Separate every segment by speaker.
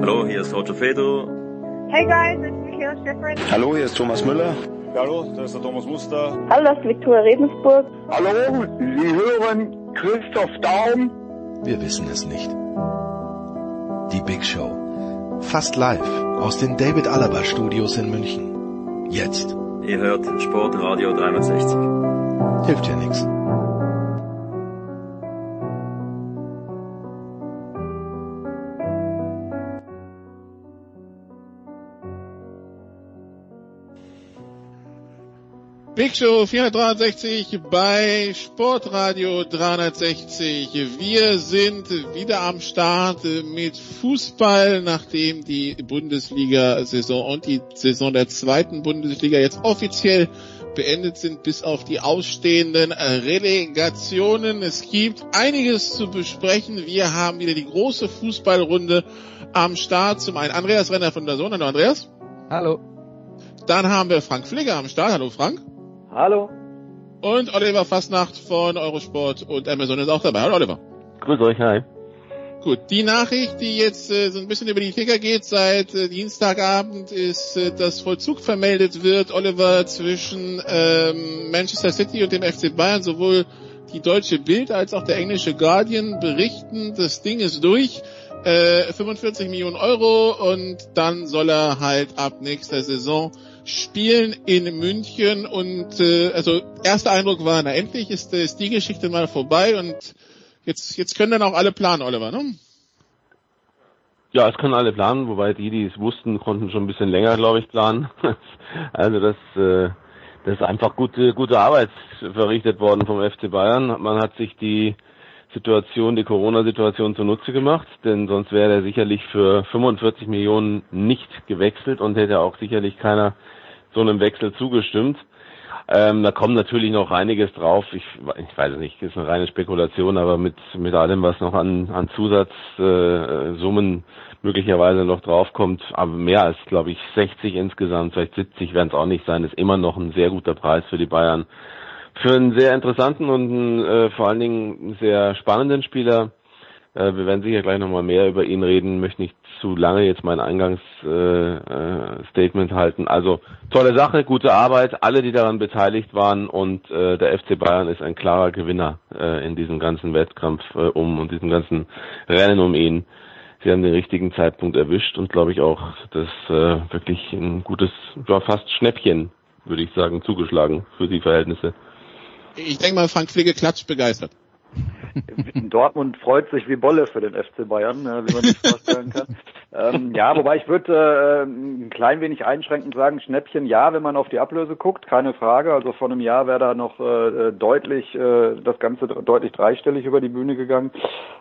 Speaker 1: Hallo, hier ist Roger Fedor.
Speaker 2: Hey guys, it's Michaela Schifrin.
Speaker 3: Hallo, hier ist Thomas Müller.
Speaker 4: Hallo, das ist der Thomas Muster.
Speaker 2: Hallo, das ist Viktoria Redensburg.
Speaker 5: Hallo, Sie hören Christoph Daum.
Speaker 6: Wir wissen es nicht. Die Big Show. Fast live aus den David Alaba Studios in München. Jetzt.
Speaker 1: Ihr hört Sportradio 360.
Speaker 6: Hilft ja nichts.
Speaker 7: Big Show 463 bei Sportradio 360. Wir sind wieder am Start mit Fußball, nachdem die Bundesliga-Saison und die Saison der zweiten Bundesliga jetzt offiziell beendet sind, bis auf die ausstehenden Relegationen. Es gibt einiges zu besprechen. Wir haben wieder die große Fußballrunde am Start. Zum einen Andreas Renner von der Sohn. Hallo Andreas.
Speaker 8: Hallo.
Speaker 7: Dann haben wir Frank Pfleger am Start. Hallo Frank.
Speaker 8: Hallo.
Speaker 7: Und Oliver Fastnacht von Eurosport und Amazon ist auch dabei. Hallo Oliver.
Speaker 8: Grüß euch, hi.
Speaker 7: Gut, die Nachricht, die jetzt äh, so ein bisschen über die Kicker geht seit äh, Dienstagabend, ist, äh, dass Vollzug vermeldet wird, Oliver, zwischen ähm, Manchester City und dem FC Bayern. Sowohl die deutsche Bild als auch der englische Guardian berichten, das Ding ist durch. Äh, 45 Millionen Euro und dann soll er halt ab nächster Saison spielen in München und äh, also erster Eindruck war, na endlich ist, ist die Geschichte mal vorbei und jetzt jetzt können dann auch alle planen, Oliver, ne?
Speaker 8: Ja, es können alle planen, wobei die, die es wussten, konnten schon ein bisschen länger, glaube ich, planen. also das, äh, das ist einfach gute, gute Arbeit verrichtet worden vom FC Bayern. Man hat sich die Situation, die Corona-Situation zunutze gemacht, denn sonst wäre er sicherlich für 45 Millionen nicht gewechselt und hätte auch sicherlich keiner so einem Wechsel zugestimmt. Ähm, da kommt natürlich noch einiges drauf. Ich, ich weiß es nicht, ist eine reine Spekulation, aber mit mit allem, was noch an an Zusatzsummen äh, möglicherweise noch draufkommt, aber mehr als glaube ich 60 insgesamt, vielleicht 70 werden es auch nicht sein, ist immer noch ein sehr guter Preis für die Bayern. Für einen sehr interessanten und äh, vor allen Dingen sehr spannenden Spieler. Äh, wir werden sicher gleich nochmal mehr über ihn reden, möchte nicht zu lange jetzt mein Eingangsstatement äh, äh, halten. Also tolle Sache, gute Arbeit, alle, die daran beteiligt waren und äh, der FC Bayern ist ein klarer Gewinner äh, in diesem ganzen Wettkampf äh, um und diesem ganzen Rennen um ihn. Sie haben den richtigen Zeitpunkt erwischt und glaube ich auch das äh, wirklich ein gutes, ja, fast Schnäppchen, würde ich sagen, zugeschlagen für die Verhältnisse.
Speaker 7: Ich denke mal, Frank Pflege klatscht begeistert.
Speaker 9: Dortmund freut sich wie Bolle für den FC Bayern, wie man sich vorstellen kann. ähm, ja, wobei ich würde äh, ein klein wenig einschränkend sagen, Schnäppchen ja, wenn man auf die Ablöse guckt, keine Frage. Also vor einem Jahr wäre da noch äh, deutlich, äh, das Ganze deutlich dreistellig über die Bühne gegangen.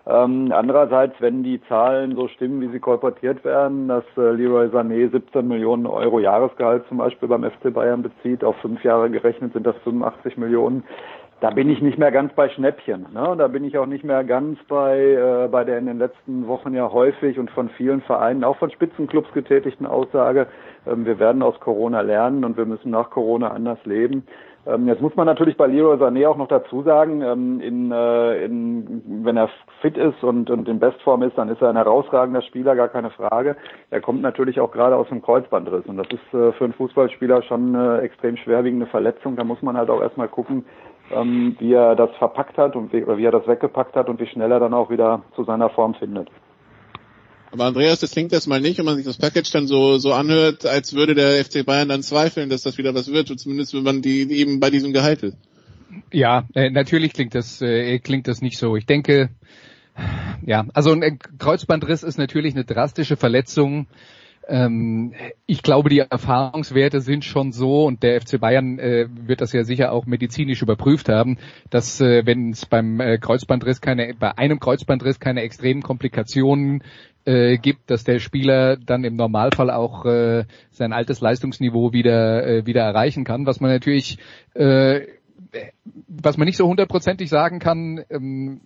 Speaker 9: Ähm, andererseits, wenn die Zahlen so stimmen, wie sie kolportiert werden, dass äh, Leroy Sané 17 Millionen Euro Jahresgehalt zum Beispiel beim FC Bayern bezieht, auf fünf Jahre gerechnet sind das 85 Millionen, da bin ich nicht mehr ganz bei Schnäppchen. Ne? Da bin ich auch nicht mehr ganz bei, äh, bei der in den letzten Wochen ja häufig und von vielen Vereinen, auch von Spitzenclubs getätigten Aussage, ähm, wir werden aus Corona lernen und wir müssen nach Corona anders leben. Ähm, jetzt muss man natürlich bei Leroy Sané auch noch dazu sagen, ähm, in, äh, in, wenn er fit ist und, und in Bestform ist, dann ist er ein herausragender Spieler, gar keine Frage. Er kommt natürlich auch gerade aus dem Kreuzbandriss und das ist äh, für einen Fußballspieler schon eine extrem schwerwiegende Verletzung. Da muss man halt auch erstmal gucken, ähm, wie er das verpackt hat und wie, wie er das weggepackt hat und wie schnell er dann auch wieder zu seiner Form findet.
Speaker 7: Aber Andreas, das klingt erstmal nicht, wenn man sich das Package dann so, so anhört, als würde der FC Bayern dann zweifeln, dass das wieder was wird, zumindest wenn man die eben bei diesem Gehalt ist.
Speaker 10: Ja, äh, natürlich klingt das, äh, klingt das nicht so. Ich denke, ja, also ein Kreuzbandriss ist natürlich eine drastische Verletzung Ähm, ich glaube, die Erfahrungswerte sind schon so und der FC Bayern äh, wird das ja sicher auch medizinisch überprüft haben, dass äh, wenn es beim äh, Kreuzbandriss keine, bei einem Kreuzbandriss keine extremen Komplikationen äh, gibt, dass der Spieler dann im Normalfall auch äh, sein altes Leistungsniveau wieder äh, wieder erreichen kann. Was man natürlich, äh, was man nicht so hundertprozentig sagen kann. Ähm,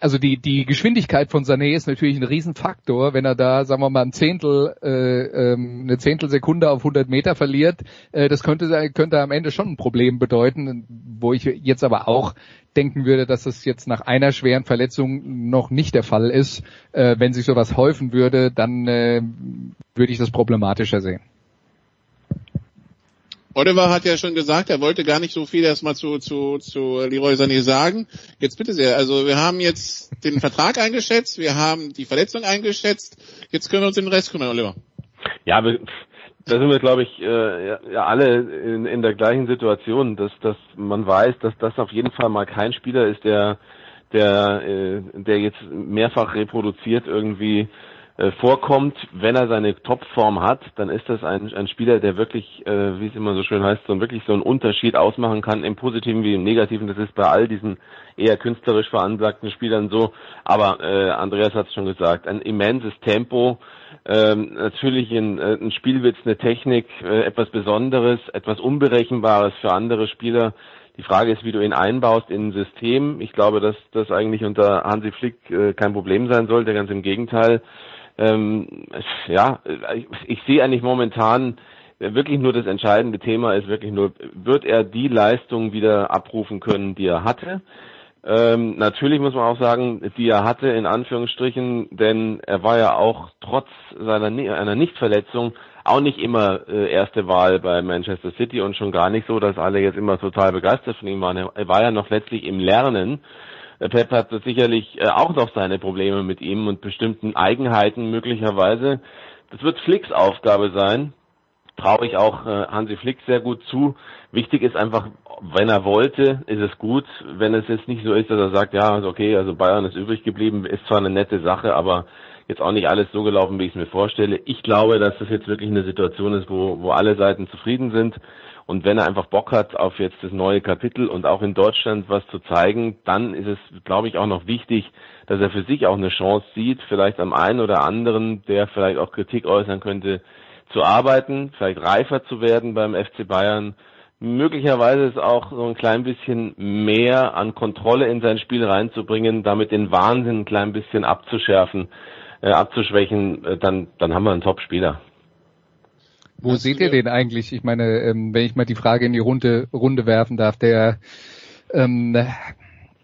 Speaker 10: also die, die Geschwindigkeit von Sané ist natürlich ein Riesenfaktor. Wenn er da, sagen wir mal, ein Zehntel, äh, ähm, eine Zehntelsekunde auf 100 Meter verliert, äh, das könnte, könnte am Ende schon ein Problem bedeuten, wo ich jetzt aber auch denken würde, dass das jetzt nach einer schweren Verletzung noch nicht der Fall ist. Äh, wenn sich sowas häufen würde, dann äh, würde ich das problematischer sehen.
Speaker 7: Oliver hat ja schon gesagt, er wollte gar nicht so viel erstmal zu, zu, zu Leroy Sané sagen. Jetzt bitte sehr, also wir haben jetzt den Vertrag eingeschätzt, wir haben die Verletzung eingeschätzt, jetzt können wir uns den Rest kümmern, Oliver.
Speaker 8: Ja, da sind wir, glaube ich, äh, ja, alle in, in der gleichen Situation, dass, dass man weiß, dass das auf jeden Fall mal kein Spieler ist, der, der, äh, der jetzt mehrfach reproduziert irgendwie äh, vorkommt, wenn er seine Topform hat, dann ist das ein, ein Spieler, der wirklich, äh, wie es immer so schön heißt, so wirklich so einen Unterschied ausmachen kann, im Positiven wie im Negativen. Das ist bei all diesen eher künstlerisch veranlagten Spielern so. Aber äh, Andreas hat es schon gesagt, ein immenses Tempo, ähm, natürlich ein, äh, ein Spielwitz, eine Technik, äh, etwas Besonderes, etwas Unberechenbares für andere Spieler. Die Frage ist, wie du ihn einbaust in ein System. Ich glaube, dass das eigentlich unter Hansi Flick äh, kein Problem sein sollte, ganz im Gegenteil ähm, ja, ich, sehe eigentlich momentan wirklich nur das entscheidende Thema ist wirklich nur, wird er die Leistung wieder abrufen können, die er hatte? Ähm, natürlich muss man auch sagen, die er hatte, in Anführungsstrichen, denn er war ja auch trotz seiner einer Nichtverletzung auch nicht immer äh, erste Wahl bei Manchester City und schon gar nicht so, dass alle jetzt immer total begeistert von ihm waren. Er war ja noch letztlich im Lernen Pep hat sicherlich äh, auch noch seine Probleme mit ihm und bestimmten Eigenheiten möglicherweise. Das wird Flicks Aufgabe sein. Traue ich auch äh, Hansi Flick sehr gut zu. Wichtig ist einfach, wenn er wollte, ist es gut. Wenn es jetzt nicht so ist, dass er sagt, ja, okay, also Bayern ist übrig geblieben, ist zwar eine nette Sache, aber jetzt auch nicht alles so gelaufen, wie ich es mir vorstelle. Ich glaube, dass das jetzt wirklich eine Situation ist, wo, wo alle Seiten zufrieden sind. Und wenn er einfach Bock hat auf jetzt das neue Kapitel und auch in Deutschland was zu zeigen, dann ist es, glaube ich, auch noch wichtig, dass er für sich auch eine Chance sieht, vielleicht am einen oder anderen, der vielleicht auch Kritik äußern könnte, zu arbeiten, vielleicht reifer zu werden beim FC Bayern, möglicherweise ist auch so ein klein bisschen mehr an Kontrolle in sein Spiel reinzubringen, damit den Wahnsinn ein klein bisschen abzuschärfen, äh, abzuschwächen, äh, dann, dann haben wir einen Top-Spieler.
Speaker 10: Wo das seht ihr den eigentlich? Ich meine, ähm, wenn ich mal die Frage in die Runde, Runde werfen darf, der ähm,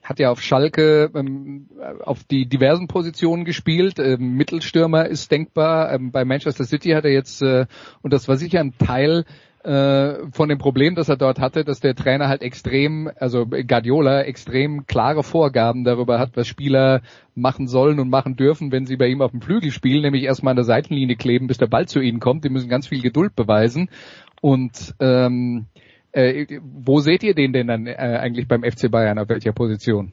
Speaker 10: hat ja auf Schalke ähm, auf die diversen Positionen gespielt. Ähm, Mittelstürmer ist denkbar. Ähm, bei Manchester City hat er jetzt, äh, und das war sicher ein Teil äh, von dem Problem, das er dort hatte, dass der Trainer halt extrem, also Guardiola extrem klare Vorgaben darüber hat, was Spieler machen sollen und machen dürfen, wenn sie bei ihm auf dem Flügel spielen, nämlich erstmal an der Seitenlinie kleben, bis der Ball zu ihnen kommt. Die müssen ganz viel Geduld beweisen. Und ähm, äh, wo seht ihr den denn dann äh, eigentlich beim FC Bayern, auf welcher Position?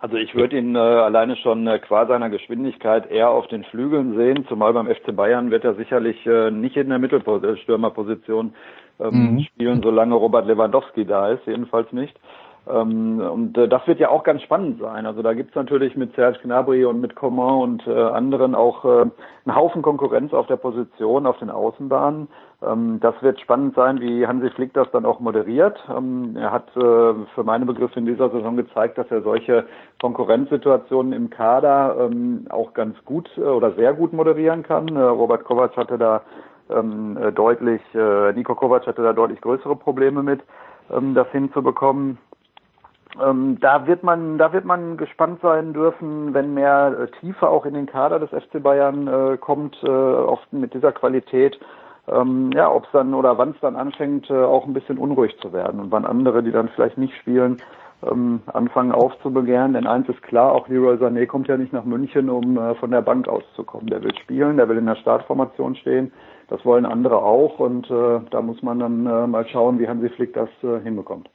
Speaker 9: Also ich würde ihn äh, alleine schon äh, qua seiner Geschwindigkeit eher auf den Flügeln sehen, zumal beim FC Bayern wird er sicherlich äh, nicht in der Mittelstürmerposition ähm, mhm. spielen, solange Robert Lewandowski da ist, jedenfalls nicht. Ähm, und äh, das wird ja auch ganz spannend sein. Also da gibt's natürlich mit Serge Gnabry und mit Coman und äh, anderen auch äh, einen Haufen Konkurrenz auf der Position, auf den Außenbahnen. Ähm, das wird spannend sein, wie Hansi Flick das dann auch moderiert. Ähm, er hat äh, für meine Begriffe in dieser Saison gezeigt, dass er solche Konkurrenzsituationen im Kader ähm, auch ganz gut äh, oder sehr gut moderieren kann. Äh, Robert Kovac hatte da deutlich, Nico Kovac hatte da deutlich größere Probleme mit, das hinzubekommen. Da wird man, da wird man gespannt sein dürfen, wenn mehr Tiefe auch in den Kader des FC Bayern kommt, oft mit dieser Qualität. Ähm, ja, ob es dann oder wann es dann anfängt, äh, auch ein bisschen unruhig zu werden und wann andere, die dann vielleicht nicht spielen, ähm, anfangen aufzubegehren. Denn eins ist klar, auch Leroy Sané kommt ja nicht nach München, um äh, von der Bank auszukommen. Der will spielen, der will in der Startformation stehen. Das wollen andere auch und äh, da muss man dann äh, mal schauen, wie Hansi Flick das äh, hinbekommt.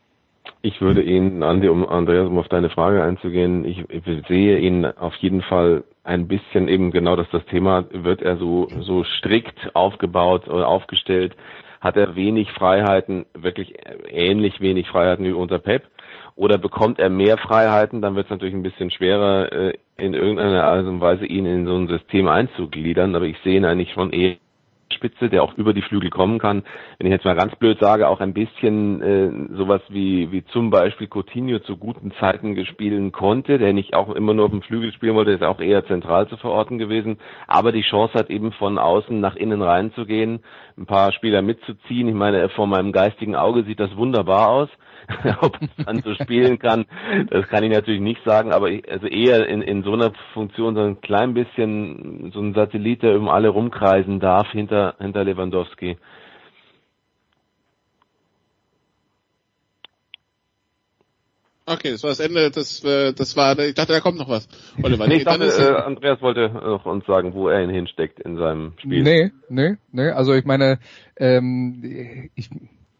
Speaker 8: Ich würde ihn, Andi, um Andreas, um auf deine Frage einzugehen, ich, ich sehe ihn auf jeden Fall ein bisschen eben genau das das Thema, wird er so, so strikt aufgebaut oder aufgestellt, hat er wenig Freiheiten, wirklich ähnlich wenig Freiheiten wie unter Pep, oder bekommt er mehr Freiheiten, dann wird es natürlich ein bisschen schwerer, äh, in irgendeiner Art und Weise ihn in so ein System einzugliedern, aber ich sehe ihn eigentlich schon eher Spitze, der auch über die Flügel kommen kann. Wenn ich jetzt mal ganz blöd sage, auch ein bisschen äh, sowas wie, wie zum Beispiel Coutinho zu guten Zeiten gespielen konnte, der nicht auch immer nur auf dem Flügel spielen wollte, ist auch eher zentral zu verorten gewesen, aber die Chance hat eben von außen nach innen reinzugehen, ein paar Spieler mitzuziehen. Ich meine, vor meinem geistigen Auge sieht das wunderbar aus. Ob dann so spielen kann, das kann ich natürlich nicht sagen, aber ich, also eher in, in so einer Funktion so ein klein bisschen so ein Satellit, der um alle rumkreisen darf hinter, hinter Lewandowski.
Speaker 7: Okay, das war das Ende, das, äh, das war, ich dachte, da kommt noch was.
Speaker 8: Oliver, nee, ich dachte, äh, Andreas wollte noch uns sagen, wo er ihn hinsteckt in seinem Spiel.
Speaker 10: Nee, nee, nee, also ich meine, ähm, ich,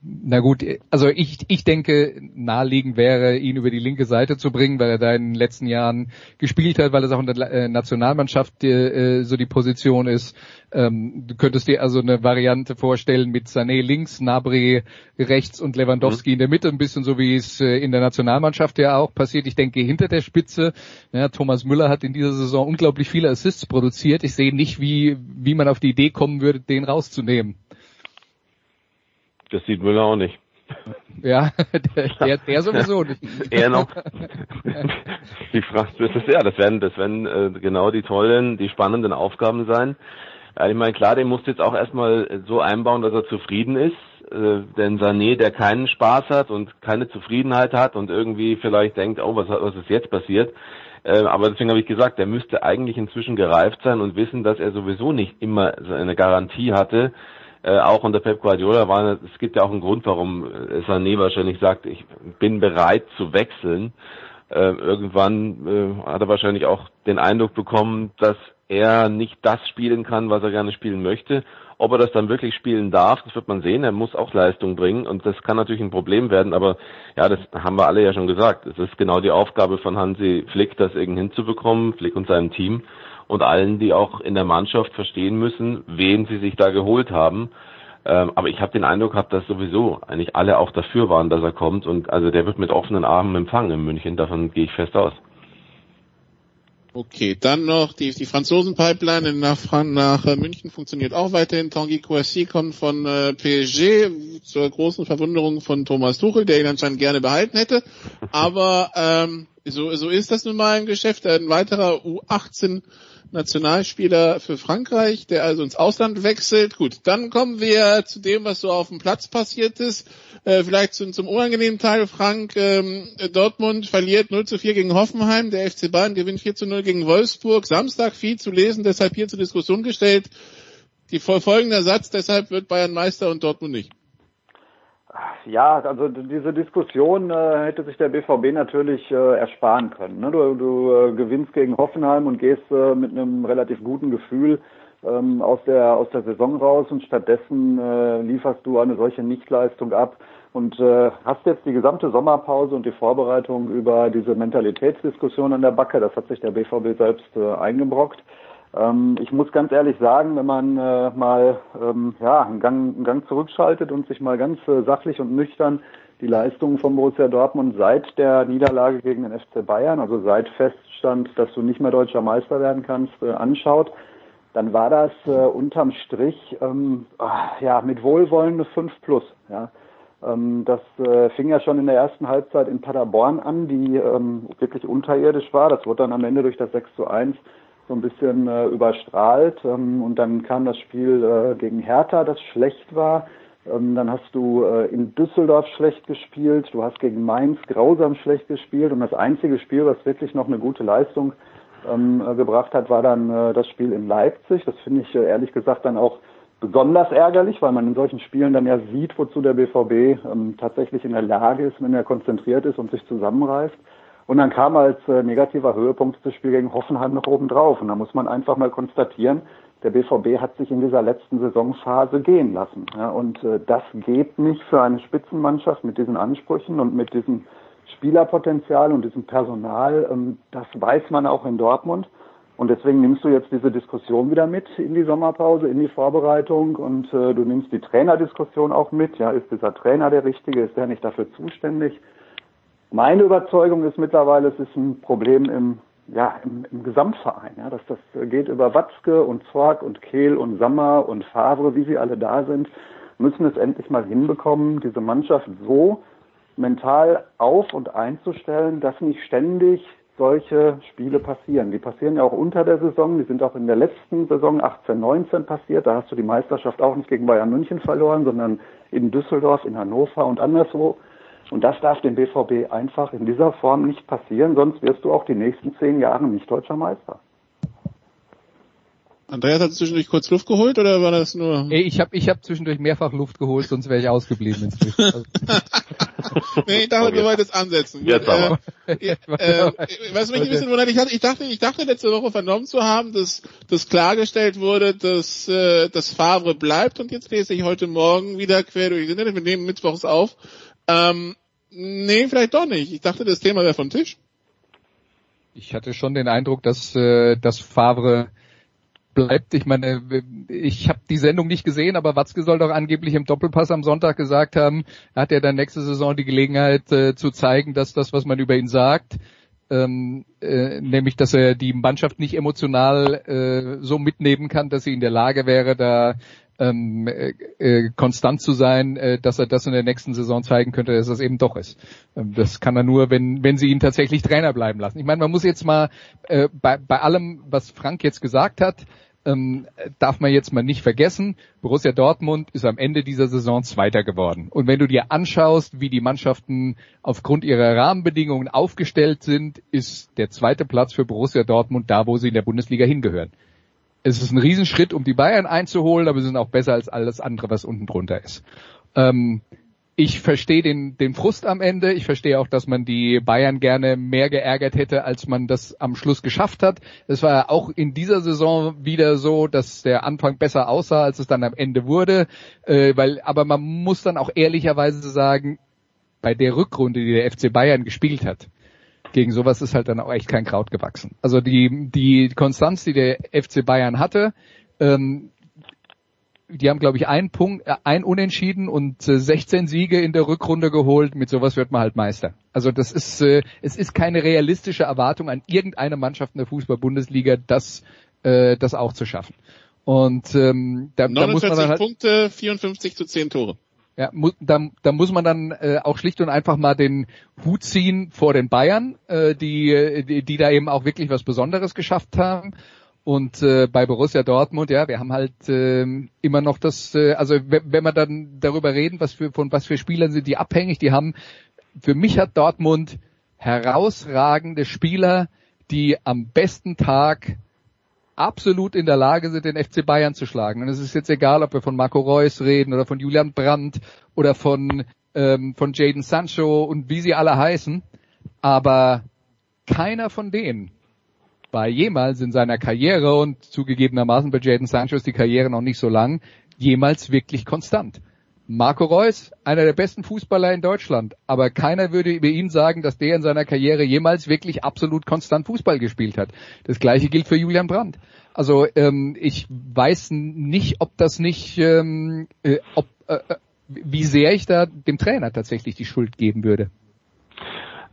Speaker 10: na gut, also ich, ich denke, naheliegend wäre, ihn über die linke Seite zu bringen, weil er da in den letzten Jahren gespielt hat, weil es auch in der äh, Nationalmannschaft äh, so die Position ist. Ähm, du könntest dir also eine Variante vorstellen mit Sané links, Nabri rechts und Lewandowski mhm. in der Mitte, ein bisschen so wie es äh, in der Nationalmannschaft ja auch passiert. Ich denke, hinter der Spitze, ja, Thomas Müller hat in dieser Saison unglaublich viele Assists produziert. Ich sehe nicht, wie, wie man auf die Idee kommen würde, den rauszunehmen.
Speaker 8: Das sieht Müller auch nicht.
Speaker 10: Ja, der, der, sowieso nicht.
Speaker 8: er noch. die Frage das ist ja, das werden, das werden äh, genau die tollen, die spannenden Aufgaben sein. Ja, ich meine, klar, den musst du jetzt auch erstmal so einbauen, dass er zufrieden ist. Äh, denn Sané, der keinen Spaß hat und keine Zufriedenheit hat und irgendwie vielleicht denkt, oh, was, was ist jetzt passiert? Äh, aber deswegen habe ich gesagt, der müsste eigentlich inzwischen gereift sein und wissen, dass er sowieso nicht immer eine Garantie hatte, äh, auch unter Pep Guardiola war, es gibt ja auch einen Grund, warum äh, Sané wahrscheinlich sagt, ich bin bereit zu wechseln. Äh, irgendwann äh, hat er wahrscheinlich auch den Eindruck bekommen, dass er nicht das spielen kann, was er gerne spielen möchte. Ob er das dann wirklich spielen darf, das wird man sehen. Er muss auch Leistung bringen und das kann natürlich ein Problem werden. Aber ja, das haben wir alle ja schon gesagt. Es ist genau die Aufgabe von Hansi Flick, das irgendwie hinzubekommen, Flick und seinem Team und allen, die auch in der Mannschaft verstehen müssen, wen sie sich da geholt haben. Ähm, aber ich habe den Eindruck gehabt, dass sowieso eigentlich alle auch dafür waren, dass er kommt. Und also der wird mit offenen Armen empfangen in München. Davon gehe ich fest aus.
Speaker 7: Okay, dann noch die, die Franzosen-Pipeline nach, nach äh, München funktioniert auch weiterhin. Tanguy Kouassi kommt von äh, PSG zur großen Verwunderung von Thomas Tuchel, der ihn anscheinend gerne behalten hätte. Aber ähm, so, so ist das nun mal im Geschäft. Ein weiterer U18 Nationalspieler für Frankreich, der also ins Ausland wechselt. Gut, dann kommen wir zu dem, was so auf dem Platz passiert ist. Äh, vielleicht zum, zum unangenehmen Teil, Frank. Ähm, Dortmund verliert 0 zu 4 gegen Hoffenheim. Der FC Bayern gewinnt 4 zu 0 gegen Wolfsburg. Samstag viel zu lesen, deshalb hier zur Diskussion gestellt. Die folgende Satz, deshalb wird Bayern Meister und Dortmund nicht.
Speaker 9: Ja, also diese Diskussion äh, hätte sich der BVB natürlich äh, ersparen können. Ne? Du, du äh, gewinnst gegen Hoffenheim und gehst äh, mit einem relativ guten Gefühl ähm, aus der aus der Saison raus und stattdessen äh, lieferst du eine solche Nichtleistung ab und äh, hast jetzt die gesamte Sommerpause und die Vorbereitung über diese Mentalitätsdiskussion an der Backe. Das hat sich der BVB selbst äh, eingebrockt. Ähm, ich muss ganz ehrlich sagen, wenn man äh, mal ähm, ja, einen, Gang, einen Gang zurückschaltet und sich mal ganz äh, sachlich und nüchtern die Leistungen von Borussia Dortmund seit der Niederlage gegen den FC Bayern, also seit feststand, dass du nicht mehr deutscher Meister werden kannst, äh, anschaut, dann war das äh, unterm Strich ähm, ach, ja mit Wohlwollen eine 5 plus. Ja. Ähm, das äh, fing ja schon in der ersten Halbzeit in Paderborn an, die ähm, wirklich unterirdisch war. Das wurde dann am Ende durch das 6 zu 1 so ein bisschen äh, überstrahlt. Ähm, und dann kam das Spiel äh, gegen Hertha, das schlecht war. Ähm, dann hast du äh, in Düsseldorf schlecht gespielt. Du hast gegen Mainz grausam schlecht gespielt. Und das einzige Spiel, was wirklich noch eine gute Leistung ähm, äh, gebracht hat, war dann äh, das Spiel in Leipzig. Das finde ich äh, ehrlich gesagt dann auch besonders ärgerlich, weil man in solchen Spielen dann ja sieht, wozu der BVB ähm, tatsächlich in der Lage ist, wenn er konzentriert ist und sich zusammenreißt. Und dann kam als äh, negativer Höhepunkt das Spiel gegen Hoffenheim noch oben drauf. Und da muss man einfach mal konstatieren, der BVB hat sich in dieser letzten Saisonphase gehen lassen. Ja, und äh, das geht nicht für eine Spitzenmannschaft mit diesen Ansprüchen und mit diesem Spielerpotenzial und diesem Personal. Ähm, das weiß man auch in Dortmund. Und deswegen nimmst du jetzt diese Diskussion wieder mit in die Sommerpause, in die Vorbereitung und äh, du nimmst die Trainerdiskussion auch mit. Ja, ist dieser Trainer der Richtige? Ist der nicht dafür zuständig? Meine Überzeugung ist mittlerweile, es ist ein Problem im, ja, im, im Gesamtverein. Ja, dass das geht über Watzke und Zorg und Kehl und Sammer und Favre, wie sie alle da sind, müssen es endlich mal hinbekommen, diese Mannschaft so mental auf und einzustellen, dass nicht ständig solche Spiele passieren. Die passieren ja auch unter der Saison, die sind auch in der letzten Saison 18, 19 passiert. Da hast du die Meisterschaft auch nicht gegen Bayern München verloren, sondern in Düsseldorf, in Hannover und anderswo. Und das darf dem BVB einfach in dieser Form nicht passieren, sonst wirst du auch die nächsten zehn Jahre nicht deutscher Meister.
Speaker 7: Andreas hat zwischendurch kurz Luft geholt oder war das nur?
Speaker 10: Ich habe ich hab zwischendurch mehrfach Luft geholt, sonst wäre ich ausgeblieben inzwischen.
Speaker 7: Nee, ich dachte, okay. du wolltest ansetzen.
Speaker 8: Jetzt aber.
Speaker 7: Äh, äh, was mich ein bisschen wundert, ich, ich dachte, ich dachte letzte Woche vernommen zu haben, dass, dass klargestellt wurde, dass, äh, dass Favre bleibt und jetzt lese ich heute Morgen wieder quer durch wir nehmen mittwochs auf. Ähm, nee, vielleicht doch nicht. Ich dachte, das Thema wäre vom Tisch.
Speaker 10: Ich hatte schon den Eindruck, dass, äh, dass Favre bleibt. Ich meine, ich habe die Sendung nicht gesehen, aber Watzke soll doch angeblich im Doppelpass am Sonntag gesagt haben, er hat ja dann nächste Saison die Gelegenheit äh, zu zeigen, dass das, was man über ihn sagt, ähm, äh, nämlich, dass er die Mannschaft nicht emotional äh, so mitnehmen kann, dass sie in der Lage wäre, da ähm, äh, äh, konstant zu sein, äh, dass er das in der nächsten Saison zeigen könnte, dass das eben doch ist. Ähm, das kann er nur, wenn, wenn sie ihn tatsächlich Trainer bleiben lassen. Ich meine, man muss jetzt mal äh, bei, bei allem, was Frank jetzt gesagt hat, ähm, darf man jetzt mal nicht vergessen, Borussia Dortmund ist am Ende dieser Saison Zweiter geworden. Und wenn du dir anschaust, wie die Mannschaften aufgrund ihrer Rahmenbedingungen aufgestellt sind, ist der zweite Platz für Borussia Dortmund da, wo sie in der Bundesliga hingehören. Es ist ein Riesenschritt, um die Bayern einzuholen, aber sie sind auch besser als alles andere, was unten drunter ist. Ähm, ich verstehe den, den Frust am Ende. Ich verstehe auch, dass man die Bayern gerne mehr geärgert hätte, als man das am Schluss geschafft hat. Es war auch in dieser Saison wieder so, dass der Anfang besser aussah, als es dann am Ende wurde. Äh, weil, aber man muss dann auch ehrlicherweise sagen, bei der Rückrunde, die der FC Bayern gespielt hat, gegen sowas ist halt dann auch echt kein Kraut gewachsen. Also die, die Konstanz, die der FC Bayern hatte, ähm, die haben, glaube ich, einen Punkt, äh, ein Unentschieden und äh, 16 Siege in der Rückrunde geholt. Mit sowas wird man halt Meister. Also das ist, äh, es ist keine realistische Erwartung an irgendeine Mannschaft in der Fußball-Bundesliga, das, äh, das auch zu schaffen. Und ähm, da, da muss man dann halt,
Speaker 7: Punkte, 54 zu 10 Tore.
Speaker 10: Ja, mu da, da muss man dann äh, auch schlicht und einfach mal den Hut ziehen vor den Bayern, äh, die, die, die da eben auch wirklich was Besonderes geschafft haben. Und äh, bei Borussia Dortmund, ja, wir haben halt äh, immer noch das, äh, also wenn wir dann darüber reden, was für von was für Spielern sind die abhängig, die haben, für mich hat Dortmund herausragende Spieler, die am besten Tag absolut in der Lage sind, den FC Bayern zu schlagen. Und es ist jetzt egal, ob wir von Marco Reus reden oder von Julian Brandt oder von ähm, von Jaden Sancho und wie sie alle heißen, aber keiner von denen war jemals in seiner Karriere und zugegebenermaßen bei Jaden Sancho ist die Karriere noch nicht so lang, jemals wirklich konstant. Marco Reus, einer der besten Fußballer in Deutschland, aber keiner würde über ihn sagen, dass der in seiner Karriere jemals wirklich absolut konstant Fußball gespielt hat. Das gleiche gilt für Julian Brandt. Also ähm, ich weiß nicht, ob das nicht, ähm, äh, ob, äh, äh wie sehr ich da dem Trainer tatsächlich die Schuld geben würde.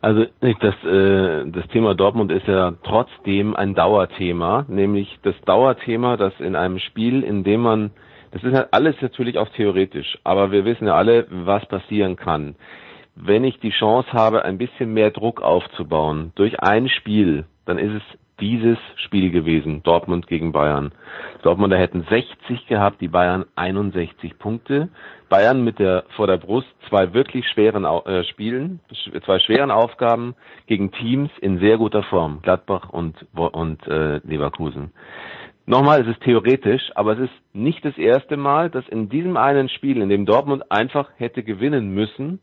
Speaker 8: Also das, äh, das Thema Dortmund ist ja trotzdem ein Dauerthema, nämlich das Dauerthema, dass in einem Spiel, in dem man, das ist ja alles natürlich auch theoretisch, aber wir wissen ja alle, was passieren kann. Wenn ich die Chance habe, ein bisschen mehr Druck aufzubauen durch ein Spiel, dann ist es dieses Spiel gewesen, Dortmund gegen Bayern. Dortmunder hätten 60 gehabt, die Bayern 61 Punkte. Bayern mit der vor der Brust zwei wirklich schweren äh, Spielen, zwei schweren Aufgaben gegen Teams in sehr guter Form, Gladbach und und äh, Leverkusen. Nochmal, es ist theoretisch, aber es ist nicht das erste Mal, dass in diesem einen Spiel, in dem Dortmund einfach hätte gewinnen müssen,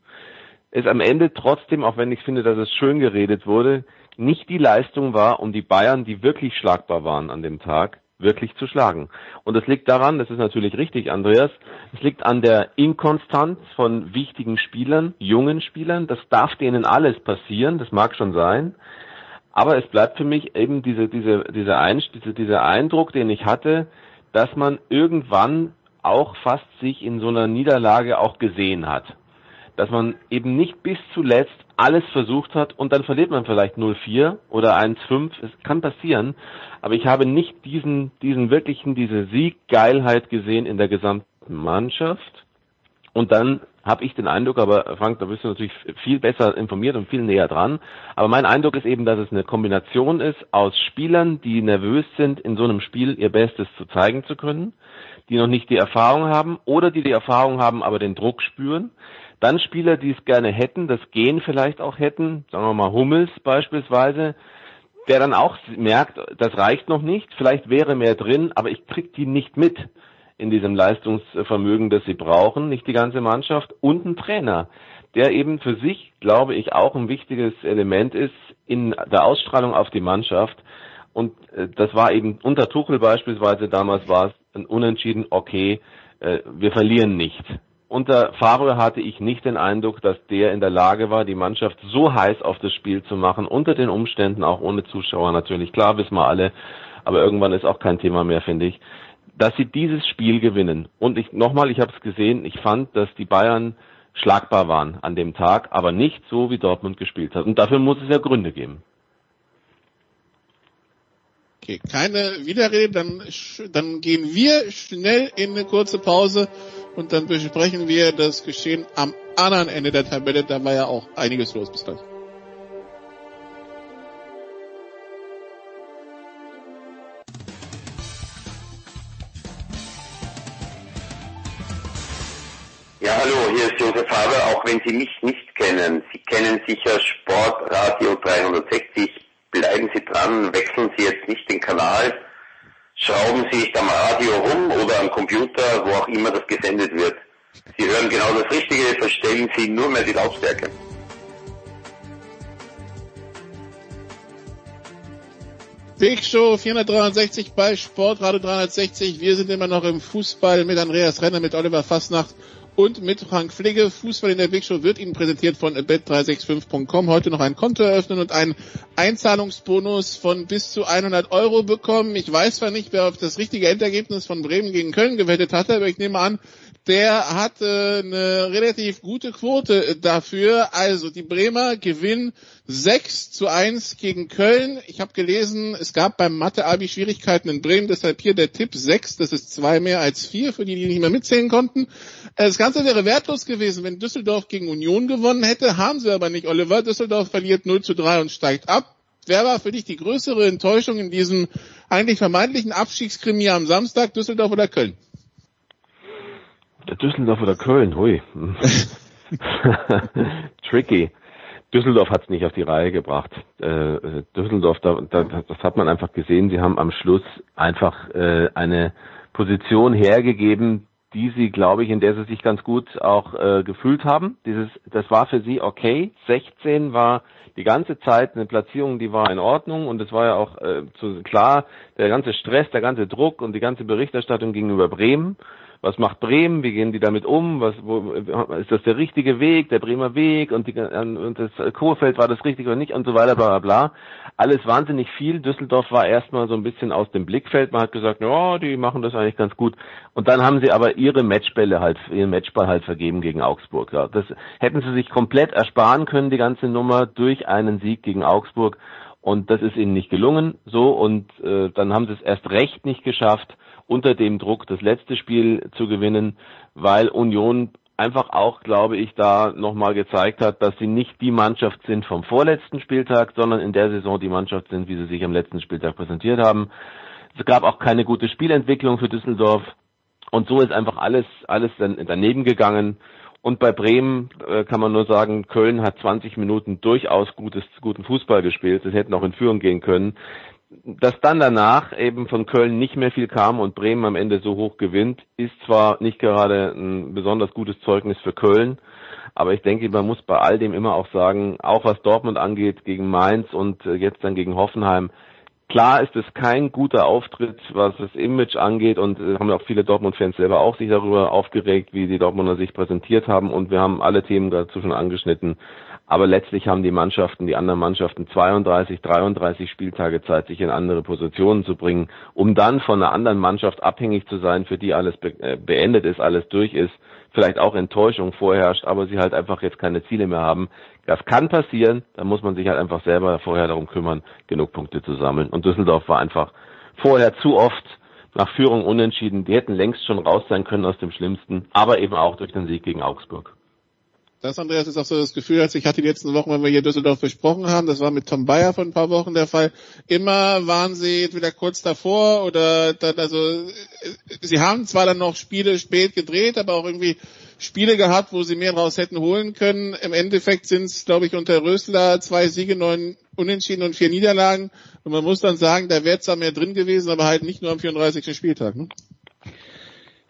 Speaker 8: es am Ende trotzdem, auch wenn ich finde, dass es schön geredet wurde, nicht die Leistung war, um die Bayern, die wirklich schlagbar waren an dem Tag, wirklich zu schlagen. Und das liegt daran, das ist natürlich richtig, Andreas, es liegt an der Inkonstanz von wichtigen Spielern, jungen Spielern. Das darf denen alles passieren, das mag schon sein. Aber es bleibt für mich eben diese, diese, dieser, Ein, diese, dieser Eindruck, den ich hatte, dass man irgendwann auch fast sich in so einer Niederlage auch gesehen hat. Dass man eben nicht bis zuletzt alles versucht hat und dann verliert man vielleicht 0-4 oder 1-5. Es kann passieren. Aber ich habe nicht diesen, diesen wirklichen, diese Sieggeilheit gesehen in der gesamten Mannschaft. Und dann habe ich den Eindruck, aber Frank, da bist du natürlich viel besser informiert und viel näher dran. Aber mein Eindruck ist eben, dass es eine Kombination ist aus Spielern, die nervös sind, in so einem Spiel ihr Bestes zu zeigen zu können, die noch nicht die Erfahrung haben oder die die Erfahrung haben, aber den Druck spüren. Dann Spieler, die es gerne hätten, das Gehen vielleicht auch hätten, sagen wir mal Hummels beispielsweise, der dann auch merkt, das reicht noch nicht, vielleicht wäre mehr drin, aber ich krieg die nicht mit in diesem Leistungsvermögen, das sie brauchen, nicht die ganze Mannschaft und ein Trainer, der eben für sich, glaube ich, auch ein wichtiges Element ist in der Ausstrahlung auf die Mannschaft. Und äh, das war eben unter Tuchel beispielsweise damals war es ein Unentschieden, okay, äh, wir verlieren nicht. Unter Favre hatte ich nicht den Eindruck, dass der in der Lage war, die Mannschaft so heiß auf das Spiel zu machen, unter den Umständen, auch ohne Zuschauer natürlich. Klar, wissen wir alle, aber irgendwann ist auch kein Thema mehr, finde ich, dass sie dieses Spiel gewinnen. Und ich nochmal, ich habe es gesehen, ich fand, dass die Bayern schlagbar waren an dem Tag, aber nicht so, wie Dortmund gespielt hat. Und dafür muss es ja Gründe geben.
Speaker 7: Okay, keine Widerrede, dann, dann gehen wir schnell in eine kurze Pause und dann besprechen wir das Geschehen am anderen Ende der Tabelle. Da war ja auch einiges los. Bis gleich.
Speaker 3: Josef Haber, auch wenn Sie mich nicht kennen. Sie kennen sicher Sportradio 360. Bleiben Sie dran, wechseln Sie jetzt nicht den Kanal schrauben Sie sich am Radio rum oder am Computer, wo auch immer das gesendet wird. Sie hören genau das Richtige, verstellen Sie nur mehr die Lautstärke.
Speaker 7: Big Show 463 bei Sportradio 360. Wir sind immer noch im Fußball mit Andreas Renner, mit Oliver Fassnacht und mit Frank Pflege. Fußball in der Big Show wird Ihnen präsentiert von bet365.com. Heute noch ein Konto eröffnen und einen Einzahlungsbonus von bis zu 100 Euro bekommen. Ich weiß zwar nicht, wer auf das richtige Endergebnis von Bremen gegen Köln gewettet hatte, aber ich nehme an, der hat äh, eine relativ gute Quote dafür. Also die Bremer gewinnen 6 zu 1 gegen Köln. Ich habe gelesen, es gab beim Mathe-Abi Schwierigkeiten in Bremen, deshalb hier der Tipp 6, das ist zwei mehr als vier, für die, die nicht mehr mitzählen konnten. Äh, das Ganze wäre wertlos gewesen, wenn Düsseldorf gegen Union gewonnen hätte, haben sie aber nicht, Oliver. Düsseldorf verliert 0 zu 3 und steigt ab. Wer war für dich die größere Enttäuschung in diesem eigentlich vermeintlichen Abstiegskrimi am Samstag, Düsseldorf oder Köln?
Speaker 8: Düsseldorf oder Köln, hui. Tricky. Düsseldorf hat es nicht auf die Reihe gebracht. Äh, Düsseldorf, da, da, das hat man einfach gesehen. Sie haben am Schluss einfach äh, eine Position hergegeben, die sie, glaube ich, in der sie sich ganz gut auch äh, gefühlt haben. Dieses, das war für sie okay. 16 war die ganze Zeit eine Platzierung, die war in Ordnung und es war ja auch äh, zu, klar, der ganze Stress, der ganze Druck und die ganze Berichterstattung gegenüber Bremen was macht Bremen, wie gehen die damit um, was, wo, ist das der richtige Weg, der Bremer Weg und, die, und das Kurfeld war das richtig oder nicht und so weiter, bla bla bla. Alles wahnsinnig viel. Düsseldorf war erstmal so ein bisschen aus dem Blickfeld. Man hat gesagt, ja, die machen das eigentlich ganz gut. Und dann haben sie aber ihre Matchbälle halt, ihren Matchball halt vergeben gegen Augsburg. Ja. Das hätten sie sich komplett ersparen können, die ganze Nummer, durch einen Sieg gegen Augsburg. Und das ist ihnen nicht gelungen, so. Und äh, dann haben sie es erst recht nicht geschafft, unter dem Druck das letzte Spiel zu gewinnen, weil Union einfach auch, glaube ich, da nochmal gezeigt hat, dass sie nicht die Mannschaft sind vom vorletzten Spieltag, sondern in der Saison die Mannschaft sind, wie sie sich am letzten Spieltag präsentiert haben. Es gab auch keine gute Spielentwicklung für Düsseldorf und so ist einfach alles, alles daneben gegangen. Und bei Bremen äh, kann man nur sagen, Köln hat 20 Minuten durchaus gutes, guten Fußball gespielt. Sie hätten auch in Führung gehen können dass dann danach eben von Köln nicht mehr viel kam und Bremen am Ende so hoch gewinnt, ist zwar nicht gerade ein besonders gutes Zeugnis für Köln, Aber ich denke, man muss bei all dem immer auch sagen, auch was Dortmund angeht gegen Mainz und äh, jetzt dann gegen Hoffenheim, Klar ist es kein guter Auftritt, was das Image angeht und äh, haben auch viele Dortmund-Fans selber auch sich darüber aufgeregt, wie die Dortmunder sich präsentiert haben und wir haben alle Themen dazu schon angeschnitten. Aber letztlich haben die Mannschaften, die anderen Mannschaften 32, 33 Spieltage Zeit, sich in andere Positionen zu bringen, um dann von einer anderen Mannschaft abhängig zu sein, für die alles äh, beendet ist, alles durch ist, vielleicht auch Enttäuschung vorherrscht, aber sie halt einfach jetzt keine Ziele mehr haben. Das kann passieren, da muss man sich halt einfach selber vorher darum kümmern, genug Punkte zu sammeln. Und Düsseldorf war einfach vorher zu oft nach Führung unentschieden. Die hätten längst schon raus sein können aus dem Schlimmsten, aber eben auch durch den Sieg gegen Augsburg.
Speaker 7: Das, Andreas, ist auch so das Gefühl, als ich hatte die letzten Wochen, wenn wir hier Düsseldorf besprochen haben, das war mit Tom Bayer vor ein paar Wochen der Fall, immer waren sie entweder kurz davor oder dann, also, sie haben zwar dann noch Spiele spät gedreht, aber auch irgendwie Spiele gehabt, wo sie mehr draus hätten holen können. Im Endeffekt sind es, glaube ich, unter Rösler zwei Siege, neun Unentschieden und vier Niederlagen. Und man muss dann sagen, da wäre zwar mehr drin gewesen, aber halt nicht nur am 34. Spieltag. Ne?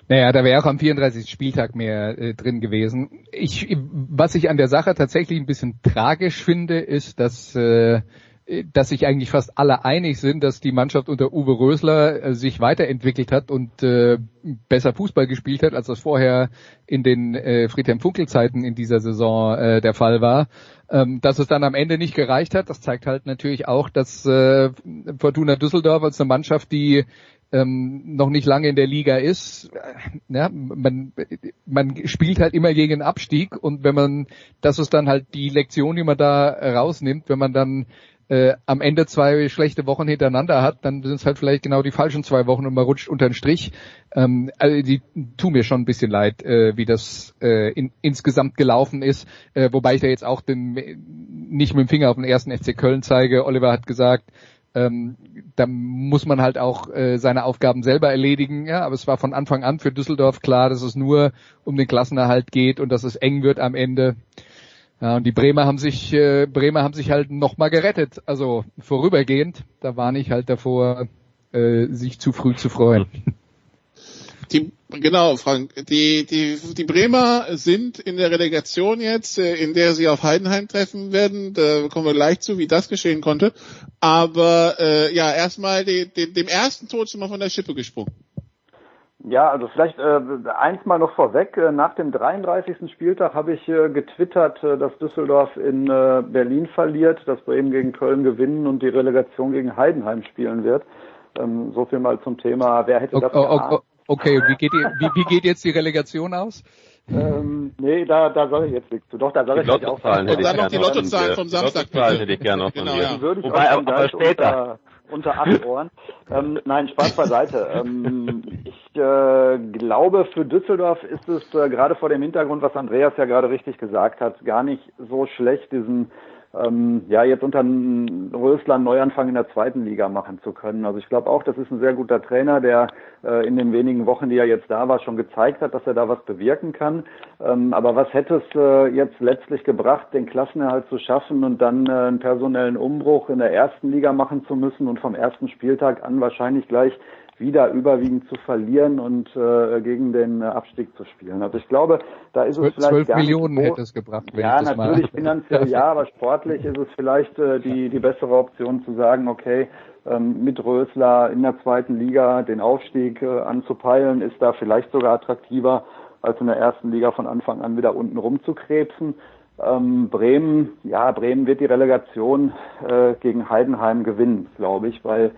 Speaker 10: Naja, da wäre auch am 34. Spieltag mehr äh, drin gewesen. Ich, was ich an der Sache tatsächlich ein bisschen tragisch finde, ist, dass äh, dass sich eigentlich fast alle einig sind, dass die Mannschaft unter Uwe Rösler äh, sich weiterentwickelt hat und äh, besser Fußball gespielt hat, als das vorher in den äh, Friedhelm-Funkel-Zeiten in dieser Saison äh, der Fall war. Ähm, dass es dann am Ende nicht gereicht hat, das zeigt halt natürlich auch, dass äh, Fortuna Düsseldorf als eine Mannschaft, die ähm, noch nicht lange in der Liga ist, ja, man, man spielt halt immer gegen Abstieg und wenn man, das ist dann halt die Lektion, die man da rausnimmt, wenn man dann äh, am Ende zwei schlechte Wochen hintereinander hat, dann sind es halt vielleicht genau die falschen zwei Wochen und man rutscht unter den Strich. Ähm, also die tun mir schon ein bisschen leid, äh, wie das äh, in, insgesamt gelaufen ist, äh, wobei ich da jetzt auch den, nicht mit dem Finger auf den ersten FC Köln zeige. Oliver hat gesagt, ähm, da muss man halt auch äh, seine Aufgaben selber erledigen. Ja, aber es war von Anfang an für Düsseldorf klar, dass es nur um den Klassenerhalt geht und dass es eng wird am Ende. Ja, und die Bremer haben sich, äh, Bremer haben sich halt nochmal gerettet, also vorübergehend. Da war ich halt davor, äh, sich zu früh zu freuen.
Speaker 7: Die, genau, Frank. Die, die, die Bremer sind in der Relegation jetzt, äh, in der sie auf Heidenheim treffen werden. Da kommen wir gleich zu, wie das geschehen konnte. Aber äh, ja, erstmal die, die, dem ersten Tod schon mal von der Schippe gesprungen.
Speaker 9: Ja, also vielleicht äh, eins mal noch vorweg. Äh, nach dem 33. Spieltag habe ich äh, getwittert, äh, dass Düsseldorf in äh, Berlin verliert, dass Bremen gegen Köln gewinnen und die Relegation gegen Heidenheim spielen wird. Ähm, so viel mal zum Thema, wer hätte das
Speaker 10: okay, okay, okay, wie geht, die, wie, wie geht jetzt die Relegation aus?
Speaker 9: Ähm, nee, da, da soll ich jetzt nichts zu. Doch, da soll
Speaker 8: die
Speaker 9: ich auch
Speaker 8: sagen.
Speaker 7: Und dann noch die Lottozahlen vom Samstag.
Speaker 8: Die Lottozahlen hätte ich gerne noch von
Speaker 7: Genau,
Speaker 8: dir.
Speaker 7: ja.
Speaker 9: Die würde ich
Speaker 8: Wobei, aber, aber später.
Speaker 9: unter, unter acht Ohren. ähm, nein, Spaß beiseite. ähm, ich äh, glaube, für Düsseldorf ist es äh, gerade vor dem Hintergrund, was Andreas ja gerade richtig gesagt hat, gar nicht so schlecht, diesen ähm, ja jetzt unter Rösler einen Neuanfang in der zweiten Liga machen zu können. Also ich glaube auch, das ist ein sehr guter Trainer, der äh, in den wenigen Wochen, die er jetzt da war, schon gezeigt hat, dass er da was bewirken kann. Ähm, aber was hätte es äh, jetzt letztlich gebracht, den Klassenerhalt zu schaffen und dann äh, einen personellen Umbruch in der ersten Liga machen zu müssen und vom ersten Spieltag an wahrscheinlich gleich wieder überwiegend zu verlieren und äh, gegen den äh, Abstieg zu spielen. Also ich glaube, da ist es
Speaker 10: 12,
Speaker 9: vielleicht
Speaker 10: 12
Speaker 9: gar nicht
Speaker 10: Millionen
Speaker 9: so-
Speaker 10: hätte es gebracht. Wenn
Speaker 9: ja,
Speaker 10: ich das
Speaker 9: natürlich
Speaker 10: mal
Speaker 9: finanziell ja, aber sportlich ist es vielleicht äh, die, die bessere Option zu sagen, okay, ähm, mit Rösler in der zweiten Liga den Aufstieg äh, anzupeilen, ist da vielleicht sogar attraktiver, als in der ersten Liga von Anfang an wieder unten rumzukrebsen. Ähm, Bremen, ja, Bremen wird die Relegation äh, gegen Heidenheim gewinnen, glaube ich, weil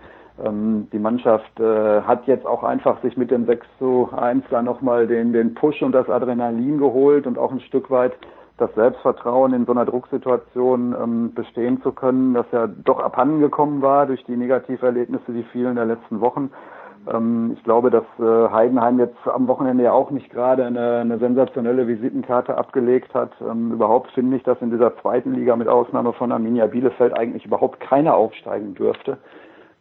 Speaker 9: ähm, die Mannschaft äh, hat jetzt auch einfach sich mit dem 6 zu 1 da nochmal den, den Push und das Adrenalin geholt und auch ein Stück weit das Selbstvertrauen in so einer Drucksituation ähm, bestehen zu können, das ja doch abhanden gekommen war durch die Negativerlebnisse, die vielen der letzten Wochen. Ähm, ich glaube, dass äh, Heidenheim jetzt am Wochenende ja auch nicht gerade eine, eine sensationelle Visitenkarte abgelegt hat. Ähm, überhaupt finde ich, dass in dieser zweiten Liga mit Ausnahme von Arminia Bielefeld eigentlich überhaupt keiner aufsteigen dürfte.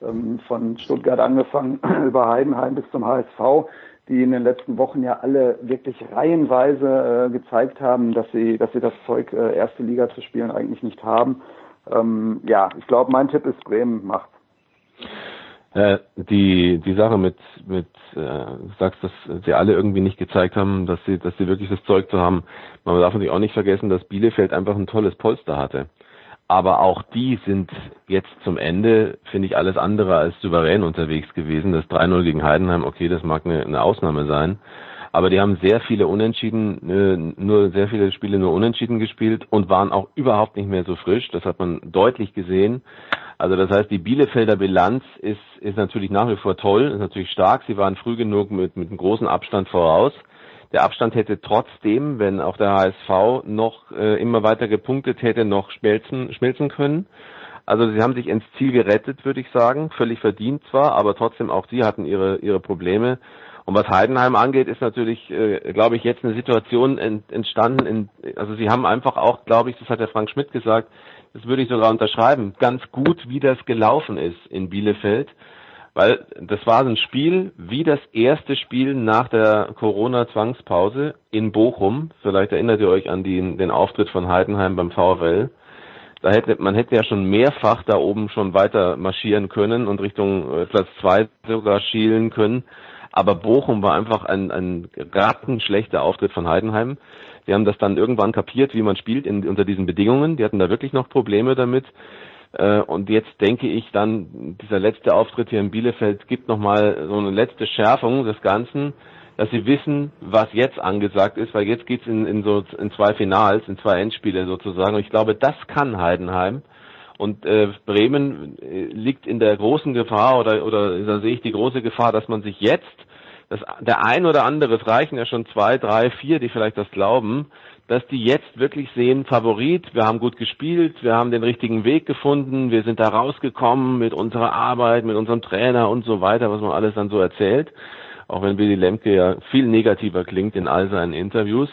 Speaker 9: Ähm, von Stuttgart angefangen über Heidenheim bis zum HSV, die in den letzten Wochen ja alle wirklich reihenweise äh, gezeigt haben, dass sie, dass sie das Zeug, äh, erste Liga zu spielen, eigentlich nicht haben. Ähm, ja, ich glaube, mein Tipp ist Bremen macht.
Speaker 8: Äh, die die Sache mit mit äh, du sagst, dass sie alle irgendwie nicht gezeigt haben, dass sie dass sie wirklich das Zeug zu haben. Man darf natürlich auch nicht vergessen, dass Bielefeld einfach ein tolles Polster hatte. Aber auch die sind jetzt zum Ende, finde ich, alles andere als souverän unterwegs gewesen. Das 3-0 gegen Heidenheim, okay, das mag eine, eine Ausnahme sein. Aber die haben sehr viele Unentschieden, äh, nur sehr viele Spiele nur Unentschieden gespielt und waren auch überhaupt nicht mehr so frisch. Das hat man deutlich gesehen. Also das heißt, die Bielefelder Bilanz ist, ist natürlich nach wie vor toll, ist natürlich stark. Sie waren früh genug mit, mit einem großen Abstand voraus. Der Abstand hätte trotzdem, wenn auch der HSV noch äh, immer weiter gepunktet hätte, noch schmelzen, schmelzen können. Also sie haben sich ins Ziel gerettet, würde ich sagen. Völlig verdient zwar, aber trotzdem auch sie hatten ihre, ihre Probleme. Und was Heidenheim angeht, ist natürlich, äh, glaube ich, jetzt eine Situation ent, entstanden. In, also sie haben einfach auch, glaube ich, das hat der Frank Schmidt gesagt, das würde ich sogar unterschreiben, ganz gut, wie das gelaufen ist in Bielefeld. Weil das war ein Spiel wie das erste Spiel nach der Corona-Zwangspause in Bochum. Vielleicht erinnert ihr euch an den, den Auftritt von Heidenheim beim VfL. Da hätte, man hätte ja schon mehrfach da oben schon weiter marschieren können und Richtung äh, Platz zwei sogar schielen können. Aber Bochum war einfach ein, ein rattenschlechter Auftritt von Heidenheim. Die haben das dann irgendwann kapiert, wie man spielt in, unter diesen Bedingungen. Die hatten da wirklich noch Probleme damit. Äh, und jetzt denke ich dann, dieser letzte Auftritt hier in Bielefeld gibt nochmal so eine letzte Schärfung des Ganzen, dass sie wissen, was jetzt angesagt ist, weil jetzt geht's in, in so in zwei Finals, in zwei Endspiele sozusagen. Und ich glaube, das kann Heidenheim. Und äh, Bremen äh, liegt in der großen Gefahr oder oder da sehe ich die große Gefahr, dass man sich jetzt das, der ein oder andere, es reichen ja schon zwei, drei, vier, die vielleicht das glauben, dass die jetzt wirklich sehen, Favorit, wir haben gut gespielt, wir haben den richtigen Weg gefunden, wir sind da rausgekommen mit unserer Arbeit, mit unserem Trainer und so weiter, was man alles dann so erzählt. Auch wenn Willy Lemke ja viel negativer klingt in all seinen Interviews,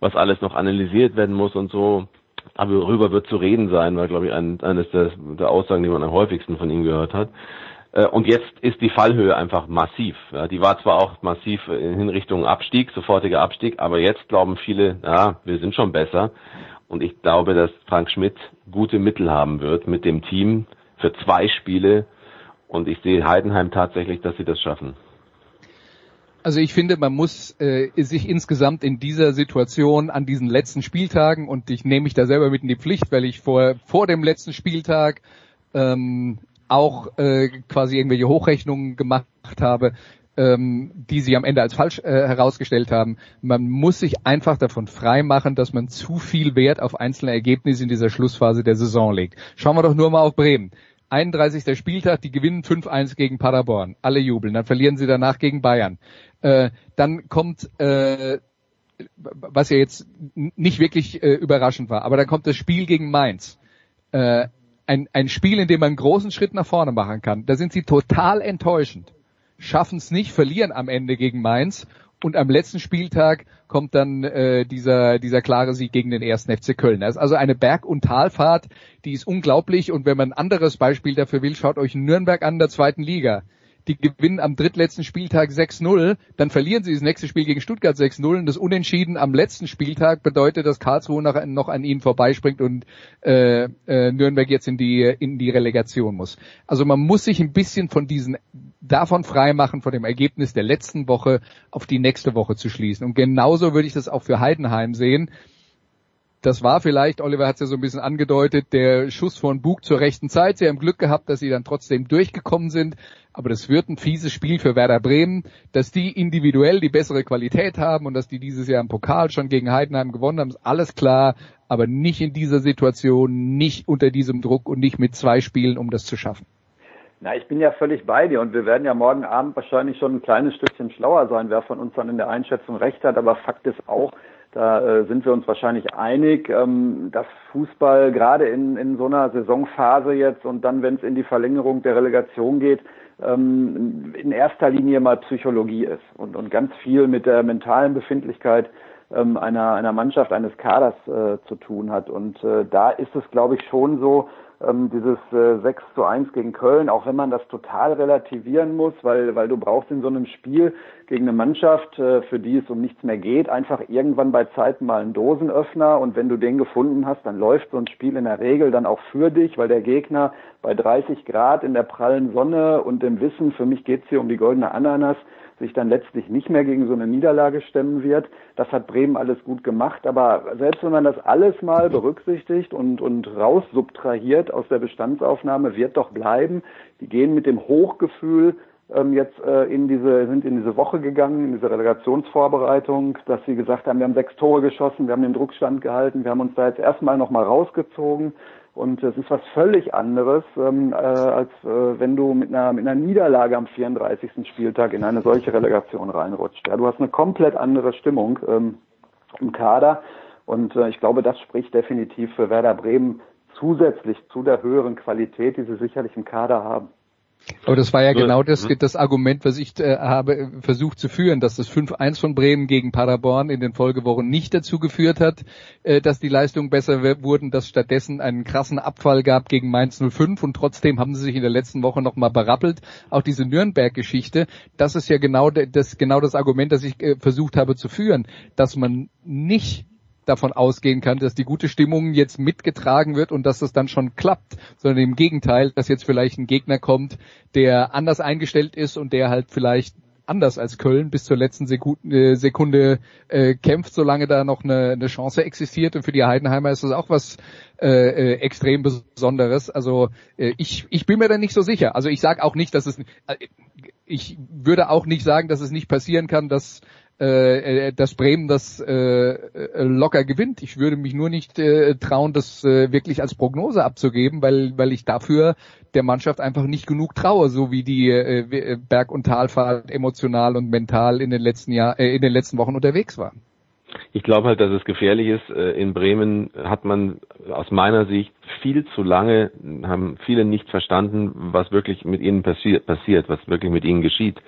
Speaker 8: was alles noch analysiert werden muss und so. Aber darüber wird zu reden sein, war, glaube ich, ein, eines der Aussagen, die man am häufigsten von ihm gehört hat. Äh, und jetzt ist die Fallhöhe einfach massiv. Die war zwar auch massiv in Richtung Abstieg, sofortiger Abstieg, aber jetzt glauben viele, ja, wir sind schon besser. Und ich glaube, dass Frank Schmidt gute Mittel haben wird mit dem Team für zwei Spiele. Und ich sehe Heidenheim tatsächlich, dass sie das schaffen.
Speaker 10: Also ich finde, man muss äh, sich insgesamt in dieser Situation an diesen letzten Spieltagen und ich nehme mich da selber mit in die Pflicht, weil ich vor vor dem letzten Spieltag ähm, auch äh, quasi irgendwelche Hochrechnungen gemacht habe, ähm, die sie am Ende als falsch äh, herausgestellt haben. Man muss sich einfach davon frei machen, dass man zu viel Wert auf einzelne Ergebnisse in dieser Schlussphase der Saison legt. Schauen wir doch nur mal auf Bremen. 31. Spieltag, die gewinnen 5-1 gegen Paderborn. Alle jubeln. Dann verlieren sie danach gegen Bayern. Äh, dann kommt, äh, was ja jetzt nicht wirklich äh, überraschend war, aber dann kommt das Spiel gegen Mainz. Äh, ein, ein Spiel, in dem man einen großen Schritt nach vorne machen kann. Da sind sie total enttäuschend. Schaffen es nicht, verlieren am Ende gegen Mainz und am letzten Spieltag kommt dann äh, dieser, dieser klare Sieg gegen den ersten FC Köln. Das ist also eine Berg- und Talfahrt, die ist unglaublich. Und wenn man ein anderes Beispiel dafür will, schaut euch Nürnberg an der zweiten Liga die gewinnen am drittletzten Spieltag 6-0, dann verlieren sie das nächste Spiel gegen Stuttgart 6-0 und das Unentschieden am letzten Spieltag bedeutet, dass Karlsruhe noch, noch an ihnen vorbeispringt und äh, äh, Nürnberg jetzt in die in die Relegation muss. Also man muss sich ein bisschen von diesen davon freimachen, von dem Ergebnis der letzten Woche auf die nächste Woche zu schließen. Und genauso würde ich das auch für Heidenheim sehen das war vielleicht, Oliver hat es ja so ein bisschen angedeutet, der Schuss von Bug zur rechten Zeit. Sie haben Glück gehabt, dass sie dann trotzdem durchgekommen sind. Aber das wird ein fieses Spiel für Werder Bremen, dass die individuell die bessere Qualität haben und dass die dieses Jahr im Pokal schon gegen Heidenheim gewonnen haben, ist alles klar. Aber nicht in dieser Situation, nicht unter diesem Druck und nicht mit zwei Spielen, um das zu schaffen.
Speaker 9: Na, ich bin ja völlig bei dir und wir werden ja morgen Abend wahrscheinlich schon ein kleines Stückchen schlauer sein, wer von uns dann in der Einschätzung recht hat. Aber Fakt ist auch, da äh, sind wir uns wahrscheinlich einig, ähm, dass Fußball gerade in, in so einer Saisonphase jetzt und dann, wenn es in die Verlängerung der Relegation geht, ähm, in erster Linie mal Psychologie ist und, und ganz viel mit der mentalen Befindlichkeit ähm, einer, einer Mannschaft, eines Kaders äh, zu tun hat. Und äh, da ist es, glaube ich, schon so, ähm, dieses äh, 6 zu 1 gegen Köln, auch wenn man das total relativieren muss, weil, weil du brauchst in so einem Spiel gegen eine Mannschaft, äh, für die es um nichts mehr geht, einfach irgendwann bei Zeiten mal einen Dosenöffner. Und wenn du den gefunden hast, dann läuft so ein Spiel in der Regel dann auch für dich, weil der Gegner bei 30 Grad in der prallen Sonne und dem Wissen, für mich geht's hier um die goldene Ananas, sich dann letztlich nicht mehr gegen so eine Niederlage stemmen wird. Das hat Bremen alles gut gemacht. Aber selbst wenn man das alles mal berücksichtigt und, und raussubtrahiert aus der Bestandsaufnahme, wird doch bleiben, die gehen mit dem Hochgefühl ähm, jetzt äh, in diese, sind in diese Woche gegangen, in diese Relegationsvorbereitung, dass sie gesagt haben, wir haben sechs Tore geschossen, wir haben den Druckstand gehalten, wir haben uns da jetzt erstmal nochmal rausgezogen. Und es ist was völlig anderes, ähm, äh, als äh, wenn du mit einer, mit einer Niederlage am 34. Spieltag in eine solche Relegation reinrutscht. Ja, du hast eine komplett andere Stimmung ähm, im Kader. Und äh, ich glaube, das spricht definitiv für Werder Bremen zusätzlich zu der höheren Qualität, die sie sicherlich im Kader haben.
Speaker 10: Aber das war ja genau das, mhm. das Argument, was ich äh, habe äh, versucht zu führen, dass das 5-1 von Bremen gegen Paderborn in den Folgewochen nicht dazu geführt hat, äh, dass die Leistungen besser wurden, dass stattdessen einen krassen Abfall gab gegen Mainz 05 und trotzdem haben sie sich in der letzten Woche nochmal berappelt. Auch diese Nürnberg-Geschichte, das ist ja genau das, genau das Argument, das ich äh, versucht habe zu führen, dass man nicht davon ausgehen kann, dass die gute Stimmung jetzt mitgetragen wird und dass das dann schon klappt, sondern im Gegenteil, dass jetzt vielleicht ein Gegner kommt, der anders eingestellt ist und der halt vielleicht anders als Köln bis zur letzten Sekunde, äh, Sekunde äh, kämpft, solange da noch eine, eine Chance existiert. Und für die Heidenheimer ist das auch was äh, äh, extrem Besonderes. Also äh, ich, ich bin mir da nicht so sicher. Also ich sage auch nicht, dass es äh, ich würde auch nicht sagen, dass es nicht passieren kann, dass äh, äh, dass Bremen das äh, äh, locker gewinnt. Ich würde mich nur nicht äh, trauen, das äh, wirklich als Prognose abzugeben, weil, weil ich dafür der Mannschaft einfach nicht genug traue, so wie die äh, Berg- und Talfahrt emotional und mental in den letzten Jahr, äh, in den letzten Wochen unterwegs waren.
Speaker 8: Ich glaube halt, dass es gefährlich ist. Äh, in Bremen hat man aus meiner Sicht viel zu lange, haben viele nicht verstanden, was wirklich mit ihnen passiert, passiert, was wirklich mit ihnen geschieht.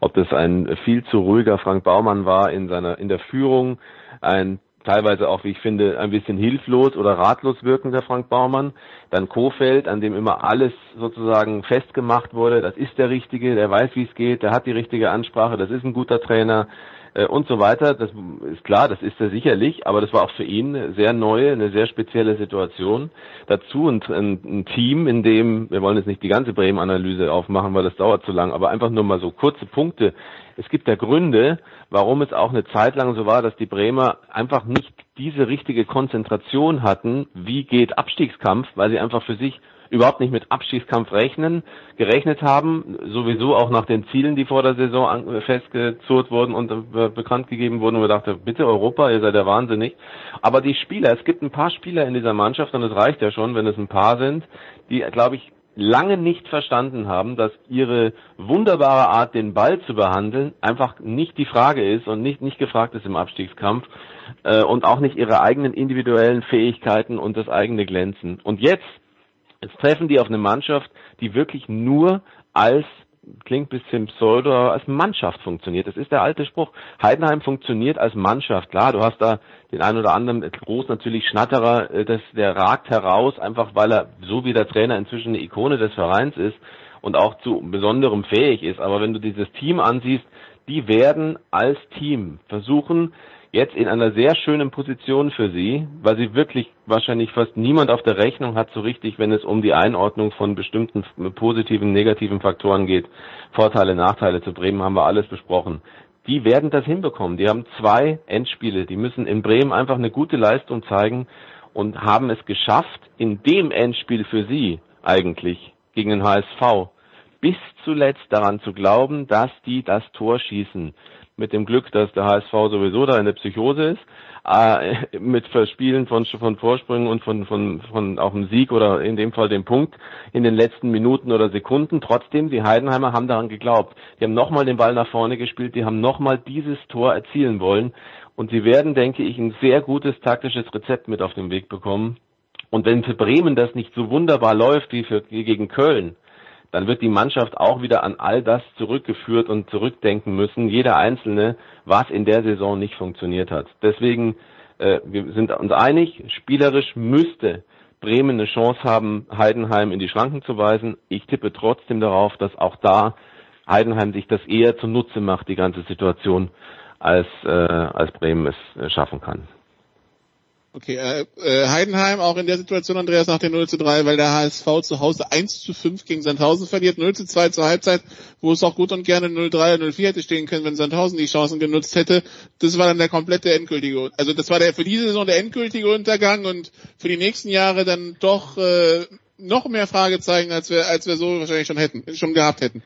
Speaker 8: Ob das ein viel zu ruhiger Frank Baumann war in seiner, in der Führung, ein teilweise auch, wie ich finde, ein bisschen hilflos oder ratlos wirkender Frank Baumann. Dann Kofeld, an dem immer alles sozusagen festgemacht wurde. Das ist der Richtige, der weiß, wie es geht, der hat die richtige Ansprache, das ist ein guter Trainer äh, und so weiter. Das ist klar, das ist er sicherlich, aber das war auch für ihn eine sehr neue, eine sehr spezielle Situation. Dazu ein, ein, ein Team, in dem, wir wollen jetzt nicht die ganze Bremen-Analyse aufmachen, weil das dauert zu lang, aber einfach nur mal so kurze Punkte. Es gibt ja Gründe, warum es auch eine Zeit lang so war, dass die Bremer einfach nicht diese richtige Konzentration hatten, wie geht Abstiegskampf, weil sie einfach für sich überhaupt nicht mit Abstiegskampf rechnen, gerechnet haben, sowieso auch nach den Zielen, die vor der Saison festgezurrt wurden und äh, bekannt gegeben wurden, und wir dachten, bitte Europa, ihr seid ja wahnsinnig. Aber die Spieler, es gibt ein paar Spieler in dieser Mannschaft, und es reicht ja schon, wenn es ein paar sind, die, glaube ich, lange nicht verstanden haben, dass ihre wunderbare Art, den Ball zu behandeln, einfach nicht die Frage ist und nicht, nicht gefragt ist im Abstiegskampf äh, und auch nicht ihre eigenen individuellen Fähigkeiten und das eigene Glänzen. Und jetzt Jetzt treffen die auf eine Mannschaft, die wirklich nur als klingt bisschen pseudo, als Mannschaft funktioniert. Das ist der alte Spruch. Heidenheim funktioniert als Mannschaft. Klar, du hast da den einen oder anderen, groß natürlich Schnatterer, äh, das, der ragt heraus, einfach weil er, so wie der Trainer inzwischen eine Ikone des Vereins ist und auch zu besonderem fähig ist. Aber wenn du dieses Team ansiehst, die werden als Team versuchen, jetzt in einer sehr schönen Position für sie, weil sie wirklich wahrscheinlich fast niemand auf der Rechnung hat so richtig, wenn es um die Einordnung von bestimmten positiven, negativen Faktoren geht. Vorteile, Nachteile zu Bremen haben wir alles besprochen. Die werden das hinbekommen. Die haben zwei Endspiele. Die müssen in Bremen einfach eine gute Leistung zeigen und haben es geschafft, in dem Endspiel für sie eigentlich gegen den HSV bis zuletzt daran zu glauben, dass die das Tor schießen mit dem Glück, dass der HSV sowieso da in der Psychose ist, äh, mit Verspielen von, von Vorsprüngen und von, von, von auch einem Sieg oder in dem Fall dem Punkt in den letzten Minuten oder Sekunden. Trotzdem, die Heidenheimer haben daran geglaubt. Die haben nochmal den Ball nach vorne gespielt, die haben nochmal dieses Tor erzielen wollen. Und sie werden, denke ich, ein sehr gutes taktisches Rezept mit auf den Weg bekommen. Und wenn für Bremen das nicht so wunderbar läuft wie für, gegen Köln, dann wird die Mannschaft auch wieder an all das zurückgeführt und zurückdenken müssen, jeder Einzelne, was in der Saison nicht funktioniert hat. Deswegen, äh, wir sind uns einig, spielerisch müsste Bremen eine Chance haben, Heidenheim in die Schranken zu weisen. Ich tippe trotzdem darauf, dass auch da Heidenheim sich das eher zunutze macht, die ganze Situation, als, äh, als Bremen es äh, schaffen kann.
Speaker 7: Okay, äh, äh, Heidenheim auch in der Situation, Andreas, nach dem 0 zu 3, weil der HSV zu Hause 1 zu 5 gegen Sandhausen verliert, 0 zu 2 zur Halbzeit, wo es auch gut und gerne 0-3 oder 0-4 hätte stehen können, wenn Sandhausen die Chancen genutzt hätte. Das war dann der komplette endgültige, also das war der für diese Saison der endgültige Untergang und für die nächsten Jahre dann doch äh, noch mehr Fragezeichen, als wir, als wir so wahrscheinlich schon hätten, schon gehabt hätten.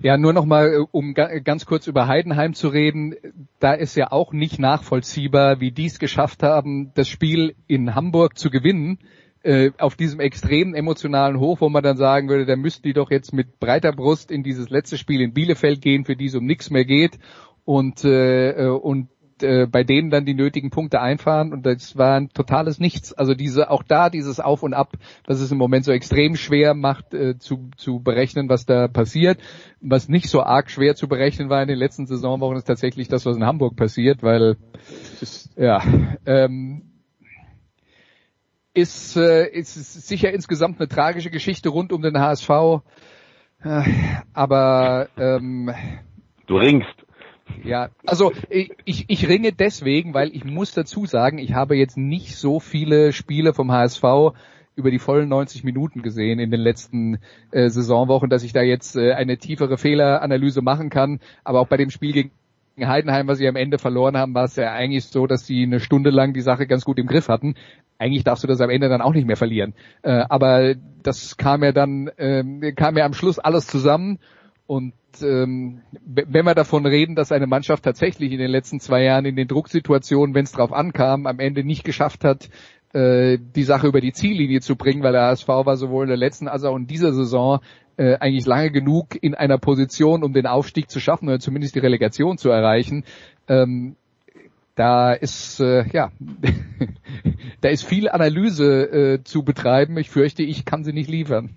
Speaker 10: Ja, nur noch mal, äh, um ganz kurz über Heidenheim zu reden. Da ist ja auch nicht nachvollziehbar, wie die es geschafft haben, das Spiel in Hamburg zu gewinnen. Äh, auf diesem extremen emotionalen Hoch, wo man dann sagen würde, da müssten die doch jetzt mit breiter Brust in dieses letzte Spiel in Bielefeld gehen, für die es um nichts mehr geht. Und, äh, äh und äh, bei denen dann die nötigen Punkte einfahren und das war ein totales Nichts. Also diese auch da dieses Auf und Ab, das ist im Moment so extrem schwer macht äh, zu, zu berechnen, was da passiert. Was nicht so arg schwer zu berechnen war in den letzten Saisonwochen, ist tatsächlich das, was in Hamburg passiert, weil ja ähm, ist, äh, ist sicher insgesamt eine tragische Geschichte rund um den HSV, äh, aber ähm,
Speaker 8: du ringst.
Speaker 10: Ja, also ich, ich ringe deswegen, weil ich muss dazu sagen, ich habe jetzt nicht so viele Spiele vom HSV über die vollen 90 Minuten gesehen in den letzten äh, Saisonwochen, dass ich da jetzt äh, eine tiefere Fehleranalyse machen kann. Aber auch bei dem Spiel gegen Heidenheim, was sie am Ende verloren haben, war es ja eigentlich so, dass sie eine Stunde lang die Sache ganz gut im Griff hatten. Eigentlich darfst du das am Ende dann auch nicht mehr verlieren. Äh, aber das kam ja dann, äh, kam ja am Schluss alles zusammen und ähm, wenn wir davon reden, dass eine Mannschaft tatsächlich in den letzten zwei Jahren in den Drucksituationen, wenn es drauf ankam, am Ende nicht geschafft hat, äh, die Sache über die Ziellinie zu bringen, weil der HSV war sowohl in der letzten als auch in dieser Saison äh, eigentlich lange genug in einer Position, um den Aufstieg zu schaffen oder zumindest die Relegation zu erreichen. Ähm, da ist äh, ja, da ist viel Analyse äh, zu betreiben. Ich fürchte, ich kann sie nicht liefern.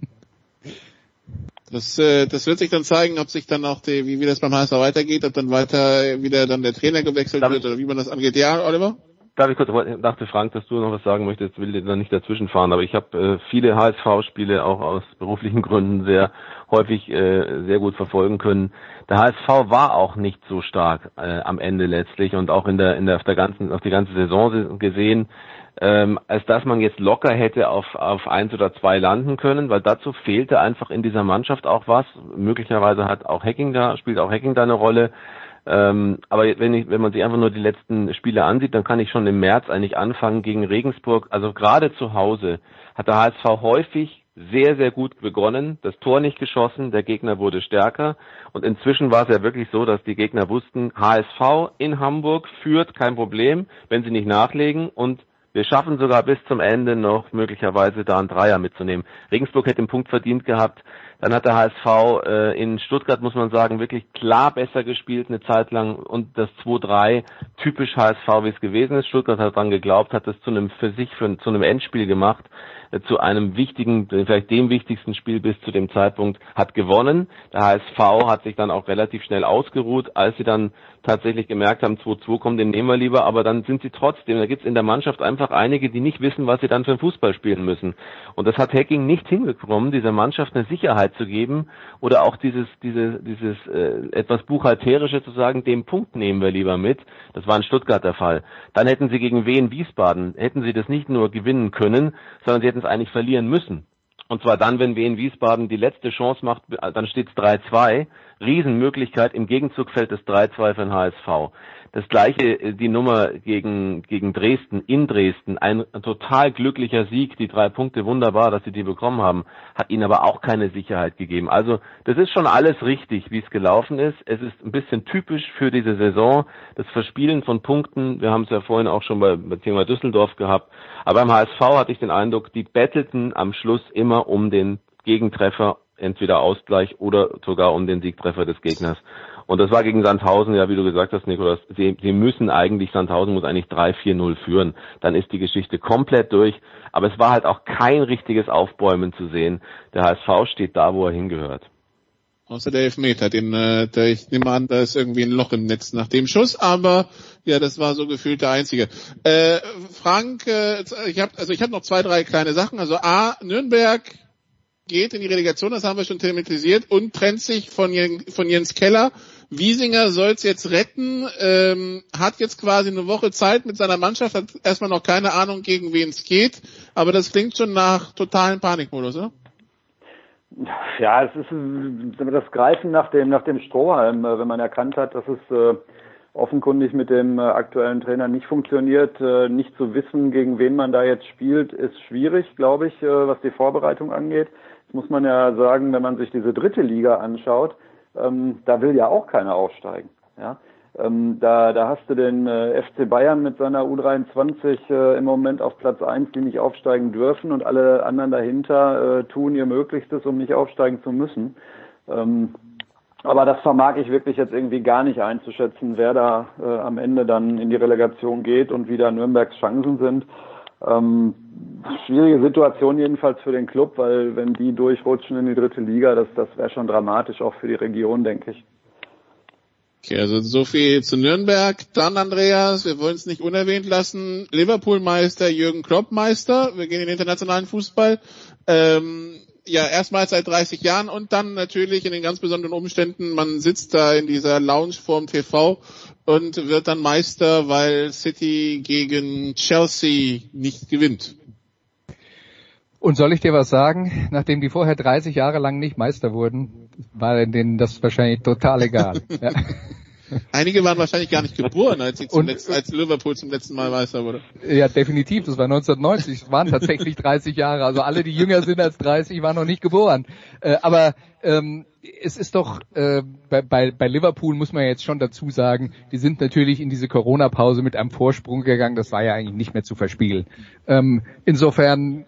Speaker 7: Das, äh, das wird sich dann zeigen, ob sich dann auch die, wie, wie das beim HSV weitergeht, ob dann weiter wieder dann der Trainer gewechselt Darf wird oder wie man das angeht. Ja, Oliver?
Speaker 8: Darf ich kurz, dachte Frank, dass du noch was sagen möchtest, will dir da nicht dazwischen fahren, aber ich habe äh, viele HSV-Spiele auch aus beruflichen Gründen sehr häufig äh, sehr gut verfolgen können. Der HSV war auch nicht so stark äh, am Ende letztlich und auch in der in der auf der ganzen auf die ganze Saison gesehen ähm, als dass man jetzt locker hätte auf, auf eins oder zwei landen können, weil dazu fehlte einfach in dieser Mannschaft auch was. Möglicherweise hat auch Hacking da, spielt auch Hacking da eine Rolle. Ähm, aber wenn, ich, wenn man sich einfach nur die letzten Spiele ansieht, dann kann ich schon im März eigentlich anfangen gegen Regensburg. Also gerade zu Hause hat der HSV häufig sehr, sehr gut begonnen, das Tor nicht geschossen, der Gegner wurde stärker und inzwischen war es ja wirklich so, dass die Gegner wussten, HSV in Hamburg führt, kein Problem, wenn sie nicht nachlegen und wir schaffen sogar bis zum Ende noch möglicherweise da einen Dreier mitzunehmen. Regensburg hätte den Punkt verdient gehabt. Dann hat der HSV äh, in Stuttgart, muss man sagen, wirklich klar besser gespielt eine Zeit lang und das 2-3 typisch HSV, wie es gewesen ist. Stuttgart hat dran geglaubt, hat es zu einem für sich, für, zu einem Endspiel gemacht zu einem wichtigen, vielleicht dem wichtigsten Spiel bis zu dem Zeitpunkt, hat gewonnen. Der HSV hat sich dann auch relativ schnell ausgeruht, als sie dann tatsächlich gemerkt haben, 2-2 kommt, den nehmen wir lieber, aber dann sind sie trotzdem, da gibt es in der Mannschaft einfach einige, die nicht wissen, was sie dann für einen Fußball spielen müssen. Und das hat Hacking nicht hinbekommen, dieser Mannschaft eine Sicherheit zu geben oder auch dieses, diese, dieses äh, etwas buchhalterische zu sagen, den Punkt nehmen wir lieber mit. Das war in Stuttgart der Fall. Dann hätten sie gegen Wien Wiesbaden, hätten sie das nicht nur gewinnen können, sondern sie hätten es eigentlich verlieren müssen. Und zwar dann, wenn Wien Wiesbaden die letzte Chance macht, dann steht es 3-2. Riesenmöglichkeit. Im Gegenzug fällt es 3-2 für den HSV. Das gleiche, äh, die Nummer gegen, gegen Dresden, in Dresden, ein total glücklicher Sieg, die drei Punkte, wunderbar, dass sie die bekommen haben, hat ihnen aber auch keine Sicherheit gegeben. Also, das ist schon alles richtig, wie es gelaufen ist. Es ist ein bisschen typisch für diese Saison, das Verspielen von Punkten. Wir haben es ja vorhin auch schon bei, bei Thema Düsseldorf gehabt. Aber beim HSV hatte ich den Eindruck, die bettelten am Schluss immer um den Gegentreffer, entweder Ausgleich oder sogar um den Siegtreffer des Gegners. Und das war gegen Sandhausen, ja, wie du gesagt hast, Nikolas, sie, sie müssen eigentlich, Sandhausen muss eigentlich 3-4-0 führen. Dann ist die Geschichte komplett durch. Aber es war halt auch kein richtiges Aufbäumen zu sehen. Der HSV steht da, wo er hingehört.
Speaker 7: Außer der Elfmeter, den, äh, der, ich nehme an, da ist irgendwie ein Loch im Netz nach dem Schuss, aber ja, das war so gefühlt der einzige. Äh, Frank, äh, ich habe also ich habe noch zwei, drei kleine Sachen. Also A, Nürnberg geht in die Relegation, das haben wir schon thematisiert, und trennt sich von, von Jens Keller. Wiesinger soll es jetzt retten, ähm, hat jetzt quasi eine Woche Zeit mit seiner Mannschaft, hat erstmal noch keine Ahnung, gegen wen es geht, aber das klingt schon nach totalen Panikmodus, oder?
Speaker 9: Ja, es ist das Greifen nach dem, nach dem Strohhalm, äh, wenn man erkannt hat, dass es äh, offenkundig mit dem äh, aktuellen Trainer nicht funktioniert, nicht zu wissen, gegen wen man da jetzt spielt, ist schwierig, glaube ich, was die Vorbereitung angeht. Das muss man ja sagen, wenn man sich diese dritte Liga anschaut, ähm, da will ja auch keiner aufsteigen. Ja? Ähm, da, da hast du den äh, FC Bayern mit seiner U23 äh, im Moment auf Platz 1, die nicht aufsteigen dürfen und alle anderen dahinter äh, tun ihr Möglichstes, um nicht aufsteigen zu müssen. Ähm, aber das vermag ich wirklich jetzt irgendwie gar nicht einzuschätzen, wer da äh, am Ende dann in die Relegation geht und wie da Nürnbergs Chancen sind. Ähm, schwierige Situation jedenfalls für den Club, weil wenn die durchrutschen in die dritte Liga, das, das wäre schon dramatisch auch für die Region, denke ich.
Speaker 7: Okay, also so viel zu Nürnberg. Dann Andreas, wir wollen es nicht unerwähnt lassen. Liverpool-Meister, Jürgen Klopp-Meister. Wir gehen in den internationalen Fußball. Ähm, ja, erstmals seit 30 Jahren und dann natürlich in den ganz besonderen Umständen, man sitzt da in dieser Lounge vorm TV und wird dann Meister, weil City gegen Chelsea nicht gewinnt.
Speaker 10: Und soll ich dir was sagen? Nachdem die vorher 30 Jahre lang nicht Meister wurden, war denen das wahrscheinlich total egal. ja.
Speaker 7: Einige waren wahrscheinlich gar nicht geboren, als, sie zum letzten, als Liverpool zum letzten Mal Meister wurde.
Speaker 10: Ja, definitiv. Das war 1990. Es waren tatsächlich 30 Jahre. Also alle, die jünger sind als 30, waren noch nicht geboren. Äh, aber ähm, es ist doch äh, bei, bei, bei Liverpool muss man jetzt schon dazu sagen, die sind natürlich in diese Corona-Pause mit einem Vorsprung gegangen. Das war ja eigentlich nicht mehr zu verspielen. Ähm, insofern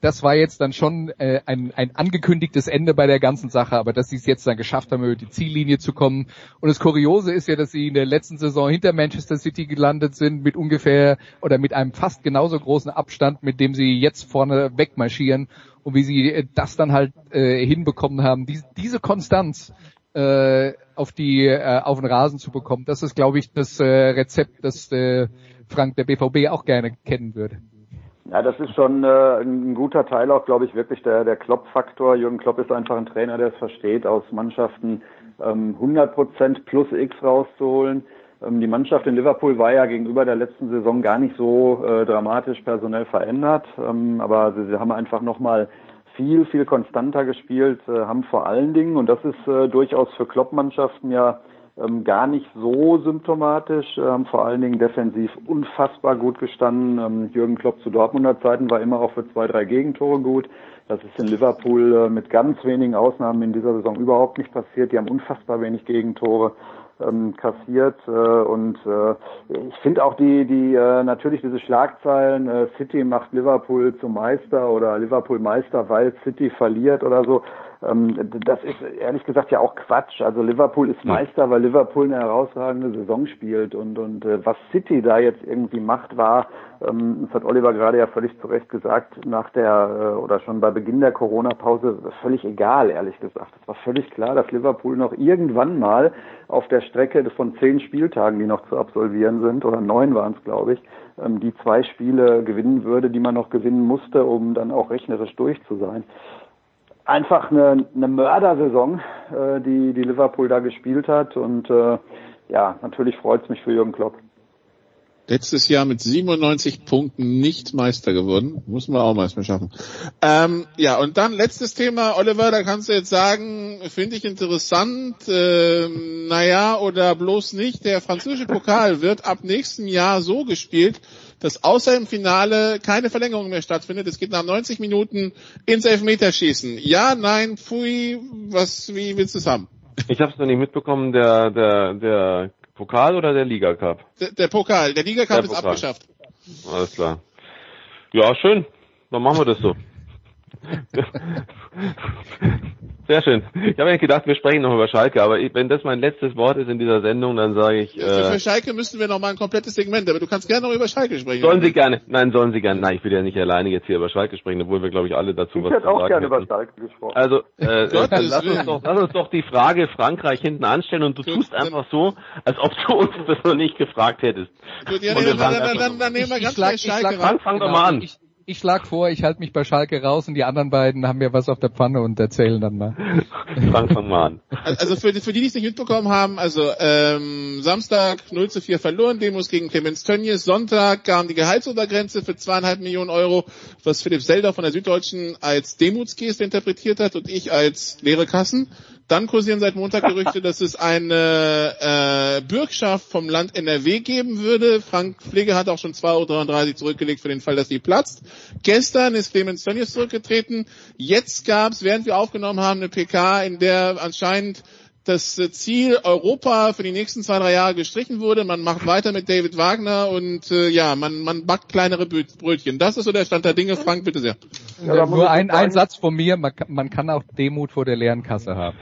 Speaker 10: das war jetzt dann schon äh, ein, ein angekündigtes Ende bei der ganzen Sache, aber dass sie es jetzt dann geschafft haben, über die Ziellinie zu kommen. Und das Kuriose ist ja, dass sie in der letzten Saison hinter Manchester City gelandet sind mit ungefähr oder mit einem fast genauso großen Abstand, mit dem sie jetzt vorne wegmarschieren und wie sie äh, das dann halt äh, hinbekommen haben, diese, diese Konstanz äh, auf die äh, auf den Rasen zu bekommen. Das ist, glaube ich, das äh, Rezept, das äh, Frank der BVB auch gerne kennen würde.
Speaker 9: Ja, das ist schon äh, ein guter Teil auch, glaube ich, wirklich der, der Klopp-Faktor. Jürgen Klopp ist einfach ein Trainer, der es versteht, aus Mannschaften ähm, 100 Prozent plus X rauszuholen. Ähm, die Mannschaft in Liverpool war ja gegenüber der letzten Saison gar nicht so äh, dramatisch personell verändert, ähm, aber sie, sie haben einfach nochmal viel, viel konstanter gespielt, äh, haben vor allen Dingen, und das ist äh, durchaus für Klopp-Mannschaften ja ähm, gar nicht so symptomatisch, äh, haben vor allen Dingen defensiv unfassbar gut gestanden. Ähm, Jürgen Klopp zu Dortmunder Zeiten war immer auch für zwei, drei Gegentore gut. Das ist in Liverpool äh, mit ganz wenigen Ausnahmen in dieser Saison überhaupt nicht passiert. Die haben unfassbar wenig Gegentore ähm, kassiert äh, und äh, ich finde auch die die äh, natürlich diese Schlagzeilen äh, City macht Liverpool zum Meister oder Liverpool Meister weil City verliert oder so ähm, das ist ehrlich gesagt ja auch Quatsch. Also Liverpool ist Meister, weil Liverpool eine herausragende Saison spielt und und äh, was City da jetzt irgendwie macht, war, ähm, das hat Oliver gerade ja völlig zu Recht gesagt, nach der äh, oder schon bei Beginn der Corona-Pause völlig egal, ehrlich gesagt. Es war völlig klar, dass Liverpool noch irgendwann mal auf der Strecke von zehn Spieltagen, die noch zu absolvieren sind, oder neun waren es, glaube ich, ähm, die zwei Spiele gewinnen würde, die man noch gewinnen musste, um dann auch rechnerisch durch zu sein einfach eine, eine Mördersaison, äh, die, die Liverpool da gespielt hat. Und äh, ja, natürlich freut es mich für Jürgen Klopp.
Speaker 7: Letztes Jahr mit 97 Punkten nicht Meister geworden. Muss man auch mal schaffen. Ähm, ja, und dann letztes Thema, Oliver, da kannst du jetzt sagen, finde ich interessant, äh, naja, oder bloß nicht. Der französische Pokal wird ab nächstem Jahr so gespielt, dass außer im Finale keine Verlängerung mehr stattfindet. Es geht nach 90 Minuten ins Elfmeterschießen. Ja, nein, pfui, was, wie willst du es haben?
Speaker 8: Ich habe es noch nicht mitbekommen, der, der, der Pokal oder der Liga Cup?
Speaker 7: Der, der Pokal, der Liga Cup der ist Pokal. abgeschafft.
Speaker 8: Alles klar. Ja, schön. Dann machen wir das so. Sehr schön. Ich habe eigentlich gedacht, wir sprechen noch über Schalke, aber wenn das mein letztes Wort ist in dieser Sendung, dann sage ich.
Speaker 7: Äh, für Schalke müssten wir noch mal ein komplettes Segment, aber du kannst gerne noch über Schalke sprechen.
Speaker 8: Sollen Sie gerne? Nein, sollen Sie gerne. Nein, ich will ja nicht alleine jetzt hier über Schalke sprechen, obwohl wir, glaube ich, alle dazu
Speaker 9: ich
Speaker 8: was
Speaker 9: hätte
Speaker 8: zu
Speaker 9: auch
Speaker 8: sagen
Speaker 9: gerne
Speaker 8: hätten.
Speaker 9: über Schalke gesprochen.
Speaker 8: Also, äh, lass, uns doch, lass uns doch die Frage Frankreich hinten anstellen und du Gut, tust einfach so, als ob du uns das noch nicht gefragt hättest.
Speaker 7: Gut, ja, nee, dann, dann, dann, dann, nehmen wir ganz
Speaker 10: schlag,
Speaker 7: Schalke
Speaker 10: schlag,
Speaker 8: Fang doch mal an.
Speaker 10: Ich, ich schlag vor, ich halte mich bei Schalke raus und die anderen beiden haben mir was auf der Pfanne und erzählen dann mal.
Speaker 8: Fang mal an.
Speaker 7: Also für, für die, die es nicht mitbekommen haben, also ähm, Samstag 0 zu 4 verloren, Demos gegen Clemens Tönnies. Sonntag kam die Gehaltsobergrenze für zweieinhalb Millionen Euro, was Philipp Selder von der Süddeutschen als Demutsgeste interpretiert hat und ich als leere Kassen. Dann kursieren seit Montag Gerüchte, dass es eine äh, Bürgschaft vom Land NRW geben würde. Frank Pflege hat auch schon 2,33 Euro zurückgelegt für den Fall, dass die platzt. Gestern ist Clemens Tönnies zurückgetreten. Jetzt gab es, während wir aufgenommen haben, eine PK, in der anscheinend das Ziel Europa für die nächsten zwei, drei Jahre gestrichen wurde. Man macht weiter mit David Wagner und äh, ja, man, man backt kleinere Brötchen. Das ist so der Stand der Dinge. Frank, bitte sehr.
Speaker 10: Ja, Nur ein, ein Satz von mir, man kann, man kann auch Demut vor der leeren Kasse haben.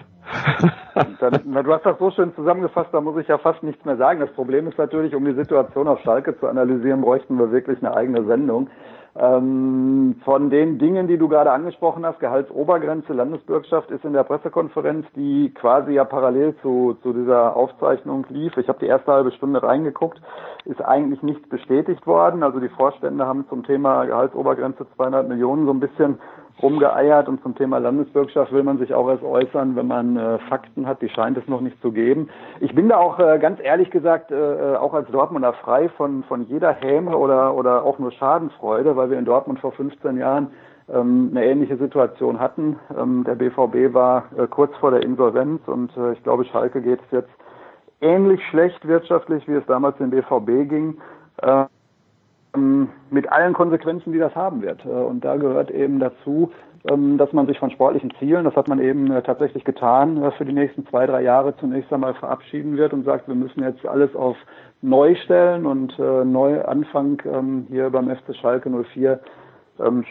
Speaker 9: Dann, na, du hast das so schön zusammengefasst, da muss ich ja fast nichts mehr sagen. Das Problem ist natürlich, um die Situation auf Schalke zu analysieren, bräuchten wir wirklich eine eigene Sendung. Ähm, von den Dingen, die du gerade angesprochen hast, Gehaltsobergrenze, Landesbürgschaft, ist in der Pressekonferenz, die quasi ja parallel zu, zu dieser Aufzeichnung lief. Ich habe die erste halbe Stunde reingeguckt, ist eigentlich nichts bestätigt worden. Also die Vorstände haben zum Thema Gehaltsobergrenze 200 Millionen so ein bisschen rumgeeiert und zum Thema Landesbürgschaft will man sich auch erst äußern, wenn man äh, Fakten hat, die scheint es noch nicht zu geben. Ich bin da auch äh, ganz ehrlich gesagt äh, auch als Dortmunder frei von von jeder Häme oder oder auch nur Schadenfreude, weil wir in Dortmund vor 15 Jahren ähm, eine ähnliche Situation hatten. Ähm, der BVB war äh, kurz vor der Insolvenz und äh, ich glaube Schalke geht es jetzt ähnlich schlecht wirtschaftlich, wie es damals dem BVB ging. Äh, ähm, mit allen Konsequenzen, die das haben wird. Äh, und da gehört eben dazu, ähm, dass man sich von sportlichen Zielen, das hat man eben äh, tatsächlich getan, äh, für die nächsten zwei, drei Jahre zunächst einmal verabschieden wird und sagt, wir müssen jetzt alles auf neu stellen und neu Anfang ähm, hier beim FC Schalke 04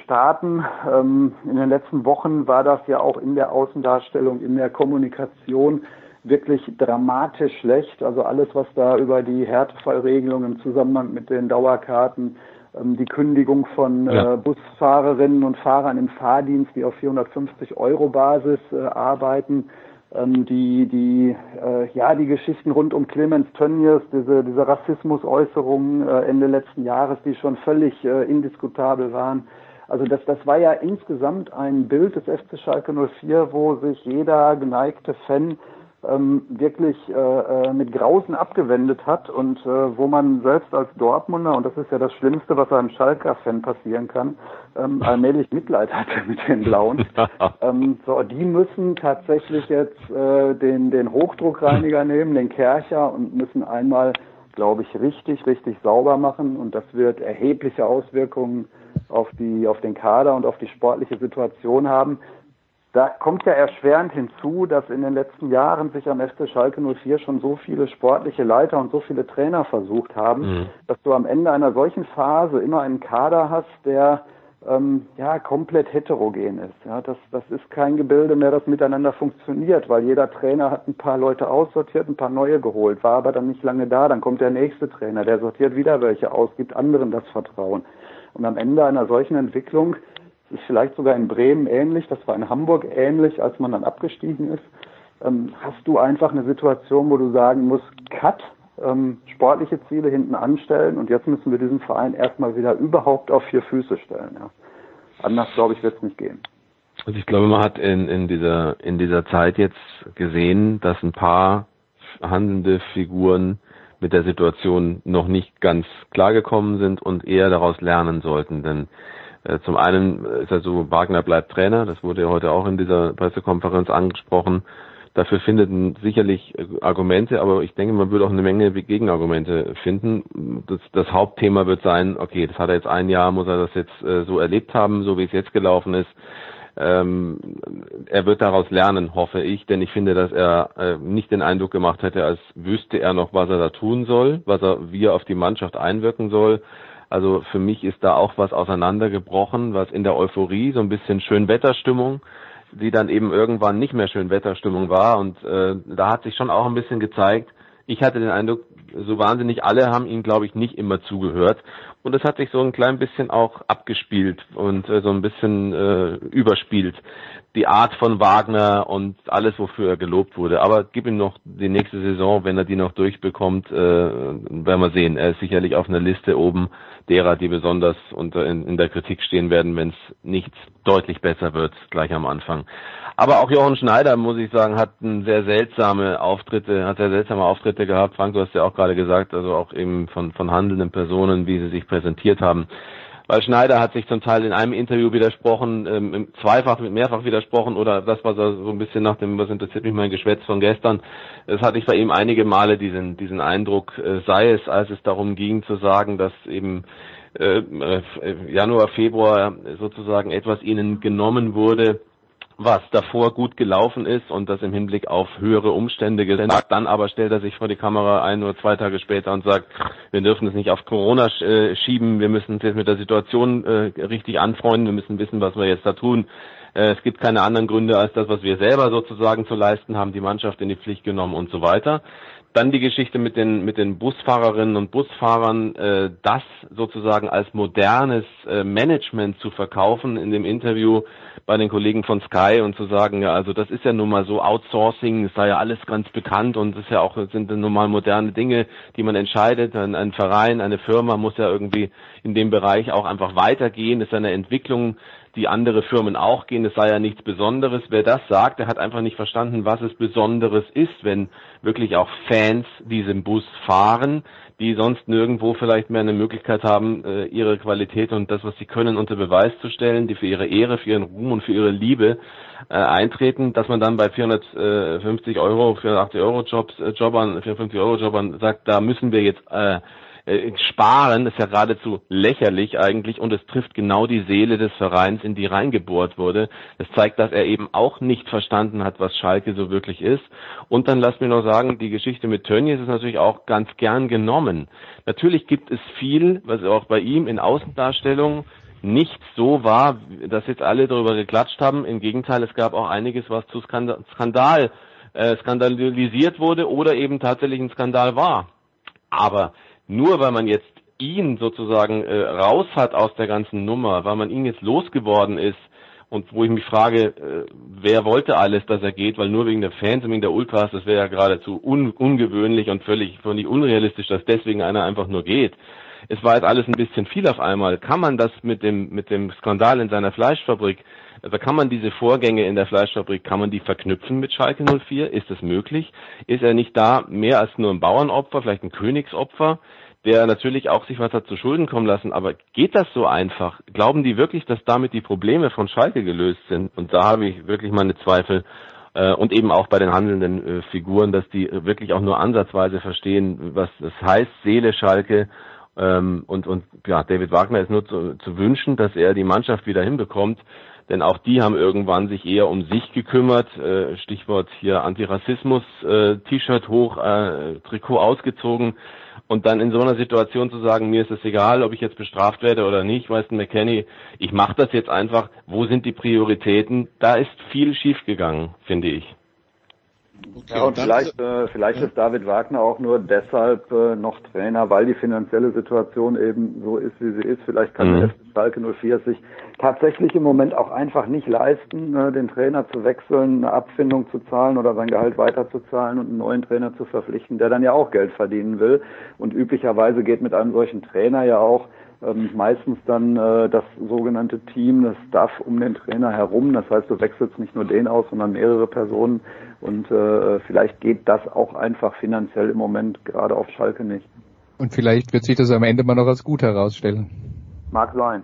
Speaker 9: starten. In den letzten Wochen war das ja auch in der Außendarstellung, in der Kommunikation wirklich dramatisch schlecht. Also alles, was da über die Härtefallregelung im Zusammenhang mit den Dauerkarten, ähm, die Kündigung von ja. äh, Busfahrerinnen und Fahrern im Fahrdienst, die auf 450 Euro Basis äh, arbeiten, ähm, die die äh, ja die Geschichten rund um Clemens Tönnies, diese diese Rassismusäußerungen äh, Ende letzten Jahres, die schon völlig äh, indiskutabel waren. Also das, das war ja insgesamt ein Bild des FC Schalke 04, wo sich jeder geneigte Fan ähm, wirklich äh, äh, mit Grausen abgewendet hat und äh, wo man selbst als Dortmunder, und das ist ja das Schlimmste, was einem Schalker-Fan passieren kann, ähm, allmählich Mitleid hatte mit den Blauen. ähm, so, die müssen tatsächlich jetzt äh, den, den Hochdruckreiniger nehmen, den Kercher und müssen einmal, glaube ich, richtig, richtig sauber machen und das wird erhebliche Auswirkungen auf die, auf den Kader und auf die sportliche Situation haben. Da kommt ja erschwerend hinzu, dass in den letzten Jahren sich am FC Schalke 04 schon so viele sportliche Leiter und so viele Trainer versucht haben, mhm. dass du am Ende einer solchen Phase immer einen Kader hast, der ähm, ja komplett heterogen ist. Ja, das, das ist kein Gebilde mehr, das miteinander funktioniert, weil jeder Trainer hat ein paar Leute aussortiert, ein paar neue geholt, war aber dann nicht lange da. Dann kommt der nächste Trainer, der sortiert wieder welche aus, gibt anderen das Vertrauen. Und am Ende einer solchen Entwicklung ist vielleicht sogar in Bremen ähnlich, das war in Hamburg ähnlich, als man dann abgestiegen ist. Ähm, hast du einfach eine Situation, wo du sagen musst, Cut, ähm, sportliche Ziele hinten anstellen und jetzt müssen wir diesen Verein erstmal wieder überhaupt auf vier Füße stellen. Ja. Anders, glaube ich, wird es nicht gehen.
Speaker 8: Also ich glaube, man hat in, in dieser in dieser Zeit jetzt gesehen, dass ein paar handelnde Figuren mit der Situation noch nicht ganz klargekommen sind und eher daraus lernen sollten. Denn zum einen ist er so, Wagner bleibt Trainer, das wurde ja heute auch in dieser Pressekonferenz angesprochen. Dafür finden sicherlich äh, Argumente, aber ich denke, man würde auch eine Menge Gegenargumente finden. Das, das Hauptthema wird sein, okay, das hat er jetzt ein Jahr, muss er das jetzt äh, so erlebt haben, so wie es jetzt gelaufen ist. Ähm, er wird daraus lernen, hoffe ich, denn ich finde, dass er äh, nicht den Eindruck gemacht hätte, als wüsste er noch, was er da tun soll, was er, wie er auf die Mannschaft einwirken soll. Also für mich ist da auch was auseinandergebrochen, was in der Euphorie, so ein bisschen Schönwetterstimmung, die dann eben irgendwann nicht mehr Schönwetterstimmung war. Und äh, da hat sich schon auch ein bisschen gezeigt, ich hatte den Eindruck, so wahnsinnig alle haben ihm, glaube ich, nicht immer zugehört. Und es hat sich so ein klein bisschen auch abgespielt und äh, so ein bisschen äh, überspielt. Die Art von Wagner und alles, wofür er gelobt wurde. Aber gib ihm noch die nächste Saison, wenn er die noch durchbekommt, äh, werden wir sehen. Er ist sicherlich auf einer Liste oben derer, die besonders unter in, in der Kritik stehen werden, wenn es nicht deutlich besser wird, gleich am Anfang. Aber auch Jochen Schneider, muss ich sagen, hat ein sehr seltsame Auftritte, hat sehr seltsame Auftritte gehabt. Frank, du hast ja auch gerade gesagt, also auch eben von, von handelnden Personen, wie sie sich präsentiert haben. Weil Schneider hat sich zum Teil in einem Interview widersprochen, ähm, zweifach, mehrfach widersprochen oder das war so ein bisschen nach dem, was interessiert mich mein Geschwätz von gestern. Das hatte ich bei ihm einige Male diesen, diesen Eindruck, äh, sei es, als es darum ging zu sagen, dass eben äh, äh Januar, Februar sozusagen etwas ihnen genommen wurde, was davor gut gelaufen ist und das im Hinblick auf höhere Umstände gesagt. Dann aber stellt er sich vor die Kamera ein oder zwei Tage später und sagt, wir dürfen es nicht auf Corona äh, schieben, wir müssen uns jetzt mit der Situation äh, richtig anfreunden, wir müssen wissen, was wir jetzt da tun. Äh, es gibt keine anderen Gründe als das, was wir selber sozusagen zu leisten haben, die Mannschaft in die Pflicht genommen und so weiter. Dann die Geschichte mit den mit den Busfahrerinnen und Busfahrern, äh, das sozusagen als modernes äh, Management zu verkaufen in dem Interview bei den Kollegen von Sky und zu sagen, ja, also das ist ja nun mal so Outsourcing, es sei ja alles ganz bekannt und es ist ja auch sind nun mal moderne Dinge, die man entscheidet. Ein, ein Verein, eine Firma muss ja irgendwie in dem Bereich auch einfach weitergehen. Ist eine Entwicklung, die andere Firmen auch gehen. Es sei ja nichts Besonderes. Wer das sagt, der hat einfach nicht verstanden, was es Besonderes ist, wenn wirklich auch Fans diesen Bus fahren, die sonst nirgendwo vielleicht mehr eine Möglichkeit haben, äh, ihre Qualität und das, was sie können, unter Beweis zu stellen, die für ihre Ehre, für ihren Ruhm und für ihre Liebe äh, eintreten, dass man dann bei 450 Euro, 480 Euro Jobs, äh, Jobbern, 450 Euro Jobbern sagt, da müssen wir jetzt äh, äh, sparen ist ja geradezu lächerlich eigentlich und es trifft genau die Seele des Vereins, in die reingebohrt wurde. Es zeigt, dass er eben auch nicht verstanden hat, was Schalke so wirklich ist. Und dann lass mir noch sagen, die Geschichte mit Tönnies ist natürlich auch ganz gern genommen. Natürlich gibt es viel, was auch bei ihm in Außendarstellung nicht so war, dass jetzt alle darüber geklatscht haben. Im Gegenteil, es gab auch einiges, was zu Skandal, äh, skandalisiert wurde oder eben tatsächlich ein Skandal war. Aber nur weil man jetzt ihn sozusagen äh, raus hat aus der ganzen Nummer, weil man ihn jetzt losgeworden ist und wo ich mich frage, äh, wer wollte alles, dass er geht, weil nur wegen der Fans und wegen der Ultras, das wäre ja geradezu un ungewöhnlich und völlig, völlig unrealistisch, dass deswegen einer einfach nur geht. Es war jetzt alles ein bisschen viel auf einmal. Kann man das mit dem, mit dem Skandal in seiner Fleischfabrik, also kann man diese Vorgänge in der Fleischfabrik, kann man die verknüpfen mit Schalke 04? Ist das möglich? Ist er nicht da mehr als nur ein Bauernopfer, vielleicht ein Königsopfer? der natürlich auch sich was hat zu Schulden kommen lassen. Aber geht das so einfach? Glauben die wirklich, dass damit die Probleme von Schalke gelöst sind? Und da habe ich wirklich meine Zweifel. Äh, und eben auch bei den handelnden äh, Figuren, dass die wirklich auch nur ansatzweise verstehen, was das heißt, Seele Schalke. Ähm, und, und ja, David Wagner ist nur zu, zu wünschen, dass er die Mannschaft wieder hinbekommt denn auch die haben irgendwann sich eher um sich gekümmert. Äh, Stichwort hier Antirassismus, äh, T-Shirt hoch, äh, Trikot ausgezogen. Und dann in so einer Situation zu sagen, mir ist es egal, ob ich jetzt bestraft werde oder nicht, weißt du, McKenny, ich mache das jetzt einfach, wo sind die Prioritäten? Da ist viel schiefgegangen, finde ich.
Speaker 9: Okay, ja, und vielleicht, äh, vielleicht ja. ist David Wagner auch nur deshalb äh, noch Trainer, weil die finanzielle Situation eben so ist, wie sie ist. Vielleicht kann mhm. der FC Schalke 04 sich tatsächlich im Moment auch einfach nicht leisten, äh, den Trainer zu wechseln, eine Abfindung zu zahlen oder sein Gehalt weiterzuzahlen und einen neuen Trainer zu verpflichten, der dann ja auch Geld verdienen will. Und üblicherweise geht mit einem solchen Trainer ja auch ähm, meistens dann äh, das sogenannte Team, das Staff um den Trainer herum. Das heißt, du wechselst nicht nur den aus, sondern mehrere Personen. Und äh, vielleicht geht das auch einfach finanziell im Moment gerade auf Schalke nicht.
Speaker 10: Und vielleicht wird sich das am Ende mal noch als gut herausstellen.
Speaker 9: Mag sein.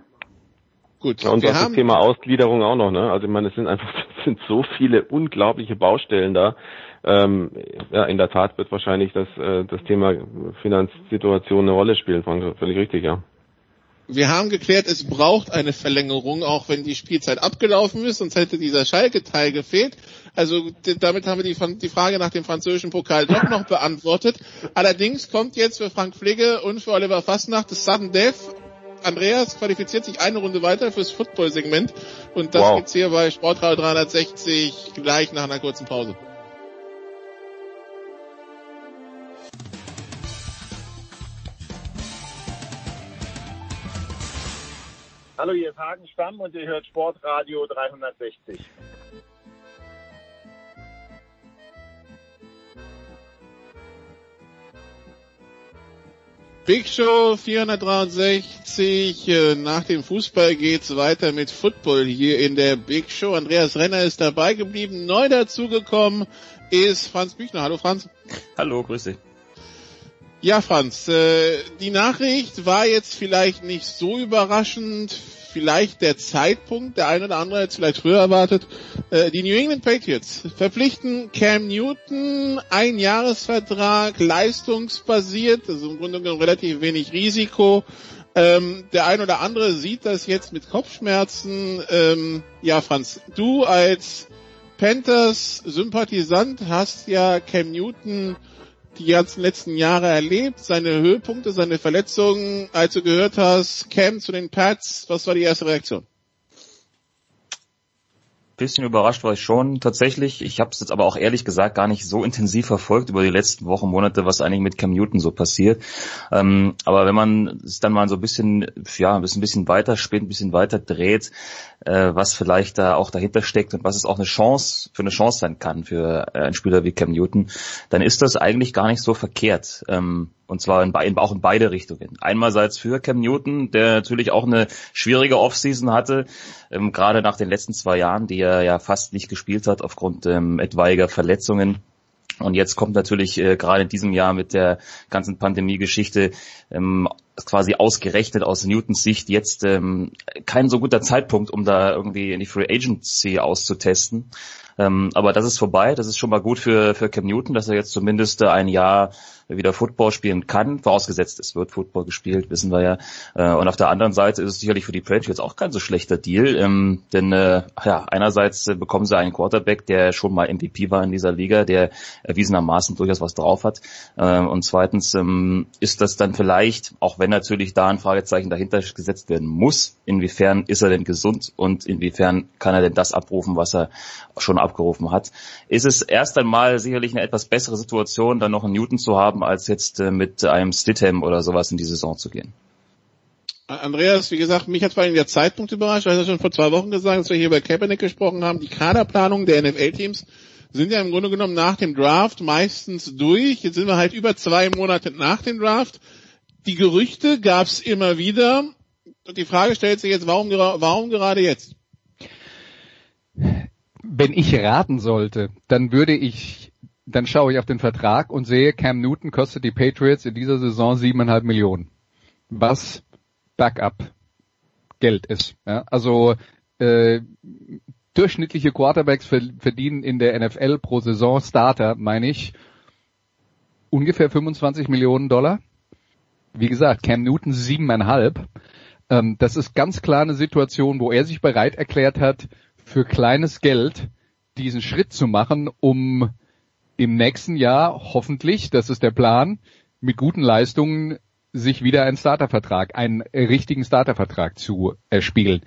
Speaker 8: Gut, ja, und wir haben das Thema Ausgliederung auch noch, ne? Also ich meine, es sind einfach es sind so viele unglaubliche Baustellen da. Ähm, ja, in der Tat wird wahrscheinlich das, äh, das Thema Finanzsituation eine Rolle spielen, Frank. Völlig richtig, ja.
Speaker 7: Wir haben geklärt, es braucht eine Verlängerung, auch wenn die Spielzeit abgelaufen ist, sonst hätte dieser Schalke-Teil gefehlt. Also damit haben wir die, die, Frage nach dem französischen Pokal doch noch beantwortet. Allerdings kommt jetzt für Frank Pflege und für Oliver Fastnacht das Sudden Death Andreas qualifiziert sich eine Runde weiter fürs Football-Segment und das
Speaker 11: Wow.
Speaker 7: gibt's hier bei Sportradio 360 gleich nach einer kurzen Pause.
Speaker 4: Hallo, hier ist Hagen Stamm und ihr hört Sportradio 360.
Speaker 7: Big Show 463. äh, Nach dem Fußball geht's weiter mit Football hier in der Big Show. Andreas Renner ist dabei geblieben. Neu dazugekommen ist Franz Büchner. Hallo Franz.
Speaker 11: Hallo, grüß dich.
Speaker 7: Ja, Franz, äh, die Nachricht war jetzt vielleicht nicht so überraschend, vielleicht der Zeitpunkt, der eine oder andere es vielleicht früher erwartet. Äh, die New England Patriots verpflichten Cam Newton, ein Jahresvertrag, leistungsbasiert, also im Grunde genommen relativ wenig Risiko. Ähm, der ein oder andere sieht das jetzt mit Kopfschmerzen. Ähm, ja, Franz, du als Panthers-Sympathisant hast ja Cam Newton die ganzen letzten Jahre erlebt, seine Höhepunkte, seine Verletzungen, als du gehört hast, Cam zu den Pats, was war die erste Reaktion?
Speaker 11: Bisschen überrascht war ich schon tatsächlich. Ich habe es jetzt aber auch ehrlich gesagt gar nicht so intensiv verfolgt über die letzten Wochen, Monate, was eigentlich mit Cam Newton so passiert. Ähm, aber wenn man es dann mal so ein bisschen, ja, ein bisschen, weiter spinnt, ein bisschen weiter dreht, äh, was vielleicht da auch dahinter steckt und was es auch eine Chance für eine Chance sein kann für äh, einen Spieler wie Cam Newton, dann ist das eigentlich gar nicht so verkehrt. Ähm, und zwar in, be- auch in beide Richtungen. Einmalseits für Cam Newton, der natürlich auch eine schwierige Offseason hatte, ähm, gerade nach den letzten zwei Jahren, die er ja fast nicht gespielt hat aufgrund ähm, etwaiger Verletzungen. Und jetzt kommt natürlich äh, gerade in diesem Jahr mit der ganzen Pandemie-Geschichte ähm, quasi ausgerechnet aus Newtons Sicht jetzt ähm, kein so guter Zeitpunkt, um da irgendwie in die Free Agency auszutesten. Ähm, aber das ist vorbei. Das ist schon mal gut für, für Cam Newton, dass er jetzt zumindest ein Jahr wieder Football spielen kann. Vorausgesetzt, es wird Football gespielt, wissen wir ja. Äh, und auf der anderen Seite ist es sicherlich für die Patriots auch kein so schlechter Deal. Ähm, denn äh, ja, einerseits äh, bekommen sie einen Quarterback, der schon mal MVP war in dieser Liga, der erwiesenermaßen durchaus was drauf hat. Äh, und zweitens ähm, ist das dann vielleicht, auch wenn natürlich da ein Fragezeichen dahinter gesetzt werden muss, inwiefern ist er denn gesund und inwiefern kann er denn das abrufen, was er schon abgerufen hat, ist es erst einmal sicherlich eine etwas bessere Situation, dann noch einen Newton zu haben, als jetzt äh, mit einem Stidham oder sowas in die Saison zu gehen.
Speaker 7: Andreas, wie gesagt, mich hat vor allem der Zeitpunkt überrascht. Du hast ja schon vor zwei Wochen gesagt, dass wir hier über Kaepernick gesprochen haben. Die Kaderplanung der NFL-Teams sind ja im Grunde genommen nach dem Draft meistens durch. Jetzt sind wir halt über zwei Monate nach dem Draft. Die Gerüchte gab es immer wieder. Und die Frage stellt sich jetzt, warum, warum gerade jetzt?
Speaker 10: Wenn ich raten sollte, dann würde ich, dann schaue ich auf den Vertrag und sehe, Cam Newton kostet die Patriots in dieser Saison siebeneinhalb Millionen. Was Backup Geld ist. Ja, also äh, durchschnittliche Quarterbacks ver- verdienen in der NFL pro Saison Starter, meine ich, ungefähr 25 Millionen Dollar. Wie gesagt, Cam Newton siebeneinhalb. Ähm, das ist ganz klar eine Situation, wo er sich bereit erklärt hat, für kleines Geld diesen Schritt zu machen, um im nächsten Jahr hoffentlich, das ist der Plan, mit guten Leistungen sich wieder einen Startervertrag, einen richtigen Startervertrag zu erspielen.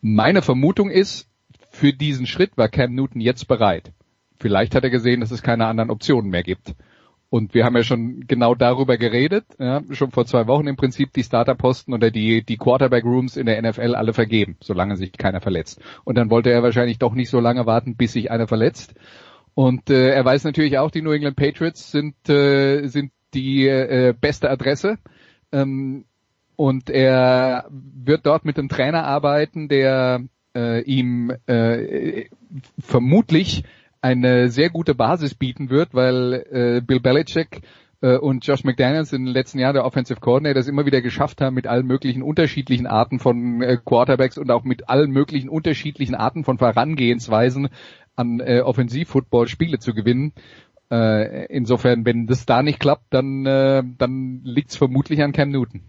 Speaker 10: Meine Vermutung ist, für diesen Schritt war Cam Newton jetzt bereit. Vielleicht hat er gesehen, dass es keine anderen Optionen mehr gibt. Und wir haben ja schon genau darüber geredet, ja, schon vor zwei Wochen im Prinzip die Starterposten oder die, die Quarterback Rooms in der NFL alle vergeben, solange sich keiner verletzt. Und dann wollte er wahrscheinlich doch nicht so lange warten, bis sich einer verletzt. Und äh, er weiß natürlich auch, die New England Patriots sind, äh, sind die äh, beste Adresse. Ähm, und er wird dort mit einem Trainer arbeiten, der äh, ihm äh, vermutlich eine sehr gute Basis bieten wird, weil äh, Bill Belichick äh, und Josh McDaniels in den letzten Jahren der Offensive Coordinator es immer wieder geschafft haben, mit allen möglichen unterschiedlichen Arten von äh, Quarterbacks und auch mit allen möglichen unterschiedlichen Arten von Vorangehensweisen an äh, Offensivfootball Spiele zu gewinnen. Äh, insofern, wenn das da nicht klappt, dann, äh, dann liegt es vermutlich an Cam Newton.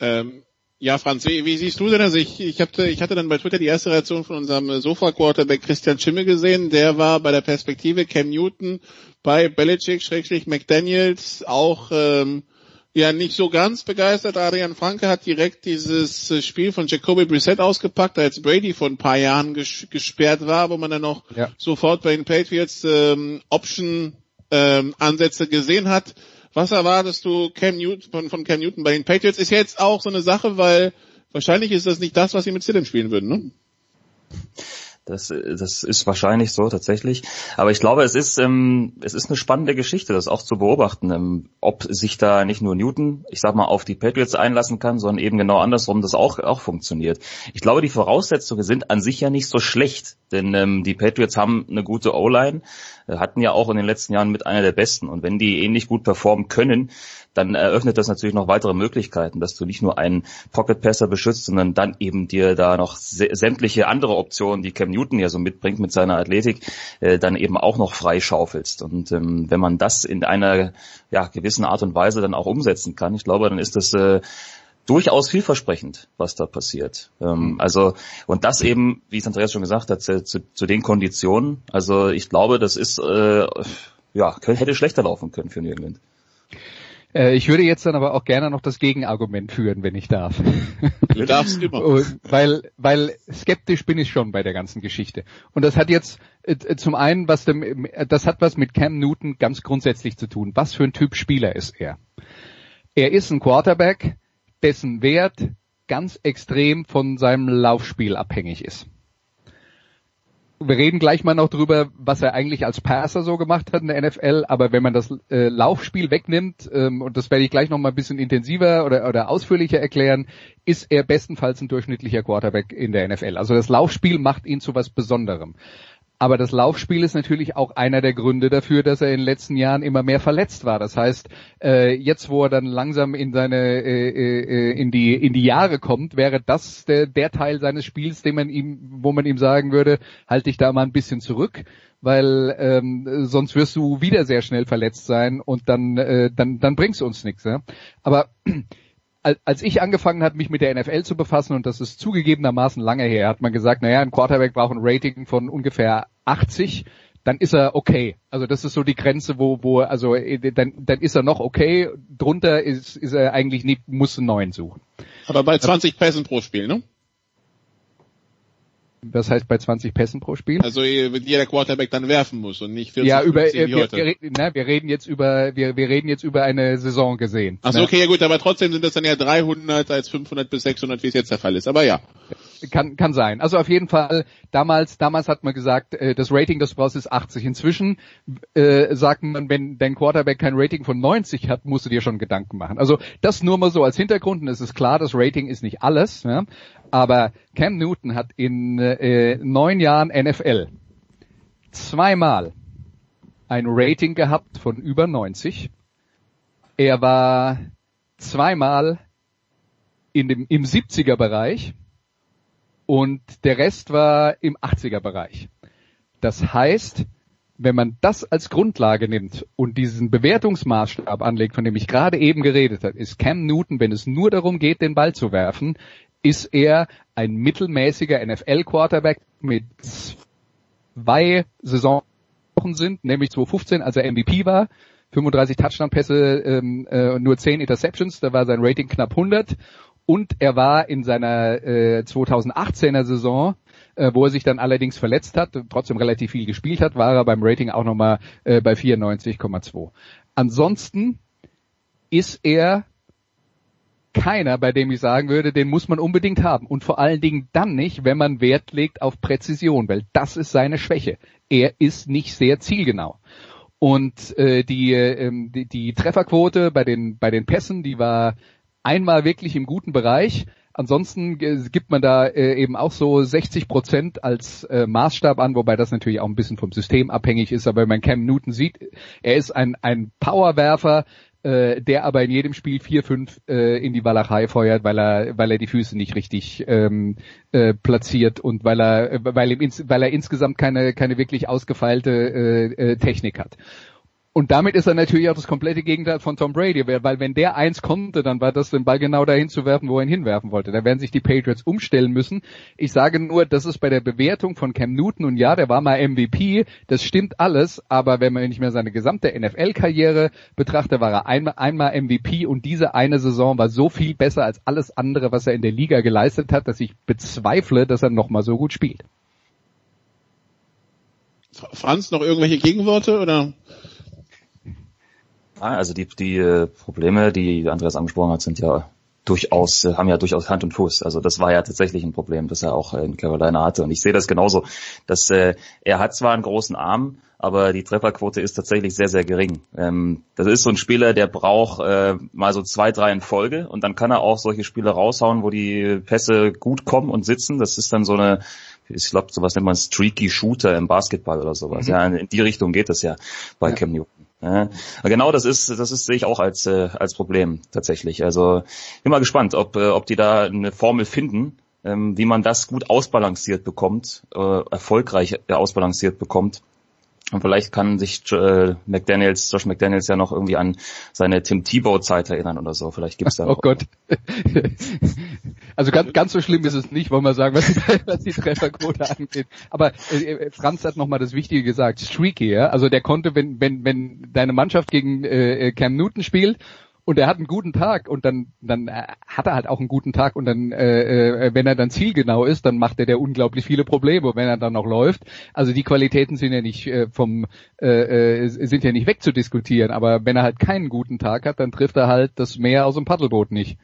Speaker 7: Ähm, ja, Franz, wie, wie siehst du denn das? Ich, ich, hatte, ich hatte dann bei Twitter die erste Reaktion von unserem Sofa-Quarterback Christian Schimmel gesehen. Der war bei der Perspektive Cam Newton bei Belichick, Schrägstrich McDaniels auch ähm, Ja, nicht so ganz begeistert. Adrian Franke hat direkt dieses äh, Spiel von Jacoby Brissett ausgepackt, als Brady vor ein paar Jahren ges gesperrt war, wo man dann noch ja. sofort bei den Patriots ähm, Option ähm, Ansätze gesehen hat. Was erwartest du Cam Newton, von, von Cam Newton bei den Patriots? Ist jetzt auch so eine Sache, weil wahrscheinlich ist das nicht das, was sie mit Stidham spielen würden, ne?
Speaker 11: Das, das ist wahrscheinlich so tatsächlich. Aber ich glaube, es ist, ähm, es ist eine spannende Geschichte, das auch zu beobachten, ähm, ob sich da nicht nur Newton, ich sag mal, auf die Patriots einlassen kann, sondern eben genau andersrum das auch, auch funktioniert. Ich glaube, die Voraussetzungen sind an sich ja nicht so schlecht, denn ähm, die Patriots haben eine gute O-Line, hatten ja auch in den letzten Jahren mit einer der besten. Und wenn die ähnlich gut performen können, dann eröffnet das natürlich noch weitere Möglichkeiten, dass du nicht nur einen Pocket Passer beschützt, sondern dann eben dir da noch sämtliche andere Optionen, die Cam Newton ja so mitbringt mit seiner Athletik, äh, dann eben auch noch freischaufelst. Und ähm, wenn man das in einer ja, gewissen Art und Weise dann auch umsetzen kann, ich glaube, dann ist das äh, durchaus vielversprechend, was da passiert. Ähm, mhm. also und das eben, wie es Andreas schon gesagt hat, zu, zu, den Konditionen. Also ich glaube, das ist äh, ja hätte schlechter laufen können für New England.
Speaker 10: Äh, ich würde jetzt dann aber auch gerne noch das Gegenargument führen, wenn ich darf.
Speaker 7: Du darfst immer.
Speaker 10: weil, weil skeptisch bin ich schon bei der ganzen Geschichte. Und das hat jetzt äh, zum einen was dem, das hat was mit Cam Newton ganz grundsätzlich zu tun. Was für ein Typ Spieler ist er? Er ist ein Quarterback, dessen Wert ganz extrem von seinem Laufspiel abhängig ist wir reden gleich mal noch drüber, was er eigentlich als Passer so gemacht hat in der NFL, aber wenn man das äh, Laufspiel wegnimmt, ähm, und das werde ich gleich noch mal ein bisschen intensiver oder, oder ausführlicher erklären, ist er bestenfalls ein durchschnittlicher Quarterback in der NFL. Also das Laufspiel macht ihn zu was Besonderem. Aber das Laufspiel ist natürlich auch einer der Gründe dafür, dass er in den letzten Jahren immer mehr verletzt war. Das heißt, äh, jetzt wo er dann langsam in seine äh, äh, in die in die Jahre kommt, wäre das der, der Teil seines Spiels, den man ihm, wo man ihm sagen würde, halt dich da mal ein bisschen zurück, weil ähm, sonst wirst du wieder sehr schnell verletzt sein und dann äh, dann dann bringst uns nichts. Ja? Aber als ich angefangen habe, mich mit der NFL zu befassen, und das ist zugegebenermaßen lange her, hat man gesagt, naja, ein Quarterback braucht ein Rating von ungefähr 80, dann ist er okay. Also das ist so die Grenze, wo, wo, also dann, dann ist er noch okay. Drunter ist, ist er eigentlich nicht, muss einen neuen suchen.
Speaker 7: Aber bei 20 Pässen pro Spiel, ne?
Speaker 10: Das heißt bei 20 Pässen pro Spiel?
Speaker 7: Also jeder Quarterback dann werfen muss und nicht 40
Speaker 10: Ja, über äh, wir, wir, na, wir reden jetzt über wir, wir reden jetzt über eine Saison gesehen.
Speaker 7: Ach so, ne? okay, ja gut, aber trotzdem sind das dann ja 300 als 500 bis 600, wie es jetzt der Fall ist. Aber ja.
Speaker 10: Kann kann sein. Also auf jeden Fall damals damals hat man gesagt, äh, das Rating des brauchst ist 80. Inzwischen äh, sagt man, wenn dein Quarterback kein Rating von 90 hat, musst du dir schon Gedanken machen. Also das nur mal so als Hintergrund. Und es ist klar, das Rating ist nicht alles. Ja? Aber Cam Newton hat in äh, neun Jahren NFL zweimal ein Rating gehabt von über 90. Er war zweimal in dem, im 70er Bereich und der Rest war im 80er Bereich. Das heißt, wenn man das als Grundlage nimmt und diesen Bewertungsmaßstab anlegt, von dem ich gerade eben geredet habe, ist Cam Newton, wenn es nur darum geht, den Ball zu werfen, ist er ein mittelmäßiger NFL-Quarterback mit zwei Saisons sind, nämlich 2015, als er MVP war, 35 Touchdown-Pässe, ähm, äh, nur 10 Interceptions, da war sein Rating knapp 100 und er war in seiner äh, 2018er Saison, äh, wo er sich dann allerdings verletzt hat, trotzdem relativ viel gespielt hat, war er beim Rating auch nochmal äh, bei 94,2. Ansonsten ist er keiner, bei dem ich sagen würde, den muss man unbedingt haben. Und vor allen Dingen dann nicht, wenn man Wert legt auf Präzision, weil das ist seine Schwäche. Er ist nicht sehr zielgenau. Und äh, die, äh, die, die Trefferquote bei den, bei den Pässen, die war einmal wirklich im guten Bereich. Ansonsten gibt man da äh, eben auch so 60 Prozent als äh, Maßstab an, wobei das natürlich auch ein bisschen vom System abhängig ist. Aber wenn man Cam Newton sieht, er ist ein, ein Powerwerfer, äh, der aber in jedem Spiel vier, fünf äh, in die Walachei feuert, weil er, weil er die Füße nicht richtig ähm, äh, platziert und weil er, weil, ihm ins, weil er insgesamt keine, keine wirklich ausgefeilte äh, äh, Technik hat. Und damit ist er natürlich auch das komplette Gegenteil von Tom Brady, weil wenn der eins konnte, dann war das den Ball genau dahin zu werfen, wo er ihn hinwerfen wollte. Da werden sich die Patriots umstellen müssen. Ich sage nur, das ist bei der Bewertung von Cam Newton und ja, der war mal MVP, das stimmt alles, aber wenn man nicht mehr seine gesamte NFL-Karriere betrachtet, war er einmal, einmal MVP und diese eine Saison war so viel besser als alles andere, was er in der Liga geleistet hat, dass ich bezweifle, dass er nochmal so gut spielt.
Speaker 7: Franz, noch irgendwelche Gegenworte oder?
Speaker 11: Also die, die äh, Probleme, die Andreas angesprochen hat, sind ja durchaus, äh, haben ja durchaus Hand und Fuß. Also das war ja tatsächlich ein Problem, das er auch in Carolina hatte. Und ich sehe das genauso, dass äh, er hat zwar einen großen Arm, aber die Trefferquote ist tatsächlich sehr, sehr gering. Ähm, das ist so ein Spieler, der braucht äh, mal so zwei, drei in Folge und dann kann er auch solche Spiele raushauen, wo die Pässe gut kommen und sitzen. Das ist dann so eine, ich glaube, sowas nennt man Streaky Shooter im Basketball oder sowas. Mhm. Ja, in die Richtung geht das ja bei ja. Cam Newton. Ja, genau, das ist, das ist sehe ich auch als äh, als Problem tatsächlich. Also bin mal gespannt, ob äh, ob die da eine Formel finden, ähm, wie man das gut ausbalanciert bekommt, äh, erfolgreich äh, ausbalanciert bekommt, und vielleicht kann sich äh, McDaniels, Josh McDaniels ja noch irgendwie an seine Tim Tebow-Zeit erinnern oder so. Vielleicht gibt's da.
Speaker 10: Oh Gott. also ganz, ganz so schlimm ist es nicht, wollen wir sagen, was die, was die Trefferquote angeht. Aber äh, äh Franz hat nochmal das Wichtige gesagt, streaky, ja. Also der konnte, wenn, wenn, wenn deine Mannschaft gegen äh, Cam Newton spielt und er hat einen guten Tag und dann dann äh, hat er halt auch einen guten Tag und dann äh, äh, wenn er dann zielgenau ist, dann macht er der unglaublich viele Probleme, wenn er dann noch läuft. Also die Qualitäten sind ja nicht äh, vom äh, äh, sind ja nicht wegzudiskutieren, aber wenn er halt keinen guten Tag hat, dann trifft er halt das Meer aus dem Paddelboot nicht.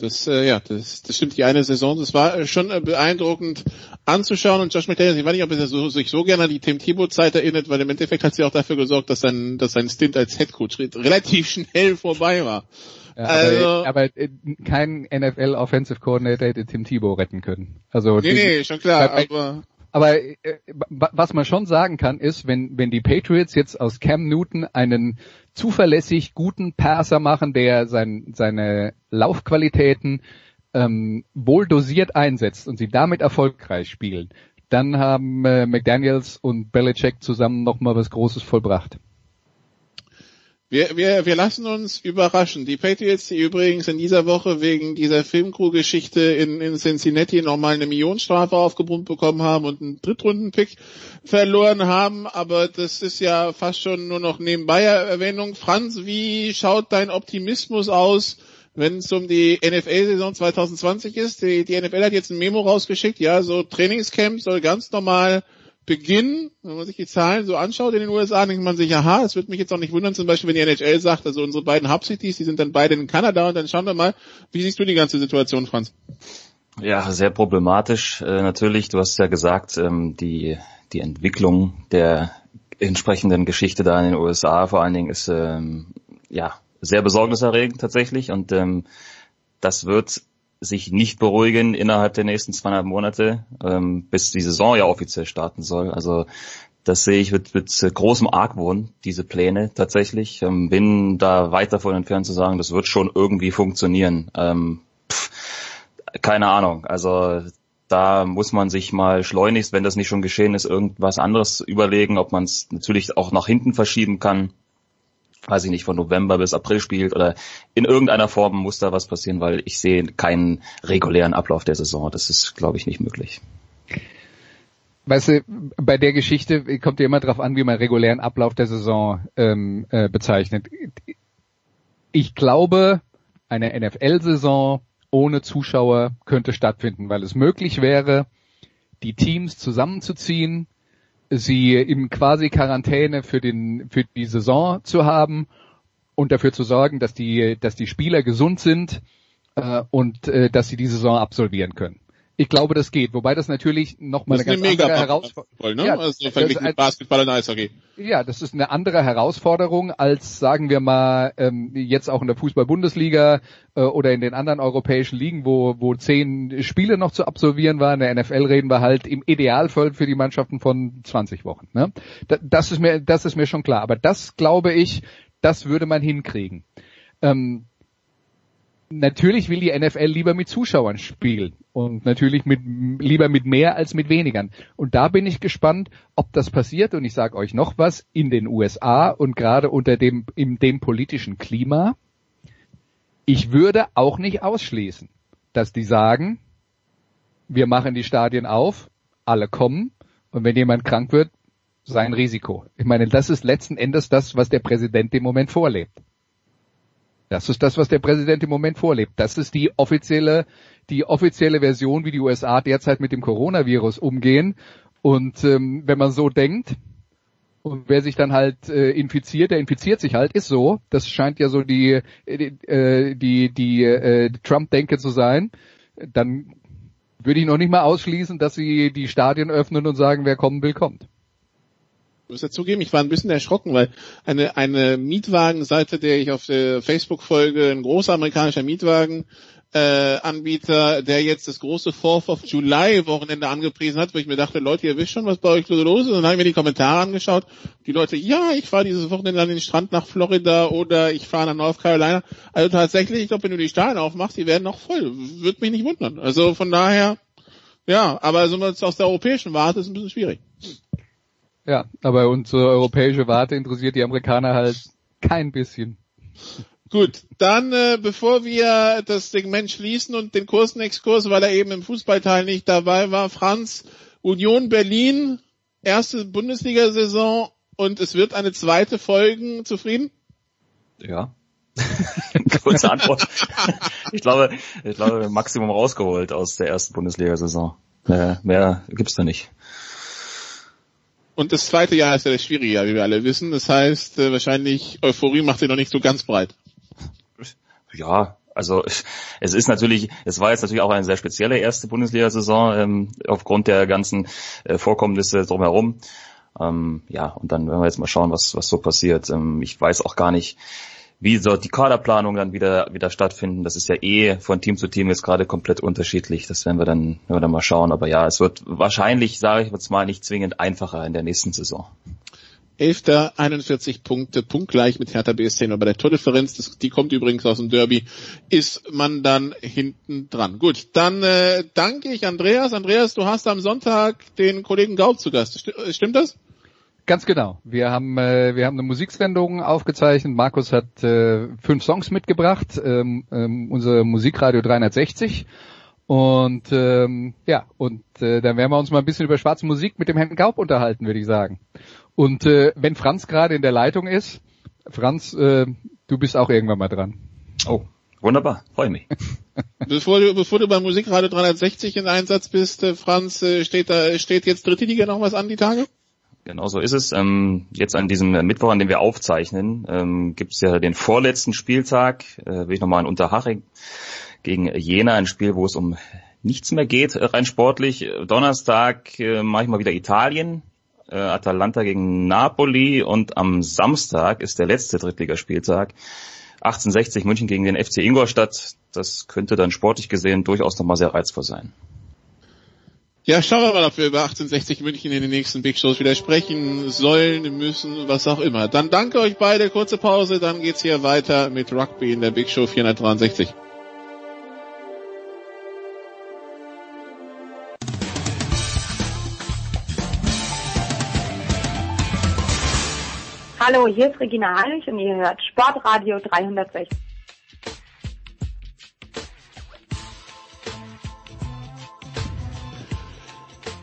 Speaker 7: Das, äh, ja, das, das stimmt die eine Saison. Das war schon äh, beeindruckend anzuschauen und Josh McDaniels, ich weiß nicht, ob er so, sich so gerne an die Tim Thibault-Zeit erinnert, weil im Endeffekt hat sie auch dafür gesorgt, dass sein, dass sein Stint als Headcoach relativ schnell vorbei war.
Speaker 10: Ja, also, aber, aber äh, kein NFL Offensive Coordinator hätte Tim Thibault retten können. Also
Speaker 7: nee, nee, schon klar, aber
Speaker 10: aber äh, was man schon sagen kann, ist, wenn, wenn die Patriots jetzt aus Cam Newton einen zuverlässig guten Passer machen, der sein, seine Laufqualitäten ähm, wohl dosiert einsetzt und sie damit erfolgreich spielen, dann haben äh, McDaniels und Belichick zusammen nochmal was Großes vollbracht.
Speaker 7: Wir, wir, wir lassen uns überraschen. Die Patriots, die übrigens in dieser Woche wegen dieser Filmcrew-Geschichte in, in Cincinnati nochmal eine Millionenstrafe aufgebrummt bekommen haben und einen Drittrunden-Pick verloren haben, aber das ist ja fast schon nur noch nebenbei Erwähnung. Franz, wie schaut dein Optimismus aus, wenn es um die NFL-Saison 2020 ist? Die, die NFL hat jetzt ein Memo rausgeschickt, ja, so Trainingscamp soll ganz normal Beginn, wenn man sich die Zahlen so anschaut in den USA, denkt man sich, aha, es würde mich jetzt auch nicht wundern, zum Beispiel, wenn die NHL sagt, also unsere beiden Hub-Cities, die sind dann beide in Kanada und dann schauen wir mal, wie siehst du die ganze Situation, Franz?
Speaker 11: Ja, sehr problematisch. Äh, natürlich, du hast ja gesagt, ähm, die, die Entwicklung der entsprechenden Geschichte da in den USA vor allen Dingen ist ähm, ja sehr besorgniserregend tatsächlich und ähm, das wird sich nicht beruhigen innerhalb der nächsten zweieinhalb Monate, ähm, bis die Saison ja offiziell starten soll. Also das sehe ich mit, mit großem Argwohn, diese Pläne tatsächlich. Ähm, bin da weit davon entfernt zu sagen, das wird schon irgendwie funktionieren. Ähm, pff, keine Ahnung. Also da muss man sich mal schleunigst, wenn das nicht schon geschehen ist, irgendwas anderes überlegen, ob man es natürlich auch nach hinten verschieben kann weiß ich nicht, von November bis April spielt oder in irgendeiner Form muss da was passieren, weil ich sehe keinen regulären Ablauf der Saison. Das ist, glaube ich, nicht möglich.
Speaker 10: Weißt du, bei der Geschichte kommt ja immer darauf an, wie man regulären Ablauf der Saison ähm, äh, bezeichnet. Ich glaube, eine NFL-Saison ohne Zuschauer könnte stattfinden, weil es möglich wäre, die Teams zusammenzuziehen, sie in quasi Quarantäne für den für die Saison zu haben und dafür zu sorgen, dass die dass die Spieler gesund sind äh, und äh, dass sie die Saison absolvieren können. Ich glaube, das geht, wobei das natürlich nochmal eine, eine ganz andere Herausforderung
Speaker 7: ne? ja, also mit Basketball und Eishockey.
Speaker 10: Ja, das ist eine andere Herausforderung als, sagen wir mal, ähm, jetzt auch in der Fußball-Bundesliga äh, oder in den anderen europäischen Ligen, wo, wo zehn Spiele noch zu absolvieren waren. In der NFL reden wir halt im Idealfall für die Mannschaften von 20 Wochen. Ne? Das, ist mir, das ist mir schon klar. Aber das glaube ich, das würde man hinkriegen. Ähm, natürlich will die NFL lieber mit Zuschauern spielen und natürlich mit lieber mit mehr als mit wenigern. Und da bin ich gespannt, ob das passiert. Und ich sage euch noch was in den USA und gerade unter dem in dem politischen Klima. Ich würde auch nicht ausschließen, dass die sagen, wir machen die Stadien auf, alle kommen und wenn jemand krank wird, sein Risiko. Ich meine, das ist letzten Endes das, was der Präsident im Moment vorlebt. Das ist das, was der Präsident im Moment vorlebt. Das ist die offizielle, die offizielle Version, wie die USA derzeit mit dem Coronavirus umgehen. Und ähm, wenn man so denkt, und wer sich dann halt äh, infiziert, der infiziert sich halt, ist so. Das scheint ja so die äh, die, die äh, Trump-Denke zu sein. Dann würde ich noch nicht mal ausschließen, dass sie die Stadien öffnen und sagen, wer kommen will, kommt.
Speaker 7: Ich muss dazugeben, ich war ein bisschen erschrocken, weil eine, eine Mietwagenseite, der ich auf der Facebook folge, ein großer amerikanischer Mietwagen, äh, Anbieter, der jetzt das große Fourth of July Wochenende angepriesen hat, wo ich mir dachte, Leute, ihr wisst schon, was bei euch los ist. Und dann habe ich mir die Kommentare angeschaut. Die Leute, ja, ich fahre dieses Wochenende an den Strand nach Florida oder ich fahre nach North Carolina. Also tatsächlich, ich glaube, wenn du die Stadien aufmachst, die werden noch voll. Würde mich nicht wundern. Also von daher, ja, aber so aus der europäischen Warte ist ein bisschen schwierig.
Speaker 10: Ja, aber unsere europäische Warte interessiert die Amerikaner halt kein bisschen.
Speaker 7: Gut, dann äh, bevor wir das Segment schließen und den kurzen Exkurs, weil er eben im Fußballteil nicht dabei war, Franz, Union Berlin, erste Bundesliga-Saison und es wird eine zweite folgen. Zufrieden?
Speaker 11: Ja. Kurze Antwort. ich glaube, ich glaube, Maximum rausgeholt aus der ersten Bundesliga-Saison. Mehr, mehr gibt's da nicht.
Speaker 7: Und das zweite Jahr ist ja das schwierige Jahr, wie wir alle wissen. Das heißt, äh, wahrscheinlich Euphorie macht sie noch nicht so ganz breit.
Speaker 11: Ja, also es ist natürlich, es war jetzt natürlich auch eine sehr spezielle erste Bundesliga-Saison ähm, aufgrund der ganzen äh, Vorkommnisse drumherum. Ähm, ja, und dann werden wir jetzt mal schauen, was, was so passiert. Ähm, ich weiß auch gar nicht, wie soll die Kaderplanung dann wieder, wieder stattfinden. Das ist ja eh von Team zu Team jetzt gerade komplett unterschiedlich. Das werden wir dann, werden wir dann mal schauen. Aber ja, es wird wahrscheinlich, sage ich jetzt mal, nicht zwingend einfacher in der nächsten Saison.
Speaker 7: Elfter, 41 Punkte, punktgleich mit Hertha BSC. Bei der Tordifferenz, das, die kommt übrigens aus dem Derby, ist man dann hinten dran. Gut, dann äh, danke ich Andreas. Andreas, du hast am Sonntag den Kollegen Gaub zu Gast. Stimmt das?
Speaker 10: Ganz genau. Wir haben äh, wir haben eine Musiksendung aufgezeichnet. Markus hat äh, fünf Songs mitgebracht. Ähm, ähm, unser Musikradio 360. Und ähm, ja, und äh, dann werden wir uns mal ein bisschen über schwarze Musik mit dem Herrn Gaub unterhalten, würde ich sagen. Und äh, wenn Franz gerade in der Leitung ist, Franz, äh, du bist auch irgendwann mal dran.
Speaker 11: Oh, wunderbar, freue mich.
Speaker 7: bevor du, bevor du beim Musikradio 360 in Einsatz bist, äh, Franz, äh, steht da steht jetzt dritte Liga noch was an die Tage?
Speaker 11: Genau so ist es. Ähm, jetzt an diesem Mittwoch, an dem wir aufzeichnen, ähm, gibt es ja den vorletzten Spieltag, äh, will ich nochmal in Unterhaching gegen Jena, ein Spiel, wo es um nichts mehr geht, rein sportlich. Donnerstag äh, mache ich mal wieder Italien, äh, Atalanta gegen Napoli und am Samstag ist der letzte Drittligaspieltag. 1860 München gegen den FC Ingolstadt. Das könnte dann sportlich gesehen durchaus nochmal sehr reizvoll sein.
Speaker 7: Ja, schauen wir mal, ob wir über 1860 München in den nächsten Big Shows wieder sprechen sollen, müssen, was auch immer. Dann danke euch beide, kurze Pause, dann geht's hier weiter mit Rugby in der Big Show 463.
Speaker 2: Hallo, hier ist Regina Heinrich und ihr hört Sportradio 360.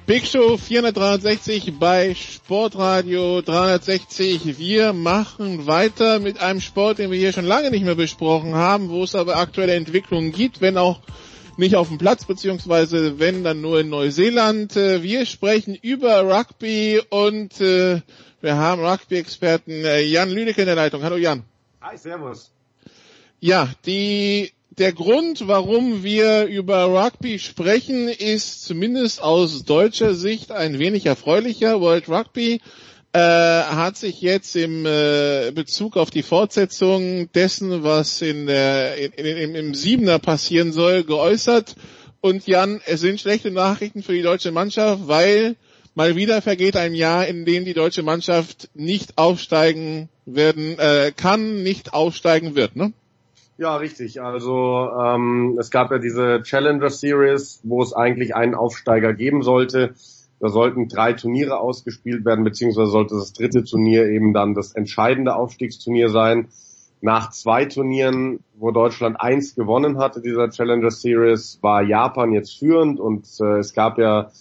Speaker 7: Big Show 463 bei Sportradio 360. Wir machen weiter mit einem Sport, den wir hier schon lange nicht mehr besprochen haben, wo es aber aktuelle Entwicklungen gibt, wenn auch nicht auf dem Platz, beziehungsweise wenn dann nur in Neuseeland. Äh, wir sprechen über Rugby und äh, wir haben Rugby-Experten äh, Jan Lüdecke in der Leitung. Hallo Jan.
Speaker 12: Hi, servus.
Speaker 7: Ja, die der Grund, warum wir über Rugby sprechen, ist zumindest aus deutscher Sicht ein wenig erfreulicher. World Rugby äh, hat sich jetzt im äh, Bezug auf die Fortsetzung dessen, was in der, in, in, im Siebener passieren soll, geäußert. Und Jan, es sind schlechte Nachrichten für die deutsche Mannschaft, weil mal wieder vergeht ein Jahr, in dem die deutsche Mannschaft nicht aufsteigen werden äh, kann, nicht aufsteigen wird. Ne?
Speaker 12: Ja, richtig. Also ähm, es gab ja diese Challenger Series, wo es eigentlich einen Aufsteiger geben sollte. Da sollten drei Turniere ausgespielt werden, beziehungsweise sollte das dritte Turnier eben dann das entscheidende Aufstiegsturnier sein. Nach zwei Turnieren, wo Deutschland eins gewonnen hatte, dieser Challenger Series, war Japan jetzt führend und äh, es gab ja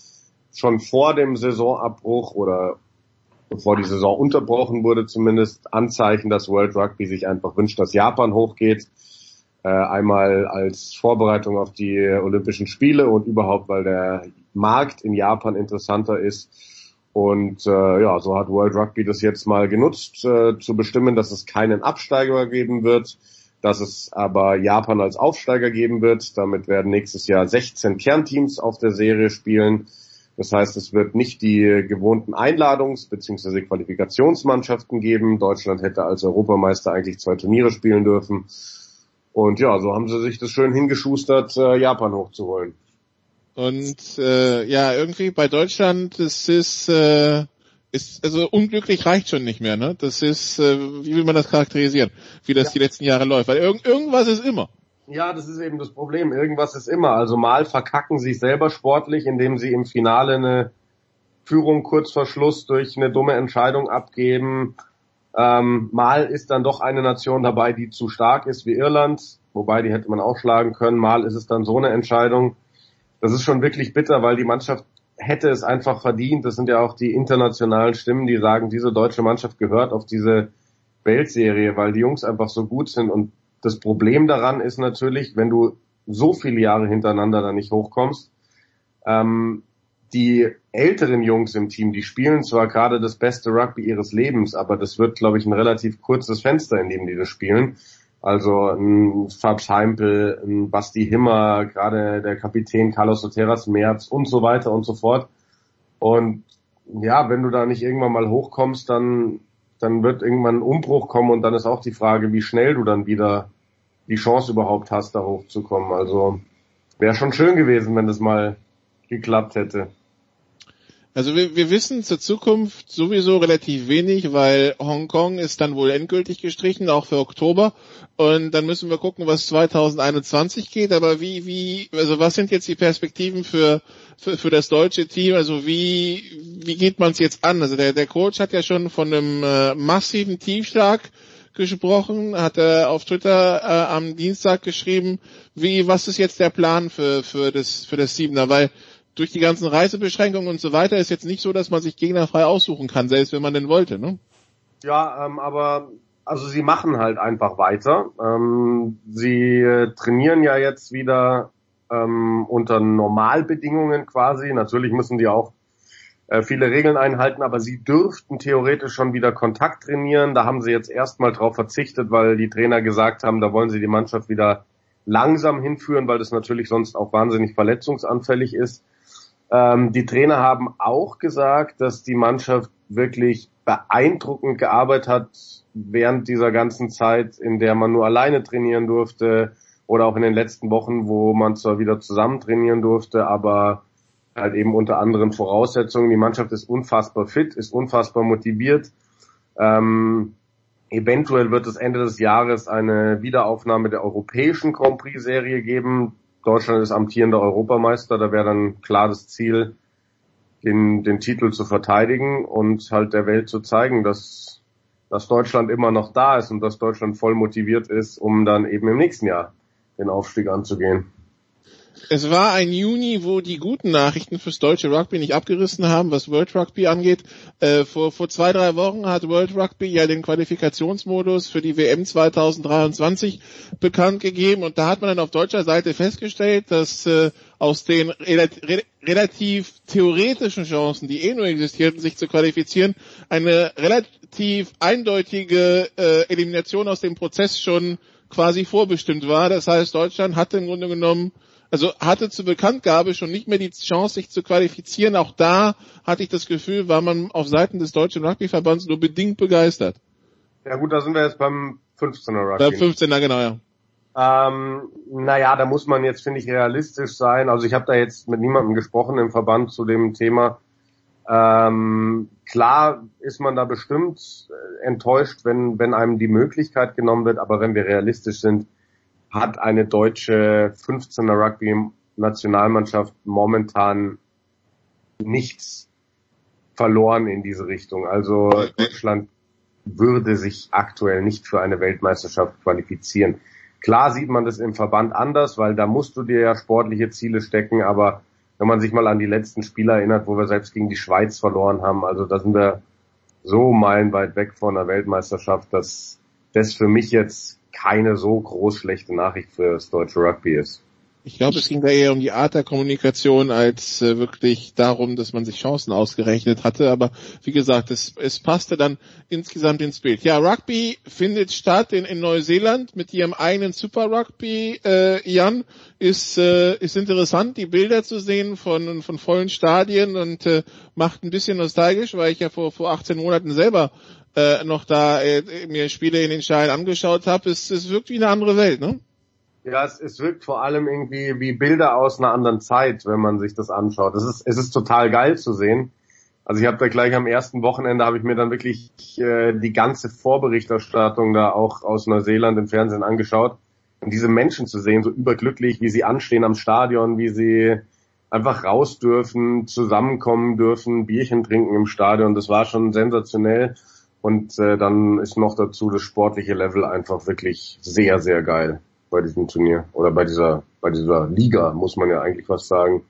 Speaker 12: schon vor dem Saisonabbruch oder bevor die Saison unterbrochen wurde, zumindest Anzeichen, dass World Rugby sich einfach wünscht, dass Japan hochgeht. Äh, einmal als Vorbereitung auf die Olympischen Spiele und überhaupt, weil der Markt in Japan interessanter ist. Und äh, ja, so hat World Rugby das jetzt mal genutzt, äh, zu bestimmen, dass es keinen Absteiger geben wird, dass es aber Japan als Aufsteiger geben wird. Damit werden nächstes Jahr 16 Kernteams auf der Serie spielen. Das heißt, es wird nicht die gewohnten Einladungs- bzw. Qualifikationsmannschaften geben. Deutschland hätte als Europameister eigentlich zwei Turniere spielen dürfen. Und ja, so haben sie sich das schön hingeschustert, äh, Japan hochzuholen.
Speaker 7: Und äh, ja, irgendwie bei Deutschland, das ist, äh, ist also unglücklich reicht schon nicht mehr, ne? Das ist, äh, wie will man das charakterisieren, wie das ja. die letzten Jahre läuft? Weil irg irgendwas ist immer.
Speaker 12: Ja, das ist eben das Problem. Irgendwas ist immer. Also mal verkacken sie selber sportlich, indem sie im Finale eine Führung kurz vor Schluss durch eine dumme Entscheidung abgeben. Ähm, mal ist dann doch eine Nation dabei, die zu stark ist wie Irland, wobei die hätte man auch schlagen können. Mal ist es dann so eine Entscheidung das ist schon wirklich bitter, weil die Mannschaft hätte es einfach verdient. Das sind ja auch die internationalen Stimmen, die sagen, diese deutsche Mannschaft gehört auf diese Weltserie, weil die Jungs einfach so gut sind. Und das Problem daran ist natürlich, wenn du so viele Jahre hintereinander da nicht hochkommst, ähm, die älteren Jungs im Team, die spielen zwar gerade das beste Rugby ihres Lebens, aber das wird, glaube ich, ein relativ kurzes Fenster, in dem die das spielen. Also ein Fabs Heimpel, ein Basti Himmer, gerade der Kapitän Carlos Soteras Merz und so weiter und so fort. Und ja, wenn du da nicht irgendwann mal hochkommst, dann, dann wird irgendwann ein Umbruch kommen und dann ist auch die Frage, wie schnell du dann wieder die Chance überhaupt hast, da hochzukommen. Also wäre schon schön gewesen, wenn das mal geklappt hätte.
Speaker 7: Also wir, wir wissen zur Zukunft sowieso relativ wenig, weil Hongkong ist dann wohl endgültig gestrichen, auch für Oktober. Und dann müssen wir gucken, was 2021 geht. Aber wie, wie, also was sind jetzt die Perspektiven für, für, für das deutsche Team? Also wie, wie geht man es jetzt an? Also der, der Coach hat ja schon von einem äh, massiven Tiefschlag gesprochen, hat er auf Twitter äh, am Dienstag geschrieben, wie, was ist jetzt der Plan für, für das, für das Siebener? Weil durch die ganzen Reisebeschränkungen und so weiter ist jetzt nicht so, dass man sich Gegner aussuchen kann, selbst wenn man denn wollte, ne?
Speaker 12: Ja, ähm, aber also sie machen halt einfach weiter. Ähm, sie äh, trainieren ja jetzt wieder ähm, unter Normalbedingungen quasi. Natürlich müssen die auch äh, viele Regeln einhalten, aber sie dürften theoretisch schon wieder Kontakt trainieren. Da haben sie jetzt erstmal drauf verzichtet, weil die Trainer gesagt haben, da wollen sie die Mannschaft wieder langsam hinführen, weil das natürlich sonst auch wahnsinnig verletzungsanfällig ist. Ähm, die Trainer haben auch gesagt, dass die Mannschaft wirklich beeindruckend gearbeitet hat während dieser ganzen Zeit, in der man nur alleine trainieren durfte oder auch in den letzten Wochen, wo man zwar wieder zusammen trainieren durfte, aber halt eben unter anderen Voraussetzungen. Die Mannschaft ist unfassbar fit, ist unfassbar motiviert. Ähm, eventuell wird es Ende des Jahres eine Wiederaufnahme der europäischen Grand Prix Serie geben. Deutschland ist amtierender Europameister, da wäre dann klar das Ziel, den, den Titel zu verteidigen und halt der Welt zu zeigen, dass, dass Deutschland immer noch da ist und dass Deutschland voll motiviert ist, um dann eben im nächsten Jahr den Aufstieg anzugehen.
Speaker 7: Es war ein Juni, wo die guten Nachrichten fürs deutsche Rugby nicht abgerissen haben, was World Rugby angeht. Äh, vor, vor zwei, drei Wochen hat World Rugby ja den Qualifikationsmodus für die WM 2023 bekannt gegeben und da hat man dann auf deutscher Seite festgestellt, dass äh, aus den re re relativ theoretischen Chancen, die eh nur existierten, sich zu qualifizieren, eine relativ eindeutige äh, Elimination aus dem Prozess schon quasi vorbestimmt war. Das heißt, Deutschland hatte im Grunde genommen also hatte zur Bekanntgabe schon nicht mehr die Chance, sich zu qualifizieren. Auch da hatte ich das Gefühl, war man auf Seiten des Deutschen Rugbyverbands nur bedingt begeistert.
Speaker 12: Ja gut, da sind wir jetzt beim 15er Rugby.
Speaker 7: Beim 15er, genau, ja.
Speaker 12: Ähm, naja, da muss man jetzt, finde ich, realistisch sein. Also ich habe da jetzt mit niemandem gesprochen im Verband zu dem Thema. Ähm, klar ist man da bestimmt äh, enttäuscht, wenn, wenn einem die Möglichkeit genommen wird, aber wenn wir realistisch sind, hat eine deutsche 15er Rugby Nationalmannschaft momentan nichts verloren in diese Richtung. Also Deutschland würde sich aktuell nicht für eine Weltmeisterschaft qualifizieren. Klar sieht man das im Verband anders, weil da musst du dir ja sportliche Ziele stecken, aber wenn man sich mal an die letzten Spiele erinnert, wo wir selbst gegen die Schweiz verloren haben, also da sind wir so meilenweit weg von der Weltmeisterschaft, dass das für mich jetzt keine so groß schlechte Nachricht für das deutsche Rugby ist.
Speaker 7: Ich glaube, es ging da eher um die Art der Kommunikation als äh, wirklich darum, dass man sich Chancen ausgerechnet hatte. Aber wie gesagt, es, es passte dann insgesamt ins Bild. Ja, Rugby findet statt in, in Neuseeland mit ihrem eigenen Super Rugby. Äh, Jan ist äh, ist interessant, die Bilder zu sehen von von vollen Stadien und äh, macht ein bisschen nostalgisch, weil ich ja vor vor 18 Monaten selber äh, noch da äh, mir Spiele in den Scheinen angeschaut habe. Es, es wirkt wie eine andere Welt, ne?
Speaker 12: Ja, es, es wirkt vor allem irgendwie wie Bilder aus einer anderen Zeit, wenn man sich das anschaut. Es ist, es ist total geil zu sehen. Also ich habe da gleich am ersten Wochenende habe ich mir dann wirklich äh, die ganze Vorberichterstattung da auch aus Neuseeland im Fernsehen angeschaut. Und diese Menschen zu sehen, so überglücklich, wie sie anstehen am Stadion, wie sie einfach raus dürfen, zusammenkommen dürfen, Bierchen trinken im Stadion, das war schon sensationell. Und äh, dann ist noch dazu das sportliche Level einfach wirklich sehr, sehr geil bei diesem Turnier oder bei dieser bei dieser Liga muss man ja eigentlich was sagen.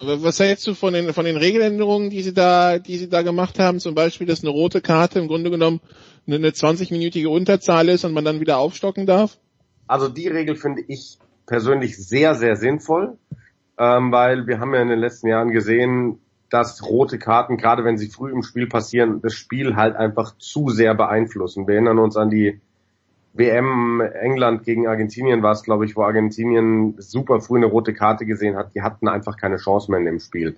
Speaker 7: Was hältst du von den von den Regeländerungen, die sie da die sie da gemacht haben? Zum Beispiel, dass eine rote Karte im Grunde genommen eine 20-minütige Unterzahl ist und man dann wieder aufstocken darf?
Speaker 12: Also die Regel finde ich persönlich sehr sehr sinnvoll, ähm, weil wir haben ja in den letzten Jahren gesehen, dass rote Karten, gerade wenn sie früh im Spiel passieren, das Spiel halt einfach zu sehr beeinflussen. Wir erinnern uns an die WM England gegen Argentinien war es, glaube ich, wo Argentinien super früh eine rote Karte gesehen hat. Die hatten einfach keine Chance mehr in dem Spiel.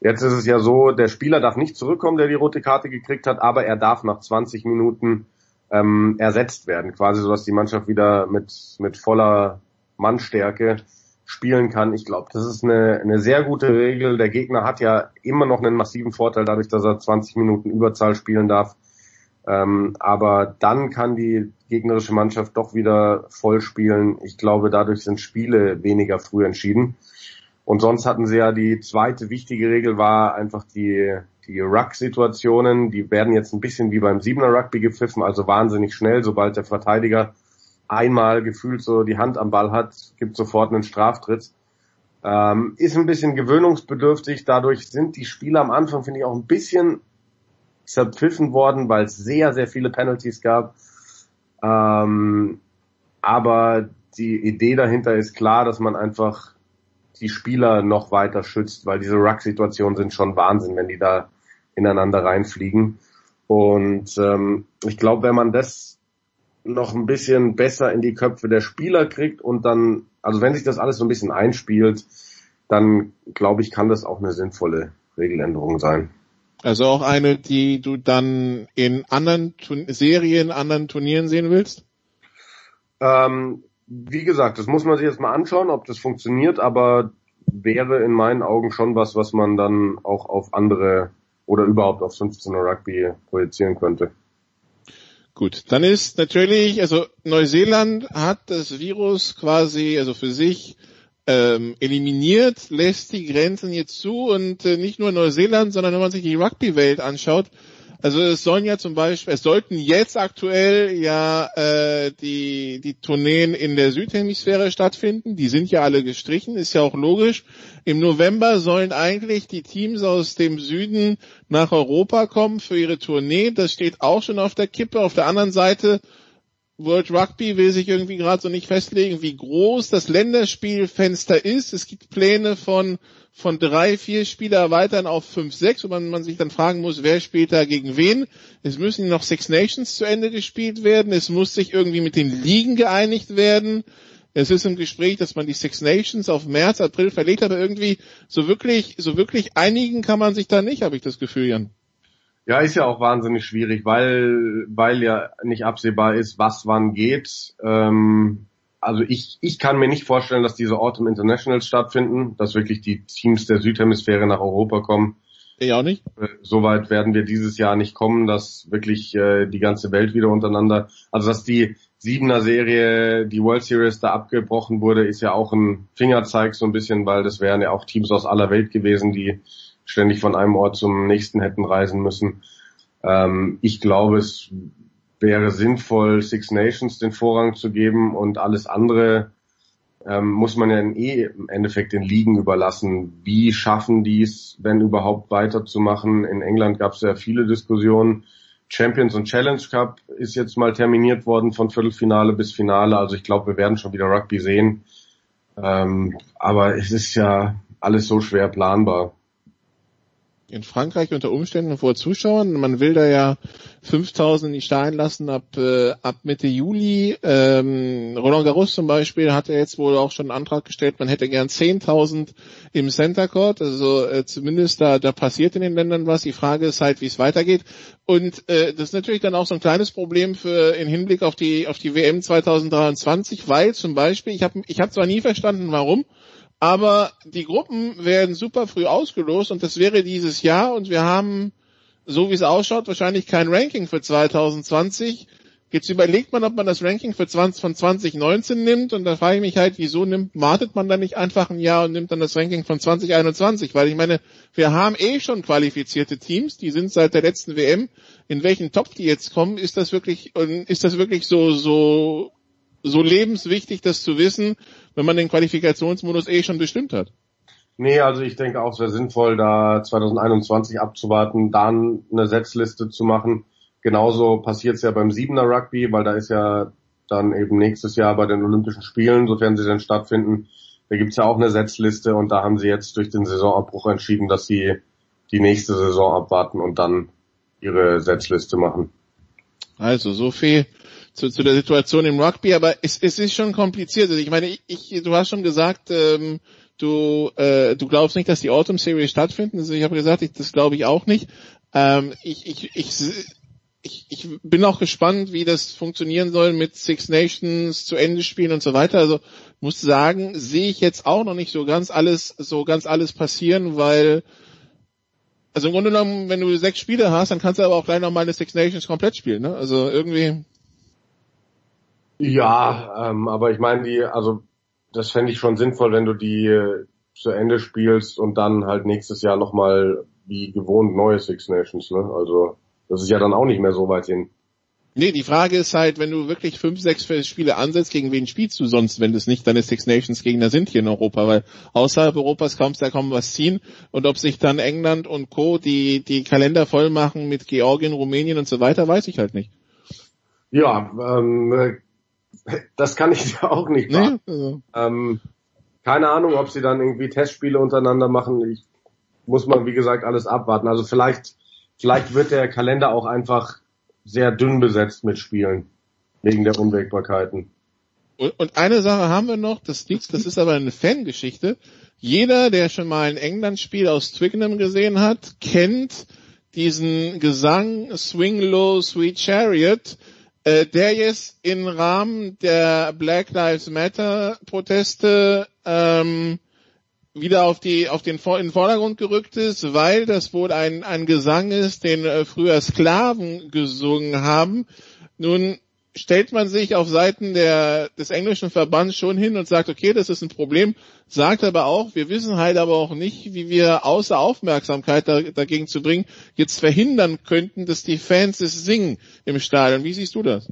Speaker 12: Jetzt ist es ja so, der Spieler darf nicht zurückkommen, der die rote Karte gekriegt hat, aber er darf nach 20 Minuten ähm, ersetzt werden, quasi so, dass die Mannschaft wieder mit, mit voller Mannstärke spielen kann. Ich glaube, das ist eine, eine sehr gute Regel. Der Gegner hat ja immer noch einen massiven Vorteil dadurch, dass er 20 Minuten Überzahl spielen darf. Ähm, aber dann kann die gegnerische Mannschaft doch wieder voll spielen. Ich glaube, dadurch sind Spiele weniger früh entschieden. Und sonst hatten sie ja die zweite wichtige Regel war einfach die, die Ruck-Situationen. Die werden jetzt ein bisschen wie beim Siebener Rugby gepfiffen, also wahnsinnig schnell. Sobald der Verteidiger einmal gefühlt so die Hand am Ball hat, gibt sofort einen Straftritt. Ähm, ist ein bisschen gewöhnungsbedürftig. Dadurch sind die Spieler am Anfang, finde ich, auch ein bisschen zerpfiffen worden, weil es sehr, sehr viele Penalties gab. Ähm, aber die Idee dahinter ist klar, dass man einfach die Spieler noch weiter schützt, weil diese Ruck-Situationen sind schon Wahnsinn, wenn die da ineinander reinfliegen. Und ähm, ich glaube, wenn man das noch ein bisschen besser in die Köpfe der Spieler kriegt und dann, also wenn sich das alles so ein bisschen einspielt, dann glaube ich, kann das auch eine sinnvolle Regeländerung sein.
Speaker 7: Also auch eine, die du dann in anderen Tun Serien, anderen Turnieren sehen willst?
Speaker 12: Ähm, wie gesagt, das muss man sich jetzt mal anschauen, ob das funktioniert, aber wäre in meinen Augen schon was, was man dann auch auf andere oder überhaupt auf 15er Rugby projizieren könnte.
Speaker 7: Gut, dann ist natürlich, also Neuseeland hat das Virus quasi, also für sich ähm, eliminiert, lässt die Grenzen jetzt zu und äh, nicht nur Neuseeland, sondern wenn man sich die Rugby-Welt anschaut, also es sollen ja zum Beispiel, es sollten jetzt aktuell ja äh, die die Tourneen in der Südhemisphäre stattfinden. Die sind ja alle gestrichen, ist ja auch logisch. Im November sollen eigentlich die Teams aus dem Süden nach Europa kommen für ihre Tournee. Das steht auch schon auf der Kippe. Auf der anderen Seite World Rugby will sich irgendwie gerade so nicht festlegen, wie groß das Länderspielfenster ist. Es gibt Pläne von von drei, vier Spieler erweitern auf fünf, sechs, wo man, man sich dann fragen muss, wer spielt da gegen wen. Es müssen noch Six Nations zu Ende gespielt werden. Es muss sich irgendwie mit den Ligen geeinigt werden. Es ist im Gespräch, dass man die Six Nations auf März, April verlegt, aber irgendwie so wirklich, so wirklich einigen kann man sich da nicht, habe ich das Gefühl, Jan.
Speaker 12: Ja, ist ja auch wahnsinnig schwierig, weil, weil ja nicht absehbar ist, was wann geht. Ähm, also ich, ich kann mir nicht vorstellen, dass diese Autumn Internationals stattfinden, dass wirklich die Teams der Südhemisphäre nach Europa kommen.
Speaker 7: Ich auch nicht.
Speaker 12: Äh, Soweit werden wir dieses Jahr nicht kommen, dass wirklich äh, die ganze Welt wieder untereinander, also dass die Siebener Serie die World Series da abgebrochen wurde, ist ja auch ein Fingerzeig so ein bisschen, weil das wären ja auch Teams aus aller Welt gewesen, die ständig von einem Ort zum nächsten hätten reisen müssen. Ähm, ich glaube, es wäre sinnvoll, Six Nations den Vorrang zu geben und alles andere ähm, muss man ja eh im Endeffekt den Ligen überlassen. Wie schaffen die es, wenn überhaupt weiterzumachen? In England gab es ja viele Diskussionen Champions und Challenge Cup ist jetzt mal terminiert worden von Viertelfinale bis Finale. Also ich glaube, wir werden schon wieder Rugby sehen. Ähm, aber es ist ja alles so schwer planbar
Speaker 7: in Frankreich unter Umständen vor Zuschauern. Man will da ja 5000 nicht steigen lassen ab, äh, ab Mitte Juli. Ähm, Roland Garros zum Beispiel hat ja jetzt wohl auch schon einen Antrag gestellt, man hätte gern 10.000 im Center Court. Also äh, zumindest da, da passiert in den Ländern was. Die Frage ist halt, wie es weitergeht. Und äh, das ist natürlich dann auch so ein kleines Problem für in Hinblick auf die auf die WM 2023, weil zum Beispiel, ich habe ich hab zwar nie verstanden, warum, aber die Gruppen werden super früh ausgelost und das wäre dieses Jahr und wir haben, so wie es ausschaut, wahrscheinlich kein Ranking für 2020. Jetzt überlegt man, ob man das Ranking für 20, von 2019 nimmt und da frage ich mich halt, wieso nimmt, wartet man dann nicht einfach ein Jahr und nimmt dann das Ranking von 2021? Weil ich meine, wir haben eh schon qualifizierte Teams, die sind seit der letzten WM. In welchen Topf die jetzt kommen, ist das wirklich, ist das wirklich so, so so lebenswichtig, das zu wissen, wenn man den Qualifikationsmodus eh schon bestimmt hat?
Speaker 12: Nee, also ich denke auch, es wäre sinnvoll, da 2021 abzuwarten, dann eine Setzliste zu machen. Genauso passiert es ja beim Siebener Rugby, weil da ist ja dann eben nächstes Jahr bei den Olympischen Spielen, sofern sie denn stattfinden, da gibt's ja auch eine Setzliste und da haben sie jetzt durch den Saisonabbruch entschieden, dass sie die nächste Saison abwarten und dann ihre Setzliste machen.
Speaker 7: Also so viel zu, zu der Situation im Rugby, aber es, es ist schon kompliziert. Also ich meine, ich, ich, du hast schon gesagt, ähm, du, äh, du glaubst nicht, dass die Autumn Series stattfinden. Also ich habe gesagt, ich, das glaube ich auch nicht. Ähm, ich, ich, ich, ich, ich bin auch gespannt, wie das funktionieren soll mit Six Nations zu Ende spielen und so weiter. Also muss sagen, sehe ich jetzt auch noch nicht so ganz alles, so ganz alles passieren, weil also im Grunde genommen, wenn du sechs Spiele hast, dann kannst du aber auch gleich nochmal eine Six Nations komplett spielen. Ne? Also irgendwie
Speaker 12: ja, ähm, aber ich meine, die, also das fände ich schon sinnvoll, wenn du die äh, zu Ende spielst und dann halt nächstes Jahr nochmal wie gewohnt neue Six Nations, ne? Also das ist ja dann auch nicht mehr so weit hin.
Speaker 7: Nee, die Frage ist halt, wenn du wirklich fünf, sechs Spiele ansetzt, gegen wen spielst du sonst, wenn das nicht deine Six Nations Gegner sind hier in Europa, weil außerhalb Europas kannst du ja kaum was ziehen und ob sich dann England und Co. die, die Kalender voll machen mit Georgien, Rumänien und so weiter, weiß ich halt nicht.
Speaker 12: Ja, ähm, das kann ich dir auch nicht sagen. Nee? Also. Ähm, keine Ahnung, ob sie dann irgendwie Testspiele untereinander machen. Ich muss mal, wie gesagt, alles abwarten. Also vielleicht, vielleicht wird der Kalender auch einfach sehr dünn besetzt mit Spielen. Wegen der Unwägbarkeiten.
Speaker 7: Und, und eine Sache haben wir noch, das liegt, das ist aber eine Fangeschichte. Jeder, der schon mal ein England-Spiel aus Twickenham gesehen hat, kennt diesen Gesang Swing Low Sweet Chariot, äh, der jetzt im Rahmen der Black Lives Matter Proteste ähm, wieder auf die auf den in den Vordergrund gerückt ist, weil das wohl ein ein Gesang ist, den äh, früher Sklaven gesungen haben. Nun stellt man sich auf Seiten der, des englischen Verbands schon hin und sagt, okay, das ist ein Problem, sagt aber auch, wir wissen halt aber auch nicht, wie wir außer Aufmerksamkeit da, dagegen zu bringen, jetzt verhindern könnten, dass die Fans es singen im Stadion. Wie siehst du das?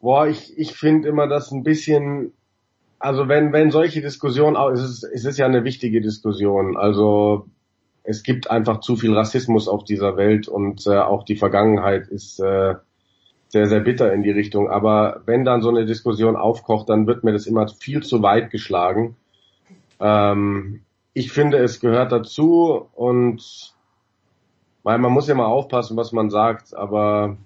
Speaker 12: Boah, ich, ich finde immer das ein bisschen, also wenn, wenn solche Diskussionen, es ist, es ist ja eine wichtige Diskussion, also es gibt einfach zu viel Rassismus auf dieser Welt und äh, auch die Vergangenheit ist äh, sehr, sehr bitter in die Richtung. Aber wenn dann so eine Diskussion aufkocht, dann wird mir das immer viel zu weit geschlagen. Ähm, ich finde, es gehört dazu und weil man muss ja mal aufpassen, was man sagt, aber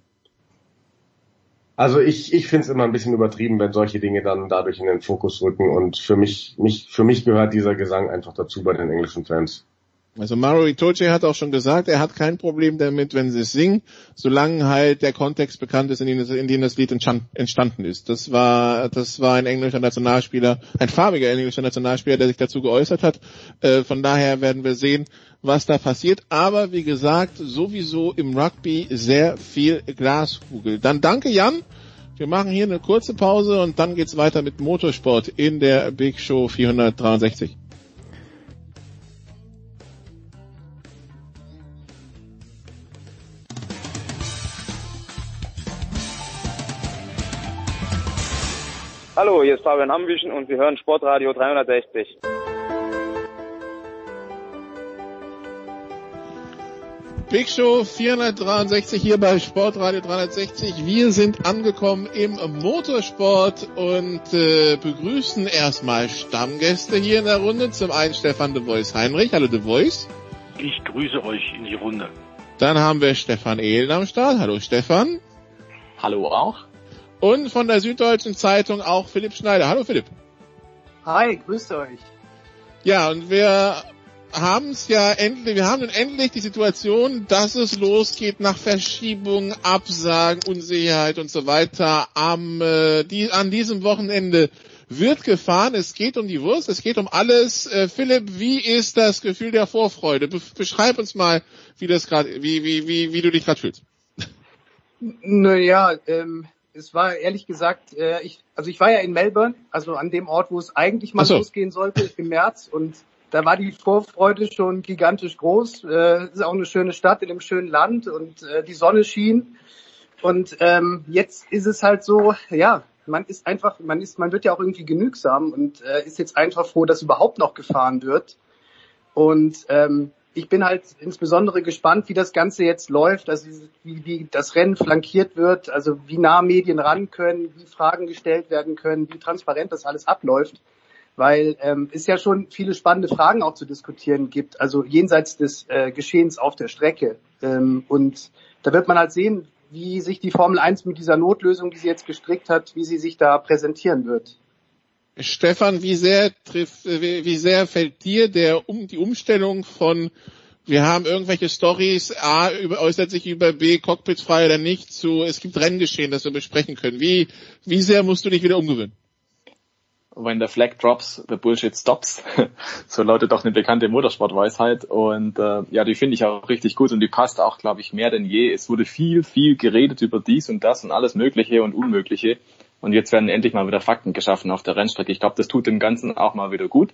Speaker 12: also ich, ich finde es immer ein bisschen übertrieben, wenn solche Dinge dann dadurch in den Fokus rücken und für mich, mich, für mich gehört dieser Gesang einfach dazu bei den englischen Fans.
Speaker 7: Also Mario Itoche hat auch schon gesagt, er hat kein Problem damit, wenn sie es singen, solange halt der Kontext bekannt ist, in dem, das, in dem das Lied entstanden ist. Das war, das war ein englischer Nationalspieler, ein farbiger englischer Nationalspieler, der sich dazu geäußert hat. Äh, von daher werden wir sehen, was da passiert. Aber wie gesagt, sowieso im Rugby sehr viel Glaskugel. Dann danke Jan Wir machen hier eine kurze Pause und dann geht's weiter mit Motorsport in der Big Show 463.
Speaker 13: Hallo, hier ist Fabian Ambüchen und Sie hören Sportradio 360.
Speaker 7: Big Show 463 hier bei Sportradio 360. Wir sind angekommen im Motorsport und äh, begrüßen erstmal Stammgäste hier in der Runde. Zum einen Stefan de Voice Heinrich. Hallo de Voice.
Speaker 14: Ich grüße euch in die Runde.
Speaker 7: Dann haben wir Stefan Ehlen am Start. Hallo Stefan.
Speaker 15: Hallo auch.
Speaker 7: Und von der Süddeutschen Zeitung auch Philipp Schneider. Hallo Philipp.
Speaker 16: Hi, grüßt euch.
Speaker 7: Ja, und wir haben es ja endlich, wir haben nun endlich die Situation, dass es losgeht nach Verschiebung, Absagen, Unsicherheit und so weiter. Am, äh, die, an diesem Wochenende wird gefahren. Es geht um die Wurst, es geht um alles. Äh, Philipp, wie ist das Gefühl der Vorfreude? Be beschreib uns mal, wie das gerade, wie, wie, wie, wie du dich gerade fühlst.
Speaker 16: Naja, ähm, es war ehrlich gesagt, äh, ich, also ich war ja in Melbourne, also an dem Ort, wo es eigentlich mal so. losgehen sollte im März und da war die Vorfreude schon gigantisch groß. Äh, ist auch eine schöne Stadt in einem schönen Land und äh, die Sonne schien. Und ähm, jetzt ist es halt so, ja, man ist einfach, man ist, man wird ja auch irgendwie genügsam und äh, ist jetzt einfach froh, dass überhaupt noch gefahren wird. Und ähm, ich bin halt insbesondere gespannt, wie das Ganze jetzt läuft, also wie, wie das Rennen flankiert wird, also wie nah Medien ran können, wie Fragen gestellt werden können, wie transparent das alles abläuft, weil ähm, es ja schon viele spannende Fragen auch zu diskutieren gibt, also jenseits des äh, Geschehens auf der Strecke. Ähm, und da wird man halt sehen, wie sich die Formel 1 mit dieser Notlösung, die sie jetzt gestrickt hat, wie sie sich da präsentieren wird.
Speaker 7: Stefan, wie sehr trifft, wie sehr fällt dir der um die Umstellung von wir haben irgendwelche Stories, A über, äußert sich über B, Cockpit frei oder nicht, zu es gibt Renngeschehen, das wir besprechen können. Wie, wie sehr musst du dich wieder umgewöhnen?
Speaker 15: When the flag drops, the bullshit stops. so lautet doch eine bekannte Motorsportweisheit. Und äh, ja, die finde ich auch richtig gut und die passt auch, glaube ich, mehr denn je. Es wurde viel, viel geredet über dies und das und alles Mögliche und Unmögliche. Und jetzt werden endlich mal wieder Fakten geschaffen auf der Rennstrecke. Ich glaube, das tut dem Ganzen auch mal wieder gut.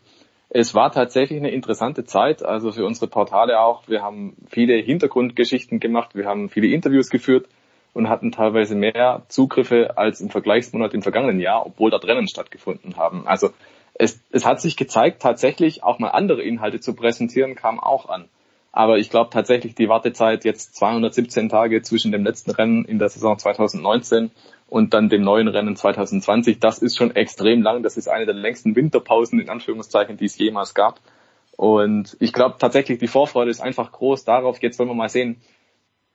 Speaker 15: Es war tatsächlich eine interessante Zeit, also für unsere Portale auch. Wir haben viele Hintergrundgeschichten gemacht, wir haben viele Interviews geführt und hatten teilweise mehr Zugriffe als im Vergleichsmonat im vergangenen Jahr, obwohl dort Rennen stattgefunden haben. Also es, es hat sich gezeigt, tatsächlich auch mal andere Inhalte zu präsentieren, kam auch an. Aber ich glaube tatsächlich, die Wartezeit jetzt 217 Tage zwischen dem letzten Rennen in der Saison 2019 und dann dem neuen Rennen 2020. Das ist schon extrem lang. Das ist eine der längsten Winterpausen in Anführungszeichen, die es jemals gab. Und ich glaube tatsächlich, die Vorfreude ist einfach groß darauf. Jetzt wollen wir mal sehen,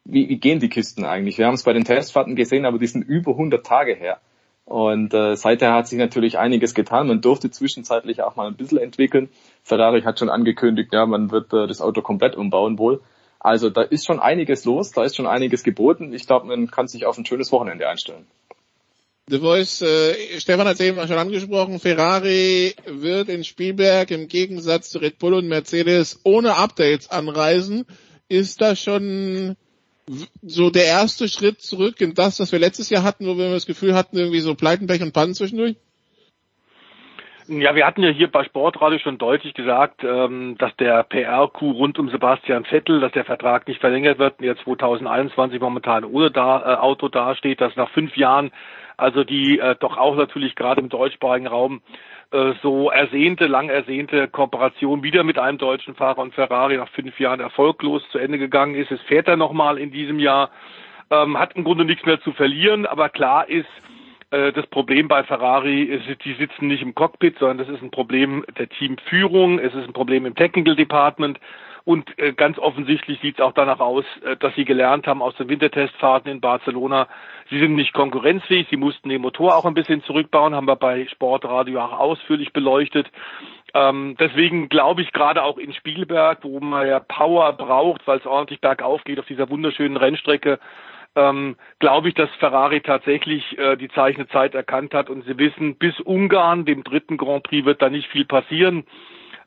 Speaker 15: wie, wie gehen die Kisten eigentlich. Wir haben es bei den Testfahrten gesehen, aber die sind über 100 Tage her. Und äh, seither hat sich natürlich einiges getan. Man durfte zwischenzeitlich auch mal ein bisschen entwickeln. Ferrari hat schon angekündigt, ja, man wird äh, das Auto komplett umbauen wohl. Also da ist schon einiges los, da ist schon einiges geboten. Ich glaube, man kann sich auf ein schönes Wochenende einstellen.
Speaker 7: The Voice, äh, Stefan hat es eben schon angesprochen, Ferrari wird in Spielberg im Gegensatz zu Red Bull und Mercedes ohne Updates anreisen. Ist das schon so der erste Schritt zurück in das, was wir letztes Jahr hatten, wo wir das Gefühl hatten, irgendwie so Pleitenpech und Pannen zwischendurch?
Speaker 14: Ja, wir hatten ja hier bei Sportradio schon deutlich gesagt, ähm, dass der PR-Coup rund um Sebastian Vettel, dass der Vertrag nicht verlängert wird jetzt 2021 momentan ohne äh, Auto dasteht, dass nach fünf Jahren, also die äh, doch auch natürlich gerade im deutschsprachigen Raum äh, so ersehnte, lang ersehnte Kooperation wieder mit einem deutschen Fahrer und Ferrari nach fünf Jahren erfolglos zu Ende gegangen ist. Es fährt er nochmal in diesem Jahr, ähm, hat im Grunde nichts mehr zu verlieren, aber klar ist, äh, das Problem bei Ferrari ist, die sitzen nicht im Cockpit, sondern das ist ein Problem der Teamführung, es ist ein Problem im Technical Department und äh, ganz offensichtlich sieht es auch danach aus, äh, dass sie gelernt haben aus den Wintertestfahrten in Barcelona, sie sind nicht konkurrenzfähig, sie mussten den Motor auch ein bisschen zurückbauen, haben wir bei Sportradio auch ausführlich beleuchtet. Ähm, deswegen glaube ich gerade auch in Spielberg, wo man ja Power braucht, weil es ordentlich bergauf geht auf dieser wunderschönen Rennstrecke, ähm, glaube ich, dass Ferrari tatsächlich äh, die Zeichen Zeit erkannt hat und sie wissen, bis Ungarn, dem dritten Grand Prix, wird da nicht viel passieren.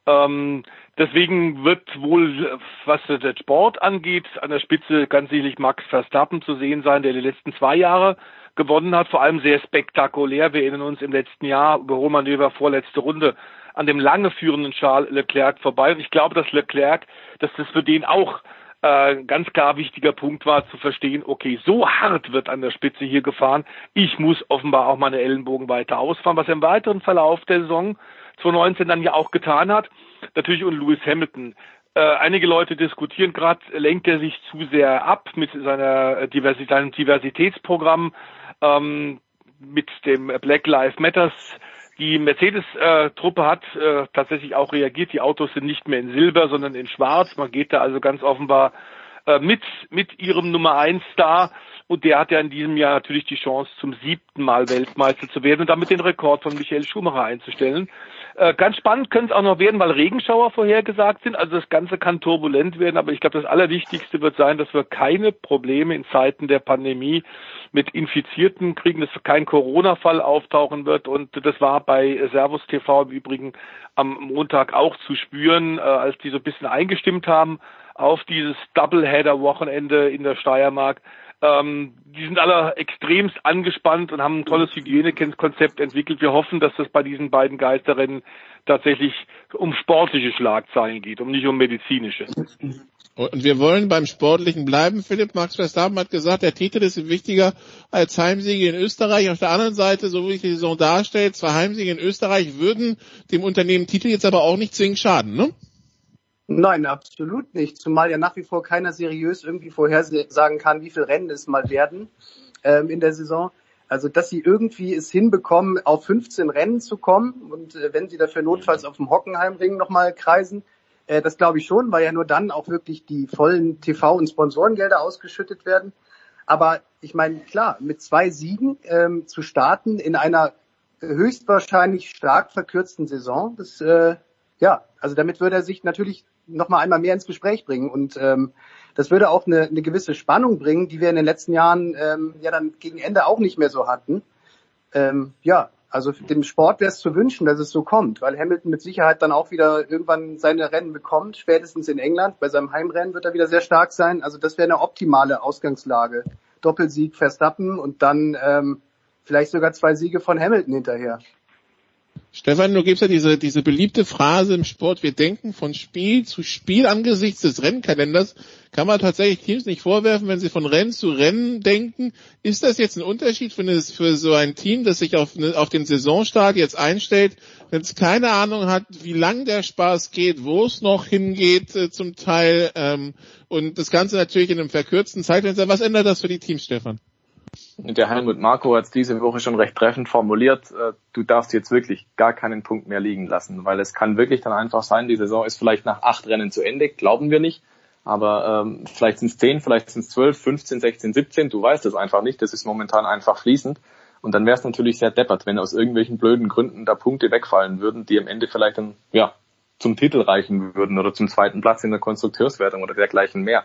Speaker 14: Ähm, deswegen wird wohl, was den Sport angeht, an der Spitze ganz sicherlich Max Verstappen zu sehen sein, der die letzten zwei Jahre gewonnen hat, vor allem sehr spektakulär. Wir erinnern uns im letzten Jahr Überholmanöver vorletzte Runde an dem lange führenden Charles Leclerc vorbei. Und ich glaube, dass Leclerc, dass das für den auch äh, ganz klar wichtiger Punkt war zu verstehen, okay, so hart wird an der Spitze hier gefahren, ich muss offenbar auch meine Ellenbogen weiter ausfahren, was im weiteren Verlauf der Saison 2019 dann ja auch getan hat. Natürlich und Lewis Hamilton. Äh, einige Leute diskutieren gerade, lenkt er sich zu sehr ab mit seiner Diversität, seinem Diversitätsprogramm, ähm, mit dem Black Lives Matters die Mercedes-Truppe hat äh, tatsächlich auch reagiert. Die Autos sind nicht mehr in Silber, sondern in Schwarz. Man geht da also ganz offenbar äh, mit, mit ihrem Nummer eins Star. Und der hat ja in diesem Jahr natürlich die Chance, zum siebten Mal Weltmeister zu werden und damit den Rekord von Michael Schumacher einzustellen. Äh, ganz spannend könnte es auch noch werden, weil Regenschauer vorhergesagt sind. Also das Ganze kann turbulent werden, aber ich glaube, das Allerwichtigste wird sein, dass wir keine Probleme in Zeiten der Pandemie mit Infizierten kriegen, dass kein Corona-Fall auftauchen wird. Und das war bei Servus TV im Übrigen am Montag auch zu spüren, äh, als die so ein bisschen eingestimmt haben auf dieses Doubleheader-Wochenende in der Steiermark. Ähm, die sind alle extremst angespannt und haben ein tolles Hygienekonzept entwickelt. Wir hoffen, dass das bei diesen beiden Geisterrennen tatsächlich um sportliche Schlagzeilen geht, um nicht um medizinische.
Speaker 7: Und wir wollen beim Sportlichen bleiben. Philipp Max Verstappen hat gesagt, der Titel ist wichtiger als Heimsiege in Österreich. Auf der anderen Seite, so wie ich die Saison darstellt, zwei Heimsiege in Österreich würden dem Unternehmen Titel jetzt aber auch nicht zwingend schaden, ne?
Speaker 16: Nein, absolut nicht. Zumal ja nach wie vor keiner seriös irgendwie vorhersagen kann, wie viele Rennen es mal werden ähm, in der Saison. Also, dass sie irgendwie es hinbekommen, auf 15 Rennen zu kommen und äh, wenn sie dafür notfalls auf dem Hockenheimring nochmal kreisen, äh, das glaube ich schon, weil ja nur dann auch wirklich die vollen TV- und Sponsorengelder ausgeschüttet werden. Aber ich meine, klar, mit zwei Siegen ähm, zu starten in einer höchstwahrscheinlich stark verkürzten Saison, das äh, ja, also damit würde er sich natürlich noch mal einmal mehr ins Gespräch bringen und ähm, das würde auch eine, eine gewisse Spannung bringen, die wir in den letzten Jahren ähm, ja dann gegen Ende auch nicht mehr so hatten. Ähm, ja, also dem Sport wäre es zu wünschen, dass es so kommt, weil Hamilton mit Sicherheit dann auch wieder irgendwann seine Rennen bekommt, spätestens in England. Bei seinem Heimrennen wird er wieder sehr stark sein. Also das wäre eine optimale Ausgangslage. Doppelsieg Verstappen und dann ähm, vielleicht sogar zwei Siege von Hamilton hinterher.
Speaker 7: Stefan, du gibst ja diese, diese beliebte Phrase im Sport, wir denken von Spiel zu Spiel angesichts des Rennkalenders. Kann man tatsächlich Teams nicht vorwerfen, wenn sie von Rennen zu Rennen denken. Ist das jetzt ein Unterschied für, eine, für so ein Team, das sich auf, eine, auf den Saisonstart jetzt einstellt, wenn es keine Ahnung hat, wie lang der Spaß geht, wo es noch hingeht äh, zum Teil ähm, und das Ganze natürlich in einem verkürzten Zeitfenster. Was ändert das für die Teams, Stefan?
Speaker 15: Der Helmut Marko hat es diese Woche schon recht treffend formuliert. Äh, du darfst jetzt wirklich gar keinen Punkt mehr liegen lassen, weil es kann wirklich dann einfach sein, die Saison ist vielleicht nach acht Rennen zu Ende, glauben wir nicht. Aber ähm, vielleicht sind es zehn, vielleicht sind es zwölf, 15, 16, 17, du weißt es einfach nicht. Das ist momentan einfach fließend. Und dann wäre es natürlich sehr deppert, wenn aus irgendwelchen blöden Gründen da Punkte wegfallen würden, die am Ende vielleicht dann ja zum Titel reichen würden oder zum zweiten Platz in der Konstrukteurswertung oder dergleichen mehr.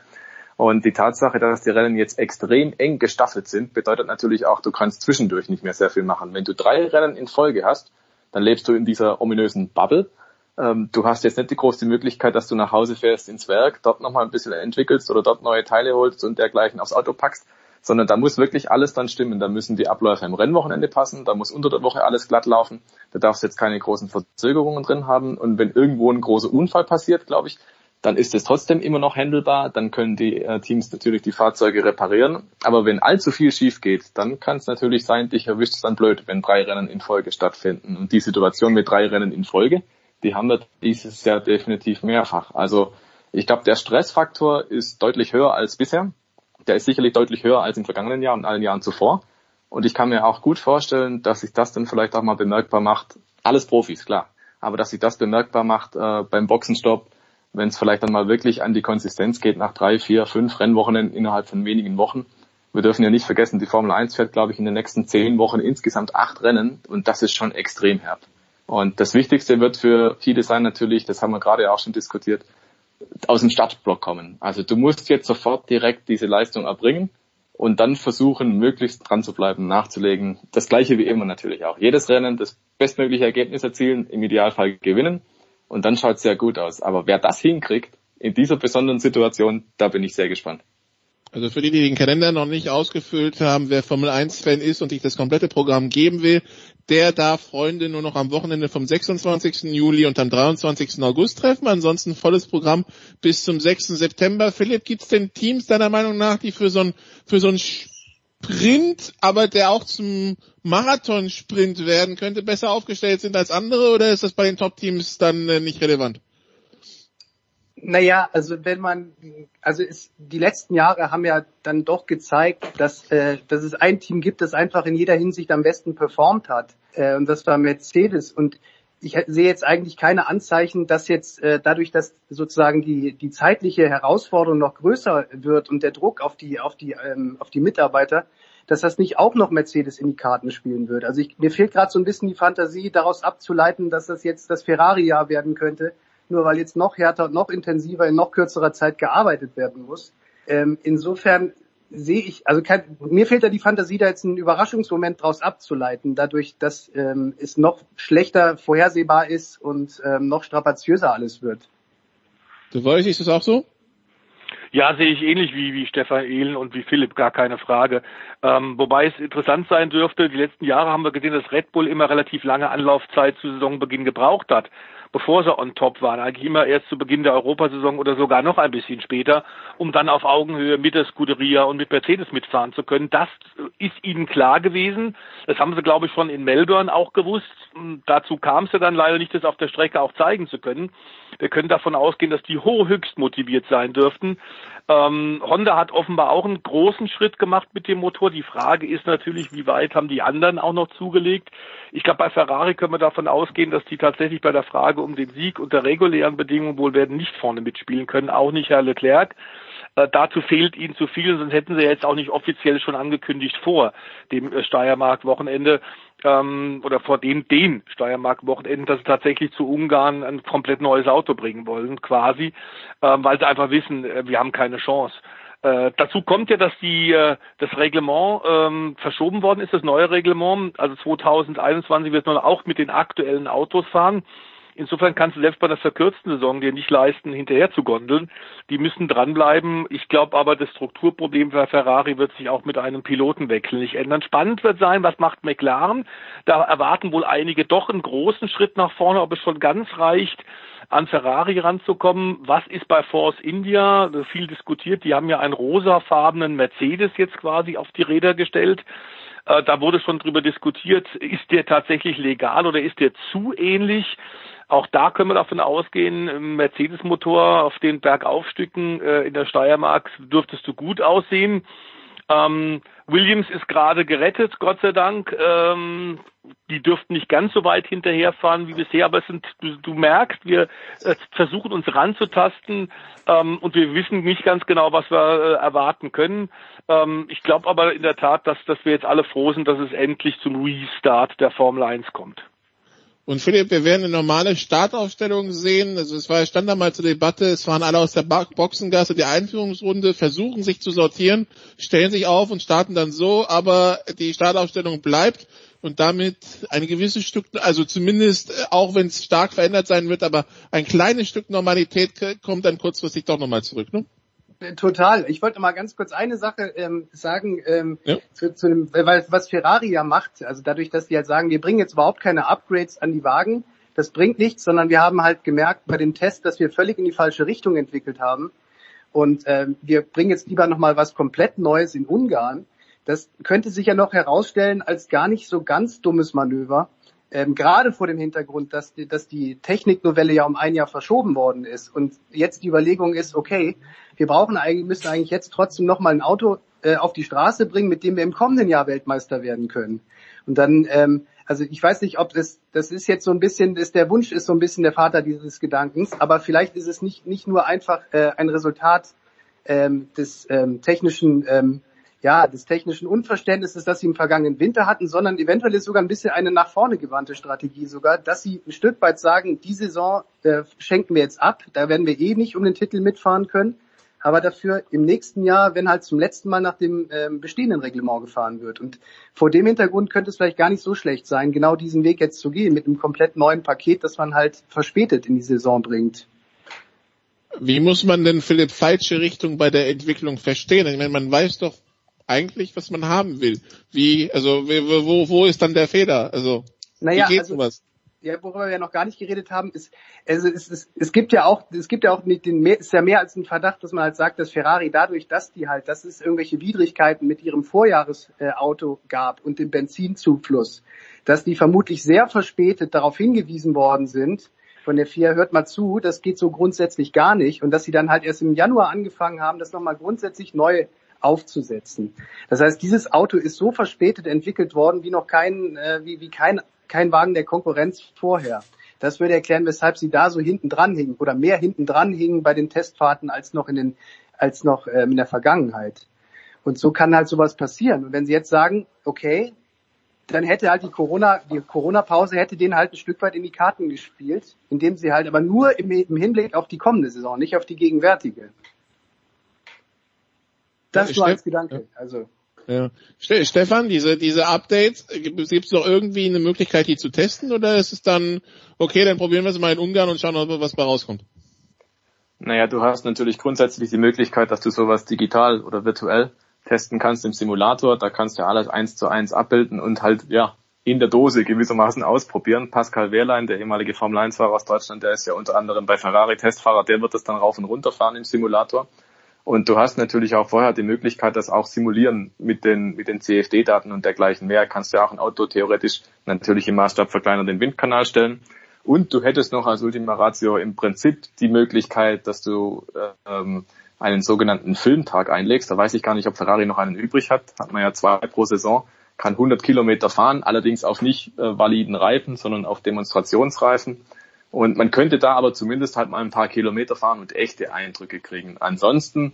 Speaker 15: Und die Tatsache, dass die Rennen jetzt extrem eng gestaffelt sind, bedeutet natürlich auch, du kannst zwischendurch nicht mehr sehr viel machen. Wenn du drei Rennen in Folge hast, dann lebst du in dieser ominösen Bubble. Ähm, du hast jetzt nicht die große Möglichkeit, dass du nach Hause fährst ins Werk, dort nochmal ein bisschen entwickelst oder dort neue Teile holst und dergleichen aufs Auto packst, sondern da muss wirklich alles dann stimmen. Da müssen die Abläufe im Rennwochenende passen, da muss unter der Woche alles glatt laufen, da darfst du jetzt keine großen Verzögerungen drin haben und wenn irgendwo ein großer Unfall passiert, glaube ich, dann ist es trotzdem immer noch handelbar, dann können die äh, Teams natürlich die Fahrzeuge reparieren. Aber wenn allzu viel schief geht, dann kann es natürlich sein, dich erwischt es dann blöd, wenn drei Rennen in Folge stattfinden. Und die Situation mit drei Rennen in Folge, die haben wir dieses Jahr definitiv mehrfach. Also ich glaube, der Stressfaktor ist deutlich höher als bisher. Der ist sicherlich deutlich höher als im vergangenen Jahr und allen Jahren zuvor. Und ich kann mir auch gut vorstellen, dass sich das dann vielleicht auch mal bemerkbar macht. Alles Profis, klar. Aber dass sich das bemerkbar macht äh, beim Boxenstopp, wenn es vielleicht dann mal wirklich an die Konsistenz geht nach drei, vier, fünf Rennwochenenden innerhalb von wenigen Wochen. Wir dürfen ja nicht vergessen, die Formel 1 fährt, glaube ich, in den nächsten zehn Wochen insgesamt acht Rennen und das ist schon extrem hart. Und das Wichtigste wird für viele sein natürlich, das haben wir gerade auch schon diskutiert, aus dem Startblock kommen. Also du musst jetzt sofort direkt diese Leistung erbringen und dann versuchen, möglichst dran zu bleiben, nachzulegen. Das gleiche wie immer natürlich auch. Jedes Rennen das bestmögliche Ergebnis erzielen, im Idealfall gewinnen und dann schaut es sehr gut aus. Aber wer das hinkriegt, in dieser besonderen Situation, da bin ich sehr gespannt.
Speaker 7: Also für die, die den Kalender noch nicht ausgefüllt haben, wer Formel 1 Fan ist und sich das komplette Programm geben will, der darf Freunde nur noch am Wochenende vom 26. Juli und am 23. August treffen. Ansonsten volles Programm bis zum 6. September. Philipp, gibt es denn Teams deiner Meinung nach, die für so ein für so ein Sprint, aber der auch zum Marathonsprint werden könnte, besser aufgestellt sind als andere oder ist das bei den Top-Teams dann äh, nicht relevant?
Speaker 16: Naja, also wenn man, also ist, die letzten Jahre haben ja dann doch gezeigt, dass, äh, dass es ein Team gibt, das einfach in jeder Hinsicht am besten performt hat. Äh, und das war Mercedes. Und ich sehe jetzt eigentlich keine Anzeichen, dass jetzt äh, dadurch, dass sozusagen die, die zeitliche Herausforderung noch größer wird und der Druck auf die, auf die, ähm, auf die Mitarbeiter, dass das nicht auch noch Mercedes in die Karten spielen würde. Also ich, mir fehlt gerade so ein bisschen die Fantasie, daraus abzuleiten, dass das jetzt das Ferrari-Jahr werden könnte, nur weil jetzt noch härter noch intensiver in noch kürzerer Zeit gearbeitet werden muss. Ähm, insofern sehe ich, also kein, mir fehlt da die Fantasie, da jetzt einen Überraschungsmoment draus abzuleiten, dadurch, dass ähm, es noch schlechter vorhersehbar ist und ähm, noch strapaziöser alles wird.
Speaker 7: Du weißt, ist das auch so?
Speaker 14: Ja, sehe ich ähnlich wie, wie Stefan Ehlen und wie Philipp, gar keine Frage. Ähm, wobei es interessant sein dürfte, die letzten Jahre haben wir gesehen, dass Red Bull immer relativ lange Anlaufzeit zu Saisonbeginn gebraucht hat bevor sie on top waren. Eigentlich immer erst zu Beginn der Europasaison oder sogar noch ein bisschen später, um dann auf Augenhöhe mit der Scuderia und mit Mercedes mitfahren zu können. Das ist ihnen klar gewesen. Das haben sie, glaube ich, schon in Melbourne auch gewusst. Dazu kam es ja dann leider nicht, das auf der Strecke auch zeigen zu können. Wir können davon ausgehen, dass die höchst motiviert sein dürften. Ähm, Honda hat offenbar auch einen großen Schritt gemacht mit dem Motor. Die Frage ist natürlich, wie weit haben die anderen auch noch zugelegt? Ich glaube, bei Ferrari können wir davon ausgehen, dass die tatsächlich bei der Frage um den Sieg unter regulären Bedingungen wohl werden nicht vorne mitspielen können, auch nicht Herr Leclerc. Äh, dazu fehlt ihnen zu viel, sonst hätten sie jetzt auch nicht offiziell schon angekündigt vor dem äh, Steiermark-Wochenende ähm, oder vor dem den Steiermark-Wochenende, dass sie tatsächlich zu Ungarn ein komplett neues Auto bringen wollen, quasi, ähm, weil sie einfach wissen, äh, wir haben keine Chance. Äh, dazu kommt ja, dass die äh, das Reglement ähm, verschoben worden ist, das neue Reglement. Also 2021 wird man auch mit den aktuellen Autos fahren. Insofern kannst du selbst bei der verkürzten Saison dir nicht leisten, hinterher zu gondeln. Die müssen dranbleiben. Ich glaube aber, das Strukturproblem für Ferrari wird sich auch mit einem Pilotenwechsel nicht ändern. Spannend wird sein, was macht McLaren? Da erwarten wohl einige doch einen großen Schritt nach vorne, ob es schon ganz reicht, an Ferrari ranzukommen. Was ist bei Force India? Viel diskutiert. Die haben ja einen rosafarbenen Mercedes jetzt quasi auf die Räder gestellt. Äh, da wurde schon drüber diskutiert, ist der tatsächlich legal oder ist der zu ähnlich? Auch da können wir davon ausgehen, Mercedes-Motor auf den Bergaufstücken äh, in der Steiermark dürftest du gut aussehen. Ähm, Williams ist gerade gerettet, Gott sei Dank. Ähm, die dürften nicht ganz so weit hinterherfahren wie bisher, aber es sind, du, du merkst, wir äh, versuchen uns ranzutasten ähm, und wir wissen nicht ganz genau, was wir äh, erwarten können. Ähm, ich glaube aber in der Tat, dass, dass wir jetzt alle froh sind, dass es endlich zum Restart der Formel 1 kommt.
Speaker 7: Und Philipp, wir werden eine normale Startaufstellung sehen. Also es war stand da mal zur Debatte, es waren alle aus der Boxengasse die Einführungsrunde, versuchen sich zu sortieren, stellen sich auf und starten dann so, aber die Startaufstellung bleibt und damit ein gewisses Stück, also zumindest äh, auch wenn es stark verändert sein wird, aber ein kleines Stück Normalität kommt dann kurzfristig doch nochmal zurück. Ne?
Speaker 16: Total. Ich wollte mal ganz kurz eine Sache ähm, sagen, ähm, ja. zu, zu dem, weil, was Ferrari ja macht, also dadurch, dass die halt sagen, wir bringen jetzt überhaupt keine Upgrades an die Wagen, das bringt nichts, sondern wir haben halt gemerkt bei dem Test, dass wir völlig in die falsche Richtung entwickelt haben. Und ähm, wir bringen jetzt lieber nochmal was komplett Neues in Ungarn. Das könnte sich ja noch herausstellen als gar nicht so ganz dummes Manöver, ähm, gerade vor dem Hintergrund, dass die, dass die Techniknovelle ja um ein Jahr verschoben worden ist und jetzt die Überlegung ist, okay, wir brauchen eigentlich, müssen eigentlich jetzt trotzdem nochmal ein Auto äh, auf die Straße bringen, mit dem wir im kommenden Jahr Weltmeister werden können. Und dann, ähm, also ich weiß nicht, ob das, das ist jetzt so ein bisschen, ist der Wunsch ist so ein bisschen der Vater dieses Gedankens, aber vielleicht ist es nicht, nicht nur einfach äh, ein Resultat ähm, des ähm, technischen ähm, ja, des technischen Unverständnisses, das sie im vergangenen Winter hatten, sondern eventuell ist sogar ein bisschen eine nach vorne gewandte Strategie sogar, dass sie ein Stück weit sagen, die Saison äh, schenken wir jetzt ab, da werden wir eh nicht um den Titel mitfahren können, aber dafür im nächsten Jahr, wenn halt zum letzten Mal nach dem äh, bestehenden Reglement gefahren wird. Und vor dem Hintergrund könnte es vielleicht gar nicht so schlecht sein, genau diesen Weg jetzt zu gehen, mit einem komplett neuen Paket, das man halt verspätet in die Saison bringt.
Speaker 7: Wie muss man denn Philipp falsche Richtung bei der Entwicklung verstehen? Ich meine, man weiß doch eigentlich, was man haben will. Wie, also wo, wo ist dann der Fehler? Also
Speaker 16: naja,
Speaker 7: wie geht
Speaker 16: also,
Speaker 7: sowas?
Speaker 16: Ja, worüber wir noch gar nicht geredet haben, ist, also es, es, es gibt ja auch, es gibt ja auch nicht den, mehr, ist ja mehr als ein Verdacht, dass man halt sagt, dass Ferrari dadurch, dass die halt, dass es irgendwelche Widrigkeiten mit ihrem Vorjahresauto gab und dem Benzinzufluss, dass die vermutlich sehr verspätet darauf hingewiesen worden sind, von der FIA, hört mal zu, das geht so grundsätzlich gar nicht und dass sie dann halt erst im Januar angefangen haben, das nochmal grundsätzlich neu aufzusetzen. Das heißt, dieses Auto ist so verspätet entwickelt worden wie noch kein, äh, wie, wie kein, kein Wagen der Konkurrenz vorher. Das würde erklären, weshalb sie da so hinten dran hingen oder mehr hinten dran hingen bei den Testfahrten als noch in den, als noch ähm, in der Vergangenheit. Und so kann halt sowas passieren. Und wenn sie jetzt sagen, okay, dann hätte halt die Corona, die Corona-Pause hätte denen halt ein Stück weit in die Karten gespielt, indem sie halt aber nur im, im Hinblick auf die kommende Saison, nicht auf die gegenwärtige. Das nur als Gedanke. Also.
Speaker 7: Ja. Stefan, diese, diese Updates, gibt es noch irgendwie eine Möglichkeit, die zu testen oder ist es dann, okay, dann probieren wir es mal in Ungarn und schauen, was bei rauskommt?
Speaker 15: Naja, du hast natürlich grundsätzlich die Möglichkeit, dass du sowas digital oder virtuell testen kannst im Simulator. Da kannst du ja alles eins zu eins abbilden und halt, ja, in der Dose gewissermaßen ausprobieren. Pascal Wehrlein, der ehemalige Formel 1-Fahrer aus Deutschland, der ist ja unter anderem bei Ferrari Testfahrer, der wird das dann rauf und runter fahren im Simulator. Und du hast natürlich auch vorher die Möglichkeit, das auch simulieren mit den, mit den CFD-Daten und dergleichen mehr. Kannst du ja auch ein Auto theoretisch natürlich im Maßstab verkleinern den Windkanal stellen. Und du hättest noch als Ultima Ratio im Prinzip die Möglichkeit, dass du ähm, einen sogenannten Filmtag einlegst. Da weiß ich gar nicht, ob Ferrari noch einen übrig hat. Hat man ja zwei pro Saison. Kann 100 Kilometer fahren, allerdings auf nicht äh, validen Reifen, sondern auf Demonstrationsreifen. Und man könnte da aber zumindest halt mal ein paar Kilometer fahren und echte Eindrücke kriegen. Ansonsten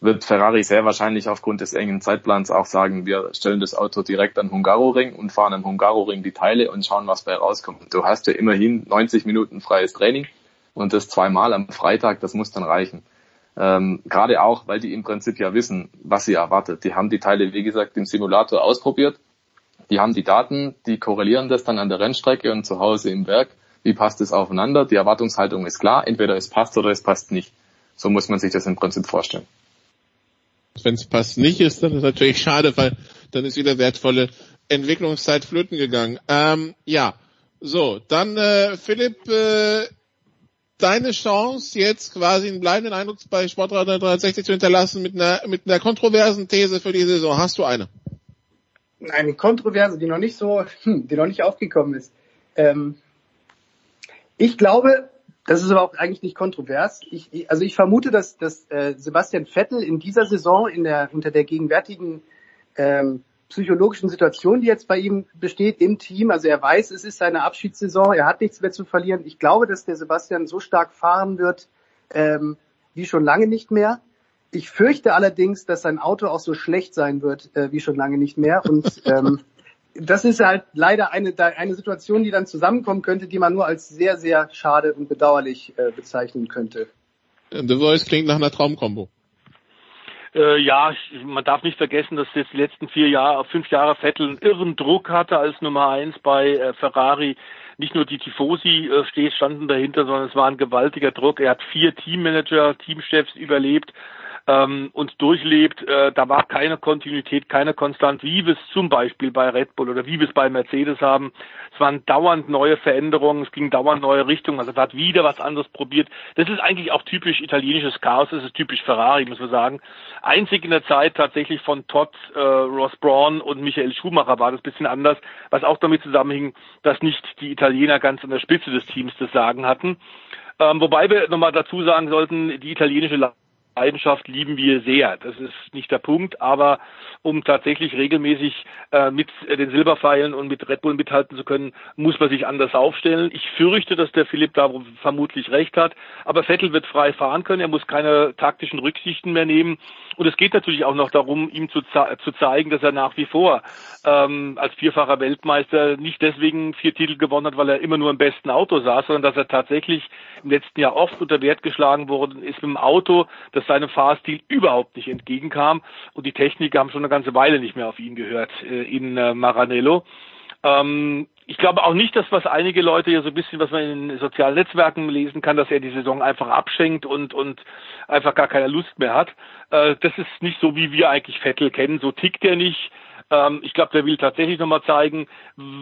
Speaker 15: wird Ferrari sehr wahrscheinlich aufgrund des engen Zeitplans auch sagen, wir stellen das Auto direkt an Hungaroring und fahren am Hungaroring die Teile und schauen, was bei rauskommt. Du hast ja immerhin 90 Minuten freies Training und das zweimal am Freitag, das muss dann reichen. Ähm, Gerade auch, weil die im Prinzip ja wissen, was sie erwartet. Die haben die Teile, wie gesagt, im Simulator ausprobiert. Die haben die Daten, die korrelieren das dann an der Rennstrecke und zu Hause im Werk wie passt es aufeinander? Die Erwartungshaltung ist klar, entweder es passt oder es passt nicht. So muss man sich das im Prinzip vorstellen.
Speaker 7: Wenn es passt nicht ist, dann ist natürlich schade, weil dann ist wieder wertvolle Entwicklungszeit flöten gegangen. Ähm, ja, so, dann äh, Philipp, äh, deine Chance jetzt quasi einen bleibenden Eindruck bei Sportradar 360 zu hinterlassen mit einer mit einer kontroversen These für die Saison. Hast du eine?
Speaker 16: Eine kontroverse, die noch nicht so, hm, die noch nicht aufgekommen ist. Ähm, ich glaube, das ist aber auch eigentlich nicht kontrovers. Ich, also ich vermute, dass, dass äh, Sebastian Vettel in dieser Saison in der, unter der gegenwärtigen ähm, psychologischen Situation, die jetzt bei ihm besteht im Team, also er weiß, es ist seine Abschiedssaison, er hat nichts mehr zu verlieren. Ich glaube, dass der Sebastian so stark fahren wird ähm, wie schon lange nicht mehr. Ich fürchte allerdings, dass sein Auto auch so schlecht sein wird äh, wie schon lange nicht mehr. Und ähm, das ist halt leider eine, eine Situation, die dann zusammenkommen könnte, die man nur als sehr, sehr schade und bedauerlich äh, bezeichnen könnte.
Speaker 7: The Voice klingt nach einer Traumkombo.
Speaker 14: Äh, ja, man darf nicht vergessen, dass jetzt die letzten vier Jahre, fünf Jahre Vettel einen irren Druck hatte als Nummer eins bei äh, Ferrari. Nicht nur die Tifosi äh, standen dahinter, sondern es war ein gewaltiger Druck. Er hat vier Teammanager, Teamchefs überlebt ähm, und durchlebt, äh, da war keine Kontinuität, keine Konstant, wie wir es zum Beispiel bei Red Bull oder wie wir es bei Mercedes haben. Es waren dauernd neue Veränderungen, es ging dauernd neue Richtungen, also er hat wieder was anderes probiert. Das ist eigentlich auch typisch italienisches Chaos, das ist typisch Ferrari, muss man sagen. Einzig in der Zeit tatsächlich von Todd, äh, Ross Braun und Michael Schumacher war das bisschen anders, was auch damit zusammenhing, dass nicht die Italiener ganz an der Spitze des Teams das Sagen hatten. Ähm, wobei wir nochmal dazu sagen sollten, die italienische Leidenschaft lieben wir sehr. Das ist nicht der Punkt, aber um tatsächlich regelmäßig äh, mit den Silberpfeilen und mit Red Bull mithalten zu können, muss man sich anders aufstellen. Ich fürchte, dass der Philipp da vermutlich recht hat, aber Vettel wird frei fahren können, er muss keine taktischen Rücksichten mehr nehmen und es geht natürlich auch noch darum, ihm zu, zu zeigen, dass er nach wie vor ähm, als vierfacher Weltmeister nicht deswegen vier Titel gewonnen hat, weil er immer nur im besten Auto saß, sondern dass er tatsächlich im letzten Jahr oft unter Wert geschlagen worden ist mit dem Auto, das seinem Fahrstil überhaupt nicht entgegenkam. Und die Techniker haben schon eine ganze Weile nicht mehr auf ihn gehört äh, in äh, Maranello. Ähm, ich glaube auch nicht, dass was einige Leute ja so ein bisschen, was man in sozialen Netzwerken lesen kann, dass er die Saison einfach abschenkt und, und einfach gar keine Lust mehr hat. Äh, das ist nicht so, wie wir eigentlich Vettel kennen. So tickt er nicht. Ähm, ich glaube, der will tatsächlich nochmal zeigen,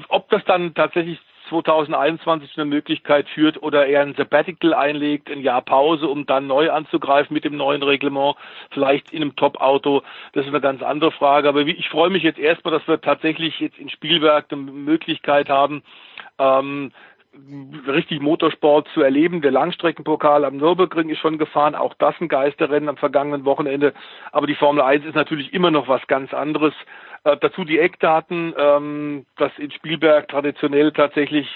Speaker 14: ob das dann tatsächlich 2021 eine Möglichkeit führt oder er ein Sabbatical einlegt, ein Jahr Pause, um dann neu anzugreifen mit dem neuen Reglement, vielleicht in einem Top-Auto. Das ist eine ganz andere Frage. Aber ich freue mich jetzt erstmal, dass wir tatsächlich jetzt in Spielwerk eine Möglichkeit haben, ähm, richtig Motorsport zu erleben. Der Langstreckenpokal am Nürburgring ist schon gefahren, auch das ein Geisterrennen am vergangenen Wochenende. Aber die Formel 1 ist natürlich immer noch was ganz anderes. Äh, dazu die Eckdaten, ähm, dass in Spielberg traditionell tatsächlich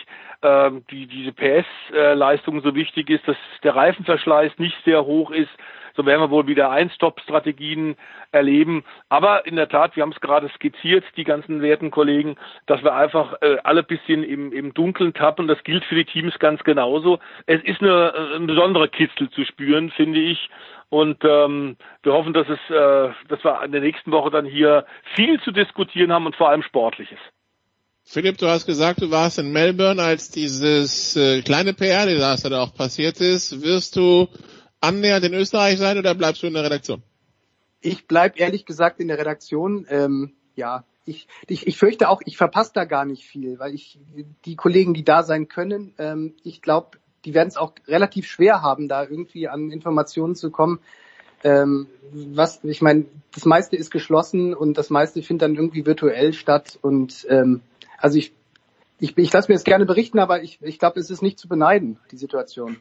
Speaker 14: ähm, die, diese PS-Leistung so wichtig ist, dass der Reifenverschleiß nicht sehr hoch ist. So werden wir wohl wieder Ein-Stop-Strategien erleben. Aber in der Tat, wir haben es gerade skizziert, die ganzen werten Kollegen, dass wir einfach äh, alle bisschen im, im Dunkeln tappen. Das gilt für die Teams ganz genauso. Es ist eine, äh, ein besonderer Kitzel zu spüren, finde ich. Und ähm, wir hoffen, dass es, äh, dass wir in der nächsten Woche dann hier viel zu diskutieren haben und vor allem Sportliches.
Speaker 7: Philipp, du hast gesagt, du warst in Melbourne, als dieses äh, kleine PR-Desaster da auch passiert ist. Wirst du annähernd in Österreich sein oder bleibst du in der Redaktion?
Speaker 16: Ich bleib ehrlich gesagt in der Redaktion. Ähm, ja, ich, ich, ich fürchte auch, ich verpasse da gar nicht viel, weil ich die Kollegen, die da sein können, ähm, ich glaube, die werden es auch relativ schwer haben, da irgendwie an Informationen zu kommen. Ähm, was, ich meine, das meiste ist geschlossen und das meiste findet dann irgendwie virtuell statt und ähm, also ich, ich, ich lasse mir das gerne berichten, aber ich, ich glaube, es ist nicht zu beneiden, die Situation.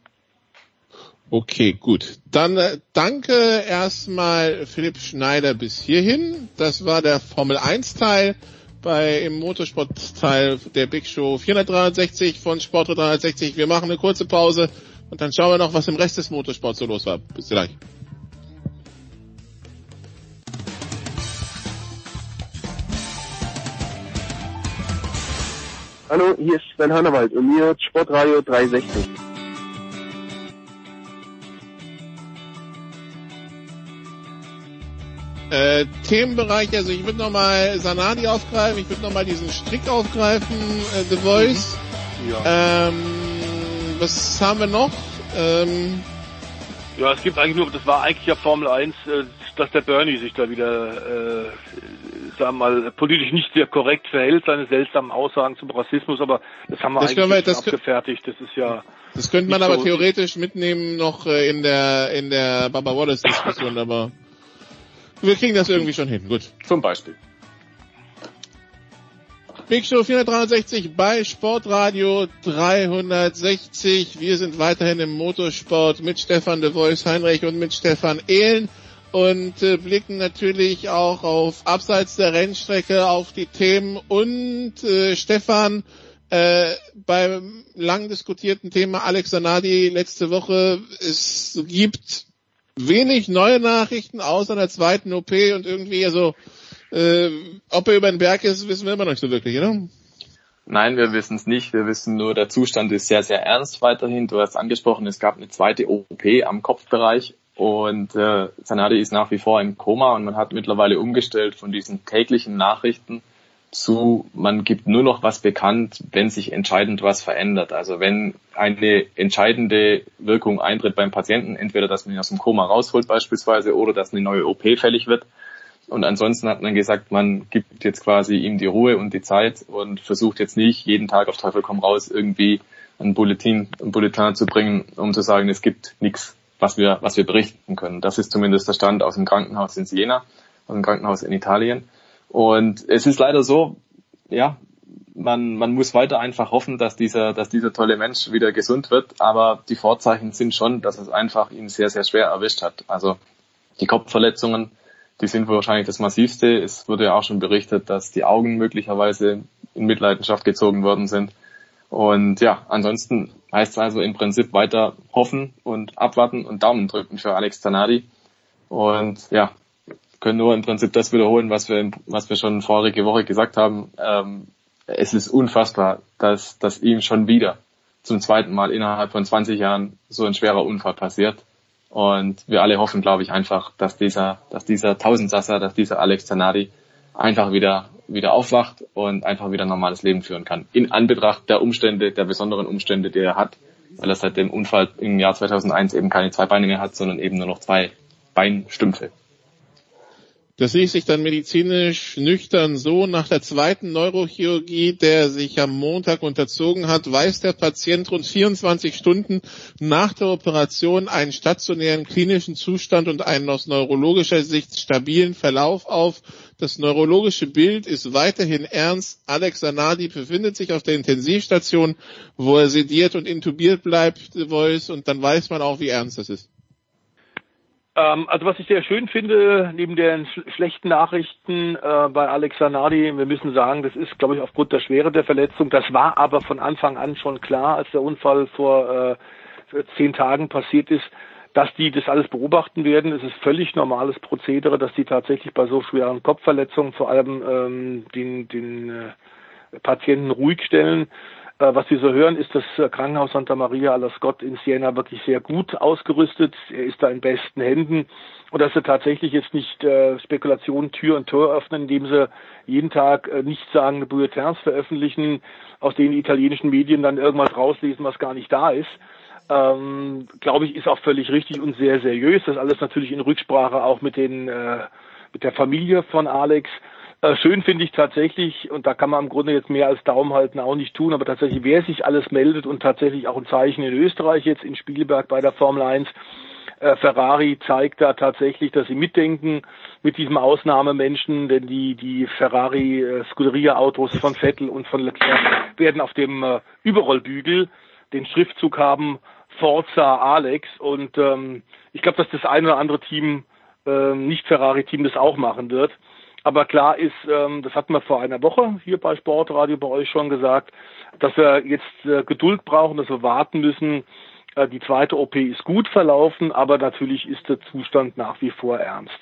Speaker 7: Okay, gut. Dann äh, danke erstmal Philipp Schneider bis hierhin. Das war der Formel 1 Teil bei im Motorsport-Teil der Big Show 463 von Sport 360. Wir machen eine kurze Pause und dann schauen wir noch, was im Rest des Motorsports so los war. Bis gleich.
Speaker 17: Hallo, hier ist Sven Hannawald und mir Sportradio 360.
Speaker 7: Äh, Themenbereich, also ich würde nochmal Sanadi aufgreifen, ich würde nochmal diesen Strick aufgreifen, äh, The Voice.
Speaker 14: Mhm. Ja.
Speaker 7: Ähm, was haben wir noch? Ähm,
Speaker 14: ja, es gibt eigentlich nur, das war eigentlich ja Formel 1, äh, dass der Bernie sich da wieder, äh, sagen wir mal, politisch nicht sehr korrekt verhält, seine seltsamen Aussagen zum Rassismus, aber das haben wir
Speaker 7: Das
Speaker 14: eigentlich
Speaker 7: wir- das
Speaker 14: abgefertigt. Das ist ja.
Speaker 7: das könnte man aber
Speaker 14: so-
Speaker 7: theoretisch mitnehmen noch äh, in der in der Baba Wallace Diskussion, aber wir kriegen das irgendwie schon hin. Gut.
Speaker 15: Zum Beispiel.
Speaker 7: Big Show 463 bei Sportradio 360. Wir sind weiterhin im Motorsport mit Stefan de Voice Heinrich und mit Stefan Ehlen und äh, blicken natürlich auch auf abseits der Rennstrecke auf die Themen und äh, Stefan äh, beim lang diskutierten Thema Alex Zanardi letzte Woche es gibt wenig neue Nachrichten außer der zweiten OP und irgendwie also äh, ob er über den Berg ist, wissen wir immer noch nicht so wirklich, oder?
Speaker 15: Nein, wir wissen es nicht. Wir wissen nur, der Zustand ist sehr, sehr ernst weiterhin. Du hast angesprochen, es gab eine zweite OP am Kopfbereich und äh, Sanadi ist nach wie vor im Koma und man hat mittlerweile umgestellt von diesen täglichen Nachrichten zu, man gibt nur noch was bekannt, wenn sich entscheidend was verändert. Also wenn eine entscheidende Wirkung eintritt beim Patienten, entweder dass man ihn aus dem Koma rausholt beispielsweise oder dass eine neue OP fällig wird. Und ansonsten hat man gesagt, man gibt jetzt quasi ihm die Ruhe und die Zeit und versucht jetzt nicht jeden Tag auf Teufel komm raus irgendwie ein Bulletin, ein Bulletin zu bringen, um zu sagen, es gibt nichts, was wir, was wir berichten können. Das ist zumindest der Stand aus dem Krankenhaus in Siena, aus dem Krankenhaus in Italien. Und es ist leider so, ja, man, man muss weiter einfach hoffen, dass dieser, dass dieser tolle Mensch wieder gesund wird. Aber die Vorzeichen sind schon, dass es einfach ihn sehr, sehr schwer erwischt hat. Also die Kopfverletzungen, die sind wahrscheinlich das massivste. Es wurde ja auch schon berichtet, dass die Augen möglicherweise in Mitleidenschaft gezogen worden sind. Und ja, ansonsten heißt es also im Prinzip weiter hoffen und abwarten und Daumen drücken für Alex Zanardi. Und ja, können nur im Prinzip das wiederholen, was wir, was wir schon vorige Woche gesagt haben. Ähm, es ist unfassbar, dass, dass ihm schon wieder zum zweiten Mal innerhalb von 20 Jahren so ein schwerer Unfall passiert. Und wir alle hoffen, glaube ich, einfach, dass dieser, dass dieser Tausendsasser, dass dieser Alex Zanardi einfach wieder wieder aufwacht und einfach wieder ein normales Leben führen kann. In Anbetracht der Umstände, der besonderen Umstände, die er hat, weil er seit dem Unfall im Jahr 2001 eben keine zwei Beine mehr hat, sondern eben nur noch zwei Beinstümpfe.
Speaker 7: Das ließ sich dann medizinisch nüchtern so. Nach der zweiten Neurochirurgie, der sich am Montag unterzogen hat, weist der Patient rund 24 Stunden nach der Operation einen stationären klinischen Zustand und einen aus neurologischer Sicht stabilen Verlauf auf. Das neurologische Bild ist weiterhin ernst. Alex Sanadi befindet sich auf der Intensivstation, wo er sediert und intubiert bleibt, Voice, und dann weiß man auch, wie ernst das ist.
Speaker 14: Ähm, also was ich sehr schön finde, neben den sch schlechten Nachrichten äh, bei Alexa Nadi, wir müssen sagen, das ist, glaube ich, aufgrund der Schwere der Verletzung. Das war aber von Anfang an schon klar, als der Unfall vor äh, zehn Tagen passiert ist, dass die das alles beobachten werden. Es ist völlig normales Prozedere, dass die tatsächlich bei so schweren Kopfverletzungen vor allem ähm, den, den äh, Patienten ruhig stellen. Äh, was wir so hören, ist das äh, Krankenhaus Santa Maria alla Scott in Siena wirklich sehr gut ausgerüstet. Er ist da in besten Händen. Und dass sie tatsächlich jetzt nicht äh, Spekulationen Tür und Tor öffnen, indem sie jeden Tag äh, nichtssagende Bulletins veröffentlichen, aus denen italienischen Medien dann irgendwas rauslesen, was gar nicht da ist. Ähm, glaube ich, ist auch völlig richtig und sehr seriös. Das alles natürlich in Rücksprache auch mit den äh, mit der Familie von Alex. Äh, schön finde ich tatsächlich, und da kann man im Grunde jetzt mehr als Daumen halten auch nicht tun, aber tatsächlich, wer sich alles meldet und tatsächlich auch ein Zeichen in Österreich jetzt in Spielberg bei der Formel 1, äh, Ferrari zeigt da tatsächlich, dass sie mitdenken mit diesem Ausnahmemenschen, denn die, die Ferrari äh, Scuderia-Autos von Vettel und von Leclerc werden auf dem äh, Überrollbügel den Schriftzug haben Forza Alex und ähm, ich glaube, dass das ein oder andere Team, äh, nicht Ferrari-Team, das auch machen wird. Aber klar ist, ähm, das hatten wir vor einer Woche hier bei Sportradio bei euch schon gesagt, dass wir jetzt äh, Geduld brauchen, dass wir warten müssen. Äh, die zweite OP ist gut verlaufen, aber natürlich ist der Zustand nach wie vor ernst.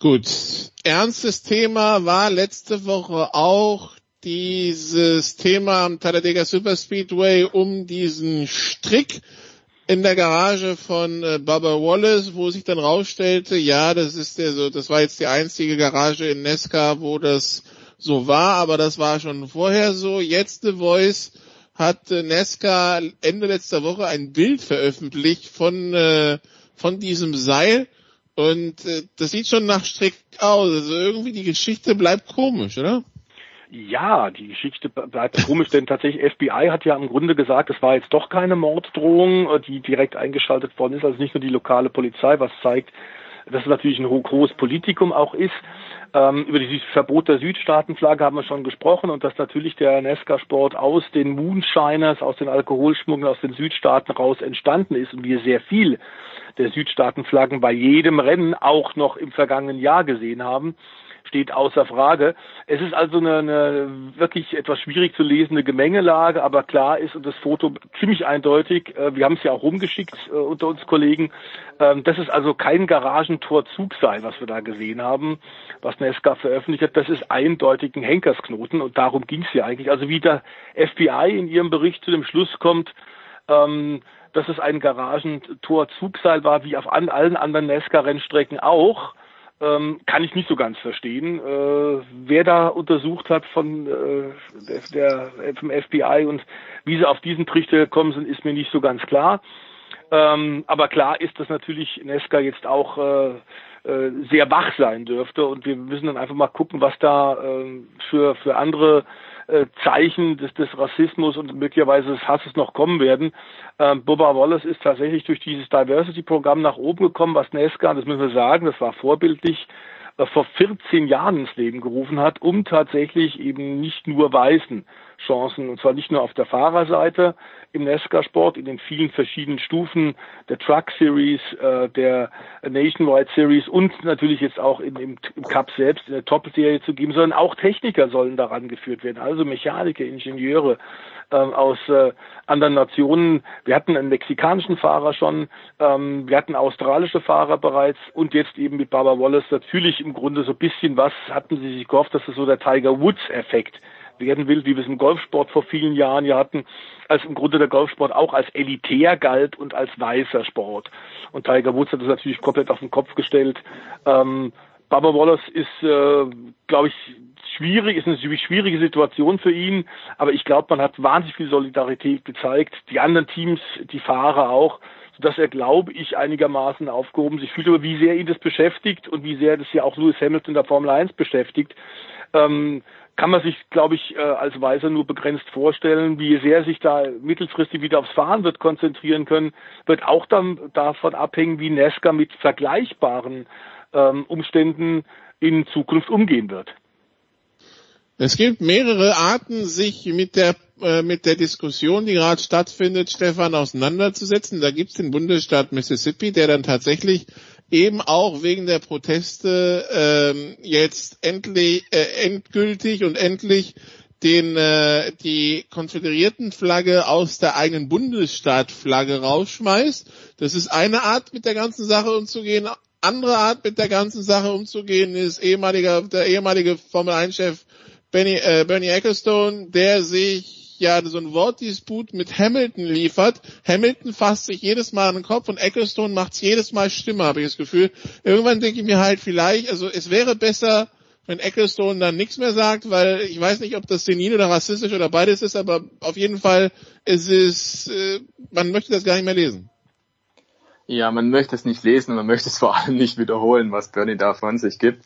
Speaker 7: Gut. Ernstes Thema war letzte Woche auch dieses Thema am Talladega Superspeedway um diesen Strick in der Garage von äh, Bubba Wallace, wo sich dann rausstellte, ja, das ist der so, das war jetzt die einzige Garage in Nesca, wo das so war, aber das war schon vorher so. Jetzt The Voice hat äh, Nesca Ende letzter Woche ein Bild veröffentlicht von äh, von diesem Seil und äh, das sieht schon nach Strick aus. Also irgendwie die Geschichte bleibt komisch, oder?
Speaker 14: Ja, die Geschichte bleibt komisch, denn tatsächlich FBI hat ja im Grunde gesagt, es war jetzt doch keine Morddrohung, äh, die direkt eingeschaltet worden ist, also nicht nur die lokale Polizei, was zeigt, dass es natürlich ein hohes Politikum auch ist. Ähm, über dieses Verbot der Südstaatenflagge haben wir schon gesprochen und dass natürlich der Nesca-Sport aus den Moonshiners, aus den Alkoholschmuggeln, aus den Südstaaten raus entstanden ist und wir sehr viel der Südstaatenflaggen bei jedem Rennen auch noch im vergangenen Jahr gesehen haben steht außer Frage. Es ist also eine, eine wirklich etwas schwierig zu lesende Gemengelage, aber klar ist und das Foto ziemlich eindeutig, äh, wir haben es ja auch rumgeschickt äh, unter uns Kollegen, ähm, das ist also kein Garagentor-Zugseil, was wir da gesehen haben, was Nesca veröffentlicht hat, das ist eindeutig ein Henkersknoten und darum ging es ja eigentlich. Also wie der FBI in ihrem Bericht zu dem Schluss kommt, ähm, dass es ein Garagentor-Zugseil war, wie auf allen anderen Nesca-Rennstrecken auch, ähm, kann ich nicht so ganz verstehen. Äh, wer da untersucht hat von äh, der, vom FBI und wie sie auf diesen Trichter gekommen sind, ist mir nicht so ganz klar. Ähm, aber klar ist, dass natürlich Nesca jetzt auch äh, äh, sehr wach sein dürfte und wir müssen dann einfach mal gucken, was da äh, für, für andere äh, Zeichen des, des Rassismus und möglicherweise des Hasses noch kommen werden. Ähm, Boba Wallace ist tatsächlich durch dieses Diversity-Programm nach oben gekommen, was Nesca, das müssen wir sagen, das war vorbildlich, äh, vor 14 Jahren ins Leben gerufen hat, um tatsächlich eben nicht nur Weißen Chancen, und zwar nicht nur auf der Fahrerseite im Nesca-Sport, in den vielen verschiedenen Stufen der Truck Series, äh, der Nationwide Series und natürlich jetzt auch in, im, im Cup selbst in der Top-Serie zu geben, sondern auch Techniker sollen daran geführt werden, also Mechaniker, Ingenieure äh, aus äh, anderen Nationen. Wir hatten einen mexikanischen Fahrer schon, ähm, wir hatten australische Fahrer bereits und jetzt eben mit Baba Wallace natürlich im Grunde so ein bisschen was hatten sie sich gehofft, dass es so der Tiger Woods-Effekt werden will, wie wir es im Golfsport vor vielen Jahren ja hatten, als im Grunde der Golfsport auch als elitär galt und als weißer Sport. Und Tiger Woods hat das natürlich komplett auf den Kopf gestellt. Ähm, Baba Wallace ist, äh, glaube ich, schwierig, ist eine schwierige Situation für ihn, aber ich glaube, man hat wahnsinnig viel Solidarität gezeigt, die anderen Teams, die Fahrer auch, sodass er, glaube ich, einigermaßen aufgehoben sich fühlt, aber wie sehr ihn das beschäftigt und wie sehr das ja auch Lewis Hamilton der Formel 1 beschäftigt, ähm, kann man sich, glaube ich, äh, als Weiser nur begrenzt vorstellen. Wie sehr sich da mittelfristig wieder aufs Fahren wird konzentrieren können, wird auch dann davon abhängen, wie Nesca mit vergleichbaren ähm, Umständen in Zukunft umgehen wird.
Speaker 7: Es gibt mehrere Arten, sich mit der äh, mit der Diskussion, die gerade stattfindet, Stefan, auseinanderzusetzen. Da gibt es den Bundesstaat Mississippi, der dann tatsächlich eben auch wegen der Proteste ähm, jetzt endlich äh, endgültig und endlich den äh, die konföderierten Flagge aus der eigenen Bundesstaatflagge rausschmeißt. Das ist eine Art, mit der ganzen Sache umzugehen. Andere Art, mit der ganzen Sache umzugehen, ist ehemaliger der ehemalige Formel 1 Chef Benny, äh, Bernie Ecclestone, der sich ja so ein Wortdisput mit Hamilton liefert. Hamilton fasst sich jedes Mal an den Kopf und Ecclestone macht es jedes Mal Stimme, habe ich das Gefühl. Irgendwann denke ich mir halt vielleicht, also es wäre besser, wenn Ecclestone dann nichts mehr sagt, weil ich weiß nicht, ob das senil oder rassistisch oder beides ist, aber auf jeden Fall es ist äh, man möchte das gar nicht mehr lesen.
Speaker 15: Ja, man möchte es nicht lesen und man möchte es vor allem nicht wiederholen, was Bernie da von sich gibt.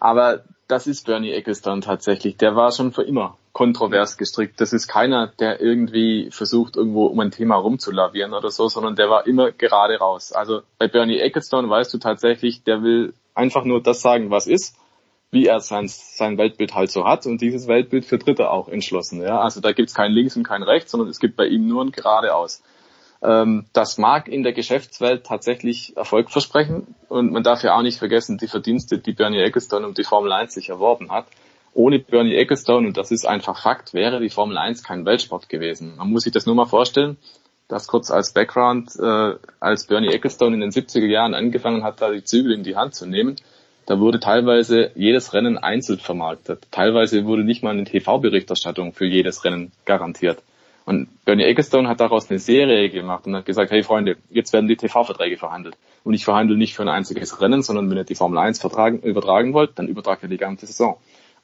Speaker 15: Aber das ist Bernie Ecclestone tatsächlich. Der war schon für immer kontrovers gestrickt. Das ist keiner, der irgendwie versucht, irgendwo um ein Thema rumzulavieren oder so, sondern der war immer gerade raus. Also bei Bernie Ecclestone weißt du tatsächlich, der will einfach nur das sagen, was ist, wie er sein, sein Weltbild halt so hat und dieses Weltbild für Dritte auch entschlossen. Ja? Also da gibt's kein Links und kein Rechts, sondern es gibt bei ihm nur ein geradeaus. Ähm, das mag in der Geschäftswelt tatsächlich Erfolg versprechen und man darf ja auch nicht vergessen, die Verdienste, die Bernie Ecclestone um die Formel 1 sich erworben hat. Ohne Bernie Ecclestone, und das ist einfach Fakt, wäre die Formel 1 kein Weltsport gewesen. Man muss sich das nur mal vorstellen. Das kurz als Background, äh, als Bernie Ecclestone in den 70er Jahren angefangen hat, da die Zügel in die Hand zu nehmen, da wurde teilweise jedes Rennen einzeln vermarktet. Teilweise wurde nicht mal eine TV-Berichterstattung für jedes Rennen garantiert. Und Bernie Ecclestone hat daraus eine Serie gemacht und hat gesagt, hey Freunde, jetzt werden die TV-Verträge verhandelt. Und ich verhandle nicht für ein einziges Rennen, sondern wenn ihr die Formel 1 vertragen, übertragen wollt, dann übertragt ihr die ganze Saison.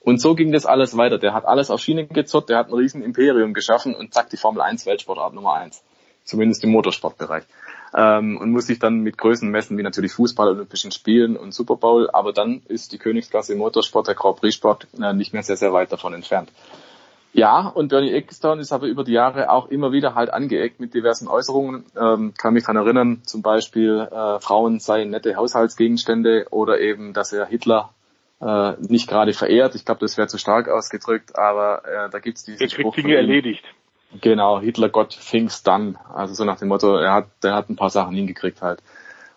Speaker 15: Und so ging das alles weiter. Der hat alles auf Schiene gezurrt, der hat ein riesen Imperium geschaffen und zack, die Formel 1 Weltsportart Nummer 1. Zumindest im Motorsportbereich. Ähm, und muss sich dann mit Größen messen, wie natürlich Fußball, Olympischen Spielen und Super Bowl. Aber dann ist die Königsklasse im Motorsport, der Grand Prix Sport, äh, nicht mehr sehr, sehr weit davon entfernt. Ja, und Bernie Ecclestone ist aber über die Jahre auch immer wieder halt angeeckt mit diversen Äußerungen. Ähm, kann mich dran erinnern, zum Beispiel äh, Frauen seien nette Haushaltsgegenstände oder eben, dass er Hitler äh, nicht gerade verehrt. Ich glaube, das wäre zu stark ausgedrückt, aber äh, da gibt's diese
Speaker 14: Er kriegt Dinge erledigt.
Speaker 15: Genau, Hitler Gott things done. Also so nach dem Motto, er hat, der hat ein paar Sachen hingekriegt halt.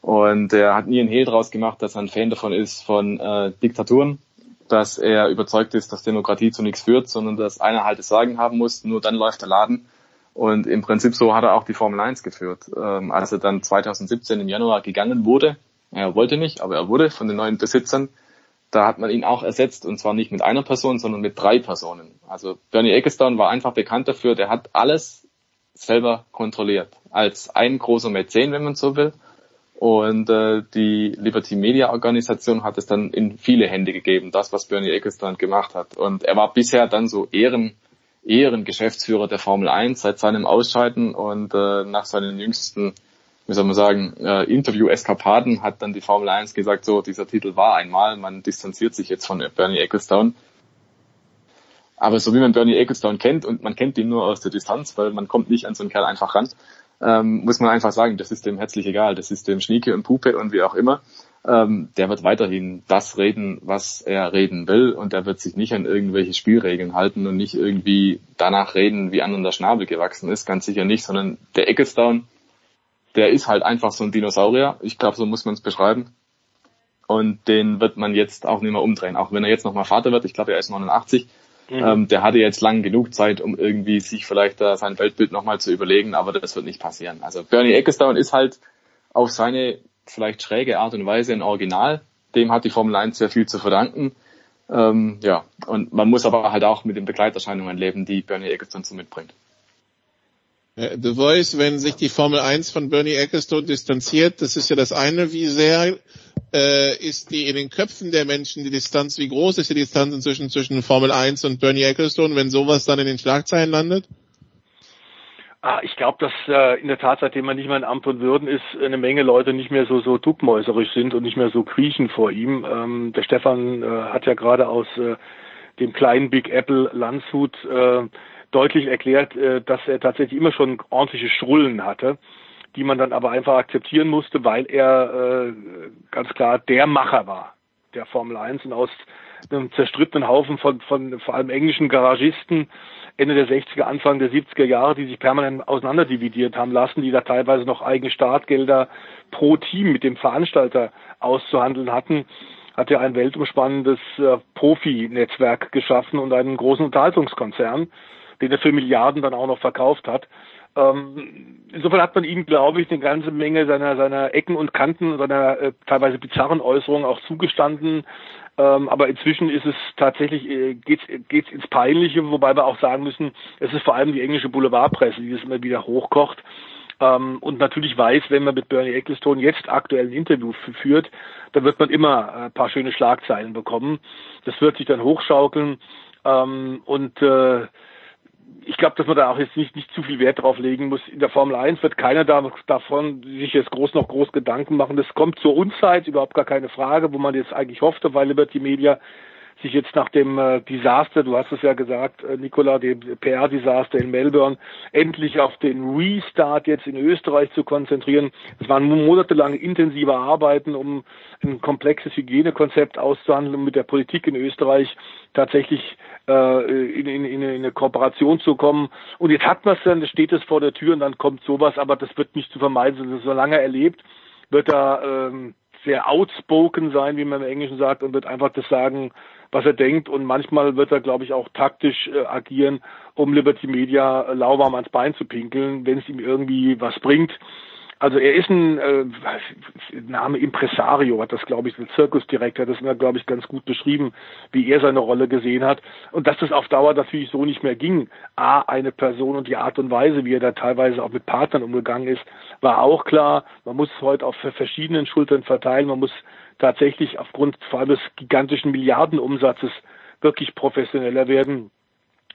Speaker 15: Und er hat nie einen Hehl draus gemacht, dass er ein Fan davon ist von äh, Diktaturen dass er überzeugt ist, dass Demokratie zu nichts führt, sondern dass einer halt das Sagen haben muss, nur dann läuft der Laden. Und im Prinzip so hat er auch die Formel 1 geführt. Ähm, als er dann 2017 im Januar gegangen wurde, er wollte nicht, aber er wurde von den neuen Besitzern, da hat man ihn auch ersetzt und zwar nicht mit einer Person, sondern mit drei Personen. Also Bernie Ecclestone war einfach bekannt dafür, der hat alles selber kontrolliert. Als ein großer Mäzen, wenn man so will. Und äh, die Liberty Media Organisation hat es dann in viele Hände gegeben, das, was Bernie Ecclestone gemacht hat. Und er war bisher dann so Ehren, Ehrengeschäftsführer der Formel 1 seit seinem Ausscheiden und äh, nach seinen jüngsten, wie soll man sagen, äh, Interview-Eskapaden hat dann die Formel 1 gesagt, so, dieser Titel war einmal, man distanziert sich jetzt von Bernie Ecclestone. Aber so wie man Bernie Ecclestone kennt und man kennt ihn nur aus der Distanz, weil man kommt nicht an so einen Kerl einfach ran, ähm, muss man einfach sagen, das ist dem herzlich egal. Das ist dem Schnieke und Pupe und wie auch immer. Ähm, der wird weiterhin das reden, was er reden will und der wird sich nicht an irgendwelche Spielregeln halten und nicht irgendwie danach reden, wie anderen der Schnabel gewachsen ist, ganz sicher nicht, sondern der Ecclestone, der ist halt einfach so ein Dinosaurier. Ich glaube, so muss man es beschreiben. Und den wird man jetzt auch nicht mehr umdrehen, auch wenn er jetzt nochmal Vater wird. Ich glaube, er ist 89 Mhm. Ähm, der hatte jetzt lang genug Zeit, um irgendwie sich vielleicht äh, sein Weltbild nochmal zu überlegen, aber das wird nicht passieren. Also Bernie Ecclestone ist halt auf seine vielleicht schräge Art und Weise ein Original. Dem hat die Formel 1 sehr viel zu verdanken. Ähm, ja, und man muss aber halt auch mit den Begleiterscheinungen leben, die Bernie Ecclestone so mitbringt.
Speaker 7: The Voice, wenn sich die Formel 1 von Bernie Ecclestone distanziert, das ist ja das eine, wie sehr äh, ist die in den Köpfen der Menschen die Distanz, wie groß ist die Distanz inzwischen zwischen Formel 1 und Bernie Ecclestone, wenn sowas dann in den Schlagzeilen landet?
Speaker 14: Ah, ich glaube, dass äh, in der Tat, seitdem man nicht mehr in Amt und Würden ist, eine Menge Leute nicht mehr so so duckmäuserisch sind und nicht mehr so kriechen vor ihm. Ähm, der Stefan äh, hat ja gerade aus äh, dem kleinen Big Apple Landshut äh, deutlich erklärt, äh, dass er tatsächlich immer schon ordentliche Schrullen hatte, die man dann aber einfach akzeptieren musste, weil er äh, ganz klar der Macher war der Formel 1 und aus einem zerstrittenen Haufen von, von vor allem englischen Garagisten Ende der 60er, Anfang der 70er Jahre, die sich permanent auseinanderdividiert haben lassen, die da teilweise noch eigene Startgelder pro Team mit dem Veranstalter auszuhandeln hatten, hat er ein weltumspannendes äh, Profi-Netzwerk geschaffen und einen großen Unterhaltungskonzern, den er für Milliarden dann auch noch verkauft hat. Ähm, insofern hat man ihm, glaube ich, eine ganze Menge seiner, seiner Ecken und Kanten, seiner äh, teilweise bizarren Äußerungen auch zugestanden. Ähm, aber inzwischen ist es tatsächlich, äh, geht's, geht's ins Peinliche, wobei wir auch sagen müssen, es ist vor allem die englische Boulevardpresse, die das immer wieder hochkocht. Ähm, und natürlich weiß, wenn man mit Bernie Ecclestone jetzt aktuell ein Interview führt, dann wird man immer ein paar schöne Schlagzeilen bekommen. Das wird sich dann hochschaukeln. Ähm, und äh, ich glaube, dass man da auch jetzt nicht, nicht zu viel Wert drauf legen muss. In der Formel 1 wird keiner da, davon sich jetzt groß noch groß Gedanken machen. Das kommt zur Unzeit, überhaupt gar keine Frage, wo man jetzt eigentlich hoffte, weil Liberty Media sich jetzt nach dem äh, Desaster, du hast es ja gesagt, äh, Nicola, dem PR-Desaster in Melbourne, endlich auf den Restart jetzt in Österreich zu konzentrieren. Es waren monatelang intensive Arbeiten, um ein komplexes Hygienekonzept auszuhandeln, um mit der Politik in Österreich tatsächlich äh, in, in, in eine Kooperation zu kommen. Und jetzt hat man es dann, steht es vor der Tür und dann kommt sowas, aber das wird nicht zu vermeiden, solange er lebt, wird er ähm, sehr outspoken sein, wie man im Englischen sagt, und wird einfach das sagen, was er denkt. Und manchmal wird er, glaube ich, auch taktisch äh, agieren, um Liberty Media äh, lauwarm ans Bein zu pinkeln, wenn es ihm irgendwie was bringt. Also er ist ein äh, Name Impresario, hat das, glaube ich, der Zirkusdirektor, das mir, glaube ich, ganz gut beschrieben, wie er seine Rolle gesehen hat. Und dass das auf Dauer natürlich so nicht mehr ging. A, eine Person und die Art und Weise, wie er da teilweise auch mit Partnern umgegangen ist, war auch klar. Man muss es heute auf verschiedenen Schultern verteilen. Man muss tatsächlich aufgrund vor allem des gigantischen Milliardenumsatzes wirklich professioneller werden.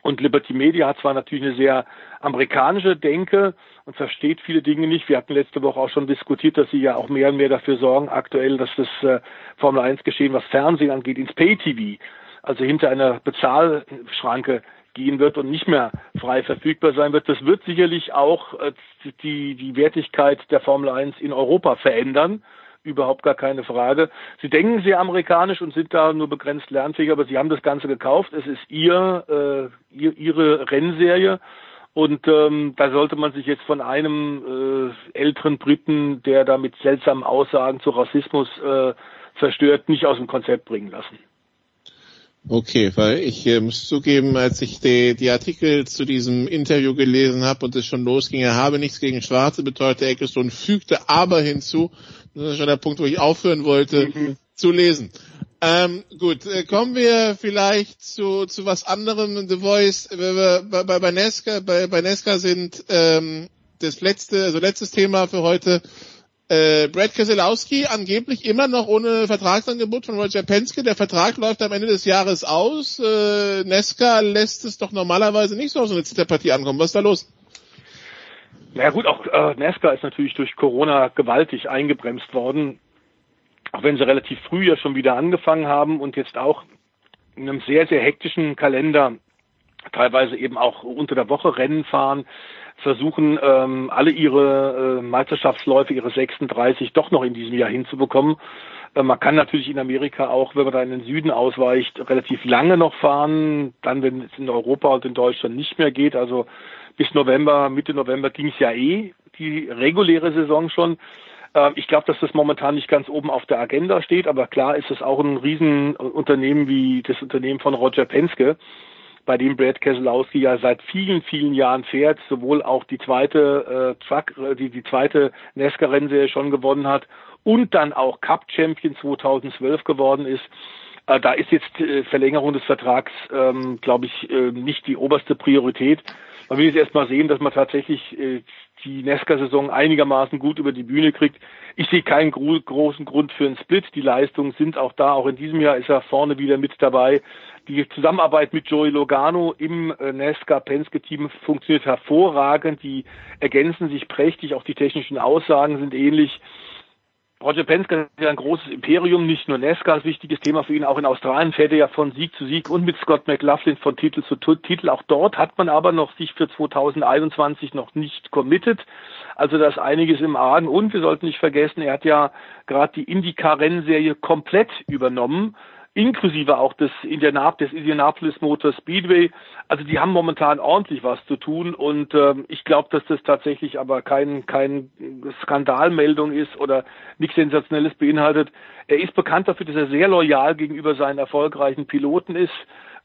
Speaker 14: Und Liberty Media hat zwar natürlich eine sehr amerikanische Denke und versteht viele Dinge nicht. Wir hatten letzte Woche auch schon diskutiert, dass sie ja auch mehr und mehr dafür sorgen, aktuell, dass das äh, Formel 1 Geschehen, was Fernsehen angeht, ins Pay-TV, also hinter einer Bezahlschranke gehen wird und nicht mehr frei verfügbar sein wird. Das wird sicherlich auch äh, die, die Wertigkeit der Formel 1 in Europa verändern überhaupt gar keine Frage. Sie denken sehr amerikanisch und sind da nur begrenzt lernfähig, aber sie haben das Ganze gekauft. Es ist ihr, äh, ihr ihre Rennserie. Und ähm, da sollte man sich jetzt von einem äh, älteren Briten, der da mit seltsamen Aussagen zu Rassismus äh, verstört, nicht aus dem Konzept bringen lassen.
Speaker 7: Okay, weil ich äh, muss zugeben, als ich die, die Artikel zu diesem Interview gelesen habe und es schon losging, er habe nichts gegen Schwarze, beteuerte Ecclestone, fügte aber hinzu, das ist schon der Punkt, wo ich aufhören wollte, mhm. zu lesen. Ähm, gut, äh, kommen wir vielleicht zu, zu was anderem. The Voice, wir, bei, bei, bei Nesca, bei, bei Nesca sind ähm, das letzte, also letztes Thema für heute äh, Brad Keselowski angeblich immer noch ohne Vertragsangebot von Roger Penske. Der Vertrag läuft am Ende des Jahres aus. Äh, Nesca lässt es doch normalerweise nicht so auf so eine Zitterpartie ankommen. Was ist da los?
Speaker 14: Na ja, gut, auch äh, Nesca ist natürlich durch Corona gewaltig eingebremst worden. Auch wenn sie relativ früh ja schon wieder angefangen haben und jetzt auch in einem sehr, sehr hektischen Kalender teilweise eben auch unter der Woche Rennen fahren versuchen, ähm, alle ihre äh, Meisterschaftsläufe, ihre 36 doch noch in diesem Jahr hinzubekommen. Äh, man kann natürlich in Amerika auch, wenn man da in den Süden ausweicht, relativ lange noch fahren. Dann, wenn es in Europa und in Deutschland nicht mehr geht, also bis November, Mitte November ging es ja eh, die reguläre Saison schon. Äh, ich glaube, dass das momentan nicht ganz oben auf der Agenda steht, aber klar ist es auch ein Riesenunternehmen wie das Unternehmen von Roger Penske bei dem Brad Keselowski ja seit vielen, vielen Jahren fährt, sowohl auch die zweite äh, Truck, äh, die, die zweite NASCAR-Rennserie schon gewonnen hat und dann auch Cup-Champion 2012 geworden ist. Äh, da ist jetzt äh, Verlängerung des Vertrags, ähm, glaube ich, äh, nicht die oberste Priorität. man will jetzt erstmal sehen, dass man tatsächlich äh, die Nesca-Saison einigermaßen gut über die Bühne kriegt. Ich sehe keinen gro großen Grund für einen Split. Die Leistungen sind auch da. Auch in diesem Jahr ist er vorne wieder mit dabei. Die Zusammenarbeit mit Joey Logano im äh, Nesca Penske Team funktioniert hervorragend. Die ergänzen sich prächtig. Auch die technischen Aussagen sind ähnlich. Roger Penske ist ja ein großes Imperium, nicht nur Nesca ist wichtiges Thema für ihn, auch in Australien fährt er ja von Sieg zu Sieg und mit Scott McLaughlin von Titel zu Titel. Auch dort hat man aber noch sich für 2021 noch nicht committed. Also da ist einiges im Argen und wir sollten nicht vergessen, er hat ja gerade die IndyCar-Rennserie komplett übernommen inklusive auch des, Indianap des Indianapolis Motor Speedway. Also die haben momentan ordentlich was zu tun und ähm, ich glaube, dass das tatsächlich aber kein, kein Skandalmeldung ist oder nichts Sensationelles beinhaltet. Er ist bekannt dafür, dass er sehr loyal gegenüber seinen erfolgreichen Piloten ist.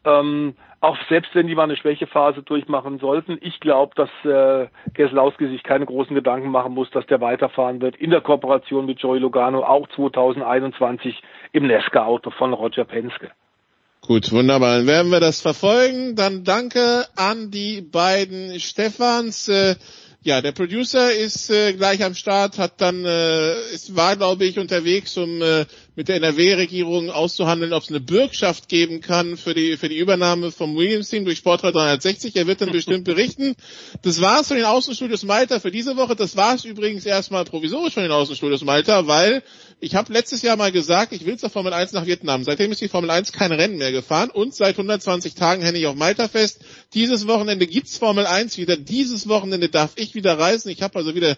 Speaker 14: Ähm, auch selbst wenn die mal eine Schwächephase durchmachen sollten, ich glaube, dass äh, Geslowski sich keine großen Gedanken machen muss, dass der weiterfahren wird in der Kooperation mit Joey Logano auch 2021 im Nesca-Auto von Roger Penske.
Speaker 7: Gut, wunderbar. Dann werden wir das verfolgen. Dann danke an die beiden Stefans. Äh, ja, der Producer ist äh, gleich am Start, hat dann, äh, ist, war glaube ich unterwegs, um äh, mit der NRW-Regierung auszuhandeln, ob es eine Bürgschaft geben kann für die für die Übernahme vom Williams-Team durch Sportrad 360. Er wird dann bestimmt berichten. Das war's von den Außenstudios Malta für diese Woche. Das war's übrigens erstmal provisorisch von den Außenstudios Malta, weil ich habe letztes Jahr mal gesagt, ich will zur Formel 1 nach Vietnam. Seitdem ist die Formel 1 kein Rennen mehr gefahren und seit 120 Tagen hänge ich auf Malta fest. Dieses Wochenende gibt's Formel 1 wieder. Dieses Wochenende darf ich wieder reisen. Ich habe also wieder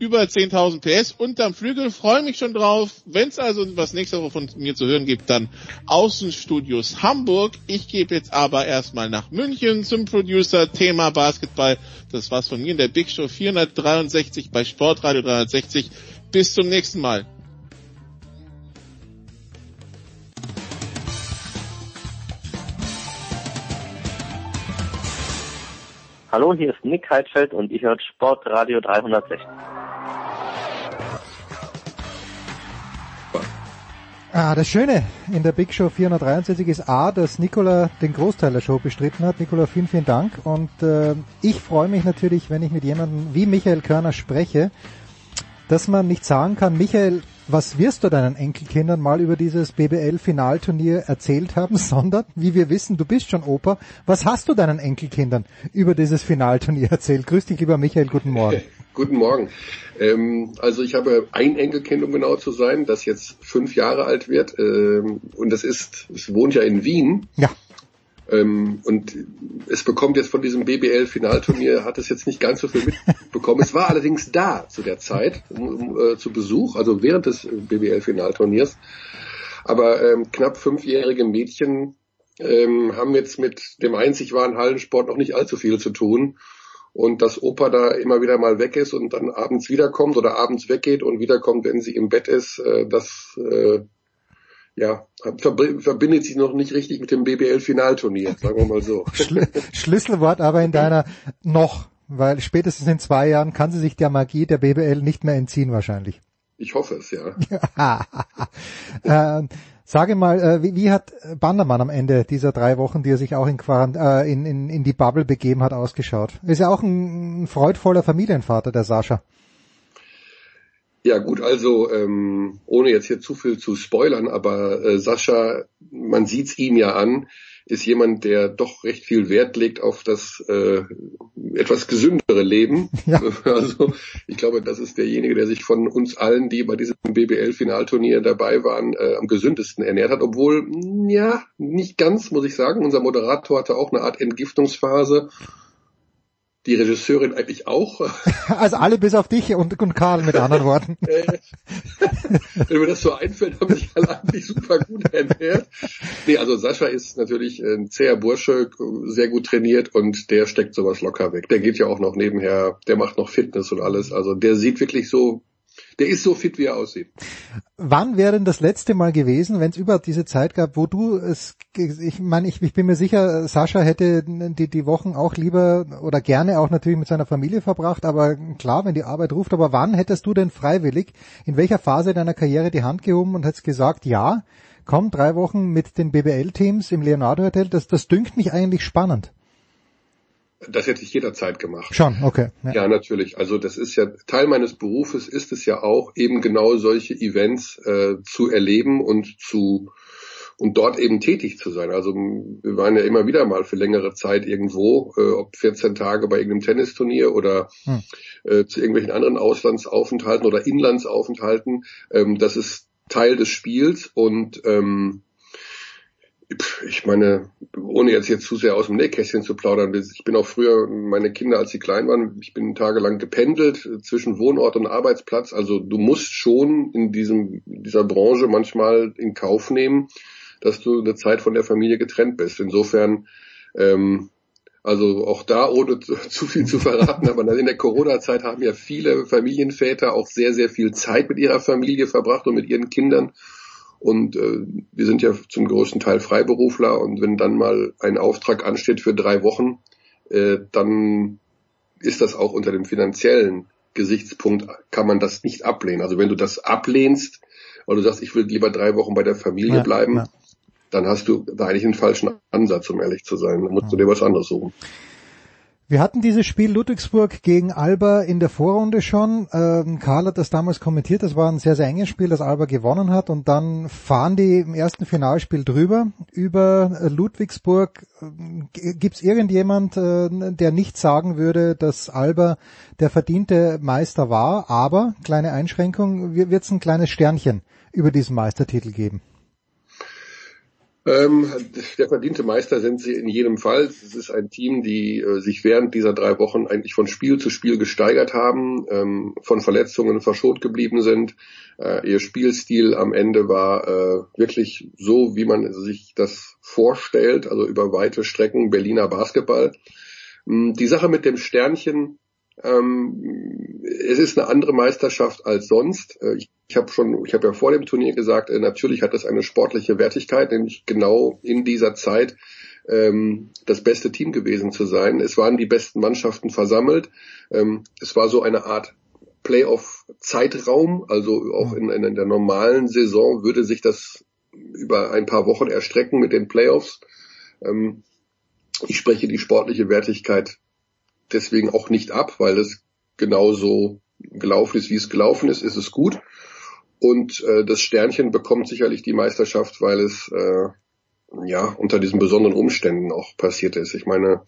Speaker 7: über 10.000 PS unterm Flügel. Freue mich schon drauf. Wenn es also was nächste Woche von mir zu hören gibt, dann Außenstudios Hamburg. Ich gebe jetzt aber erstmal nach München zum Producer Thema Basketball. Das war's von mir in der Big Show 463 bei Sportradio 360. Bis zum nächsten Mal.
Speaker 18: Hallo, hier ist Nick Heidfeld und ihr hört Sportradio 360.
Speaker 19: Ah, das Schöne in der Big Show 473 ist A, dass Nicola den Großteil der Show bestritten hat. Nicola, vielen, vielen Dank. Und äh, ich freue mich natürlich, wenn ich mit jemandem wie Michael Körner spreche, dass man nicht sagen kann, Michael, was wirst du deinen Enkelkindern mal über dieses BBL-Finalturnier erzählt haben, sondern, wie wir wissen, du bist schon Opa, was hast du deinen Enkelkindern über dieses Finalturnier erzählt? Grüß dich, lieber Michael, guten Morgen.
Speaker 20: Guten Morgen. Ähm, also ich habe ein Enkelkind, um genau zu sein, das jetzt fünf Jahre alt wird. Ähm, und das ist, es wohnt ja in Wien.
Speaker 19: Ja.
Speaker 20: Ähm, und es bekommt jetzt von diesem BBL-Finalturnier, hat es jetzt nicht ganz so viel mitbekommen. es war allerdings da zu der Zeit, um, äh, zu Besuch, also während des BBL-Finalturniers. Aber ähm, knapp fünfjährige Mädchen ähm, haben jetzt mit dem einzig wahren Hallensport noch nicht allzu viel zu tun und dass Opa da immer wieder mal weg ist und dann abends wiederkommt oder abends weggeht und wiederkommt, wenn sie im Bett ist, äh, das äh, ja, verbindet sich noch nicht richtig mit dem BBL-Finalturnier, sagen wir mal so.
Speaker 19: Schl Schlüsselwort aber in deiner noch, weil spätestens in zwei Jahren kann sie sich der Magie der BBL nicht mehr entziehen wahrscheinlich.
Speaker 20: Ich hoffe es, ja.
Speaker 19: äh, sage mal, äh, wie, wie hat Bandermann am Ende dieser drei Wochen, die er sich auch in, Quarant äh, in, in, in die Bubble begeben hat, ausgeschaut? Ist ja auch ein, ein freudvoller Familienvater, der Sascha.
Speaker 20: Ja gut, also ähm, ohne jetzt hier zu viel zu spoilern, aber äh, Sascha, man sieht's ihm ja an, ist jemand, der doch recht viel Wert legt auf das äh, etwas gesündere Leben. Ja. Also ich glaube, das ist derjenige, der sich von uns allen, die bei diesem BBL-Finalturnier dabei waren, äh, am gesündesten ernährt hat. Obwohl, ja, nicht ganz, muss ich sagen. Unser Moderator hatte auch eine Art Entgiftungsphase die Regisseurin eigentlich auch.
Speaker 19: Also alle bis auf dich und, und Karl mit anderen Worten.
Speaker 20: Wenn mir das so einfällt, haben sich alle eigentlich super gut ernährt. Nee, also Sascha ist natürlich ein zäher Bursche, sehr gut trainiert und der steckt sowas locker weg. Der geht ja auch noch nebenher, der macht noch Fitness und alles. Also der sieht wirklich so der ist so fit, wie er aussieht.
Speaker 19: Wann wäre denn das letzte Mal gewesen, wenn es überhaupt diese Zeit gab, wo du es, ich meine, ich, ich bin mir sicher, Sascha hätte die, die Wochen auch lieber oder gerne auch natürlich mit seiner Familie verbracht, aber klar, wenn die Arbeit ruft, aber wann hättest du denn freiwillig, in welcher Phase deiner Karriere die Hand gehoben und hättest gesagt, ja, komm, drei Wochen mit den BBL-Teams im Leonardo Hotel, das, das dünkt mich eigentlich spannend.
Speaker 20: Das hätte ich jederzeit gemacht.
Speaker 19: Schon, okay.
Speaker 20: Ja. ja. natürlich. Also das ist ja Teil meines Berufes ist es ja auch, eben genau solche Events äh, zu erleben und zu und dort eben tätig zu sein. Also wir waren ja immer wieder mal für längere Zeit irgendwo, äh, ob 14 Tage bei irgendeinem Tennisturnier oder hm. äh, zu irgendwelchen anderen Auslandsaufenthalten oder Inlandsaufenthalten. Ähm, das ist Teil des Spiels und ähm, ich meine, ohne jetzt hier zu sehr aus dem Nähkästchen zu plaudern, ich bin auch früher, meine Kinder, als sie klein waren, ich bin tagelang gependelt zwischen Wohnort und Arbeitsplatz. Also du musst schon in diesem, dieser Branche manchmal in Kauf nehmen, dass du eine Zeit von der Familie getrennt bist. Insofern, ähm, also auch da, ohne zu viel zu verraten, aber in der Corona-Zeit haben ja viele Familienväter auch sehr, sehr viel Zeit mit ihrer Familie verbracht und mit ihren Kindern. Und äh, wir sind ja zum größten Teil Freiberufler und wenn dann mal ein Auftrag ansteht für drei Wochen, äh, dann ist das auch unter dem finanziellen Gesichtspunkt, kann man das nicht ablehnen. Also wenn du das ablehnst, weil du sagst, ich will lieber drei Wochen bei der Familie ja, bleiben, ja. dann hast du da eigentlich einen falschen Ansatz, um ehrlich zu sein. Dann musst du dir was anderes suchen.
Speaker 19: Wir hatten dieses Spiel Ludwigsburg gegen Alba in der Vorrunde schon. Ähm, Karl hat das damals kommentiert. Das war ein sehr, sehr enges Spiel, das Alba gewonnen hat. Und dann fahren die im ersten Finalspiel drüber über Ludwigsburg. Gibt es irgendjemand, äh, der nicht sagen würde, dass Alba der verdiente Meister war? Aber, kleine Einschränkung, wird es ein kleines Sternchen über diesen Meistertitel geben?
Speaker 20: Ähm, der verdiente Meister sind sie in jedem Fall. Es ist ein Team, die äh, sich während dieser drei Wochen eigentlich von Spiel zu Spiel gesteigert haben, ähm, von Verletzungen verschont geblieben sind. Äh, ihr Spielstil am Ende war äh, wirklich so, wie man sich das vorstellt, also über weite Strecken Berliner Basketball. Ähm, die Sache mit dem Sternchen, ähm, es ist eine andere Meisterschaft als sonst. Äh, ich ich habe schon, ich habe ja vor dem Turnier gesagt, äh, natürlich hat es eine sportliche Wertigkeit, nämlich genau in dieser Zeit ähm, das beste Team gewesen zu sein. Es waren die besten Mannschaften versammelt. Ähm, es war so eine Art Playoff-Zeitraum, also auch in, in, der normalen Saison würde sich das über ein paar Wochen erstrecken mit den Playoffs. Ähm, ich spreche die sportliche Wertigkeit deswegen auch nicht ab, weil es genauso gelaufen ist, wie es gelaufen ist, ist es gut. Und äh, das Sternchen bekommt sicherlich die Meisterschaft, weil es äh, ja unter diesen besonderen Umständen auch passiert ist. Ich meine,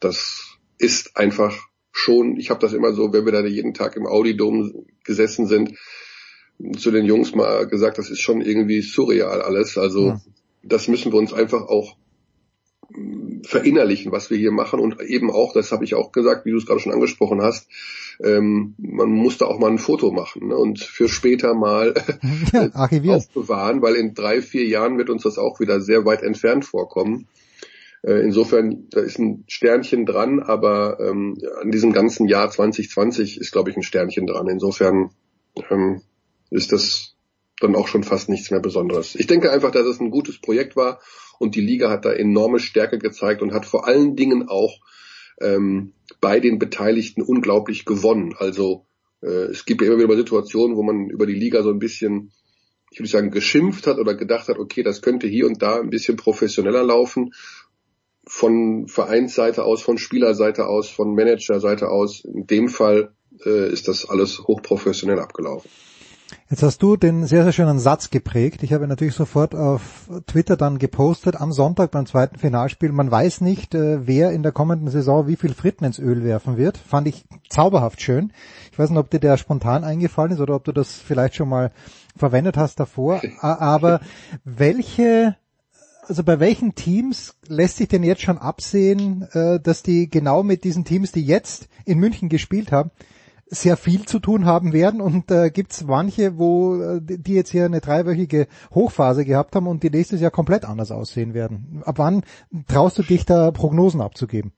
Speaker 20: das ist einfach schon, ich habe das immer so, wenn wir da jeden Tag im Audi-Dom gesessen sind, zu den Jungs mal gesagt, das ist schon irgendwie surreal alles. Also ja. das müssen wir uns einfach auch verinnerlichen, was wir hier machen und eben auch, das habe ich auch gesagt, wie du es gerade schon angesprochen hast, ähm, man muss da auch mal ein Foto machen ne, und für später mal aufbewahren, weil in drei, vier Jahren wird uns das auch wieder sehr weit entfernt vorkommen. Äh, insofern, da ist ein Sternchen dran, aber ähm, an diesem ganzen Jahr 2020 ist, glaube ich, ein Sternchen dran. Insofern ähm, ist das dann auch schon fast nichts mehr Besonderes. Ich denke einfach, dass es ein gutes Projekt war und die Liga hat da enorme Stärke gezeigt und hat vor allen Dingen auch ähm, bei den Beteiligten unglaublich gewonnen. Also äh, es gibt ja immer wieder mal Situationen, wo man über die Liga so ein bisschen, ich würde sagen, geschimpft hat oder gedacht hat, okay, das könnte hier und da ein bisschen professioneller laufen. Von Vereinsseite aus, von Spielerseite aus, von Managerseite aus. In dem Fall äh, ist das alles hochprofessionell abgelaufen.
Speaker 19: Jetzt hast du den sehr, sehr schönen Satz geprägt. Ich habe natürlich sofort auf Twitter dann gepostet am Sonntag beim zweiten Finalspiel. Man weiß nicht, äh, wer in der kommenden Saison wie viel Fritten ins Öl werfen wird. Fand ich zauberhaft schön. Ich weiß nicht, ob dir der spontan eingefallen ist oder ob du das vielleicht schon mal verwendet hast davor. Aber welche also bei welchen Teams lässt sich denn jetzt schon absehen, äh, dass die genau mit diesen Teams, die jetzt in München gespielt haben, sehr viel zu tun haben werden und äh, gibt es manche, wo äh, die jetzt hier eine dreiwöchige Hochphase gehabt haben und die nächstes Jahr komplett anders aussehen werden. Ab wann traust du dich da Prognosen abzugeben?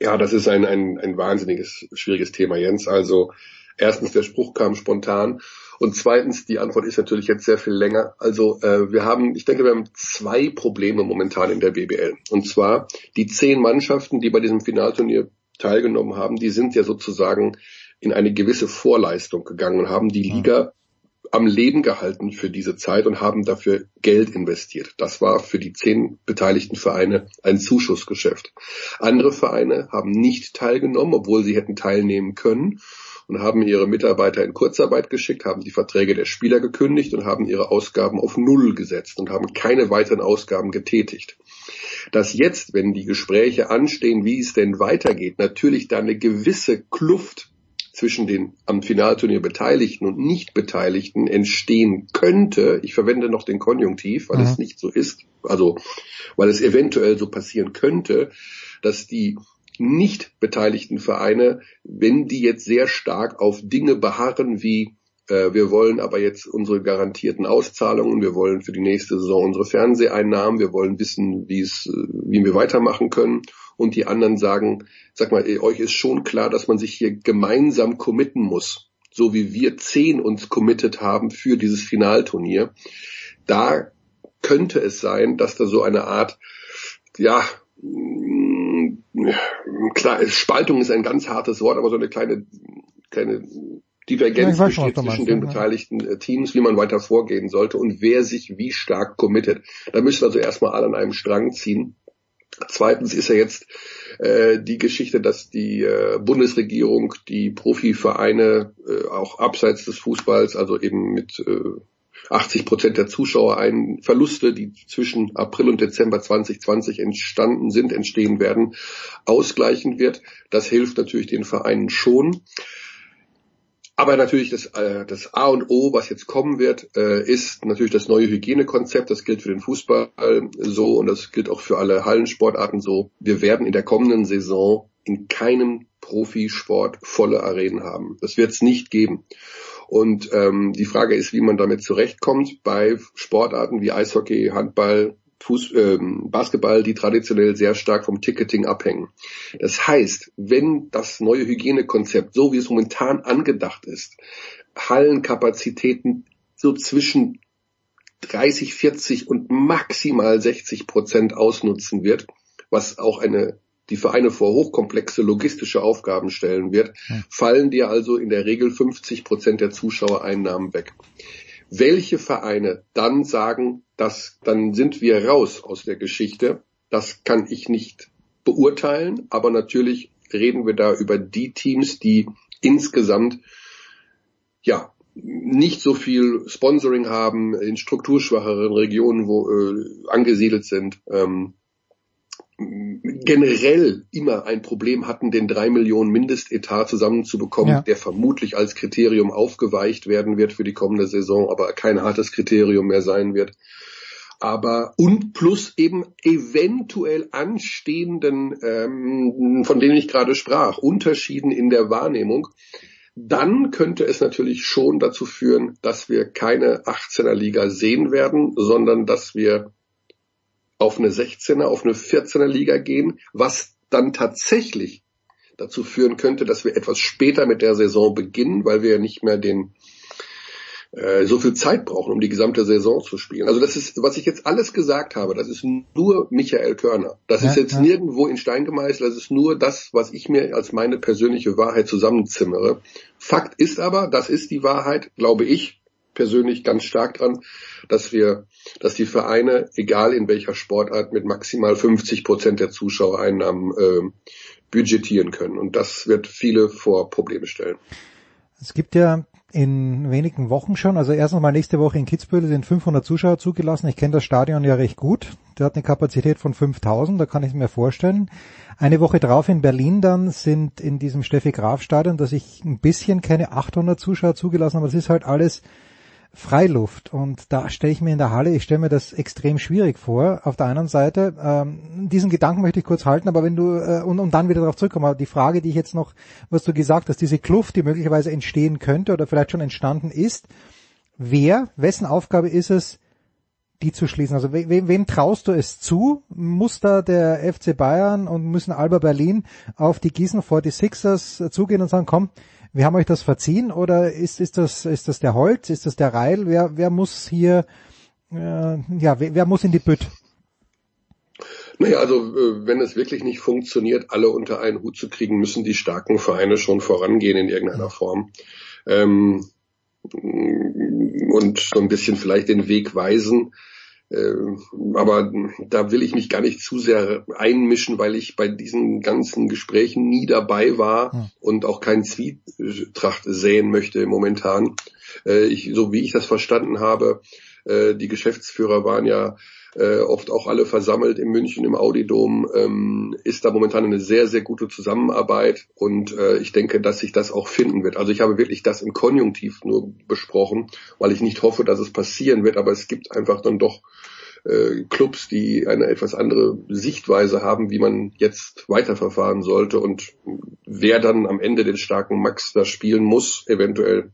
Speaker 20: Ja, das ist ein, ein, ein wahnsinniges, schwieriges Thema, Jens. Also erstens, der Spruch kam spontan und zweitens, die Antwort ist natürlich jetzt sehr viel länger. Also äh, wir haben, ich denke, wir haben zwei Probleme momentan in der BBL. Und zwar die zehn Mannschaften, die bei diesem Finalturnier teilgenommen haben, die sind ja sozusagen in eine gewisse Vorleistung gegangen und haben die Liga am Leben gehalten für diese Zeit und haben dafür Geld investiert. Das war für die zehn beteiligten Vereine ein Zuschussgeschäft. Andere Vereine haben nicht teilgenommen, obwohl sie hätten teilnehmen können und haben ihre Mitarbeiter in Kurzarbeit geschickt, haben die Verträge der Spieler gekündigt und haben ihre Ausgaben auf Null gesetzt und haben keine weiteren Ausgaben getätigt. Dass jetzt, wenn die Gespräche anstehen, wie es denn weitergeht, natürlich da eine gewisse Kluft zwischen den am Finalturnier Beteiligten und Nicht-Beteiligten entstehen könnte. Ich verwende noch den Konjunktiv, weil mhm. es nicht so ist. Also, weil es eventuell so passieren könnte, dass die nicht beteiligten Vereine, wenn die jetzt sehr stark auf Dinge beharren wie äh, wir wollen aber jetzt unsere garantierten Auszahlungen, wir wollen für die nächste Saison unsere Fernseheinnahmen, wir wollen wissen, wie es, äh, wie wir weitermachen können. Und die anderen sagen, sag mal, euch ist schon klar, dass man sich hier gemeinsam committen muss, so wie wir zehn uns committed haben für dieses Finalturnier. Da könnte es sein, dass da so eine Art, ja, klar, Spaltung ist ein ganz hartes Wort, aber so eine kleine, kleine Divergenz ja, besteht zwischen den beteiligten ja. Äh, Teams, wie man weiter vorgehen sollte und wer sich wie stark committet. Da müssen also erstmal alle an einem Strang ziehen. Zweitens ist ja jetzt äh, die Geschichte, dass die äh, Bundesregierung die Profivereine äh, auch abseits des Fußballs, also eben mit äh, 80 Prozent der Zuschauer ein Verluste, die zwischen April und Dezember 2020 entstanden sind, entstehen werden, ausgleichen wird. Das hilft natürlich den Vereinen schon. Aber natürlich das, äh, das A und O, was jetzt kommen wird, äh, ist natürlich das neue Hygienekonzept. Das gilt für den Fußball so und das gilt auch für alle Hallensportarten so. Wir werden in der kommenden Saison in keinem Profisport volle Arenen haben. Das wird es nicht geben. Und ähm, die Frage ist, wie man damit zurechtkommt bei Sportarten wie Eishockey, Handball, Fuß, ähm, Basketball, die traditionell sehr stark vom Ticketing abhängen. Das heißt, wenn das neue Hygienekonzept, so wie es momentan angedacht ist, Hallenkapazitäten so zwischen 30, 40 und maximal 60 Prozent ausnutzen wird, was auch eine die Vereine vor hochkomplexe logistische Aufgaben stellen wird, hm. fallen dir also in der Regel 50 Prozent der Zuschauereinnahmen weg. Welche Vereine dann sagen, dass dann sind wir raus aus der Geschichte, das kann ich nicht beurteilen, aber natürlich reden wir da über die Teams, die insgesamt ja nicht so viel Sponsoring haben in strukturschwacheren Regionen, wo äh, angesiedelt sind. Ähm, generell immer ein Problem hatten, den drei Millionen Mindestetat zusammenzubekommen, ja. der vermutlich als Kriterium aufgeweicht werden wird für die kommende Saison, aber kein hartes Kriterium mehr sein wird. Aber und plus eben eventuell anstehenden, ähm, von denen ich gerade sprach, Unterschieden in der Wahrnehmung, dann könnte es natürlich schon dazu führen, dass wir keine 18er Liga sehen werden, sondern dass wir auf eine 16er, auf eine 14er Liga gehen, was dann tatsächlich dazu führen könnte, dass wir etwas später mit der Saison beginnen, weil wir ja nicht mehr den äh, so viel Zeit brauchen, um die gesamte Saison zu spielen. Also das ist, was ich jetzt alles gesagt habe, das ist nur Michael Körner. Das ja, ist jetzt ja. nirgendwo in Stein gemeißelt, das ist nur das, was ich mir als meine persönliche Wahrheit zusammenzimmere. Fakt ist aber, das ist die Wahrheit, glaube ich, persönlich ganz stark dran, dass wir, dass die Vereine, egal in welcher Sportart, mit maximal 50 Prozent der Zuschauereinnahmen äh, budgetieren können. Und das wird viele vor Probleme stellen.
Speaker 19: Es gibt ja in wenigen Wochen schon, also erstens mal nächste Woche in Kitzbühel sind 500 Zuschauer zugelassen. Ich kenne das Stadion ja recht gut. Der hat eine Kapazität von 5000, da kann ich mir vorstellen. Eine Woche drauf in Berlin dann sind in diesem Steffi Graf Stadion, das ich ein bisschen kenne, 800 Zuschauer zugelassen, aber es ist halt alles Freiluft. Und da stelle ich mir in der Halle, ich stelle mir das extrem schwierig vor. Auf der einen Seite, ähm, diesen Gedanken möchte ich kurz halten, aber wenn du, äh, und, und dann wieder darauf zurückkommen, aber die Frage, die ich jetzt noch, was du gesagt hast, diese Kluft, die möglicherweise entstehen könnte oder vielleicht schon entstanden ist, wer, wessen Aufgabe ist es, die zu schließen? Also wem, wem traust du es zu? Muss da der FC Bayern und müssen Alba Berlin auf die Gießen 46ers zugehen und sagen, komm, wir haben euch das verziehen oder ist, ist das, ist das der Holz, ist das der Reil? Wer, wer muss hier, äh, ja, wer, wer muss in die Bütt?
Speaker 20: Naja, also äh, wenn es wirklich nicht funktioniert, alle unter einen Hut zu kriegen, müssen die starken Vereine schon vorangehen in irgendeiner Form. Ähm, und so ein bisschen vielleicht den Weg weisen. Äh, aber da will ich mich gar nicht zu sehr einmischen, weil ich bei diesen ganzen Gesprächen nie dabei war hm. und auch keinen Zwietracht sehen möchte momentan. Äh, ich, so wie ich das verstanden habe, äh, die Geschäftsführer waren ja äh, oft auch alle versammelt in München im Audidom, ähm, ist da momentan eine sehr, sehr gute Zusammenarbeit und äh, ich denke, dass sich das auch finden wird. Also ich habe wirklich das im Konjunktiv nur besprochen, weil ich nicht hoffe, dass es passieren wird, aber es gibt einfach dann doch äh, Clubs, die eine etwas andere Sichtweise haben, wie man jetzt weiterverfahren sollte und wer dann am Ende den starken Max da spielen muss, eventuell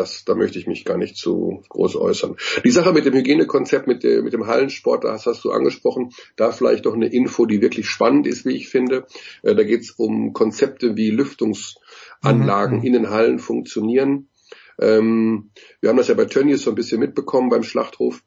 Speaker 20: das, da möchte ich mich gar nicht zu groß äußern. Die Sache mit dem Hygienekonzept, mit, der, mit dem Hallensport, das hast du angesprochen, da vielleicht noch eine Info, die wirklich spannend ist, wie ich finde. Äh, da geht es um Konzepte, wie Lüftungsanlagen mhm. in den Hallen funktionieren. Ähm, wir haben das ja bei Tönnies so ein bisschen mitbekommen beim Schlachthof.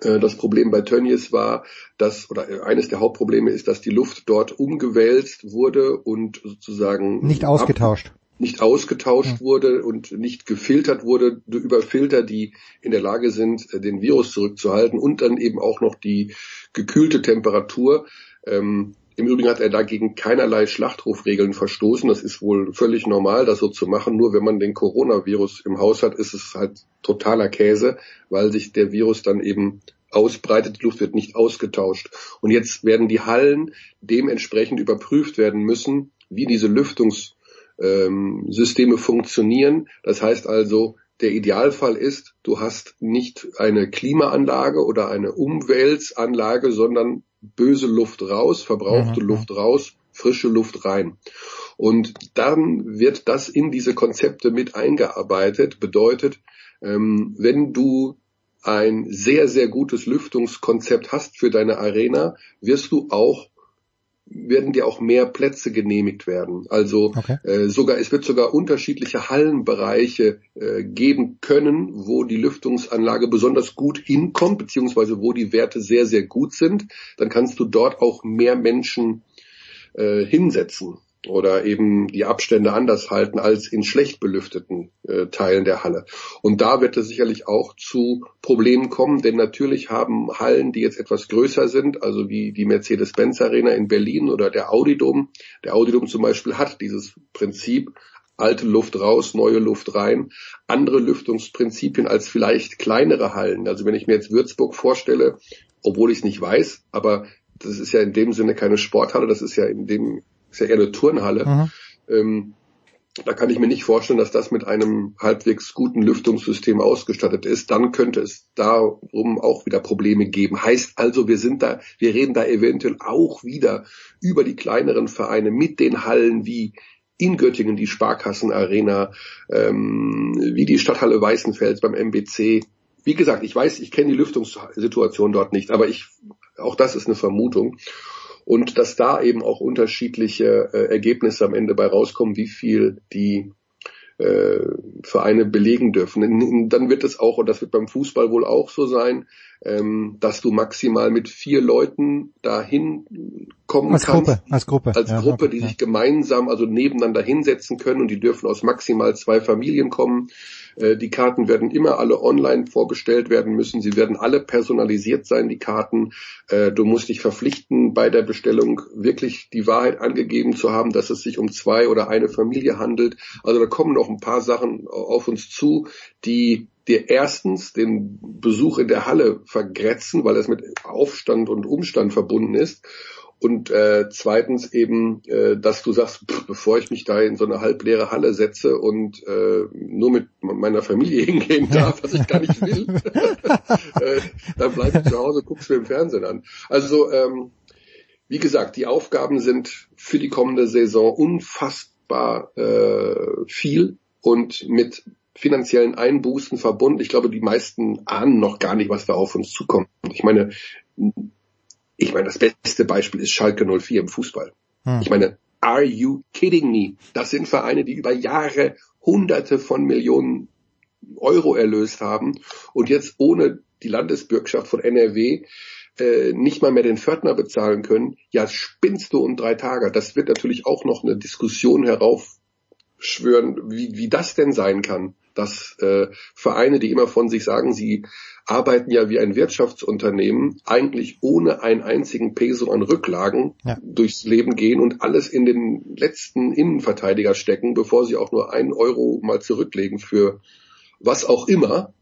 Speaker 20: Äh, das Problem bei Tönnies war, dass, oder eines der Hauptprobleme ist, dass die Luft dort umgewälzt wurde und sozusagen
Speaker 19: nicht ausgetauscht
Speaker 20: nicht ausgetauscht ja. wurde und nicht gefiltert wurde über Filter, die in der Lage sind, äh, den Virus zurückzuhalten und dann eben auch noch die gekühlte Temperatur. Ähm, Im Übrigen hat er dagegen keinerlei Schlachtrufregeln verstoßen. Das ist wohl völlig normal, das so zu machen. Nur wenn man den Coronavirus im Haus hat, ist es halt totaler Käse, weil sich der Virus dann eben ausbreitet, die Luft wird nicht ausgetauscht. Und jetzt werden die Hallen dementsprechend überprüft werden müssen, wie diese Lüftungs ähm, Systeme funktionieren. Das heißt also, der Idealfall ist, du hast nicht eine Klimaanlage oder eine Umweltanlage, sondern böse Luft raus, verbrauchte mhm. Luft raus, frische Luft rein. Und dann wird das in diese Konzepte mit eingearbeitet, bedeutet, ähm, wenn du ein sehr, sehr gutes Lüftungskonzept hast für deine Arena, wirst du auch werden dir auch mehr Plätze genehmigt werden. Also okay. äh, sogar es wird sogar unterschiedliche Hallenbereiche äh, geben können, wo die Lüftungsanlage besonders gut hinkommt, beziehungsweise wo die Werte sehr, sehr gut sind. Dann kannst du dort auch mehr Menschen äh, hinsetzen oder eben die Abstände anders halten als in schlecht belüfteten äh, Teilen der Halle. Und da wird es sicherlich auch zu Problemen kommen, denn natürlich haben Hallen, die jetzt etwas größer sind, also wie die Mercedes-Benz Arena in Berlin oder der Audidom. Der Audidom zum Beispiel hat dieses Prinzip, alte Luft raus, neue Luft rein, andere Lüftungsprinzipien als vielleicht kleinere Hallen. Also wenn ich mir jetzt Würzburg vorstelle, obwohl ich es nicht weiß, aber das ist ja in dem Sinne keine Sporthalle, das ist ja in dem ist ja eher eine Turnhalle. Mhm. Ähm, da kann ich mir nicht vorstellen, dass das mit einem halbwegs guten Lüftungssystem ausgestattet ist. Dann könnte es darum auch wieder Probleme geben. Heißt also, wir sind da, wir reden da eventuell auch wieder über die kleineren Vereine mit den Hallen wie in Göttingen die Sparkassenarena, ähm, wie die Stadthalle Weißenfels beim MBC. Wie gesagt, ich weiß, ich kenne die Lüftungssituation dort nicht, aber ich, auch das ist eine Vermutung und dass da eben auch unterschiedliche äh, Ergebnisse am Ende bei rauskommen, wie viel die äh, Vereine belegen dürfen. Dann wird es auch, und das wird beim Fußball wohl auch so sein, ähm, dass du maximal mit vier Leuten dahin kommen
Speaker 19: als
Speaker 20: kannst.
Speaker 19: Gruppe, als Gruppe.
Speaker 20: Als ja, Gruppe, die ja. sich gemeinsam, also nebeneinander hinsetzen können und die dürfen aus maximal zwei Familien kommen. Äh, die Karten werden immer alle online vorbestellt werden müssen. Sie werden alle personalisiert sein, die Karten. Äh, du musst dich verpflichten, bei der Bestellung wirklich die Wahrheit angegeben zu haben, dass es sich um zwei oder eine Familie handelt. Also da kommen noch ein paar Sachen auf uns zu, die dir erstens den Besuch in der Halle vergrätzen, weil es mit Aufstand und Umstand verbunden ist und äh, zweitens eben, äh, dass du sagst, pff, bevor ich mich da in so eine halbleere Halle setze und äh, nur mit meiner Familie hingehen darf, was ich gar nicht will, äh, dann bleib ich zu Hause, guck's mir im Fernsehen an. Also ähm, wie gesagt, die Aufgaben sind für die kommende Saison unfassbar äh, viel und mit finanziellen Einbußen verbunden. Ich glaube, die meisten ahnen noch gar nicht, was da auf uns zukommt. Ich meine, ich meine, das beste Beispiel ist Schalke 04 im Fußball. Hm. Ich meine, are you kidding me? Das sind Vereine, die über Jahre Hunderte von Millionen Euro erlöst haben und jetzt ohne die Landesbürgschaft von NRW äh, nicht mal mehr den Pförtner bezahlen können. Ja, spinnst du um drei Tage. Das wird natürlich auch noch eine Diskussion herauf schwören, wie, wie das denn sein kann, dass äh, Vereine, die immer von sich sagen, sie arbeiten ja wie ein Wirtschaftsunternehmen, eigentlich ohne einen einzigen Peso an Rücklagen
Speaker 19: Ja.
Speaker 20: durchs Leben gehen und alles in den letzten Innenverteidiger stecken, bevor sie auch nur einen Euro mal zurücklegen für was auch immer,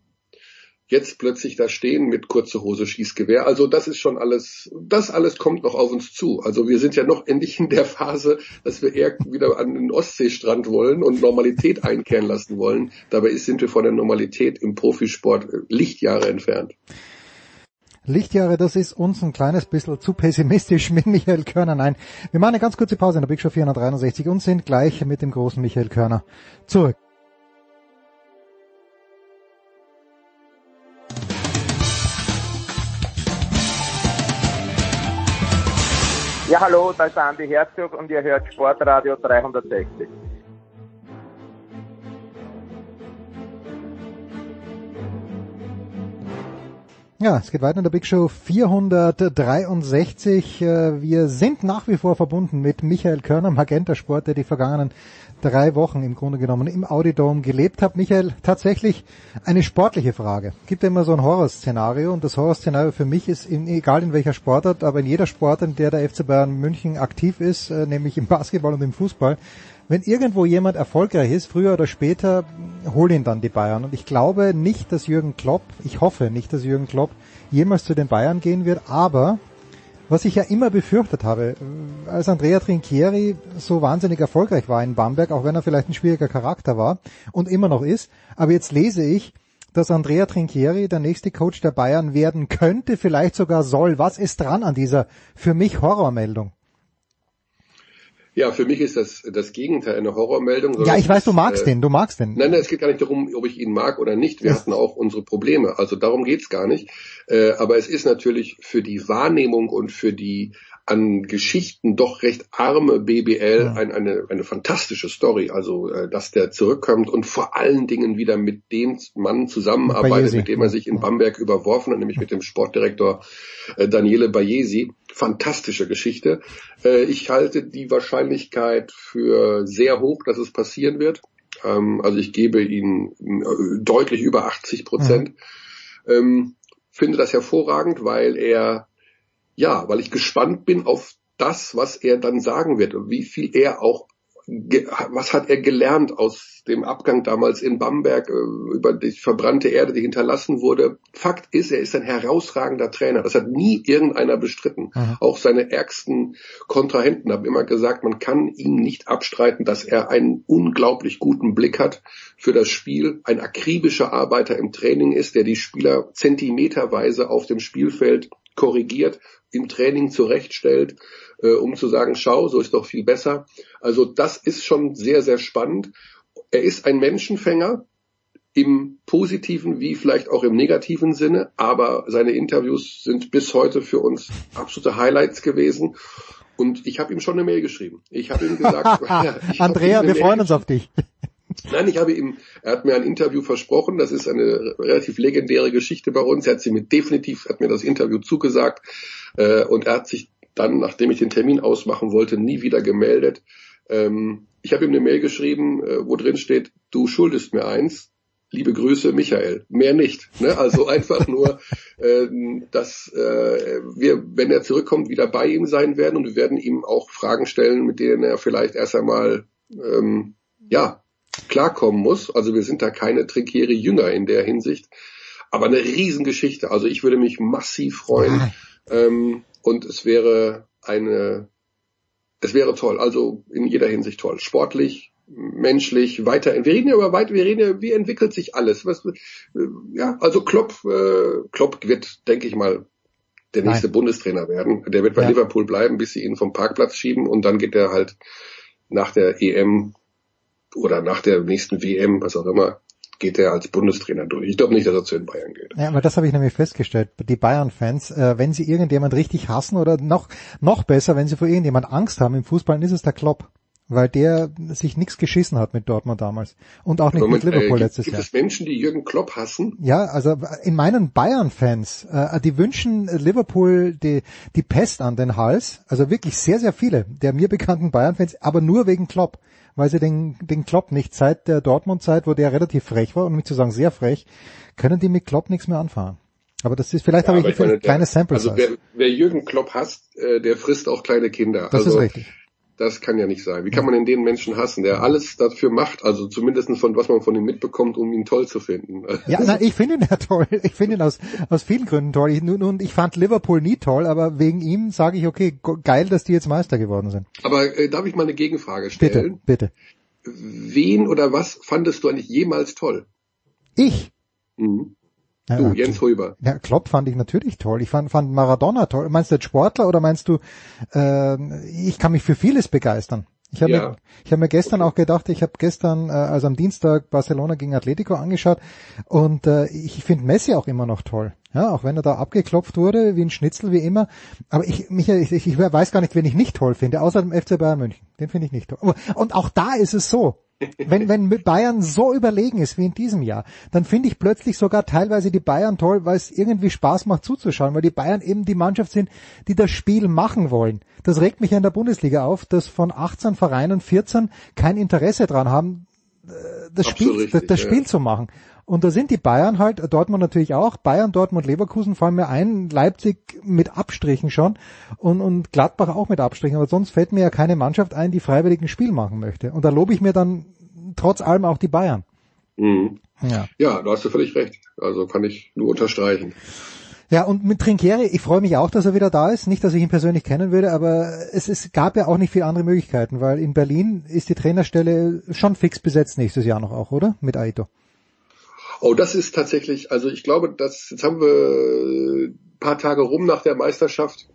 Speaker 20: jetzt plötzlich da stehen mit kurze Hose Schießgewehr. Also das ist schon alles, das alles kommt noch auf uns zu. Also wir sind ja noch endlich in der Phase, dass wir eher wieder an den Ostseestrand wollen und Normalität einkehren lassen wollen. Dabei sind wir von der Normalität im Profisport äh, Lichtjahre entfernt.
Speaker 19: Lichtjahre, das ist uns ein kleines bisschen zu pessimistisch mit Michael Körner. Nein, wir machen eine ganz kurze Pause in der Big Show 463 und sind gleich mit dem großen Michael Körner zurück.
Speaker 13: Ja, hallo, da ist Andi Herzog und ihr hört Sportradio 360.
Speaker 19: Ja, es geht weiter in der Big Show 463. Äh, Wir sind nach wie vor verbunden mit Michael Körner, Magenta Sport, der die vergangenen drei Wochen im Grunde genommen im Audidome gelebt hat. Michael, tatsächlich eine sportliche Frage. Gibt ja immer so ein Horrorszenario und das Horrorszenario für mich ist, in, egal in welcher Sportart, aber in jeder Sportart, in der der FC Bayern München aktiv ist, äh, nämlich im Basketball und im Fußball, wenn irgendwo jemand erfolgreich ist, früher oder später, hol ihn dann die Bayern. Und ich glaube nicht, dass Jürgen Klopp, ich hoffe nicht, dass Jürgen Klopp jemals zu den Bayern gehen wird, aber was ich ja immer befürchtet habe, als Andrea Trinchieri so wahnsinnig erfolgreich war in Bamberg, auch wenn er vielleicht ein schwieriger Charakter war und immer noch ist, aber jetzt lese ich, dass Andrea Trinchieri der nächste Coach der Bayern werden könnte, vielleicht sogar soll. Was ist dran an dieser für mich Horrormeldung?
Speaker 20: Ja, für mich ist das das Gegenteil eine Horrormeldung.
Speaker 19: Ja, ich weiß, du magst
Speaker 20: äh,
Speaker 19: den, du magst den.
Speaker 20: Nein, nein, es geht gar nicht darum, ob ich ihn mag oder nicht. Wir
Speaker 19: Ja.
Speaker 20: hatten auch unsere Probleme. Also darum geht's gar nicht. Äh, aber es ist natürlich für die Wahrnehmung und für die an Geschichten doch recht arme BBL ein, eine, eine fantastische Story. Also, äh, dass der zurückkommt und vor allen Dingen wieder mit dem Mann zusammenarbeitet, mit dem er sich in Bamberg überworfen hat, nämlich mit dem Sportdirektor äh, Daniele Bayesi. Fantastische Geschichte. Äh, ich halte die Wahrscheinlichkeit für sehr hoch, dass es passieren wird. Ähm, also ich gebe ihm äh, deutlich über 80 Prozent. Ähm, finde das hervorragend, weil er, ja, weil ich gespannt bin auf das, was er dann sagen wird und wie viel er auch, was hat er gelernt aus dem Abgang damals in Bamberg äh, über die verbrannte Erde, die hinterlassen wurde. Fakt ist, er ist ein herausragender Trainer. Das hat nie irgendeiner bestritten. Auch seine ärgsten Kontrahenten haben immer gesagt, man kann ihm nicht abstreiten, dass er einen unglaublich guten Blick hat für das Spiel, ein akribischer Arbeiter im Training ist, der die Spieler zentimeterweise auf dem Spielfeld korrigiert, im Training zurechtstellt, äh, um zu sagen, schau, so ist doch viel besser. Also das ist schon sehr, sehr spannend. Er ist ein Menschenfänger im positiven wie vielleicht auch im negativen Sinne, aber seine Interviews sind bis heute für uns absolute Highlights gewesen. Und ich habe ihm schon eine Mail geschrieben. Ich habe ihm gesagt, hab
Speaker 19: Andrea,
Speaker 20: eine
Speaker 19: wir freuen uns auf dich.
Speaker 20: Nein, ich habe ihm, er hat mir ein Interview versprochen. Das ist eine relativ legendäre Geschichte bei uns. Er hat sie mir definitiv, hat mir das Interview zugesagt. Äh, und er hat sich dann, nachdem ich den Termin ausmachen wollte, nie wieder gemeldet. Ähm, ich habe ihm eine Mail geschrieben, äh, wo drin steht, du schuldest mir eins. Liebe Grüße, Michael. Mehr nicht. Ne? Also einfach nur, äh, dass äh, wir, wenn er zurückkommt, wieder bei ihm sein werden und wir werden ihm auch Fragen stellen, mit denen er vielleicht erst einmal ähm, ja klarkommen muss. Also wir sind da keine Trinkiere Jünger in der Hinsicht. Aber eine Riesengeschichte. Also ich würde mich massiv freuen. Ähm, und es wäre eine, es wäre toll. Also in jeder Hinsicht toll. Sportlich, menschlich, weiter. Wir reden ja über weit, wir reden ja, wie entwickelt sich alles. Was, äh, ja, also Klopp, äh, Klopp wird, denke ich mal, der nächste Bundestrainer werden. Der wird bei
Speaker 19: Ja.
Speaker 20: Liverpool bleiben, bis sie ihn vom Parkplatz schieben und dann geht er halt nach der EM oder nach der nächsten WM, was auch immer, geht er als Bundestrainer durch. Ich glaube nicht, dass er zu den Bayern geht.
Speaker 19: Ja, aber das habe ich nämlich festgestellt. Die Bayern-Fans, äh, wenn sie irgendjemand richtig hassen oder noch noch besser, wenn sie vor irgendjemand Angst haben im Fußball, dann ist es der Klopp. Weil der sich nichts geschissen hat mit Dortmund damals und auch nicht
Speaker 20: Moment,
Speaker 19: mit Liverpool
Speaker 20: äh, gibt,
Speaker 19: letztes
Speaker 20: gibt
Speaker 19: Jahr.
Speaker 20: es Menschen, die Jürgen Klopp hassen?
Speaker 19: Ja, also in meinen Bayern-Fans, äh, die wünschen Liverpool die, die Pest an den Hals, also wirklich sehr, sehr viele der mir bekannten Bayern-Fans, aber nur wegen Klopp, weil sie den, den Klopp nicht seit der Dortmund-Zeit, wo der relativ frech war, um nicht zu sagen sehr frech, können die mit Klopp nichts mehr anfangen. Aber das ist, vielleicht
Speaker 20: Ja,
Speaker 19: habe
Speaker 20: aber
Speaker 19: ich
Speaker 20: meine,
Speaker 19: ein kleines Sample
Speaker 20: Also wer, wer Jürgen Klopp hasst, äh, der frisst auch kleine Kinder.
Speaker 19: Das
Speaker 20: also,
Speaker 19: ist richtig.
Speaker 20: Das kann ja nicht sein. Wie kann man denn den Menschen hassen, der alles dafür macht, also zumindest von was man von ihm mitbekommt, um ihn toll zu finden?
Speaker 19: Ja, nein, ich finde ihn ja toll. Ich finde ihn aus, aus vielen Gründen toll. Ich, nun, und ich fand Liverpool nie toll, aber wegen ihm sage ich, okay, geil, dass die jetzt Meister geworden sind.
Speaker 20: Aber äh, darf ich mal eine Gegenfrage
Speaker 19: Bitte,
Speaker 20: stellen?
Speaker 19: bitte.
Speaker 20: Wen oder was fandest du eigentlich jemals toll?
Speaker 19: Ich?
Speaker 20: Mhm.
Speaker 19: Ja,
Speaker 20: Du, Jens Huber.
Speaker 19: Ja, Klopp fand ich natürlich toll. Ich fand, fand Maradona toll. Meinst du jetzt Sportler oder meinst du, äh, ich kann mich für vieles begeistern. Ich habe
Speaker 20: Ja.
Speaker 19: mir, ich hab mir gestern auch gedacht, ich habe gestern, äh, also am Dienstag Barcelona gegen Atletico angeschaut und äh, ich finde Messi auch immer noch toll. Ja, auch wenn er da abgeklopft wurde, wie ein Schnitzel, wie immer. Aber ich, Michael, ich, ich weiß gar nicht, wen ich nicht toll finde, außer dem FC Bayern München. Den finde ich nicht toll. Und auch da ist es so. Wenn, wenn Bayern so überlegen ist wie in diesem Jahr, dann finde ich plötzlich sogar teilweise die Bayern toll, weil es irgendwie Spaß macht zuzuschauen, weil die Bayern eben die Mannschaft sind, die das Spiel machen wollen. Das regt mich ja in der Bundesliga auf, dass von 18 Vereinen 14 kein Interesse dran haben, äh, das
Speaker 20: Absolut
Speaker 19: Spiel,
Speaker 20: richtig,
Speaker 19: das, das
Speaker 20: ja.
Speaker 19: Spiel zu machen. Und da sind die Bayern halt, Dortmund natürlich auch, Bayern, Dortmund, Leverkusen fallen mir ein, Leipzig mit Abstrichen schon und, und Gladbach auch mit Abstrichen, aber sonst fällt mir ja keine Mannschaft ein, die freiwillig ein Spiel machen möchte. Und da lobe ich mir dann trotz allem auch die Bayern.
Speaker 20: Mhm.
Speaker 19: Ja.
Speaker 20: Ja, da hast du völlig recht. Also kann ich nur unterstreichen.
Speaker 19: Ja, und mit Trinkieri, ich freue mich auch, dass er wieder da ist. Nicht, dass ich ihn persönlich kennen würde, aber es, es gab ja auch nicht viele andere Möglichkeiten, weil in Berlin ist die Trainerstelle schon fix besetzt nächstes Jahr noch auch, oder? Mit Aito.
Speaker 20: Oh, das ist tatsächlich, also ich glaube, dass jetzt haben wir ein paar Tage rum nach der Meisterschaft.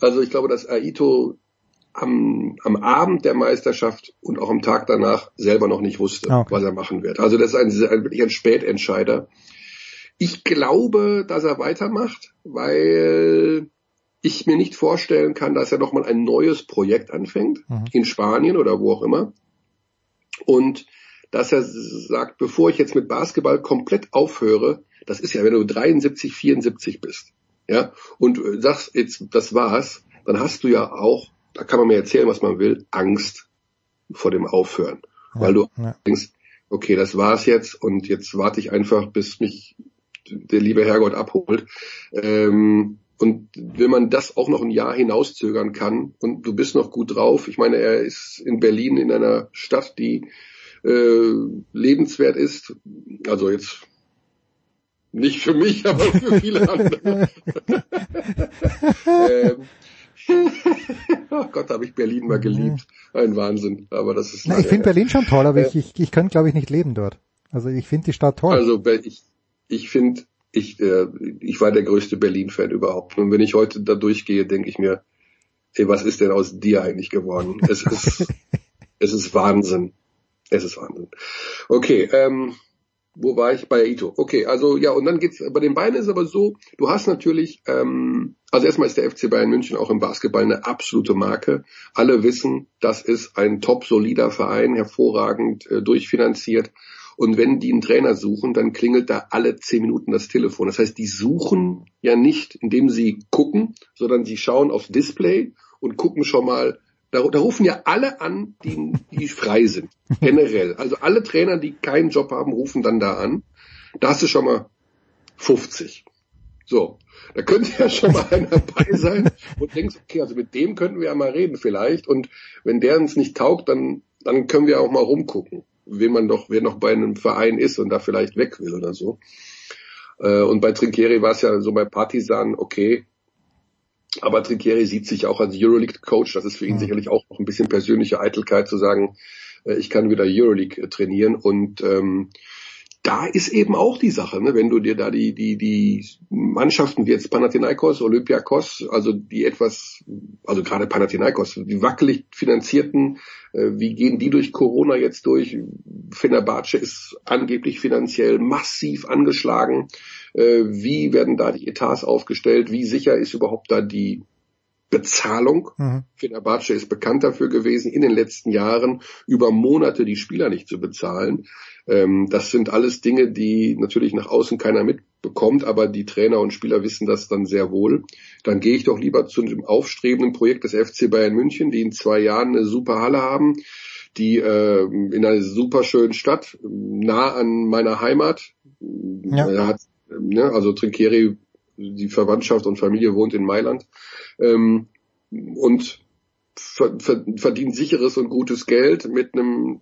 Speaker 20: Also ich glaube, dass Aito am, am Abend der Meisterschaft und auch am Tag danach selber noch nicht wusste,
Speaker 19: Ah, okay.
Speaker 20: was er machen wird. Also das ist ein, ein, wirklich ein Spätentscheider. Ich glaube, dass er weitermacht, weil ich mir nicht vorstellen kann, dass er nochmal ein neues Projekt anfängt,
Speaker 19: Mhm.
Speaker 20: in Spanien oder wo auch immer. Und dass er sagt, bevor ich jetzt mit Basketball komplett aufhöre, das ist ja, wenn du 73, 74 bist, ja, und äh, sagst, jetzt, das war's, dann hast du ja auch, da kann man mir erzählen, was man will, Angst vor dem Aufhören. weil du
Speaker 19: ja.
Speaker 20: denkst, okay, das war's jetzt und jetzt warte ich einfach, bis mich der liebe Herrgott abholt. Ähm, und wenn man das auch noch ein Jahr hinauszögern kann und du bist noch gut drauf, ich meine, er ist in Berlin in einer Stadt, die äh, lebenswert ist, also jetzt nicht für mich, aber für viele andere. ähm, oh Gott, habe ich Berlin mal geliebt. Ein Wahnsinn. Aber das ist.
Speaker 19: Na, ich finde. Berlin schon toll, aber
Speaker 20: Äh,
Speaker 19: ich, ich, ich könnte, glaube ich, nicht leben dort. Also ich finde die Stadt toll.
Speaker 20: Also ich, ich finde, ich, äh, ich war der größte Berlin-Fan überhaupt. Und wenn ich heute da durchgehe, denke ich mir, ey, was ist denn aus dir eigentlich geworden? Es ist, es ist Wahnsinn. Es ist Wahnsinn. Okay, ähm, wo war ich? Bei Ito. Okay, also ja, und dann geht's, bei den Beinen ist aber so, du hast natürlich, ähm, also erstmal ist der FC Bayern München auch im Basketball eine absolute Marke. Alle wissen, das ist ein top solider Verein, hervorragend äh, durchfinanziert. Und wenn die einen Trainer suchen, dann klingelt da alle zehn Minuten das Telefon. Das heißt, die suchen ja nicht, indem sie gucken, sondern sie schauen aufs Display und gucken schon mal, da, da rufen ja alle an, die, die frei sind. Generell. Also alle Trainer, die keinen Job haben, rufen dann da an. Da hast du schon mal 50. So. Da könnte ja schon mal einer dabei sein und denkst, okay, also mit dem könnten wir ja mal reden vielleicht. Und wenn der uns nicht taugt, dann, dann können wir auch mal rumgucken, wen man doch, wer noch bei einem Verein ist und da vielleicht weg will oder so. Äh, Und bei Trinkieri war es ja so bei Partisan, okay, aber Trinkieri sieht sich auch als Euroleague-Coach. Das ist für ihn sicherlich auch noch ein bisschen persönliche Eitelkeit zu sagen, äh, ich kann wieder Euroleague äh, trainieren. Und ähm, da ist eben auch die Sache, ne? wenn du dir da die, die, die Mannschaften wie jetzt Panathinaikos, Olympiakos, also die etwas, also gerade Panathinaikos, die wackelig finanzierten, äh, wie gehen die durch Corona jetzt durch? Fenerbahce ist angeblich finanziell massiv angeschlagen. Äh, wie werden da die Etats aufgestellt? Wie sicher ist überhaupt da die Bezahlung. Mhm. Fenerbahce ist bekannt dafür gewesen, in den letzten Jahren über Monate die Spieler nicht zu bezahlen. Ähm, das sind alles Dinge, die natürlich nach außen keiner mitbekommt, aber die Trainer und Spieler wissen das dann sehr wohl. Dann gehe ich doch lieber zu dem aufstrebenden Projekt des FC Bayern München, die in zwei Jahren eine super Halle haben, die äh, in einer super schönen Stadt, nah an meiner Heimat. Ja. Hat, ne, also Trinkieri, die Verwandtschaft und Familie wohnt in Mailand. Ähm, und verdient sicheres und gutes Geld mit einem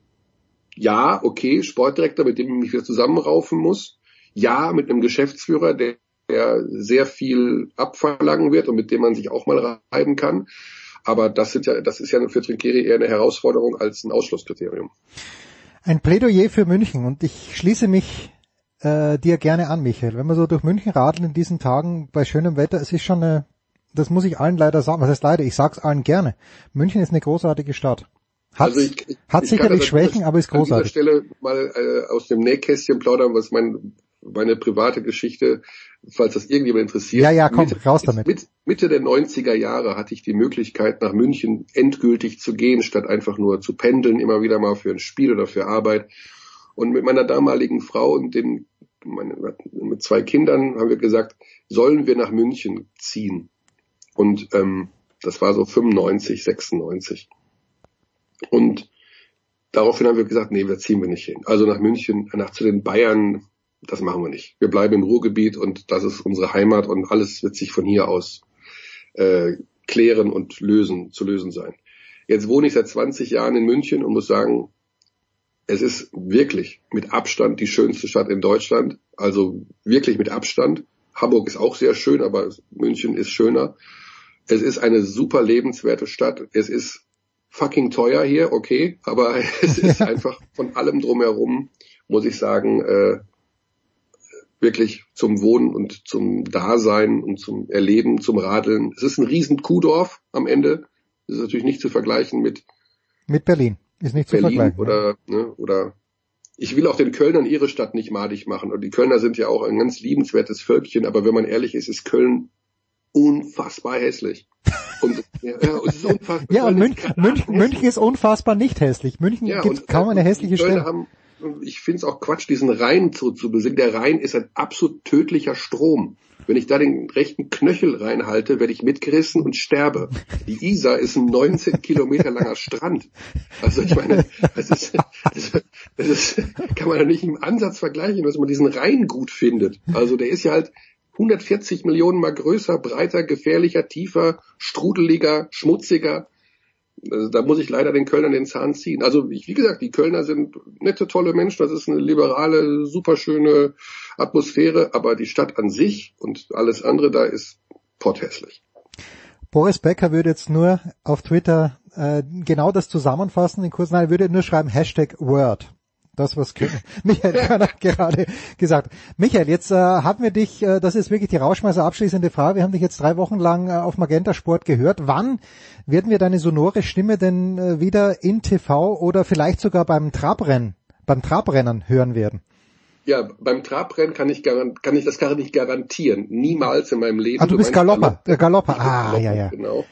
Speaker 20: ja, okay, Sportdirektor, mit dem ich mich wieder zusammenraufen muss. Ja, mit einem Geschäftsführer, der, der sehr viel abverlangen wird und mit dem man sich auch mal reiben kann. Aber das sind ja, das ist ja für Trinkieri eher eine Herausforderung als ein Ausschlusskriterium.
Speaker 19: Ein Plädoyer für München und ich schließe mich äh, dir gerne an, Michael. Wenn wir so durch München radeln in diesen Tagen bei schönem Wetter, es ist schon eine, das muss ich allen leider sagen, was heißt leider, ich sag's allen gerne. München ist eine großartige Stadt. Hat, also ich, ich, hat sicherlich also Schwächen, aber ist großartig.
Speaker 20: An dieser Stelle mal äh, aus dem Nähkästchen plaudern, was mein, meine private Geschichte, falls das irgendjemand interessiert.
Speaker 19: Ja, ja, komm, Mitte, raus damit.
Speaker 20: Mit, Mitte der 90er Jahre hatte ich die Möglichkeit, nach München endgültig zu gehen, statt einfach nur zu pendeln, immer wieder mal für ein Spiel oder für Arbeit. Und mit meiner damaligen Frau und den, meine, mit zwei Kindern haben wir gesagt, sollen wir nach München ziehen? Und ähm, das war so 95, 96. Und daraufhin haben wir gesagt, nee, da ziehen wir nicht hin. Also nach München, nach zu den Bayern, das machen wir nicht. Wir bleiben im Ruhrgebiet und das ist unsere Heimat und alles wird sich von hier aus äh, klären und lösen, zu lösen sein. Jetzt wohne ich seit 20 Jahren in München und muss sagen, es ist wirklich mit Abstand die schönste Stadt in Deutschland. Also wirklich mit Abstand. Hamburg ist auch sehr schön, aber München ist schöner. Es ist eine super lebenswerte Stadt. Es ist fucking teuer hier, okay, aber es ist einfach von allem drumherum, muss ich sagen, äh, wirklich zum Wohnen und zum Dasein und zum Erleben, zum Radeln. Es ist ein riesen Kuhdorf am Ende. Das ist natürlich nicht zu vergleichen mit
Speaker 19: mit Berlin. Ist nicht Berlin zu vergleichen.
Speaker 20: Oder ne, oder ich will auch den Kölnern ihre Stadt nicht madig machen. Und die Kölner sind ja auch ein ganz liebenswertes Völkchen, aber wenn man ehrlich ist, ist Köln unfassbar hässlich.
Speaker 19: Und, ja, ja, unfassbar, ja, und München, München, München ist unfassbar nicht hässlich. München ja, gibt kaum eine hässliche Stelle. Haben,
Speaker 20: ich finde es auch Quatsch, diesen Rhein zu, zu besingen. Der Rhein ist ein absolut tödlicher Strom. Wenn ich da den rechten Knöchel reinhalte, werde ich mitgerissen und sterbe. Die Isar ist ein 19 Kilometer langer Strand. Also ich meine, das ist, das, ist, kann man ja nicht im Ansatz vergleichen, dass man diesen Rhein gut findet. Also der ist ja halt 140 Millionen mal größer, breiter, gefährlicher, tiefer, strudeliger, schmutziger. Also da muss ich leider den Kölnern den Zahn ziehen. Also wie gesagt, die Kölner sind nette, tolle Menschen. Das ist eine liberale, superschöne Atmosphäre. Aber die Stadt an sich und alles andere da ist potthässlich.
Speaker 19: Boris Becker würde jetzt nur auf Twitter äh, genau das zusammenfassen. In kurzen er würde nur schreiben Hashtag Word das, was Michael Körner gerade gesagt hat. Michael, jetzt äh, haben wir dich, äh, das ist wirklich die Rauschmeißer abschließende Frage, wir haben dich jetzt drei Wochen lang äh, auf Magenta Sport gehört. Wann werden wir deine sonore Stimme denn äh, wieder in TV oder vielleicht sogar beim Trabrennen, beim Trabrennen hören werden?
Speaker 20: Ja, beim Trabrennen kann ich, kann ich das gar nicht garantieren. Niemals in meinem Leben.
Speaker 19: Ah, du, du bist Galopper. Galopper. Galopper. Ah, Galopper, ja, ja.
Speaker 20: Genau.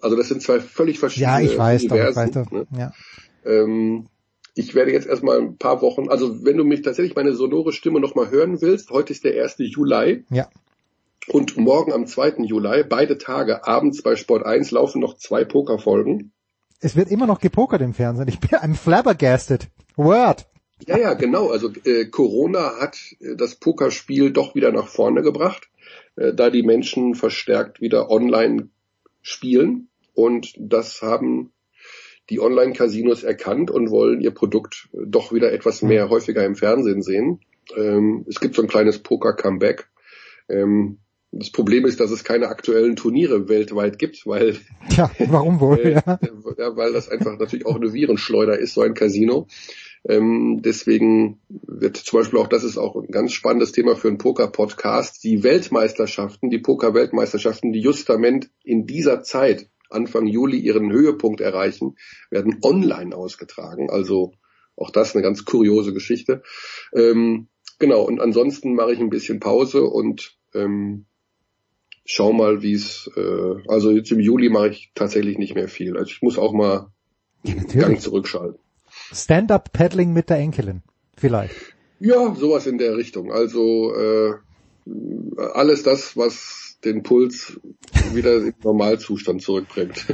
Speaker 20: Also das sind zwei völlig verschiedene
Speaker 19: Ja, ich weiß Universen, doch, ich weiß doch. Ne? Ja.
Speaker 20: Ähm, ich werde jetzt erstmal ein paar Wochen, also wenn du mich tatsächlich meine sonore Stimme nochmal hören willst, heute ist der 1. Juli.
Speaker 19: Ja.
Speaker 20: Und morgen am 2. Juli, beide Tage, abends bei Sport 1 laufen noch zwei Pokerfolgen.
Speaker 19: Es wird immer noch gepokert im Fernsehen. Ich bin I'm flabbergasted. Word.
Speaker 20: Ja, ja, genau. Also äh, Corona hat äh, das Pokerspiel doch wieder nach vorne gebracht, äh, da die Menschen verstärkt wieder online spielen. Und das haben die Online-Casinos erkannt und wollen ihr Produkt doch wieder etwas mehr mhm. häufiger im Fernsehen sehen. Ähm, es gibt so ein kleines Poker-Comeback. Ähm, das Problem ist, dass es keine aktuellen Turniere weltweit gibt, weil
Speaker 19: ja, warum wohl?
Speaker 20: äh, ja. weil das einfach natürlich auch eine Virenschleuder ist, so ein Casino. Ähm, deswegen wird zum Beispiel auch, das ist auch ein ganz spannendes Thema für einen Poker-Podcast, die Weltmeisterschaften, die Poker-Weltmeisterschaften, die justament in dieser Zeit Anfang Juli ihren Höhepunkt erreichen, werden online ausgetragen. Also auch das eine ganz kuriose Geschichte. Ähm, genau, und ansonsten mache ich ein bisschen Pause und ähm, schau mal, wie es, äh, also jetzt im Juli mache ich tatsächlich nicht mehr viel. Also ich muss auch mal einen Gang zurückschalten.
Speaker 19: Stand-up-Paddling mit der Enkelin, vielleicht.
Speaker 20: Ja, sowas in der Richtung. Also äh, alles das, was den Puls wieder im Normalzustand zurückbringt.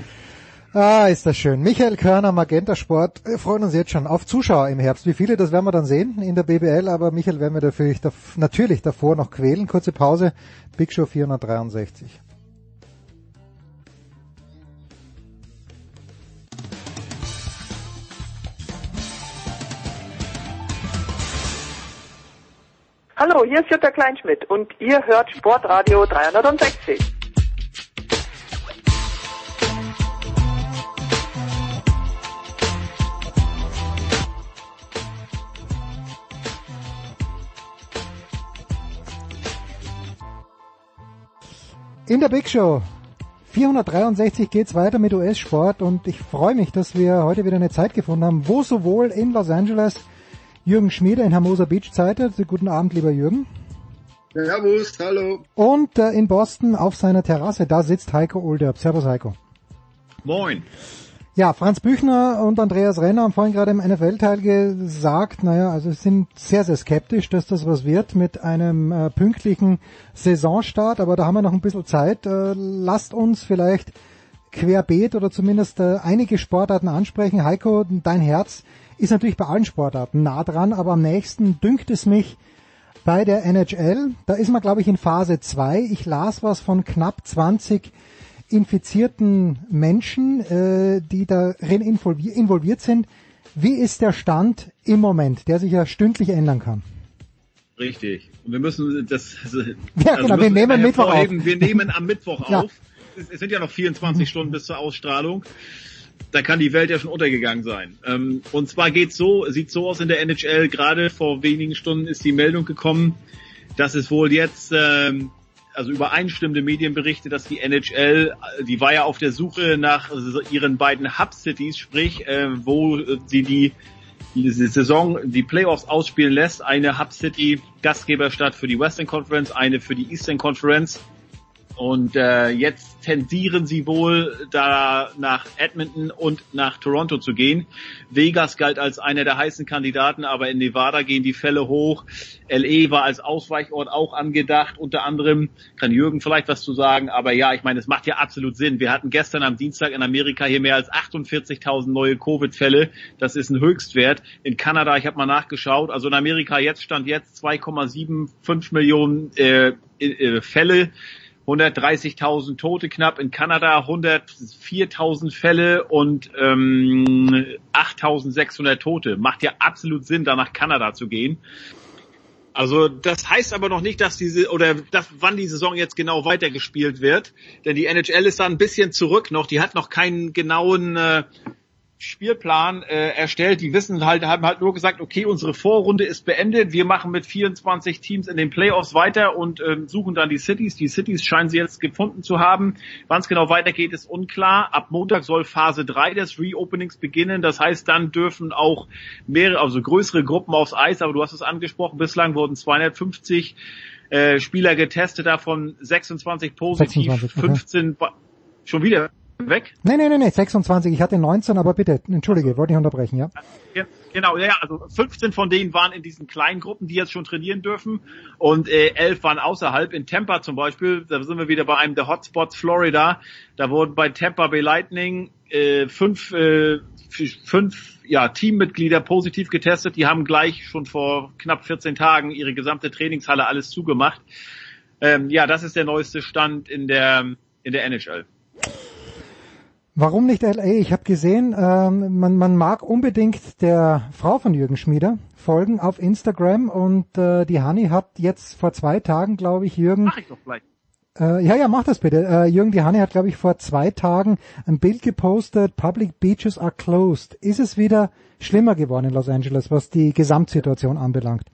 Speaker 19: Ah, ist das schön. Michael Körner, Magenta Sport. Wir freuen uns jetzt schon auf Zuschauer im Herbst. Wie viele, das werden wir dann sehen in der BBL, aber Michael werden wir dafür natürlich davor noch quälen. Kurze Pause. Big Show 463.
Speaker 13: Hallo, hier ist Jutta Kleinschmidt und ihr hört Sportradio 360.
Speaker 19: In der Big Show 463 geht's weiter mit US-Sport und ich freue mich, dass wir heute wieder eine Zeit gefunden haben, wo sowohl in Los Angeles Jürgen Schmiede in Hermosa Beach zeitet. Guten Abend, lieber Jürgen.
Speaker 21: Servus, hallo.
Speaker 19: Und äh, in Boston auf seiner Terrasse, da sitzt Heiko Olderb. Servus, Heiko.
Speaker 21: Moin.
Speaker 19: Ja, Franz Büchner und Andreas Renner haben vorhin gerade im NFL-Teil gesagt, naja, also sind sehr, sehr skeptisch, dass das was wird mit einem äh, pünktlichen Saisonstart, aber da haben wir noch ein bisschen Zeit. Äh, lasst uns vielleicht querbeet oder zumindest äh, einige Sportarten ansprechen. Heiko, dein Herz ist natürlich bei allen Sportarten nah dran, aber am nächsten dünkt es mich bei der NHL. Da ist man, glaube ich, in Phase 2. Ich las was von knapp 20 infizierten Menschen, äh, die darin involviert sind. Wie ist der Stand im Moment, der sich ja stündlich ändern kann?
Speaker 21: Richtig. Und wir müssen das. Also,
Speaker 19: ja, genau. Wir nehmen Mittwoch auf.
Speaker 21: Wir nehmen am Mittwoch auf. Es sind ja noch 24 Stunden bis zur Ausstrahlung. Da kann die Welt ja schon untergegangen sein. Ähm, und zwar geht's so, sieht so aus in der NHL. Gerade vor wenigen Stunden ist die Meldung gekommen, dass es wohl jetzt ähm, also übereinstimmende Medienberichte, dass die NHL, die war ja auf der Suche nach ihren beiden Hub-Cities, sprich, äh, wo sie die, die Saison, die Playoffs ausspielen lässt. Eine Hub-City Gastgeberstadt für die Western Conference, eine für die Eastern Conference. Und äh, jetzt tendieren sie wohl da nach Edmonton und nach Toronto zu gehen. Vegas galt als einer der heißen Kandidaten, aber in Nevada gehen die Fälle hoch. LE war als Ausweichort auch angedacht. Unter anderem kann Jürgen vielleicht was zu sagen, aber ja, ich meine, es macht ja absolut Sinn. Wir hatten gestern am Dienstag in Amerika hier mehr als 48.000 neue Covid-Fälle. Das ist ein Höchstwert. In Kanada, ich habe mal nachgeschaut, also in Amerika jetzt stand jetzt 2,75 Millionen äh, äh, Fälle. 130.000 Tote knapp, in Kanada 104.000 Fälle und ähm, 8.600 Tote. Macht ja absolut Sinn, da nach Kanada zu gehen. Also das heißt aber noch nicht, dass diese oder dass, wann die Saison jetzt genau weitergespielt wird, denn die NHL ist da ein bisschen zurück noch. Die hat noch keinen genauen äh, Spielplan äh, erstellt. Die wissen halt, haben halt nur gesagt, okay, unsere Vorrunde ist beendet. Wir machen mit 24 Teams in den Playoffs weiter und ähm, suchen dann die Cities. Die Cities scheinen sie jetzt gefunden zu haben. Wann es genau weitergeht, ist unklar. Ab Montag soll Phase 3 des Reopenings beginnen. Das heißt, dann dürfen auch mehrere, also größere Gruppen aufs Eis, aber du hast es angesprochen, bislang wurden 250 äh, Spieler getestet, davon 26 positiv, 26, okay. 15 schon wieder weg?
Speaker 19: Nee, nee, nee, nee, 26. Ich hatte 19, aber bitte, entschuldige, wollte ich unterbrechen, ja.
Speaker 21: Genau, ja, also 15 von denen waren in diesen kleinen Gruppen, die jetzt schon trainieren dürfen und äh, 11 waren außerhalb. In Tampa zum Beispiel, da sind wir wieder bei einem der Hotspots Florida, da wurden bei Tampa Bay Lightning äh, fünf, äh, fünf ja, Teammitglieder positiv getestet. Die haben gleich schon vor knapp 14 Tagen ihre gesamte Trainingshalle alles zugemacht. Ähm, ja, das ist der neueste Stand in der in der NHL.
Speaker 19: Warum nicht LA? Ich habe gesehen, ähm, man, man mag unbedingt der Frau von Jürgen Schmieder folgen auf Instagram und äh, die Hanni hat jetzt vor zwei Tagen, glaube ich, Jürgen.
Speaker 21: Mach ich doch gleich.
Speaker 19: Äh, ja, ja, mach das bitte. Äh, Jürgen, die Hanni hat, glaube ich, vor zwei Tagen ein Bild gepostet, Public Beaches are closed. Ist es wieder schlimmer geworden in Los Angeles, was die Gesamtsituation anbelangt?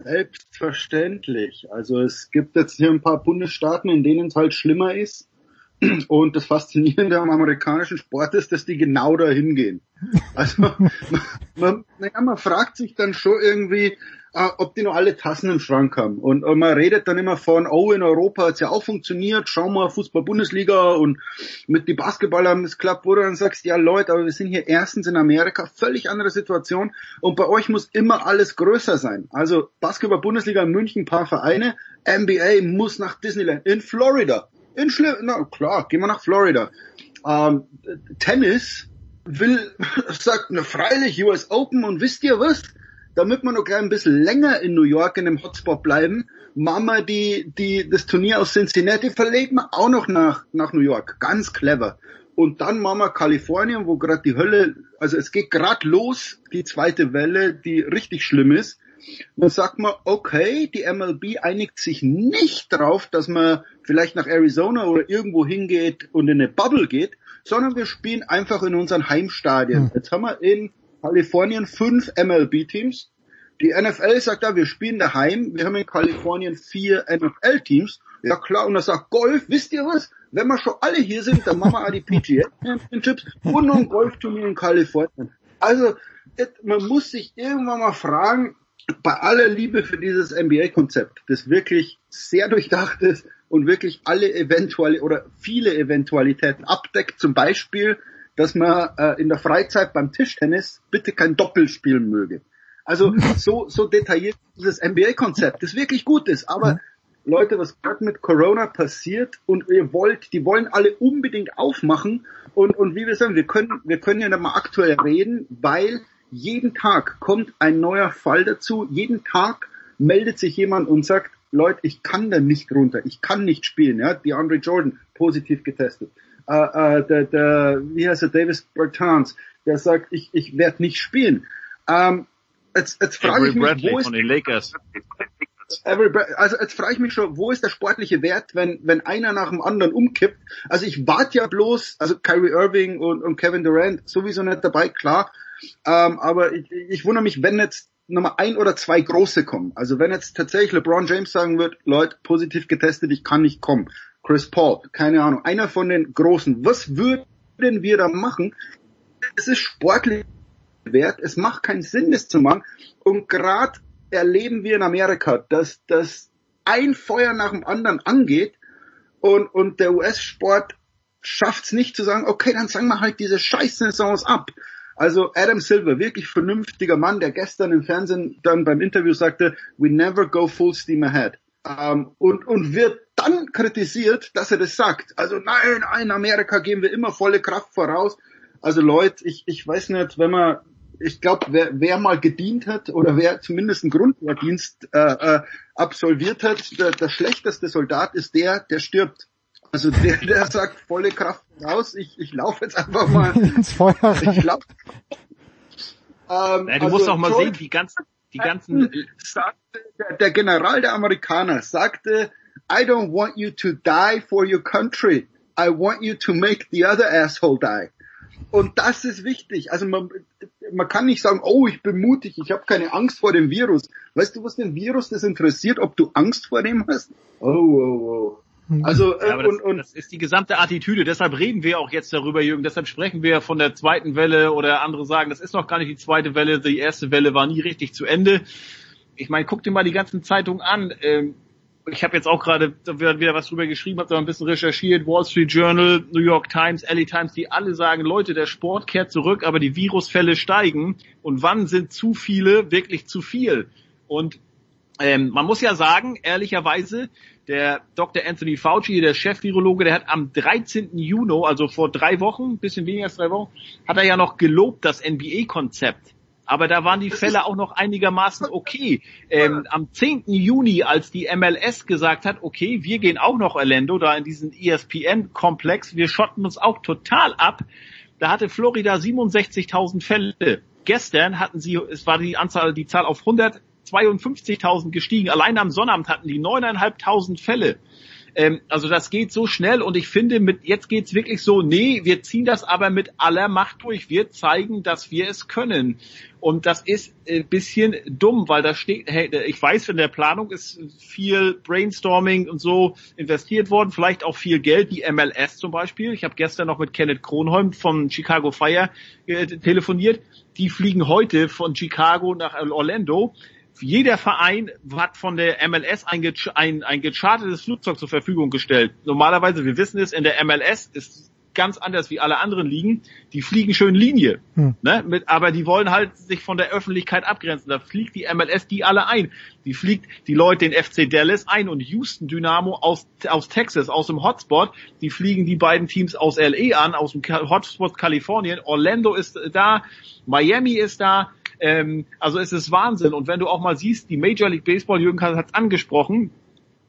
Speaker 21: Selbstverständlich. Also es gibt jetzt hier ein paar Bundesstaaten, in denen es halt schlimmer ist. Und das Faszinierende am amerikanischen Sport ist, dass die genau dahin gehen. Also man, man, naja, man fragt sich dann schon irgendwie,
Speaker 22: äh, ob die noch alle Tassen im Schrank haben. Und, und man redet dann immer von, oh, in Europa hat's ja auch funktioniert, schau mal, Fußball-Bundesliga und mit die Basketballer haben es klappt, wo du dann sagst, ja Leute, aber wir sind hier erstens in Amerika, völlig andere Situation und bei euch muss immer alles größer sein. Also Basketball-Bundesliga in München, ein paar Vereine, NBA muss nach Disneyland, in Florida. In Schli na klar, gehen wir nach Florida. Ähm, Tennis will, sagt, na freilich, US Open und wisst ihr was? Damit wir noch gleich ein bisschen länger in New York in dem Hotspot bleiben, machen wir die, die, das Turnier aus Cincinnati, verlegen wir auch noch nach, nach New York. Ganz clever. Und dann machen wir Kalifornien, wo gerade die Hölle, also es geht gerade los, die zweite Welle, die richtig schlimm ist. Dann sagt man, okay, die MLB einigt sich nicht drauf, dass man vielleicht nach Arizona oder irgendwo hingeht und in eine Bubble geht, sondern wir spielen einfach in unseren Heimstadien. Jetzt haben wir in Kalifornien fünf MLB-Teams. Die NFL sagt da, wir spielen daheim. Wir haben in Kalifornien vier NFL-Teams. Ja klar, und er sagt Golf, wisst ihr was? Wenn wir schon alle hier sind, dann machen wir auch die PGA Championships und noch ein Golfturnier in Kalifornien. Also, man muss sich irgendwann mal fragen, bei aller Liebe für dieses NBA-Konzept, das wirklich sehr durchdacht ist und wirklich alle Eventuali oder viele Eventualitäten abdeckt, zum Beispiel, dass man äh, in der Freizeit beim Tischtennis bitte kein Doppel spielen möge. Also so, so detailliert dieses NBA-Konzept, das wirklich gut ist, aber Leute, was gerade mit Corona passiert und ihr wollt, die wollen alle unbedingt aufmachen und, und wie wir sagen, wir können, wir können ja mal aktuell reden, weil jeden Tag kommt ein neuer Fall dazu. Jeden Tag meldet sich jemand und sagt, Leute, ich kann da nicht runter, ich kann nicht spielen. Ja, die Andre Jordan positiv getestet. Äh, äh, der, der, wie heißt er, Davis Bertans, der sagt, ich, ich werde nicht spielen. Ähm, jetzt jetzt frage ich mich,
Speaker 21: Bradley
Speaker 22: wo ist
Speaker 21: von den Lakers.
Speaker 22: Avery Bra- also jetzt frage ich mich schon, wo ist der sportliche Wert, wenn, wenn einer nach dem anderen umkippt? Also ich warte ja bloß, also Kyrie Irving und, und Kevin Durant sowieso nicht dabei, klar. Ähm, aber ich, ich wundere mich, wenn jetzt Nummer ein oder zwei große kommen. Also wenn jetzt tatsächlich LeBron James sagen wird, Leute, positiv getestet, ich kann nicht kommen. Chris Paul, keine Ahnung, einer von den großen. Was würden wir da machen? Es ist sportlich wert. Es macht keinen Sinn, das zu machen. Und gerade erleben wir in Amerika, dass das ein Feuer nach dem anderen angeht und, und der US-Sport schafft es nicht zu sagen, okay, dann sagen wir halt diese Scheiß-Saisons ab. Also Adam Silver, wirklich vernünftiger Mann, der gestern im Fernsehen dann beim Interview sagte, we never go full steam ahead. Ähm, und, und wird dann kritisiert, dass er das sagt. Also nein, in Amerika gehen wir immer volle Kraft voraus. Also Leute, ich, ich weiß nicht, wenn man, ich glaube, wer, wer mal gedient hat oder wer zumindest einen Grundwehrdienst äh, äh, absolviert hat, der, der schlechteste Soldat ist der, der stirbt. Also der, der sagt volle Kraft raus, ich, ich laufe jetzt einfach mal
Speaker 19: ins Feuer rein.
Speaker 22: Ich glaub, ähm,
Speaker 21: Ja, du
Speaker 22: also
Speaker 21: musst auch mal
Speaker 22: George
Speaker 21: sehen, die ganzen, die ganzen,
Speaker 22: sagte, der, der General der Amerikaner sagte, I don't want you to die for your country. I want you to make the other asshole die. Und das ist wichtig. Also man, man kann nicht sagen, oh, ich bin mutig, ich habe keine Angst vor dem Virus. Weißt du, was den Virus das interessiert, ob du Angst vor dem hast? Oh, oh, oh. Also äh,
Speaker 21: Ja, das,
Speaker 22: und, und
Speaker 21: das ist die gesamte Attitüde. Deshalb reden wir auch jetzt darüber, Jürgen. Deshalb sprechen wir von der zweiten Welle oder andere sagen, das ist noch gar nicht die zweite Welle. Die erste Welle war nie richtig zu Ende. Ich meine, guck dir mal die ganzen Zeitungen an. Ähm, ich habe jetzt auch gerade wieder was drüber geschrieben, habe da ein bisschen recherchiert. Wall Street Journal, New York Times, LA Times, die alle sagen, Leute, der Sport kehrt zurück, aber die Virusfälle steigen. Und wann sind zu viele wirklich zu viel? Und ähm, man muss ja sagen, ehrlicherweise, der Dr. Anthony Fauci, der Chef-Virologe, der hat am 13. Juni, also vor drei Wochen, bisschen weniger als drei Wochen, hat er ja noch gelobt, das NBA-Konzept. Aber da waren die Fälle auch noch einigermaßen okay. Ähm, am 10. Juni, als die MLS gesagt hat, okay, wir gehen auch noch Orlando, da in diesen ESPN-Komplex, wir schotten uns auch total ab, da hatte Florida 67.000 Fälle. Gestern hatten sie, es war die Anzahl, die Zahl auf 152.000 gestiegen. Allein am Sonnabend hatten die 9.500 Fälle. Ähm, also das geht so schnell und ich finde, mit jetzt geht's wirklich so, nee, wir ziehen das aber mit aller Macht durch. Wir zeigen, dass wir es können. Und das ist ein bisschen dumm, weil da steht, hey, ich weiß, in der Planung ist viel Brainstorming und so investiert worden, vielleicht auch viel Geld, die MLS zum Beispiel. Ich habe gestern noch mit Kenneth Kronholm von Chicago Fire äh, telefoniert. Die fliegen heute von Chicago nach Orlando jeder Verein hat von der MLS ein, ein, ein gechartetes Flugzeug zur Verfügung gestellt. Normalerweise, wir wissen es, in der MLS ist ganz anders wie alle anderen Ligen. Die fliegen schön Linie, hm. ne? Mit, aber die wollen halt sich von der Öffentlichkeit abgrenzen. Da fliegt die MLS die alle ein. Die fliegt die Leute den FC Dallas ein und Houston Dynamo aus, aus Texas, aus dem Hotspot. Die fliegen die beiden Teams aus LA an, aus dem Hotspot Kalifornien. Orlando ist da, Miami ist da. Ähm, also es ist Wahnsinn. Und wenn du auch mal siehst, die Major League Baseball, Jürgen hat es angesprochen,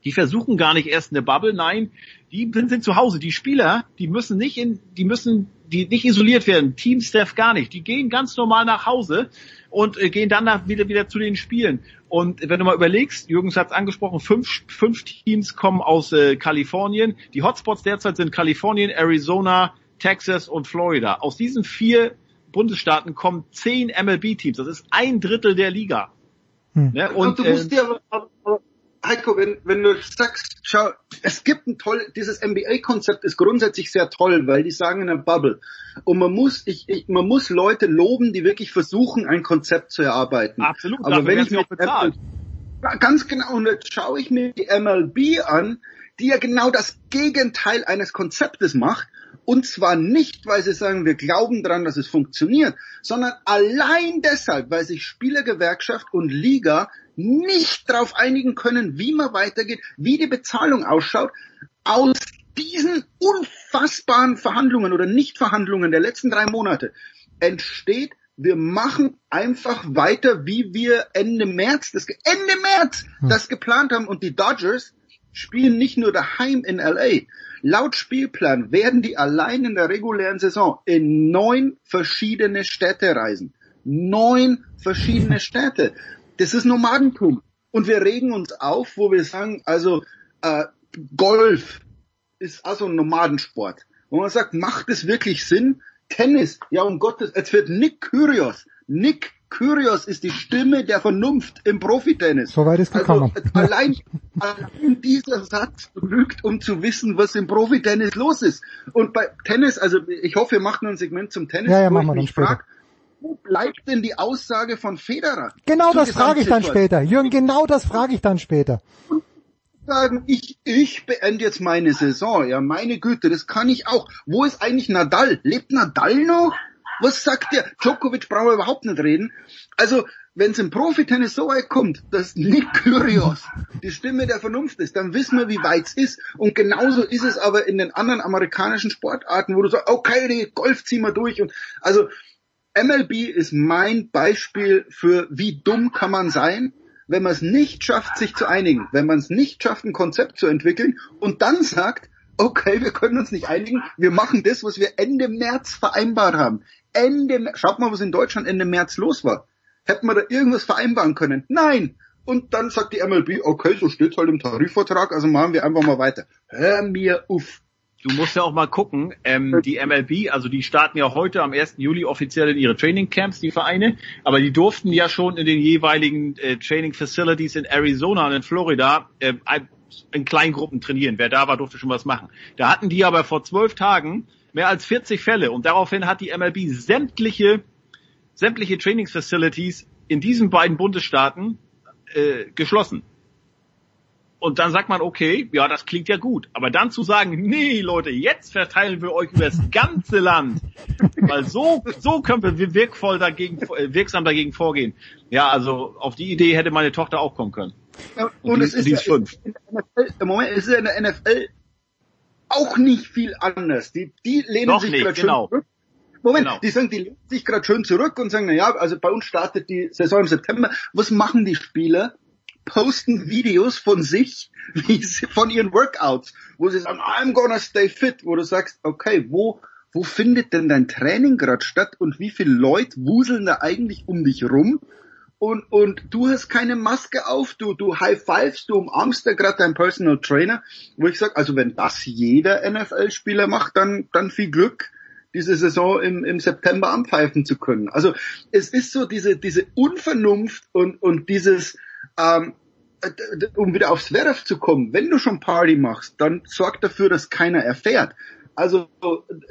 Speaker 21: die versuchen gar nicht erst eine Bubble, nein, die sind zu Hause. Die Spieler, die müssen nicht in, die müssen, die nicht isoliert werden. Team Staff gar nicht. Die gehen ganz normal nach Hause und äh, gehen dann nach, wieder wieder zu den Spielen. Und wenn du mal überlegst, Jürgens hat es angesprochen, fünf, fünf Teams kommen aus äh, Kalifornien. Die Hotspots derzeit sind Kalifornien, Arizona, Texas und Florida. Aus diesen vier Bundesstaaten kommen zehn MLB-Teams. Das ist ein Drittel der Liga.
Speaker 22: Hm. Ne? Und, und, du musst äh, dir aber, aber Heiko, wenn, wenn du sagst, schau, es gibt ein toll, dieses MBA-Konzept ist grundsätzlich sehr toll, weil die sagen in einer Bubble. Und man muss, ich, ich, man muss Leute loben, die wirklich versuchen, ein Konzept zu erarbeiten.
Speaker 21: Absolut.
Speaker 22: Aber wenn ich mir bezahlt. ganz genau, und jetzt schaue ich mir die MLB an, die ja genau das Gegenteil eines Konzeptes macht. Und zwar nicht, weil sie sagen, wir glauben daran, dass es funktioniert, sondern allein deshalb, weil sich Spielergewerkschaft und Liga nicht darauf einigen können, wie man weitergeht, wie die Bezahlung ausschaut, aus diesen unfassbaren Verhandlungen oder Nichtverhandlungen der letzten drei Monate entsteht, wir machen einfach weiter, wie wir Ende März, das, Ende März hm. das geplant haben und die Dodgers spielen nicht nur daheim in LA. Laut Spielplan werden die allein in der regulären Saison in neun verschiedene Städte reisen. Neun verschiedene Städte. Das ist Nomadentum. Und wir regen uns auf, wo wir sagen, also äh, Golf ist also ein Nomadensport. Wo man sagt, macht es wirklich Sinn? Tennis, ja um Gottes, jetzt wird Nick Kyrgios, Nick Kyrgios ist die Stimme der Vernunft im Profitennis.
Speaker 19: Soweit ist gekommen.
Speaker 22: Also, allein, allein dieser Satz genügt, um zu wissen, was im Profitennis los ist. Und bei Tennis, also ich hoffe, wir machen ein Segment zum Tennis,
Speaker 19: ja, ja, machen wir dann später. Frag,
Speaker 22: wo bleibt denn die Aussage von Federer?
Speaker 19: Genau das frage ich dann später. Jürgen, genau das frage ich dann später.
Speaker 22: Sagen, ich, ich beende jetzt meine Saison. Ja, meine Güte, das kann ich auch. Wo ist eigentlich Nadal? Lebt Nadal noch? Was sagt der? Djokovic brauchen wir überhaupt nicht reden. Also, wenn es im Profitennis so weit kommt, dass Nick Kyrgios die Stimme der Vernunft ist, dann wissen wir, wie weit es ist. Und genauso ist es aber in den anderen amerikanischen Sportarten, wo du sagst, okay, Golf ziehen wir durch. Und also MLB ist mein Beispiel für, wie dumm kann man sein, wenn man es nicht schafft, sich zu einigen, wenn man es nicht schafft, ein Konzept zu entwickeln und dann sagt, okay, wir können uns nicht einigen, wir machen das, was wir Ende März vereinbart haben. Ende, schaut mal, was in Deutschland Ende März los war. Hätten wir da irgendwas vereinbaren können? Nein. Und dann sagt die MLB, okay, so steht's halt im Tarifvertrag, also machen wir einfach mal weiter. Hör mir auf.
Speaker 21: Du musst ja auch mal gucken, ähm, die MLB, also die starten ja heute am 1. Juli offiziell in ihre Training Camps, die Vereine, aber die durften ja schon in den jeweiligen äh, Training Facilities in Arizona und in Florida äh, in Kleingruppen trainieren. Wer da war, durfte schon was machen. Da hatten die aber vor zwölf Tagen mehr als 40 Fälle und daraufhin hat die MLB sämtliche, sämtliche Trainingsfacilities in diesen beiden Bundesstaaten äh, geschlossen. Und dann sagt man, okay, ja, das klingt ja gut. Aber dann zu sagen, nee, Leute, jetzt verteilen wir euch über das ganze Land. Weil so, so können wir wirkvoll dagegen, äh, wirksam dagegen vorgehen. Ja, also auf die Idee hätte meine Tochter auch kommen können.
Speaker 22: Ja, und, und die, es ist, die ist fünf. NFL, Im Moment ist es in der NFL auch nicht viel anders. Die, die lehnen
Speaker 21: Noch
Speaker 22: sich
Speaker 21: gerade genau.
Speaker 22: schön zurück. Moment, genau. die sagen, die lehnen sich gerade schön zurück und sagen, na ja, also bei uns startet die Saison im September. Was machen die Spieler? Posten Videos von sich, von ihren Workouts, wo sie sagen, I'm gonna stay fit, wo du sagst, okay, wo, wo findet denn dein Training gerade statt und wie viele Leute wuseln da eigentlich um dich rum? Und, und du hast keine Maske auf, du, du high-fivest, du umarmst da gerade deinen Personal Trainer, wo ich sage, also wenn das jeder NFL-Spieler macht, dann, dann viel Glück diese Saison im, im September anpfeifen zu können. Also es ist so diese, diese Unvernunft und, und dieses, ähm, um wieder aufs Werf zu kommen, wenn du schon Party machst, dann sorg dafür, dass keiner erfährt. Also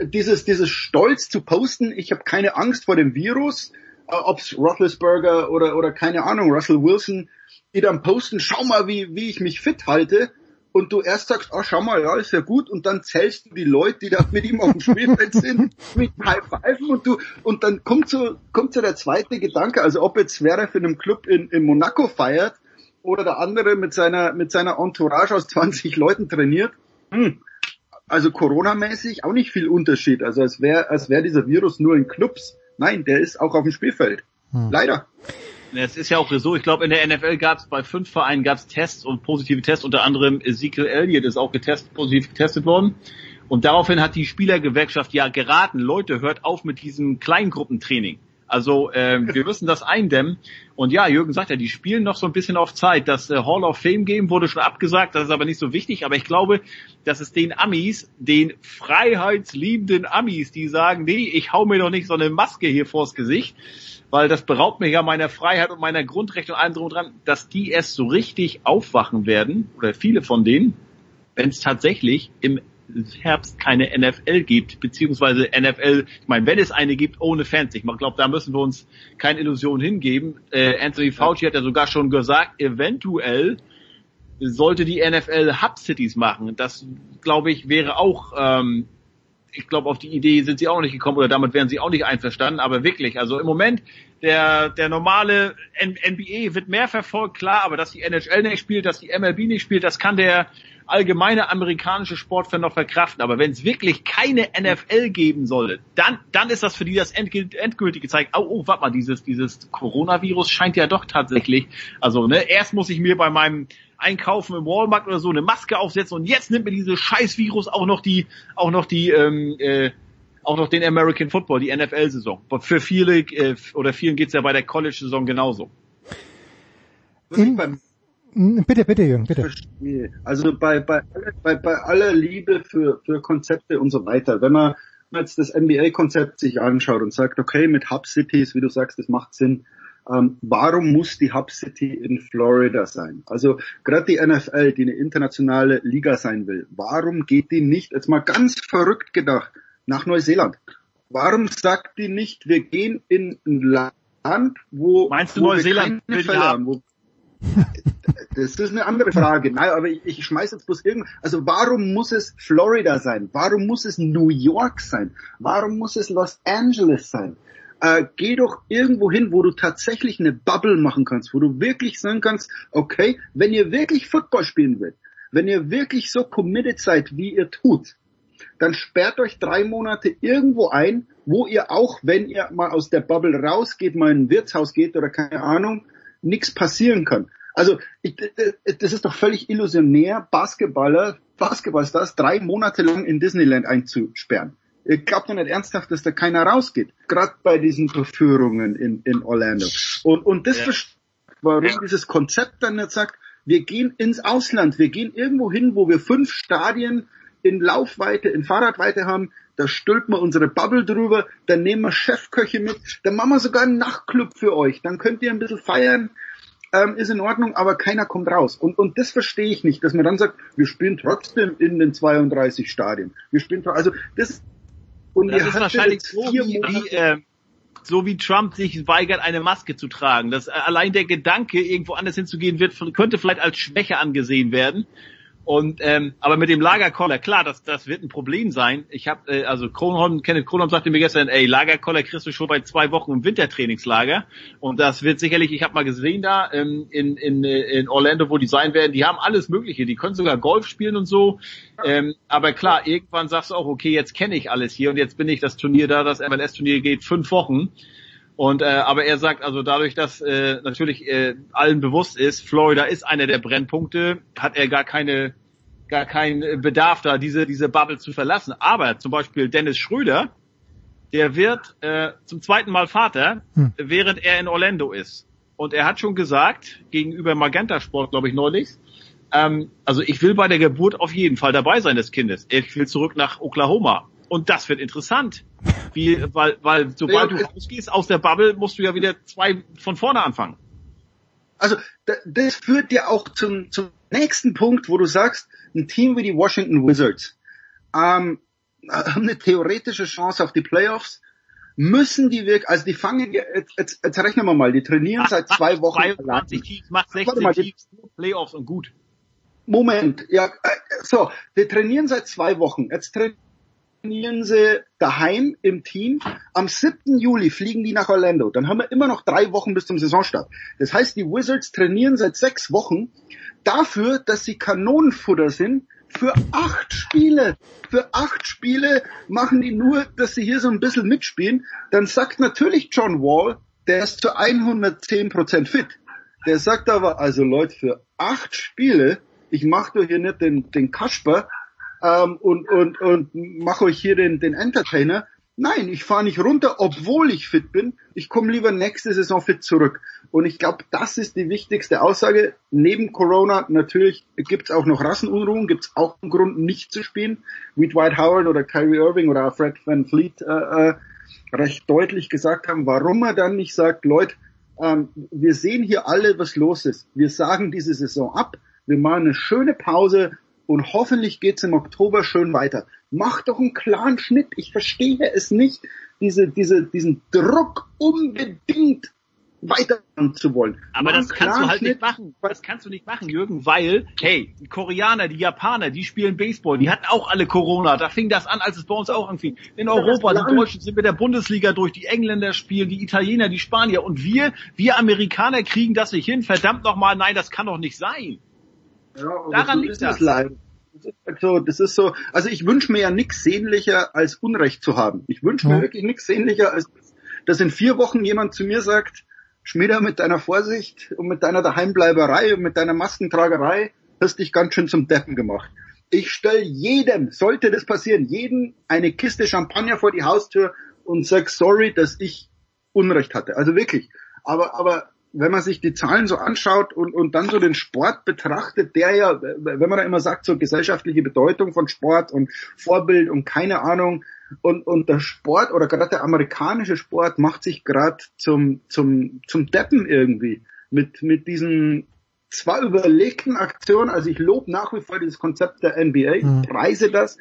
Speaker 22: dieses, dieses Stolz zu posten, ich habe keine Angst vor dem Virus, äh, ob's Roethlisberger oder, oder keine Ahnung, Russell Wilson, die dann posten, schau mal, wie, wie ich mich fit halte. Und du erst sagst, ah, schau mal, ja, ist ja gut. Und dann zählst du die Leute, die da mit ihm auf dem Spielfeld sind, mit High Five und du, und dann kommt so, kommt so der zweite Gedanke, also ob jetzt Zverev für einem Club in, in Monaco feiert oder der andere mit seiner, mit seiner Entourage aus 20 Leuten trainiert. Hm. Also Corona-mäßig auch nicht viel Unterschied. Also als wäre, als wäre dieser Virus nur in Clubs. Nein, der ist auch auf dem Spielfeld. Hm. Leider.
Speaker 21: Es ist ja auch so, ich glaube in der NFL gab es bei fünf Vereinen gab es Tests und positive Tests, unter anderem Ezekiel Elliott ist auch getestet, positiv getestet worden. Und daraufhin hat die Spielergewerkschaft ja geraten, Leute, hört auf mit diesem Kleingruppentraining. Also äh, wir müssen das eindämmen. Und ja, Jürgen sagt ja, die spielen noch so ein bisschen auf Zeit. Das äh, Hall of Fame Game wurde schon abgesagt, das ist aber nicht so wichtig. Aber ich glaube, dass es den Amis, den freiheitsliebenden Amis, die sagen, nee, ich hau mir doch nicht so eine Maske hier vors Gesicht, weil das beraubt mir ja meiner Freiheit und meiner Grundrechte und allem drum und dran, dass die erst so richtig aufwachen werden, oder viele von denen, wenn es tatsächlich im Herbst keine NFL gibt, beziehungsweise NFL, ich meine, wenn es eine gibt, ohne Fans. Ich glaube, da müssen wir uns keine Illusion hingeben. Äh, Anthony Fauci hat ja sogar schon gesagt, eventuell sollte die NFL Hub Cities machen. Das, glaube ich, wäre auch, ähm, ich glaube, auf die Idee sind sie auch nicht gekommen oder damit wären sie auch nicht einverstanden. Aber wirklich, also im Moment, der, der normale NBA wird mehr verfolgt, klar, aber dass die NHL nicht spielt, dass die MLB nicht spielt, das kann der allgemeine amerikanische Sportfan noch verkraften. Aber wenn es wirklich keine NFL geben soll, dann, dann ist das für die das endgültige Zeichen. Oh, oh, warte mal, dieses, dieses Coronavirus scheint ja doch tatsächlich, also, ne, erst muss ich mir bei meinem Einkaufen im Walmart oder so eine Maske aufsetzen und jetzt nimmt mir dieses Scheißvirus auch noch die, auch noch die, ähm, äh, auch noch den American Football, die NFL-Saison. Für viele äh, oder vielen geht's ja bei der College-Saison genauso.
Speaker 19: In, Bitte, bitte, Jürgen, bitte.
Speaker 22: Also bei, bei, bei, bei aller Liebe für, für Konzepte und so weiter, wenn man jetzt das NBA-Konzept sich anschaut und sagt, okay, mit Hub Cities, wie du sagst, das macht Sinn, ähm, warum muss die Hub City in Florida sein? Also gerade die NFL, die eine internationale Liga sein will, warum geht die nicht, jetzt mal ganz verrückt gedacht, nach Neuseeland? Warum sagt die nicht, wir gehen in ein Land, wo,
Speaker 21: Meinst du
Speaker 22: wo
Speaker 21: Neuseeland
Speaker 22: wir keine Fälle haben, wo, das ist eine andere Frage. Nein, aber ich, ich schmeiß jetzt bloß irgend. Also warum muss es Florida sein? Warum muss es New York sein? Warum muss es Los Angeles sein? Äh, geh doch irgendwo hin, wo du tatsächlich eine Bubble machen kannst, wo du wirklich sagen kannst, okay, wenn ihr wirklich Football spielen wollt, wenn ihr wirklich so committed seid, wie ihr tut, dann sperrt euch drei Monate irgendwo ein, wo ihr auch, wenn ihr mal aus der Bubble rausgeht, mal in ein Wirtshaus geht oder keine Ahnung, nichts passieren kann. Also ich, das ist doch völlig illusionär, Basketballer, Basketballstars drei Monate lang in Disneyland einzusperren. Ihr glaubt doch nicht ernsthaft, dass da keiner rausgeht. Gerade bei diesen Verführungen in, in Orlando. Und, und das ja. warum ja. dieses Konzept dann nicht sagt, wir gehen ins Ausland, wir gehen irgendwo hin, wo wir fünf Stadien in Laufweite, in Fahrradweite haben, da stülpen wir unsere Bubble drüber, dann nehmen wir Chefköche mit, dann machen wir sogar einen Nachtclub für euch, dann könnt ihr ein bisschen feiern, ähm, ist in Ordnung, aber keiner kommt raus. Und, und das verstehe ich nicht, dass man dann sagt, wir spielen trotzdem in den 32 Stadien. Wir spielen, also das,
Speaker 21: und das ist wahrscheinlich so wie, wie äh, so wie Trump sich weigert, eine Maske zu tragen. Das, äh, allein der Gedanke, irgendwo anders hinzugehen, wird, könnte vielleicht als Schwäche angesehen werden. Und ähm, aber mit dem Lagerkoller, klar, das das wird ein Problem sein. Ich habe äh, also Kronholm, Kenneth Kronholm sagte mir gestern, ey, Lagerkoller kriegst du schon bei zwei Wochen im Wintertrainingslager und das wird sicherlich, ich habe mal gesehen da ähm, in, in in Orlando, wo die sein werden, die haben alles Mögliche, die können sogar Golf spielen und so. Ähm, aber klar, irgendwann sagst du auch, okay, jetzt kenne ich alles hier und jetzt bin ich das Turnier da, das MLS-Turnier geht fünf Wochen. Und äh, aber er sagt also dadurch, dass äh, natürlich äh, allen bewusst ist, Florida ist einer der Brennpunkte, hat er gar keine gar keinen Bedarf da, diese diese Bubble zu verlassen. Aber zum Beispiel Dennis Schröder, der wird äh, zum zweiten Mal Vater, hm. während er in Orlando ist. Und er hat schon gesagt gegenüber Magenta Sport, glaube ich neulich, ähm, also ich will bei der Geburt auf jeden Fall dabei sein des Kindes. Ich will zurück nach Oklahoma. Und das wird interessant. Wie, weil, weil sobald du rausgehst aus der Bubble, musst du ja wieder zwei von vorne anfangen.
Speaker 22: Also das führt ja auch zum, zum nächsten Punkt, wo du sagst, ein Team wie die Washington Wizards ähm, haben eine theoretische Chance auf die Playoffs, müssen die wirklich, also die fangen, jetzt, jetzt, jetzt rechnen wir mal, die trainieren seit zwei Wochen.
Speaker 21: 22 Teams, macht 16
Speaker 22: mal,
Speaker 21: Teams, Playoffs und gut.
Speaker 22: Moment, ja, äh, so, die trainieren seit zwei Wochen. Jetzt trainieren sie daheim im Team. Am 7. Juli fliegen die nach Orlando. Dann haben wir immer noch drei Wochen bis zum Saisonstart. Das heißt, die Wizards trainieren seit sechs Wochen dafür, dass sie Kanonenfutter sind für acht Spiele. Für acht Spiele machen die nur, dass sie hier so ein bisschen mitspielen. Dann sagt natürlich John Wall, der ist zu 110% fit. Der sagt aber, also Leute, für acht Spiele, ich mache doch hier nicht den, den Kasper ähm, und, und, und mache euch hier den, den Entertainer. Nein, ich fahre nicht runter, obwohl ich fit bin. Ich komme lieber nächste Saison fit zurück. Und ich glaube, das ist die wichtigste Aussage. Neben Corona natürlich gibt's auch noch Rassenunruhen, gibt's auch einen Grund, nicht zu spielen. Wie Dwight Howard oder Kyrie Irving oder Fred Van Fleet äh, äh, recht deutlich gesagt haben, warum er dann nicht sagt, Leute, ähm, wir sehen hier alle, was los ist. Wir sagen diese Saison ab, wir machen eine schöne Pause und hoffentlich geht's im Oktober schön weiter. Mach doch einen klaren Schnitt. Ich verstehe es nicht, diese, diese, diesen Druck unbedingt weiter zu wollen.
Speaker 21: Aber das kannst du halt nicht machen. Das kannst du nicht machen, Jürgen, weil, hey, die Koreaner, die Japaner, die spielen Baseball, die hatten auch alle Corona. Da fing das an, als es bei uns auch anfing. In Europa, die Deutschen sind mit der Bundesliga durch, die Engländer spielen, die Italiener, die Spanier und wir, wir Amerikaner kriegen das nicht hin. Verdammt nochmal, nein, das kann doch nicht sein.
Speaker 22: Ja,
Speaker 21: Daran
Speaker 22: so
Speaker 21: liegt
Speaker 22: ist
Speaker 21: das.
Speaker 22: es leider. Das ist halt so, das ist so, also ich wünsche mir ja nichts sehnlicher als Unrecht zu haben. Ich wünsche mir
Speaker 19: Ja.
Speaker 22: wirklich nichts sehnlicher als, dass in vier Wochen jemand zu mir sagt, Schmieder, mit deiner Vorsicht und mit deiner Daheimbleiberei und mit deiner Maskentragerei hast dich ganz schön zum Deppen gemacht. Ich stelle jedem, sollte das passieren, jedem eine Kiste Champagner vor die Haustür und sag sorry, dass ich Unrecht hatte. Also wirklich. Aber, aber wenn man sich die Zahlen so anschaut und, und dann so den Sport betrachtet, der ja, wenn man da immer sagt, so gesellschaftliche Bedeutung von Sport und Vorbild und keine Ahnung, und, und der Sport oder gerade der amerikanische Sport macht sich gerade zum, zum, zum Deppen irgendwie. Mit, mit diesen zwar überlegten Aktionen, also ich lobe nach wie vor dieses Konzept der NBA,
Speaker 19: Mhm.
Speaker 22: ich preise das,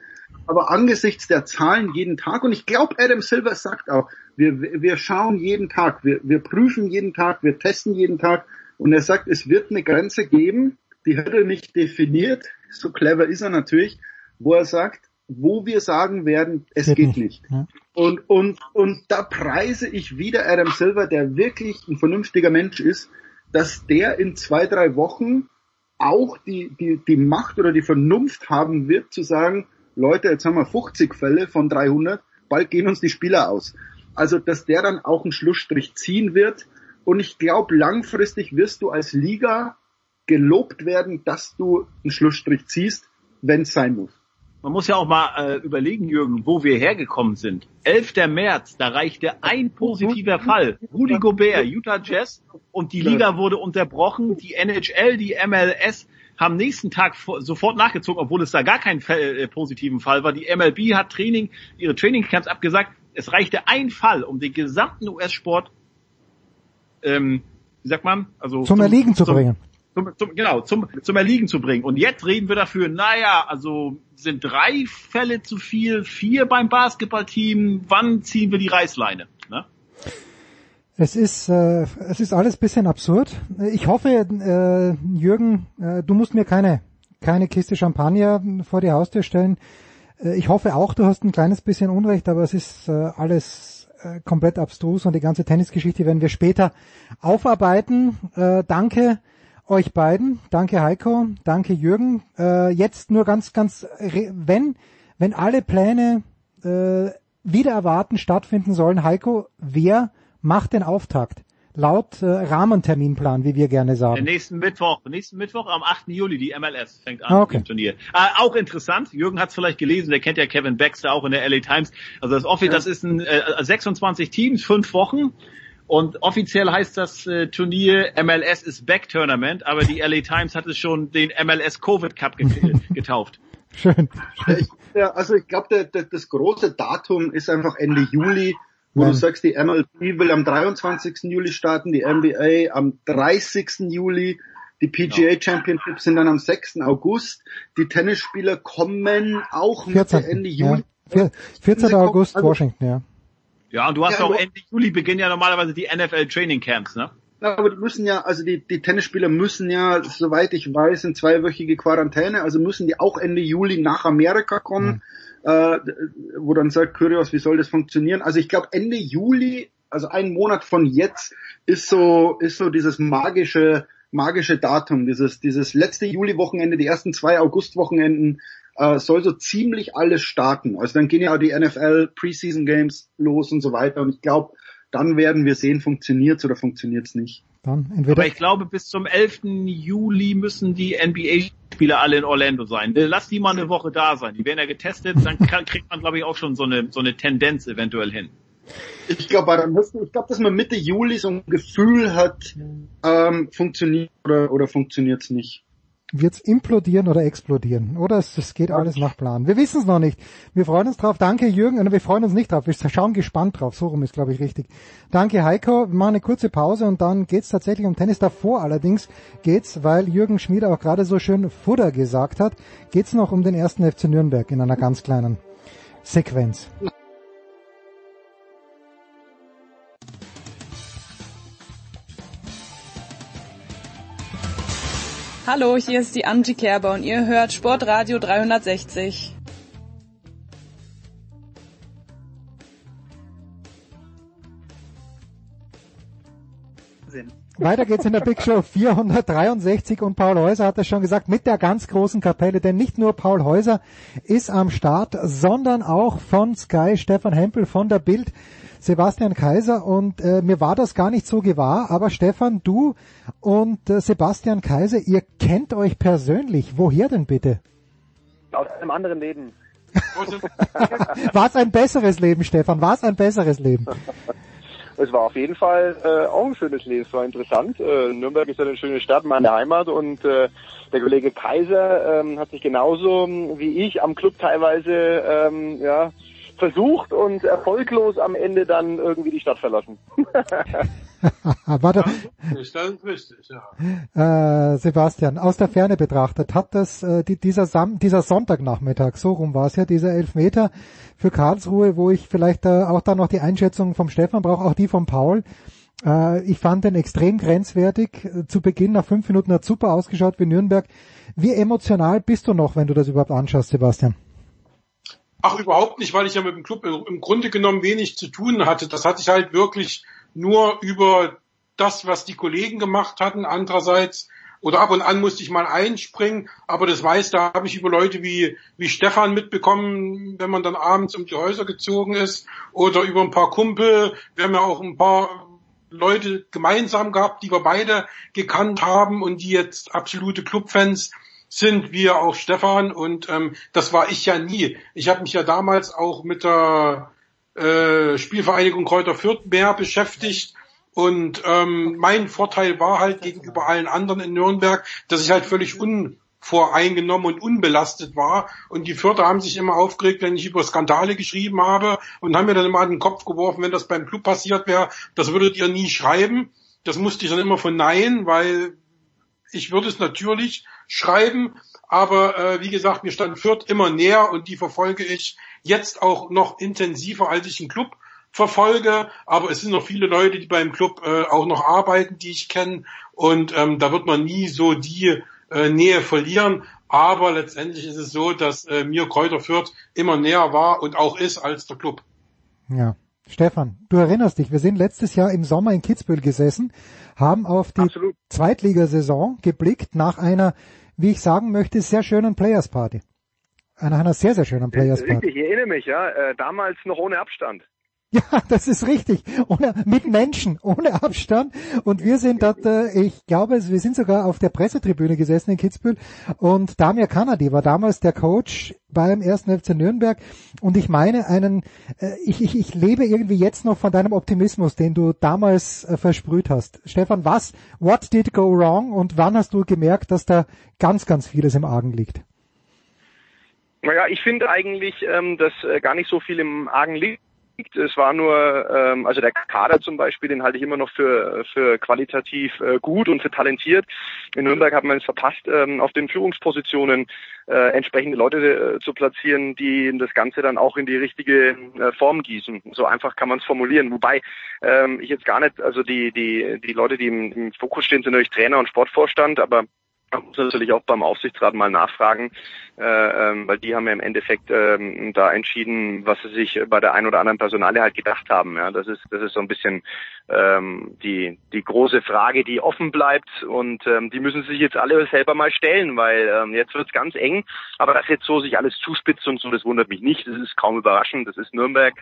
Speaker 22: aber angesichts der Zahlen jeden Tag, und ich glaube, Adam Silver sagt auch, wir, wir schauen jeden Tag, wir, wir prüfen jeden Tag, wir testen jeden Tag, und er sagt, es wird eine Grenze geben, die hat er nicht definiert, so clever ist er natürlich, wo er sagt, wo wir sagen werden, es
Speaker 19: Geht
Speaker 22: geht
Speaker 19: nicht.
Speaker 22: nicht.
Speaker 19: Ja.
Speaker 22: Und, und, und da preise ich wieder Adam Silver, der wirklich ein vernünftiger Mensch ist, dass der in zwei, drei Wochen auch die, die, die Macht oder die Vernunft haben wird, zu sagen, Leute, jetzt haben wir 50 Fälle von 300, bald gehen uns die Spieler aus. Also, dass der dann auch einen Schlussstrich ziehen wird. Und ich glaube, langfristig wirst du als Liga gelobt werden, dass du einen Schlussstrich ziehst, wenn es sein muss.
Speaker 21: Man muss ja auch mal äh, überlegen, Jürgen, wo wir hergekommen sind. 11. März, da reichte ein positiver Fall. Rudi Gobert, Utah Jazz und die Liga wurde unterbrochen. Die NHL, die MLS haben nächsten Tag sofort nachgezogen, obwohl es da gar keinen äh, positiven Fall war. Die MLB hat Training, ihre Trainingcamps abgesagt. Es reichte ein Fall, um den gesamten US-Sport, ähm, wie sagt man, also
Speaker 19: Zum Erliegen zu bringen.
Speaker 21: Zum, zum, genau, zum, zum Erliegen zu bringen. Und jetzt reden wir dafür, naja, also sind drei Fälle zu viel, vier beim Basketballteam, wann ziehen wir die Reißleine? Ne?
Speaker 19: Es ist, äh, es ist alles bisschen absurd. Ich hoffe, äh, Jürgen, äh, du musst mir keine, keine Kiste Champagner vor die Haustür stellen. Äh, ich hoffe auch, du hast ein kleines bisschen Unrecht, aber es ist äh, alles äh, komplett abstrus und die ganze Tennisgeschichte werden wir später aufarbeiten. Äh, danke euch beiden, danke Heiko, danke Jürgen. Äh, jetzt nur ganz, ganz, wenn, wenn alle Pläne äh, wieder erwarten stattfinden sollen, Heiko, wer macht den Auftakt? Laut äh, Rahmenterminplan, wie wir gerne sagen.
Speaker 21: nächsten Mittwoch, nächsten Mittwoch am 8. Juli, die MLS fängt an
Speaker 19: Ah, okay.
Speaker 21: im Turnier. Äh, auch interessant, Jürgen hat es vielleicht gelesen, der kennt ja Kevin Baxter auch in der LA Times. Also das, Offi das ist ein äh, 26 Teams, fünf Wochen. Und offiziell heißt das äh, Turnier MLS is Back Tournament, aber die LA Times hat es schon den MLS Covid Cup get getauft.
Speaker 19: Schön.
Speaker 22: Ich, ja, also ich glaube, das große Datum ist einfach Ende Juli, wo
Speaker 19: Wann?
Speaker 22: du sagst, die MLB will am 23. Juli starten, die NBA am 30. Juli, die PGA Championships sind dann am 6. August, die Tennisspieler kommen auch Mitte,
Speaker 19: 14.
Speaker 22: Ende
Speaker 19: Ja.
Speaker 22: Juli.
Speaker 19: Vier- 14.
Speaker 22: Also,
Speaker 19: August,
Speaker 22: also-
Speaker 19: Washington, ja.
Speaker 21: Ja, und du hast
Speaker 22: Ja,
Speaker 21: auch Ende Juli beginnen ja normalerweise die NFL Training Camps, ne?
Speaker 22: Ja, aber die müssen ja, also die, die Tennisspieler müssen ja, soweit ich weiß, in zweiwöchige Quarantäne, also müssen die auch Ende Juli nach Amerika kommen, äh, wo dann sagt Kyrios, wie soll das funktionieren? Also ich glaube Ende Juli, also ein Monat von jetzt, ist so, ist so dieses magische, magische Datum, dieses, dieses letzte Juli-Wochenende, die ersten zwei August-Wochenenden, äh, soll so ziemlich alles starten. Also dann gehen ja auch die NFL Preseason Games los und so weiter. Und ich glaube, dann werden wir sehen, funktioniert's oder funktioniert's nicht.
Speaker 19: Dann entweder
Speaker 21: Aber ich glaube, bis zum 11. Juli müssen die NBA-Spieler alle in Orlando sein. Äh, Lass die mal eine Woche da sein. Die werden ja getestet, dann kann, kriegt man, glaube ich, auch schon so eine, so eine Tendenz eventuell hin.
Speaker 22: Ich glaube, dann müssen, ich glaube, dass man Mitte Juli so ein Gefühl hat, ähm, funktioniert oder, oder funktioniert's nicht.
Speaker 19: Wird's implodieren oder explodieren. Oder es, es geht alles nach Plan. Wir wissen es noch nicht. Wir freuen uns drauf. Danke Jürgen. Wir freuen uns nicht drauf. Wir schauen gespannt drauf. So rum ist, glaube ich, richtig. Danke Heiko. Wir machen eine kurze Pause und dann geht's tatsächlich um Tennis. Davor allerdings geht's, weil Jürgen Schmieder auch gerade so schön Futter gesagt hat, geht's noch um den ersten FC Nürnberg in einer ganz kleinen Sequenz.
Speaker 23: Hallo, hier ist die Angie Kerber und ihr hört Sportradio 360.
Speaker 19: Weiter geht's in der Big Show 463 und Paul Häuser hat es schon gesagt, mit der ganz großen Kapelle, denn nicht nur Paul Häuser ist am Start, sondern auch von Sky Stefan Hempel von der Bild Sebastian Kaiser und äh, mir war das gar nicht so gewahr, aber Stefan, du und äh, Sebastian Kaiser, ihr kennt euch persönlich. Woher denn bitte?
Speaker 13: Aus einem anderen Leben.
Speaker 19: War es ein besseres Leben, Stefan? War es ein besseres Leben?
Speaker 13: Es war auf jeden Fall äh, auch ein schönes Leben, es war interessant. Äh, Nürnberg ist ja eine schöne Stadt, meine Heimat und äh, der Kollege Kaiser ähm, hat sich genauso ähm, wie ich am Club teilweise ähm, ja, versucht und erfolglos am Ende dann irgendwie die Stadt verlassen.
Speaker 19: war doch,
Speaker 24: Ist das richtig, ja.
Speaker 19: äh, Sebastian, aus der Ferne betrachtet, hat das äh, die, dieser, Sam dieser Sonntagnachmittag, so rum war es ja, dieser Elfmeter für Karlsruhe, wo ich vielleicht äh, auch dann noch die Einschätzung vom Stefan brauche, auch die von Paul. Äh, ich fand den extrem grenzwertig. Äh, Zu Beginn nach fünf Minuten hat super ausgeschaut wie Nürnberg. Wie emotional bist du noch, wenn du das überhaupt anschaust, Sebastian?
Speaker 24: Ach, überhaupt nicht, weil ich ja mit dem Club im Grunde genommen wenig zu tun hatte. Das hatte ich halt wirklich nur über das, was die Kollegen gemacht hatten. Andererseits, oder ab und an musste ich mal einspringen, aber das meiste habe ich über Leute wie, wie Stefan mitbekommen, wenn man dann abends um die Häuser gezogen ist, oder über ein paar Kumpel. Wir haben ja auch ein paar Leute gemeinsam gehabt, die wir beide gekannt haben und die jetzt absolute Clubfans sind, ja auch Stefan und ähm, das war ich ja nie. Ich habe mich ja damals auch mit der äh, Spielvereinigung Kräuter Fürth mehr beschäftigt und ähm, mein Vorteil war halt gegenüber allen anderen in Nürnberg, dass ich halt völlig unvoreingenommen und unbelastet war und die Fürther haben sich immer aufgeregt, wenn ich über Skandale geschrieben habe und haben mir dann immer an den Kopf geworfen, wenn das beim Club passiert wäre, das würdet ihr nie schreiben. Das musste ich dann immer verneinen, weil ich würde es natürlich schreiben, aber äh, wie gesagt, mir stand Fürth immer näher und die verfolge ich jetzt auch noch intensiver, als ich einen Club verfolge. Aber es sind noch viele Leute, die beim Club äh, auch noch arbeiten, die ich kenne und ähm, da wird man nie so die äh, Nähe verlieren. Aber letztendlich ist es so, dass äh, mir Kräuter Fürth immer näher war und auch ist als der Club.
Speaker 19: Ja. Stefan, du erinnerst dich, wir sind letztes Jahr im Sommer in Kitzbühel gesessen, haben auf die
Speaker 13: Absolut.
Speaker 19: Zweitligasaison geblickt nach einer, wie ich sagen möchte, sehr schönen Players Party. Nach einer sehr, sehr schönen Players Party.
Speaker 13: Richtig, ich erinnere mich, ja. Äh, damals noch ohne Abstand.
Speaker 19: Ja, das ist richtig. Ohne, mit Menschen, ohne Abstand. Und wir sind dort, äh, ich glaube, wir sind sogar auf der Pressetribüne gesessen in Kitzbühel. Und Damir Kanadi war damals der Coach beim ersten FC Nürnberg. Und ich meine einen, äh, ich, ich, ich lebe irgendwie jetzt noch von deinem Optimismus, den du damals äh, versprüht hast. Stefan, was, what did go wrong? Und wann hast du gemerkt, dass da ganz, ganz vieles im Argen liegt?
Speaker 13: Naja, ich finde eigentlich, ähm, dass äh, gar nicht so viel im Argen liegt. Es war nur, ähm, also der Kader zum Beispiel, den halte ich immer noch für, für qualitativ äh, gut und für talentiert. In Nürnberg hat man es verpasst, ähm, auf den Führungspositionen äh, entsprechende Leute äh, zu platzieren, die das Ganze dann auch in die richtige äh, Form gießen. So einfach kann man es formulieren. Wobei ähm, ich jetzt gar nicht, also die, die, die Leute, die im, im Fokus stehen, sind natürlich Trainer und Sportvorstand, aber man muss natürlich auch beim Aufsichtsrat mal nachfragen, äh, ähm, weil die haben ja im Endeffekt ähm, da entschieden, was sie sich bei der ein oder anderen Personale halt gedacht haben. Ja, das ist das ist so ein bisschen ähm, die die große Frage, die offen bleibt und ähm, die müssen sich jetzt alle selber mal stellen, weil ähm, jetzt wird's ganz eng. Aber dass jetzt so sich alles zuspitzt und so, das wundert mich nicht. Das ist kaum überraschend. Das ist Nürnberg.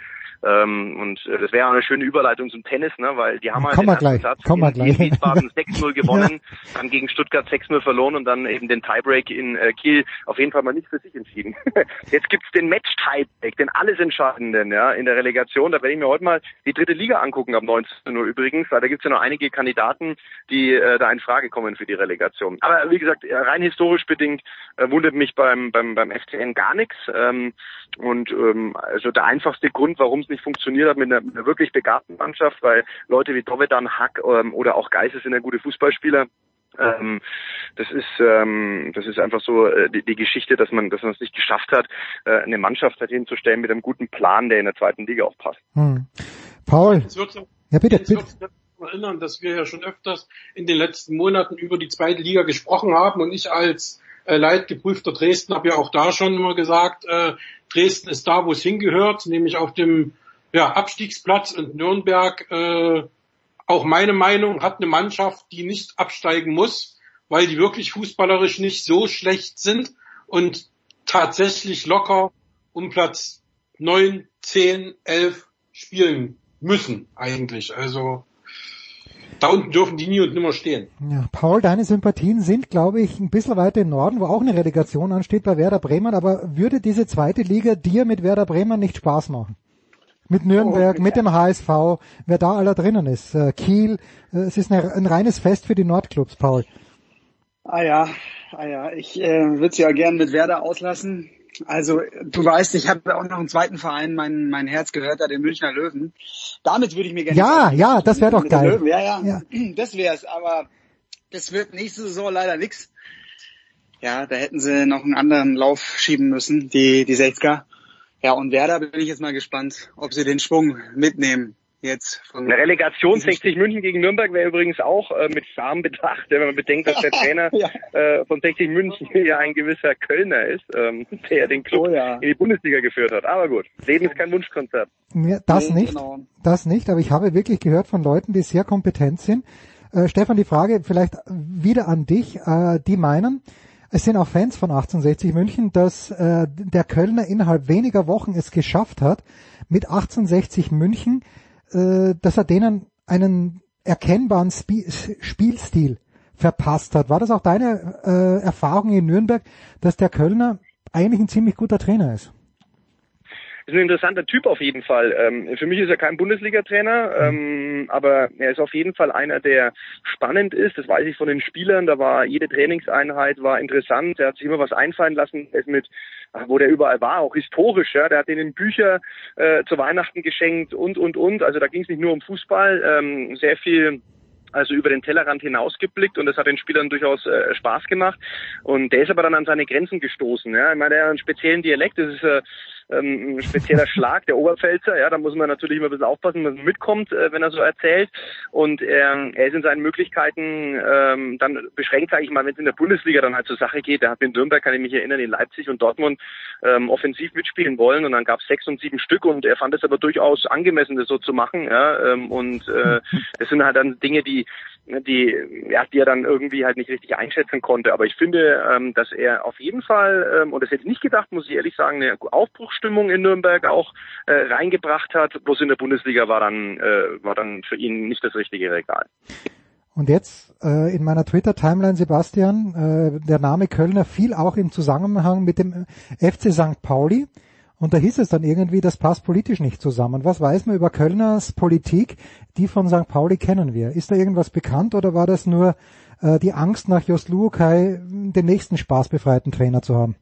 Speaker 13: Ähm, und äh, das wäre auch eine schöne Überleitung zum Tennis, ne? weil die haben halt
Speaker 19: Komm
Speaker 13: den
Speaker 19: gleich,
Speaker 13: Satz
Speaker 19: komm
Speaker 13: in,
Speaker 19: gleich.
Speaker 13: in Wiesbaden 6-0 gewonnen, dann gegen Stuttgart 6-0 verloren und dann eben den Tiebreak in äh, Kiel auf jeden Fall mal nicht für sich entschieden. Jetzt gibt's den Match-Tiebreak, den alles Entscheidenden ja, in der Relegation. Da werde ich mir heute mal die dritte Liga angucken ab 19 Uhr übrigens, weil da gibt's ja noch einige Kandidaten, die äh, da in Frage kommen für die Relegation. Aber wie gesagt, rein historisch bedingt äh, wundert mich beim, beim, beim FCN gar nichts. Ähm, und ähm, also der einfachste Grund, warum nicht funktioniert hat mit einer, mit einer wirklich begabten Mannschaft, weil Leute wie Dovedan, Hack ähm, oder auch Geisel sind ja gute Fußballspieler. Ähm, das ist ähm, das ist einfach so äh, die, die Geschichte, dass man dass man es nicht geschafft hat, äh, eine Mannschaft halt hinzustellen mit einem guten Plan, der in der zweiten Liga auch passt.
Speaker 19: Hm. Paul. Ja, bitte, bitte.
Speaker 24: erinnern, dass wir ja schon öfters in den letzten Monaten über die zweite Liga gesprochen haben und ich als äh, leidgeprüfter Dresden habe ja auch da schon immer gesagt, äh, Dresden ist da, wo es hingehört, nämlich auf dem ja, Abstiegsplatz und Nürnberg, äh, auch meine Meinung, hat eine Mannschaft, die nicht absteigen muss, weil die wirklich fußballerisch nicht so schlecht sind und tatsächlich locker um Platz neun, zehn, elf spielen müssen eigentlich. Also da unten dürfen die nie und nimmer stehen.
Speaker 19: Ja, Paul, deine Sympathien sind, glaube ich, ein bisschen weiter im Norden, wo auch eine Relegation ansteht bei Werder Bremen, aber würde diese zweite Liga dir mit Werder Bremen nicht Spaß machen? Mit Nürnberg, mit dem HSV, wer da aller drinnen ist. Äh, Kiel, äh, es ist eine, ein reines Fest für die Nordclubs, Paul.
Speaker 25: Ah ja, ah ja, ich äh, würde ja gern mit Werder auslassen. Also du weißt, ich habe auch noch einen zweiten Verein, mein, mein Herz gehört da, den Münchner Löwen. Damit würde ich mir gerne...
Speaker 19: Ja, ja, das wäre doch geil.
Speaker 25: Löwen, ja, ja,
Speaker 19: Ja.
Speaker 25: das wär's, aber das wird nächste Saison leider nix. Ja, da hätten sie noch einen anderen Lauf schieben müssen, die, die 60er. Ja, und Werder bin ich jetzt mal gespannt, ob sie den Schwung mitnehmen jetzt. Von
Speaker 13: Eine Relegation 60 München gegen Nürnberg wäre übrigens auch äh, mit Scham bedacht, wenn man bedenkt, dass der Trainer äh, von 60 München ja ein gewisser Kölner ist, ähm, der den Club in die Bundesliga geführt hat. Aber gut, Leben ist kein Wunschkonzert.
Speaker 19: Ja, das
Speaker 25: Nee,
Speaker 19: nicht,
Speaker 25: genau.
Speaker 19: das nicht, aber ich habe wirklich gehört von Leuten, die sehr kompetent sind. Äh, Stefan, die Frage vielleicht wieder an dich. Äh, die meinen, es sind auch Fans von 1860 München, dass äh, der Kölner innerhalb weniger Wochen es geschafft hat, mit 1860 München, äh, dass er denen einen erkennbaren Spi Spielstil verpasst hat. War das auch deine äh, Erfahrung in Nürnberg, dass der Kölner eigentlich ein ziemlich guter Trainer ist?
Speaker 13: Ist ein interessanter Typ auf jeden Fall. Ähm, für mich ist er kein Bundesliga-Trainer, ähm, aber er ist auf jeden Fall einer, der spannend ist. Das weiß ich von den Spielern. Da war jede Trainingseinheit war interessant. Er hat sich immer was einfallen lassen. Er ist mit, ach, wo der überall war, auch historisch. Ja, der hat denen Bücher äh, zu Weihnachten geschenkt und und und. Also da ging es nicht nur um Fußball. Ähm, sehr viel also über den Tellerrand hinausgeblickt und das hat den Spielern durchaus äh, Spaß gemacht. Und der ist aber dann an seine Grenzen gestoßen. Ja. Ich meine, er hat einen speziellen Dialekt, das ist äh, ähm, ein spezieller Schlag, der Oberpfälzer. Ja, da muss man natürlich immer ein bisschen aufpassen, dass mitkommt, äh, wenn er so erzählt. Und ähm, er ist in seinen Möglichkeiten ähm, dann beschränkt, sage ich mal, wenn es in der Bundesliga dann halt zur Sache geht. Er hat in Nürnberg, kann ich mich erinnern, in Leipzig und Dortmund ähm, offensiv mitspielen wollen und dann gab es sechs und sieben Stück und er fand es aber durchaus angemessen, das so zu machen. Ja, ähm, und äh, das sind halt dann Dinge, die die, ja, die er dann irgendwie halt nicht richtig einschätzen konnte. Aber ich finde, ähm, dass er auf jeden Fall, ähm, und das hätte ich nicht gedacht, muss ich ehrlich sagen, eine Aufbruchsstimmung in Nürnberg auch äh, reingebracht hat. Bloß in der Bundesliga war dann, äh, war dann für ihn nicht das richtige Regal.
Speaker 19: Und jetzt äh, in meiner Twitter-Timeline, Sebastian, äh, der Name Kölner fiel auch im Zusammenhang mit dem FC St. Pauli. Und da hieß es dann irgendwie, das passt politisch nicht zusammen. Was weiß man über Kölners Politik? Die von St. Pauli kennen wir. Ist da irgendwas bekannt oder war das nur äh, die Angst nach Jos Luokai, den nächsten spaßbefreiten Trainer zu haben?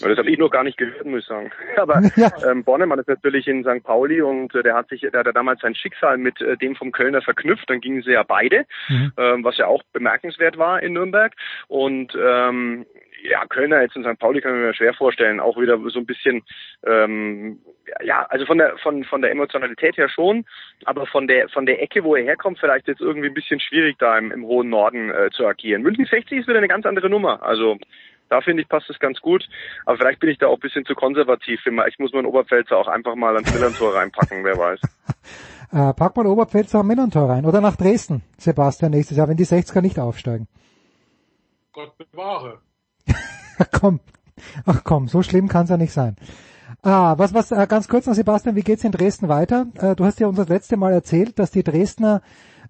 Speaker 13: Das habe ich noch gar nicht gehört, muss ich sagen. Aber ähm, Bornemann ist natürlich in St. Pauli und äh, der hat sich, der hat ja damals sein Schicksal mit äh, dem vom Kölner verknüpft. Dann gingen sie ja beide,
Speaker 19: Mhm.
Speaker 13: ähm, was ja auch bemerkenswert war in Nürnberg. Und ähm, ja, Kölner jetzt in St. Pauli kann ich mir schwer vorstellen, auch wieder so ein bisschen, ähm, ja, also von der von von der Emotionalität her schon, aber von der von der Ecke, wo er herkommt, vielleicht jetzt irgendwie ein bisschen schwierig da im, im hohen Norden äh, zu agieren. München 60 ist wieder eine ganz andere Nummer. Also da finde ich, passt es ganz gut. Aber vielleicht bin ich da auch ein bisschen zu konservativ. Ich muss meinen Oberpfälzer auch einfach mal ans Millantor reinpacken, wer weiß.
Speaker 19: Äh, pack mal Oberpfälzer am Millantor rein. Oder nach Dresden, Sebastian, nächstes Jahr, wenn die 60er nicht aufsteigen.
Speaker 24: Gott bewahre.
Speaker 19: Ach komm, ach komm, so schlimm kann es ja nicht sein. Ah, was, was, äh, ganz kurz noch, Sebastian, wie geht's in Dresden weiter? Äh, du hast ja uns das letzte Mal erzählt, dass die Dresdner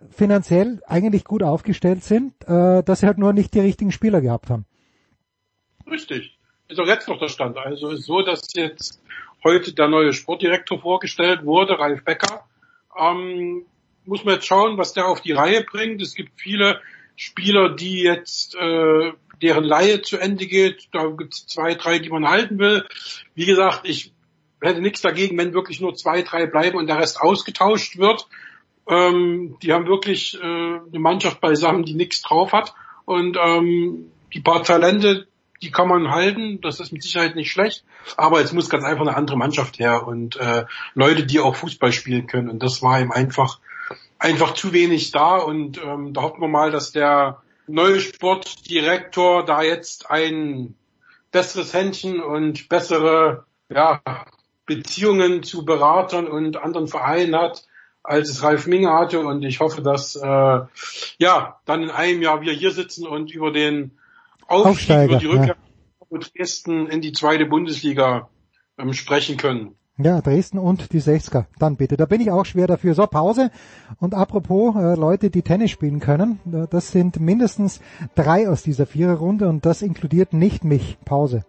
Speaker 19: finanziell eigentlich gut aufgestellt sind, äh, dass sie halt nur nicht die richtigen Spieler gehabt haben.
Speaker 24: Richtig. Ist auch jetzt noch der Stand. Also ist so, dass jetzt heute der neue Sportdirektor vorgestellt wurde, Ralf Becker. Ähm, muss man jetzt schauen, was der auf die Reihe bringt. Es gibt viele Spieler, die jetzt äh, deren Laie zu Ende geht. Da gibt es zwei, drei, die man halten will. Wie gesagt, ich hätte nichts dagegen, wenn wirklich nur zwei, drei bleiben und der Rest ausgetauscht wird. Ähm, die haben wirklich äh, eine Mannschaft beisammen, die nichts drauf hat. Und ähm, die paar Talente, die kann man halten, das ist mit Sicherheit nicht schlecht, aber es muss ganz einfach eine andere Mannschaft her und äh, Leute, die auch Fußball spielen können. Und das war ihm einfach einfach zu wenig da und ähm, da hoffen wir mal, dass der neue Sportdirektor da jetzt ein besseres Händchen und bessere ja, Beziehungen zu Beratern und anderen Vereinen hat, als es Ralf Minge hatte. Und ich hoffe, dass äh, ja dann in einem Jahr wir hier sitzen und über den Aufstieg,
Speaker 19: Aufsteiger,
Speaker 24: über die Rückkehr
Speaker 19: ja.
Speaker 24: von Dresden in die zweite Bundesliga ähm, sprechen können.
Speaker 19: Ja, Dresden und die 60er. Dann bitte. Da bin ich auch schwer dafür. So, Pause. Und apropos äh, Leute, die Tennis spielen können, äh, das sind mindestens drei aus dieser Viererrunde und das inkludiert nicht mich. Pause.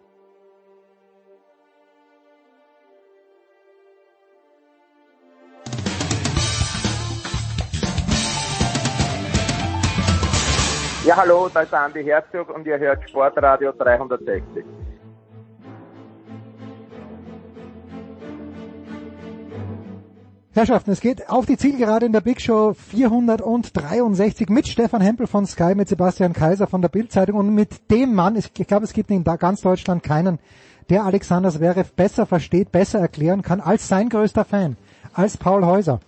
Speaker 26: Ja, hallo, da ist Andi Herzog und ihr hört Sportradio 360.
Speaker 19: Herrschaften, es geht auf die Zielgerade in der Big Show 463 mit Stefan Hempel von Sky, mit Sebastian Kaiser von der Bildzeitung und mit dem Mann, ich glaube, es gibt in ganz Deutschland keinen, der Alexander Zverev besser versteht, besser erklären kann als sein größter Fan, als Paul Häuser.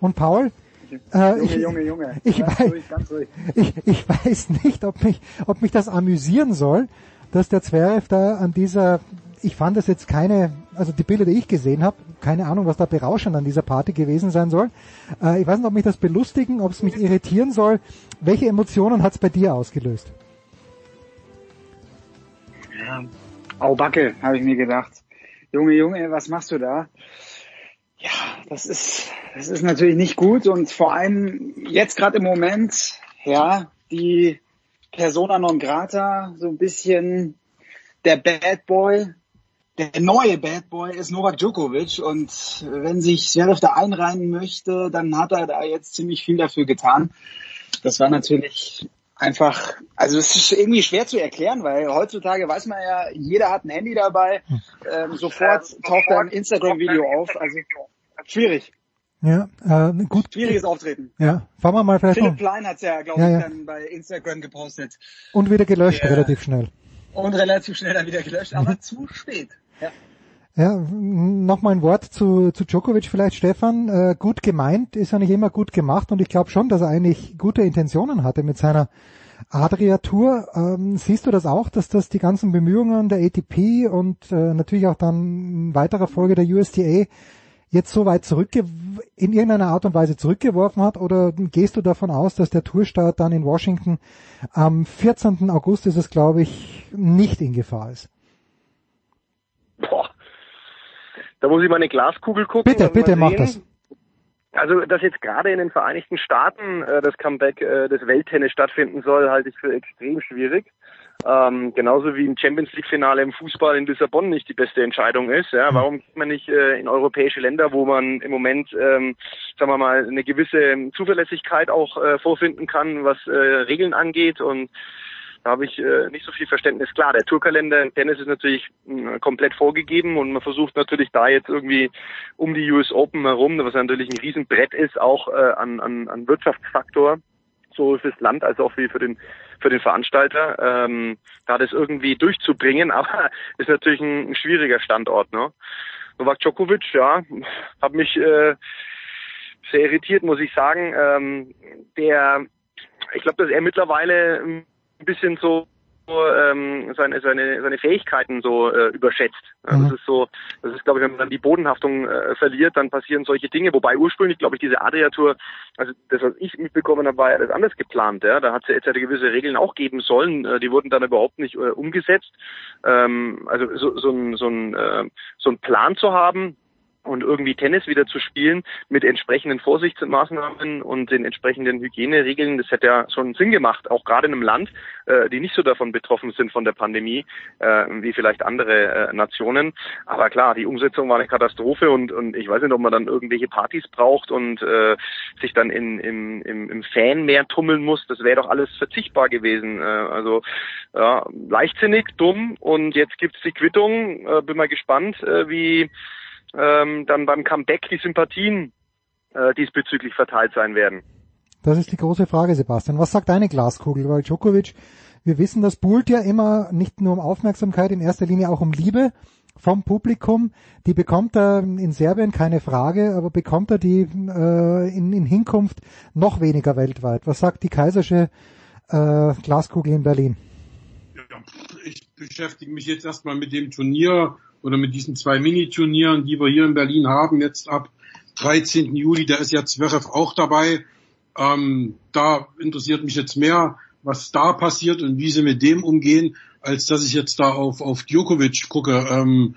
Speaker 19: Und Paul, äh,
Speaker 25: Junge,
Speaker 19: ich,
Speaker 25: Junge, Junge.
Speaker 19: Ich,
Speaker 25: Ganz
Speaker 19: weiß,
Speaker 25: ruhig, ganz ruhig.
Speaker 19: ich, ich weiß nicht, ob mich, ob mich das amüsieren soll, dass der Zverev da an dieser, ich fand das jetzt keine, also die Bilder, die ich gesehen habe, keine Ahnung, was da berauschend an dieser Party gewesen sein soll. Äh, ich weiß nicht, ob mich das belustigen, ob es mich irritieren soll. Welche Emotionen hat es bei dir ausgelöst?
Speaker 25: Ja. Au Backe, habe ich mir gedacht. Junge, Junge, was machst du da? Ja, das ist, das ist natürlich nicht gut und vor allem jetzt gerade im Moment, ja, die Persona non grata, so ein bisschen der Bad Boy, der neue Bad Boy ist Novak Djokovic und wenn sich Zverev da einreihen möchte, dann hat er da jetzt ziemlich viel dafür getan. Das war natürlich einfach, also es ist irgendwie schwer zu erklären, weil heutzutage weiß man ja, jeder hat ein Handy dabei, ähm, sofort taucht da ein Instagram-Video auf, also schwierig.
Speaker 19: Ja, äh, gut.
Speaker 25: Schwieriges Auftreten.
Speaker 19: Ja, fahren wir mal vielleicht
Speaker 25: Philipp. Klein hat's ja, glaube
Speaker 19: Ja,
Speaker 25: ich,
Speaker 19: ja.
Speaker 25: dann bei Instagram gepostet.
Speaker 19: Und wieder gelöscht,
Speaker 25: Ja.
Speaker 19: relativ schnell.
Speaker 25: Und relativ schnell dann wieder gelöscht, aber zu spät. Ja.
Speaker 19: Ja, noch mal ein Wort zu, zu Djokovic vielleicht, Stefan. Äh, gut gemeint ist ja nicht immer gut gemacht und ich glaube schon, dass er eigentlich gute Intentionen hatte mit seiner Adria-Tour. Ähm, siehst du das auch, dass das die ganzen Bemühungen der ATP und äh, natürlich auch dann in weiterer Folge der USTA jetzt so weit zurückge in irgendeiner Art und Weise zurückgeworfen hat oder gehst du davon aus, dass der Tourstart dann in Washington am 14. August ist es, glaube ich, nicht in Gefahr ist?
Speaker 13: Boah. Da muss ich mal eine Glaskugel gucken.
Speaker 19: Bitte, bitte, mach das.
Speaker 13: Also, dass jetzt gerade in den Vereinigten Staaten äh, das Comeback äh, des Welttennis stattfinden soll, halte ich für extrem schwierig. Ähm, genauso wie ein Champions League Finale im Fußball in Lissabon nicht die beste Entscheidung ist. Ja, warum geht man nicht äh, in europäische Länder, wo man im Moment, ähm, sagen wir mal, eine gewisse Zuverlässigkeit auch äh, vorfinden kann, was äh, Regeln angeht und Da habe ich äh, nicht so viel Verständnis. Klar, der Tourkalender im Tennis ist natürlich mh, komplett vorgegeben und man versucht natürlich da jetzt irgendwie um die US Open herum, was natürlich ein Riesenbrett ist, auch äh, an, an, an Wirtschaftsfaktor, sowohl fürs Land als auch für den für den Veranstalter, ähm, da das irgendwie durchzubringen, aber ist natürlich ein, ein schwieriger Standort. Ne? Novak Djokovic, ja, hat mich äh, sehr irritiert, muss ich sagen. Ähm, der, ich glaube, dass er mittlerweile ein bisschen so ähm, seine, seine, seine Fähigkeiten so äh, überschätzt. Ja, Das ist so, das ist, glaube ich, wenn man dann die Bodenhaftung äh, verliert, dann passieren solche Dinge. Wobei ursprünglich, glaube ich, diese Adria-Tour, also das, was ich mitbekommen habe, war ja das anders geplant. Ja? Da hat es jetzt ja gewisse Regeln auch geben sollen. Äh, die wurden dann überhaupt nicht äh, umgesetzt. Ähm, also so, so, ein, so, ein, äh, so ein Plan zu haben, und irgendwie Tennis wieder zu spielen mit entsprechenden Vorsichtsmaßnahmen und den entsprechenden Hygieneregeln, das hätte ja schon Sinn gemacht, auch gerade in einem Land, äh, die nicht so davon betroffen sind von der Pandemie, äh, wie vielleicht andere äh, Nationen. Aber klar, die Umsetzung war eine Katastrophe und, und ich weiß nicht, ob man dann irgendwelche Partys braucht und äh, sich dann in, im, im, im Fanmeer tummeln muss. Das wäre doch alles verzichtbar gewesen. Äh, also ja, leichtsinnig, dumm und jetzt gibt's die Quittung. Äh, bin mal gespannt, äh, wie ähm, dann beim Comeback die Sympathien äh, diesbezüglich verteilt sein werden.
Speaker 19: Das ist die große Frage, Sebastian. Was sagt deine Glaskugel? Weil Djokovic, wir wissen, das buhlt ja immer nicht nur um Aufmerksamkeit, in erster Linie auch um Liebe vom Publikum. Die bekommt er in Serbien keine Frage, aber bekommt er die äh, in, in Hinkunft noch weniger weltweit? Was sagt die kaisersche äh, Glaskugel in Berlin?
Speaker 24: Ich beschäftige mich jetzt erstmal mit dem Turnier oder mit diesen zwei Mini-Turnieren, die wir hier in Berlin haben, jetzt ab 13. Juli, da ist ja Zverev auch dabei. Ähm, da interessiert mich jetzt mehr, was da passiert und wie sie mit dem umgehen, als dass ich jetzt da auf, auf Djokovic gucke. Ähm,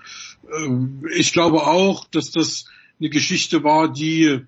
Speaker 24: äh, ich glaube auch, dass das eine Geschichte war, die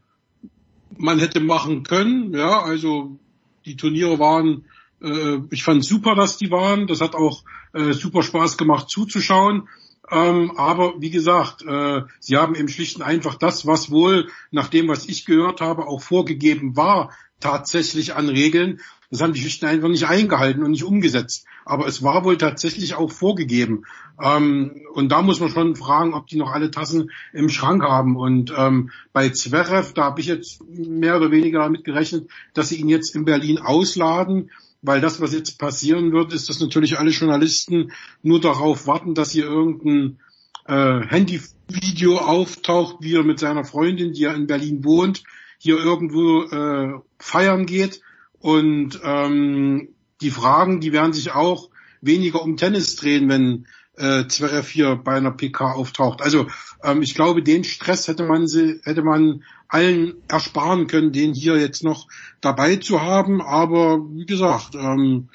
Speaker 24: man hätte machen können. Ja, also die Turniere waren, äh, ich fand super, dass die waren. Das hat auch äh, super Spaß gemacht zuzuschauen. Ähm, aber wie gesagt, äh, sie haben eben schlicht und einfach das, was wohl nach dem, was ich gehört habe, auch vorgegeben war, tatsächlich an Regeln. Das haben die schlicht und einfach nicht eingehalten und nicht umgesetzt. Aber es war wohl tatsächlich auch vorgegeben. Ähm, und da muss man schon fragen, ob die noch alle Tassen im Schrank haben. Und ähm, bei Zverev, da habe ich jetzt mehr oder weniger damit gerechnet, dass sie ihn jetzt in Berlin ausladen weil das, was jetzt passieren wird, ist, dass natürlich alle Journalisten nur darauf warten, dass hier irgendein äh, Handyvideo auftaucht, wie er mit seiner Freundin, die ja in Berlin wohnt, hier irgendwo äh, feiern geht. Und ähm, die Fragen, die werden sich auch weniger um Tennis drehen, wenn äh, Zverev hier bei einer PK auftaucht. Also ähm, ich glaube, den Stress hätte man sie, hätte man allen ersparen können, den hier jetzt noch dabei zu haben. Aber wie gesagt, ähm,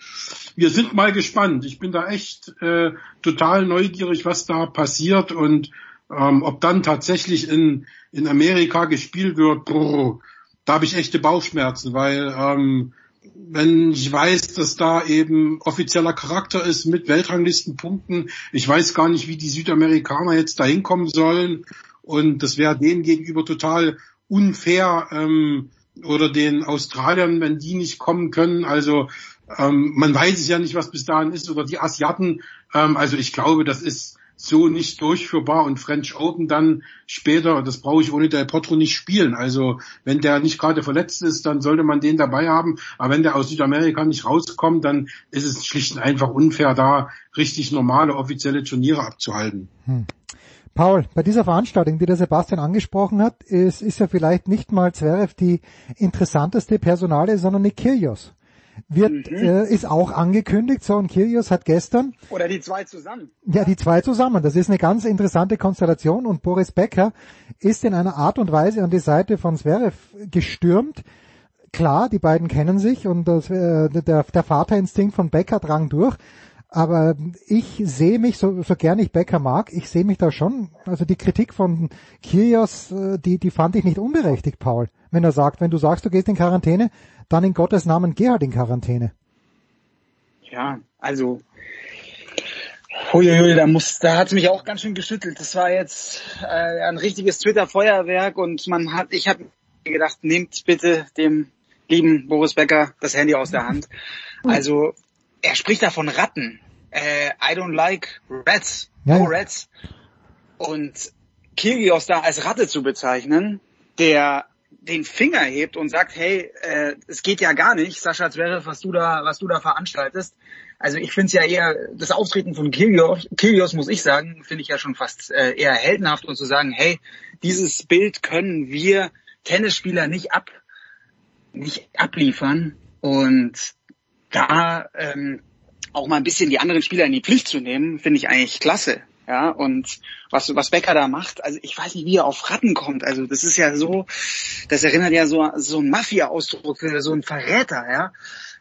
Speaker 24: wir sind mal gespannt. Ich bin da echt äh, total neugierig, was da passiert und ähm, ob dann tatsächlich in, in Amerika gespielt wird. Brr, da habe ich echte Bauchschmerzen, weil ähm, wenn ich weiß, dass da eben offizieller Charakter ist mit Weltranglistenpunkten, ich weiß gar nicht, wie die Südamerikaner jetzt da hinkommen sollen und das wäre denen gegenüber total unfair ähm, oder den Australiern, wenn die nicht kommen können. Also ähm, man weiß es ja nicht, was bis dahin ist oder die Asiaten. Ähm, also ich glaube, das ist so nicht durchführbar und French Open dann später, das brauche ich ohne Del Potro nicht spielen. Also wenn der nicht gerade verletzt ist, dann sollte man den dabei haben. Aber wenn der aus Südamerika nicht rauskommt, dann ist es schlicht und einfach unfair, da richtig normale offizielle Turniere abzuhalten.
Speaker 19: Hm. Paul, bei dieser Veranstaltung, die der Sebastian angesprochen hat, ist, ist ja vielleicht nicht mal Zverev die interessanteste Personale, sondern Nick Kyrgios wird, mhm. äh, ist auch angekündigt. So, und Kyrgios hat gestern.
Speaker 25: Oder die zwei zusammen.
Speaker 19: Ja, die zwei zusammen. Das ist eine ganz interessante Konstellation und Boris Becker ist in einer Art und Weise an die Seite von Zverev gestürmt. Klar, die beiden kennen sich und das, äh, der, der Vaterinstinkt von Becker drang durch. Aber ich sehe mich, so, so gern ich Becker mag, ich sehe mich da schon, also die Kritik von Kyrgios, äh, die, die fand ich nicht unberechtigt, Paul. Wenn er sagt, wenn du sagst, du gehst in Quarantäne, dann in Gottes Namen geh halt in Quarantäne.
Speaker 25: Ja, also Huiuiui, da muss, da hat's mich auch ganz schön geschüttelt. Das war jetzt äh, ein richtiges Twitter-Feuerwerk und man hat, ich habe mir gedacht, nehmt bitte dem lieben Boris Becker das Handy aus der Hand. Also er spricht da von Ratten. Äh, I don't like rats.
Speaker 19: Ja,
Speaker 25: no rats. Und Kyrgios da als Ratte zu bezeichnen, der den Finger hebt und sagt, hey, äh, es geht ja gar nicht, Sascha Zverev, was du da, was du da veranstaltest. Also ich finde es ja eher, das Auftreten von Kyrgios, Kyrgios muss ich sagen, finde ich ja schon fast äh, eher heldenhaft und zu sagen, hey, dieses Bild können wir Tennisspieler nicht ab, nicht abliefern und da ähm, auch mal ein bisschen die anderen Spieler in die Pflicht zu nehmen, finde ich eigentlich klasse. Ja, und was, was Becker da macht, also ich weiß nicht, wie er auf Ratten kommt. Also das ist ja so, das erinnert ja so, so ein Mafia-Ausdruck, so ein Verräter, ja.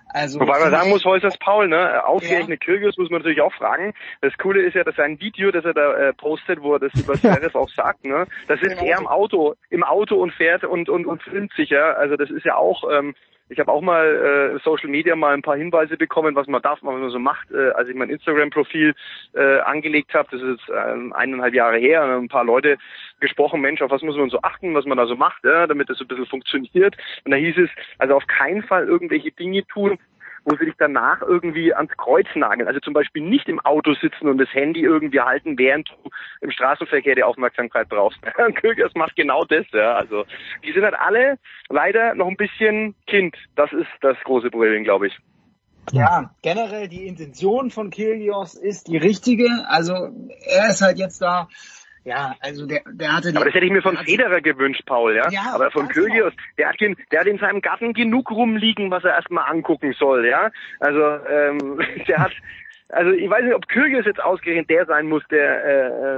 Speaker 25: Also,
Speaker 13: Wobei man sagen muss, Holzers Paul, ne, ausgerechnet Kyrgios muss man natürlich auch fragen. Das Coole ist ja, dass sein Video, das er da äh, postet, wo er das über Zverev auch sagt, ne, da sitzt er im Auto, im Auto und fährt und und und filmt sich, ja. Also das ist ja auch, ähm, ich habe auch mal äh, Social Media mal ein paar Hinweise bekommen, was man darf, was man so macht, äh, als ich mein Instagram-Profil äh, angelegt habe. Das ist ähm, eineinhalb Jahre her. Und ein paar Leute gesprochen, Mensch, auf was muss man so achten, was man da so macht, ja, damit das so ein bisschen funktioniert. Und da hieß es, also auf keinen Fall irgendwelche Dinge tun, wo sie dich danach irgendwie ans Kreuz nageln. Also zum Beispiel nicht im Auto sitzen und das Handy irgendwie halten, während du im Straßenverkehr die Aufmerksamkeit brauchst. Kyrgios macht genau das, ja. Also die sind halt alle leider noch ein bisschen Kind. Das ist das große Problem, glaube ich.
Speaker 25: Ja, generell die Intention von Kyrgios ist die richtige. Also er ist halt jetzt da, ja, also der, der hatte die,
Speaker 13: Aber das hätte ich mir von Federer gewünscht, Paul, ja.
Speaker 25: Ja,
Speaker 13: Aber von Kyrgios, der hat, in, der hat in seinem Garten genug rumliegen, was er erstmal angucken soll, ja. Also ähm, der hat, also ich weiß nicht, ob Kyrgios jetzt ausgerechnet der sein muss, der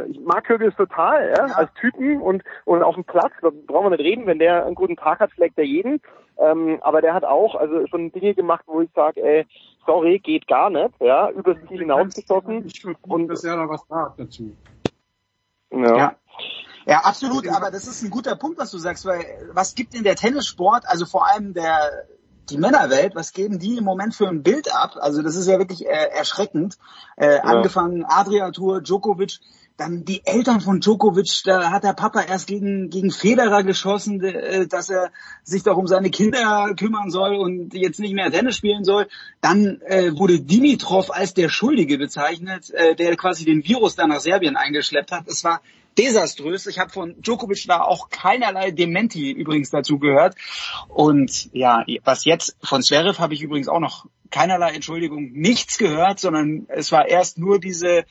Speaker 13: äh, ich mag Kyrgios total, ja, als Typen und und auf dem Platz, da brauchen wir nicht reden, wenn der einen guten Tag hat, schlägt er jeden. Ähm, aber der hat auch also schon Dinge gemacht, wo ich sage, ey, sorry, geht gar nicht, ja, übers Ziel hinausgeschossen.
Speaker 24: Und dass er da was sagt dazu.
Speaker 13: Ja.
Speaker 25: Ja. Ja, absolut, aber das ist ein guter Punkt, was du sagst, weil was gibt in der Tennissport, also vor allem der die Männerwelt, was geben die im Moment für ein Bild ab? Also das ist ja wirklich äh, erschreckend. Äh, Angefangen Adria Tour, Djokovic, dann die Eltern von Djokovic, da hat der Papa erst gegen gegen Federer geschossen, äh, dass er sich doch um seine Kinder kümmern soll und jetzt nicht mehr Tennis spielen soll. Dann äh, wurde Dimitrov als der Schuldige bezeichnet, äh, der quasi den Virus da nach Serbien eingeschleppt hat. Es war desaströs. Ich habe von Djokovic da auch keinerlei Dementi übrigens dazu gehört. Und ja, was jetzt von Zverev habe ich übrigens auch noch keinerlei Entschuldigung, nichts gehört, sondern es war erst nur diese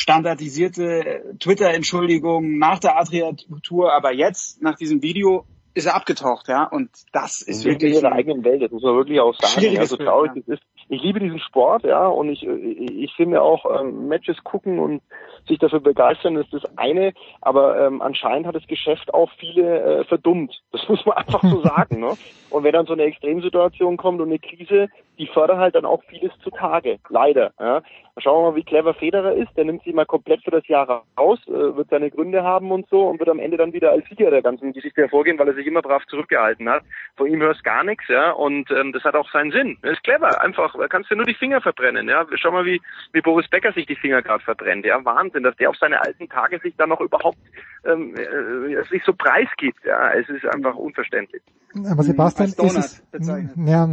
Speaker 25: standardisierte Twitter-Entschuldigung nach der Adria-Tour, aber jetzt nach diesem Video ist er abgetaucht, ja, und das ist
Speaker 13: wirklich
Speaker 25: wirklich
Speaker 13: in der eigenen Welt, das muss man wirklich auch sagen. Also traurig
Speaker 25: ja.
Speaker 13: es ist. Ich liebe diesen Sport, ja, und ich, ich, ich finde auch ähm, Matches gucken und sich dafür begeistern ist das eine, aber ähm, anscheinend hat das Geschäft auch viele äh, verdummt. Das muss man einfach so sagen, ne? Und wenn dann so eine Extremsituation kommt und eine Krise, die fördert halt dann auch vieles zutage, leider. Ja? Schauen wir mal, wie clever Federer ist. Der nimmt sich mal komplett für das Jahr raus, äh, wird seine Gründe haben und so und wird am Ende dann wieder als Sieger der ganzen Geschichte hervorgehen, weil er sich immer brav zurückgehalten hat. Von ihm hörst gar nichts, ja, und ähm, das hat auch seinen Sinn. Das ist clever, einfach, da kannst du nur die Finger verbrennen, ja. Schau mal, wie, wie Boris Becker sich die Finger gerade verbrennt, ja. Wahnsinn, dass der auf seine alten Tage sich dann noch überhaupt ähm, äh, sich so preisgibt, ja. Es ist einfach unverständlich.
Speaker 19: Aber Sebastian, ist es,
Speaker 25: bezeichnet.
Speaker 19: ja,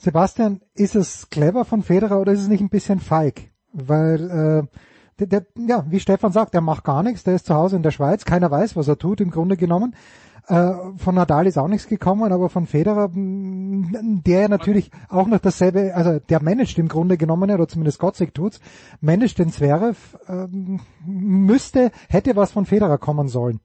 Speaker 19: Sebastian, ist es clever von Federer oder ist es nicht ein bisschen feig? Weil, äh, der, der, ja, wie Stefan sagt, der macht gar nichts, der ist zu Hause in der Schweiz, keiner weiß, was er tut im Grunde genommen. Äh, von Nadal ist auch nichts gekommen, aber von Federer, mh, der natürlich auch noch dasselbe, also der managt im Grunde genommen, oder zumindest Gottsig tut's, managt den Zverev, ähm, müsste, hätte was von Federer kommen sollen.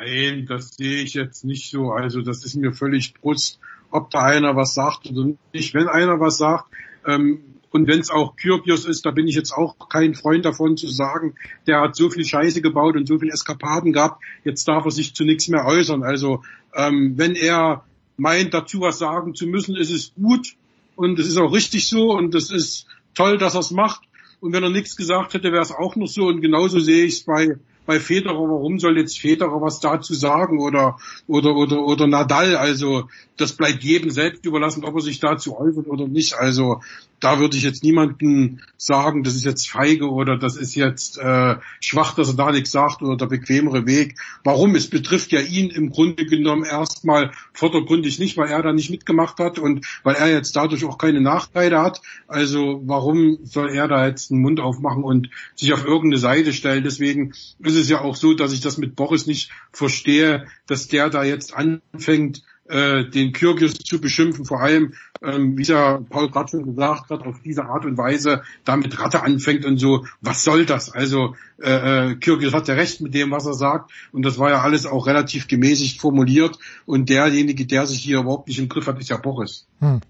Speaker 24: Nein, das sehe ich jetzt nicht so. Also das ist mir völlig Brust, ob da einer was sagt oder nicht. Wenn einer was sagt, ähm, und wenn es auch Kyrgios ist, da bin ich jetzt auch kein Freund davon zu sagen, der hat so viel Scheiße gebaut und so viel Eskapaden gehabt, jetzt darf er sich zu nichts mehr äußern. Also ähm, wenn er meint, dazu was sagen zu müssen, ist es gut und es ist auch richtig so und es ist toll, dass er es macht. Und wenn er nichts gesagt hätte, wäre es auch noch so. Und genauso sehe ich es bei bei Federer, warum soll jetzt Federer was dazu sagen oder, oder, oder, oder Nadal? Also, das bleibt jedem selbst überlassen, ob er sich dazu äußert oder nicht. Also, da würde ich jetzt niemanden sagen, das ist jetzt feige oder das ist jetzt äh, schwach, dass er da nichts sagt oder der bequemere Weg. Warum? Es betrifft ja ihn im Grunde genommen erstmal vordergründig nicht, weil er da nicht mitgemacht hat und weil er jetzt dadurch auch keine Nachteile hat. Also warum soll er da jetzt einen Mund aufmachen und sich auf irgendeine Seite stellen? Deswegen ist es ja auch so, dass ich das mit Boris nicht verstehe, dass der da jetzt anfängt, äh, den Kyrgyz zu beschimpfen, vor allem, ähm, wie ja Paul gerade schon gesagt hat, auf diese Art und Weise damit Ratte anfängt und so, was soll das? Also äh, äh, Kyrgyz hat ja recht mit dem, was er sagt und das war ja alles auch relativ gemäßigt formuliert und derjenige, der sich hier überhaupt nicht im Griff hat, ist ja Boris. Hm.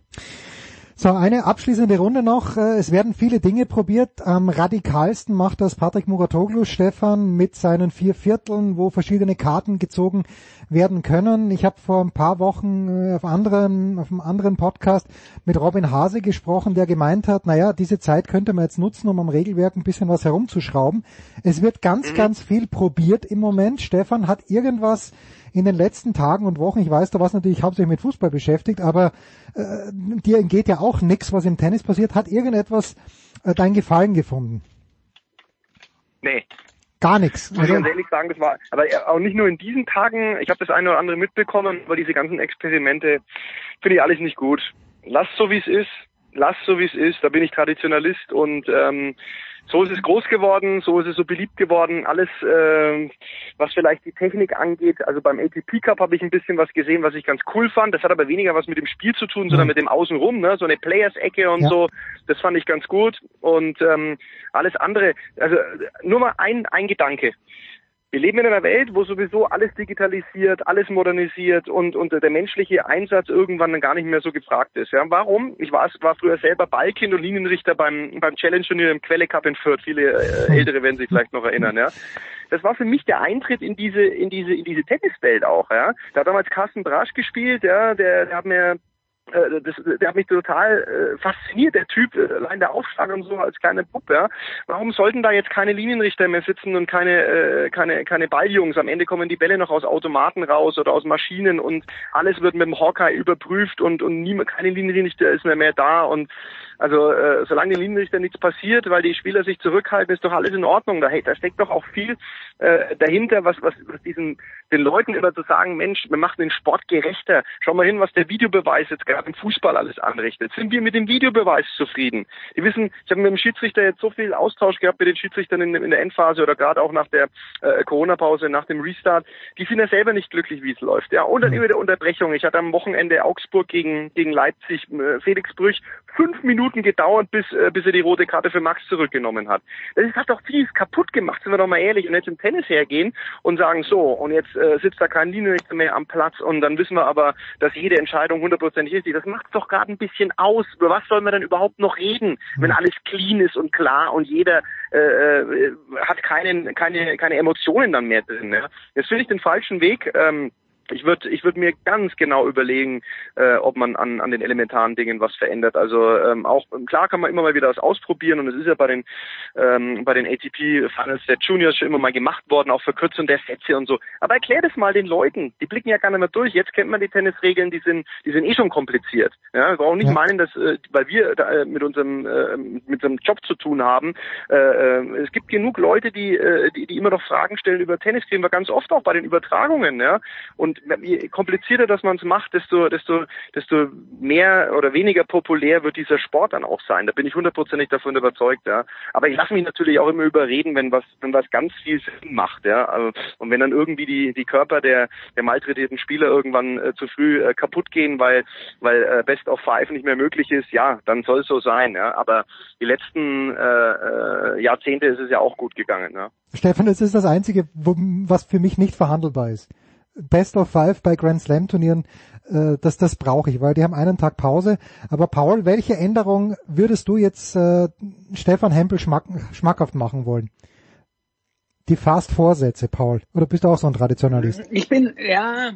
Speaker 19: So, eine abschließende Runde noch. Äh, es werden viele Dinge probiert. Am radikalsten macht das Patrick Muratoglu, Stefan, mit seinen vier Vierteln, wo verschiedene Karten gezogen werden können. Ich habe vor ein paar Wochen äh, auf, anderen, auf einem anderen Podcast mit Robin Hase gesprochen, der gemeint hat, naja, diese Zeit könnte man jetzt nutzen, um am Regelwerk ein bisschen was herumzuschrauben. Es wird ganz, mhm. ganz viel probiert im Moment. Stefan hat irgendwas in den letzten Tagen und Wochen, ich weiß, da warst natürlich hauptsächlich mit Fußball beschäftigt, aber äh, dir entgeht ja auch nichts, was im Tennis passiert. Hat irgendetwas äh, dein Gefallen gefunden?
Speaker 13: Nee.
Speaker 19: Gar nichts.
Speaker 13: Muss also, ich ganz ehrlich sagen, das war, aber auch nicht nur in diesen Tagen, ich habe das eine oder andere mitbekommen, aber diese ganzen Experimente finde ich alles nicht gut. Lass so wie es ist, lass so wie es ist, da bin ich Traditionalist und ähm, so ist es groß geworden, so ist es so beliebt geworden. Alles, äh, was vielleicht die Technik angeht, also beim ATP Cup habe ich ein bisschen was gesehen, was ich ganz cool fand. Das hat aber weniger was mit dem Spiel zu tun, sondern mhm. mit dem Außenrum, ne? so eine Players-Ecke und ja. so. Das fand ich ganz gut. Und ähm, alles andere, also nur mal ein, ein Gedanke. Wir leben in einer Welt, wo sowieso alles digitalisiert, alles modernisiert und, und der menschliche Einsatz irgendwann dann gar nicht mehr so gefragt ist. Ja, warum? Ich war, war früher selber Ballkind und Linienrichter beim, beim Challenge-Turnier im Quelle Cup in Fürth. Viele äh, Ältere werden sich vielleicht noch erinnern. Ja, das war für mich der Eintritt in diese in diese in diese Tenniswelt auch. Ja, da hat damals Carsten Brasch gespielt. Ja, der, der hat mir das, der hat mich total äh, fasziniert, der Typ, äh, allein der Aufschlag und so als kleine Puppe. Ja. Warum sollten da jetzt keine Linienrichter mehr sitzen und keine, äh, keine, keine Balljungs? Am Ende kommen die Bälle noch aus Automaten raus oder aus Maschinen und alles wird mit dem Hawkeye überprüft und, und niemand, keine Linienrichter ist mehr, mehr da und also äh, solange den Linienrichter nichts passiert, weil die Spieler sich zurückhalten, ist doch alles in Ordnung. Da, da steckt doch auch viel äh, dahinter, was, was, was diesen den Leuten immer zu sagen, Mensch, wir machen den Sport gerechter. Schau mal hin, was der Videobeweis jetzt gerade im Fußball alles anrichtet. Sind wir mit dem Videobeweis zufrieden? Die wissen, ich habe mit dem Schiedsrichter jetzt so viel Austausch gehabt mit den Schiedsrichtern in, in der Endphase oder gerade auch nach der äh, Corona-Pause, nach dem Restart. Die sind ja selber nicht glücklich, wie es läuft. Ja, und dann immer der Unterbrechung. Ich hatte am Wochenende Augsburg gegen, gegen Leipzig, äh, Felix Brüch, fünf Minuten gedauert, bis, äh, bis er die rote Karte für Max zurückgenommen hat. Das hat doch vieles kaputt gemacht, sind wir doch mal ehrlich. Und jetzt im Tennis hergehen und sagen, so, und jetzt äh, sitzt da kein Linienrichter mehr am Platz und dann wissen wir aber, dass jede Entscheidung hundertprozentig ist. Das macht doch gerade ein bisschen aus. Über was sollen wir denn überhaupt noch reden, wenn hm. alles clean ist und klar und jeder äh, äh, hat keinen, keine, keine Emotionen dann mehr drin. Ja? Jetzt finde ich den falschen Weg. Ähm, ich würde ich würd mir ganz genau überlegen, äh, ob man an, an den elementaren Dingen was verändert. Also ähm, auch klar kann man immer mal wieder was ausprobieren und es ist ja bei den ähm, bei den ATP Finals der Juniors schon immer mal gemacht worden, auch Verkürzung der Sätze und so. Aber erklär das mal den Leuten, die blicken ja gar nicht mehr durch. Jetzt kennt man die Tennisregeln, die sind die sind eh schon kompliziert. Ja, wir brauchen nicht ja. meinen, dass äh, weil wir da, äh, mit unserem äh, mit unserem Job zu tun haben. Äh, äh, es gibt genug Leute, die, äh, die die immer noch Fragen stellen über Tennis, sehen wir ganz oft auch bei den Übertragungen, ja. Und je komplizierter dass man es macht, desto, desto, desto mehr oder weniger populär wird dieser Sport dann auch sein. Da bin ich hundertprozentig davon überzeugt, ja. Aber ich lasse mich natürlich auch immer überreden, wenn was, wenn was ganz viel Sinn macht, ja. Also, und wenn dann irgendwie die, die Körper der, der malträtierten Spieler irgendwann äh, zu früh äh, kaputt gehen, weil, weil äh, Best of Five nicht mehr möglich ist, ja, dann soll es so sein, ja. Aber die letzten äh, äh, Jahrzehnte ist es ja auch gut gegangen, ja.
Speaker 19: Stefan, es ist das Einzige, was für mich nicht verhandelbar ist. Best of Five bei Grand Slam Turnieren, äh, das, das brauche ich, weil die haben einen Tag Pause. Aber Paul, welche Änderung würdest du jetzt äh, Stefan Hempel schmack, schmackhaft machen wollen? Die Fast-Vorsätze, Paul. Oder bist du auch so ein Traditionalist?
Speaker 25: Ich bin, ja,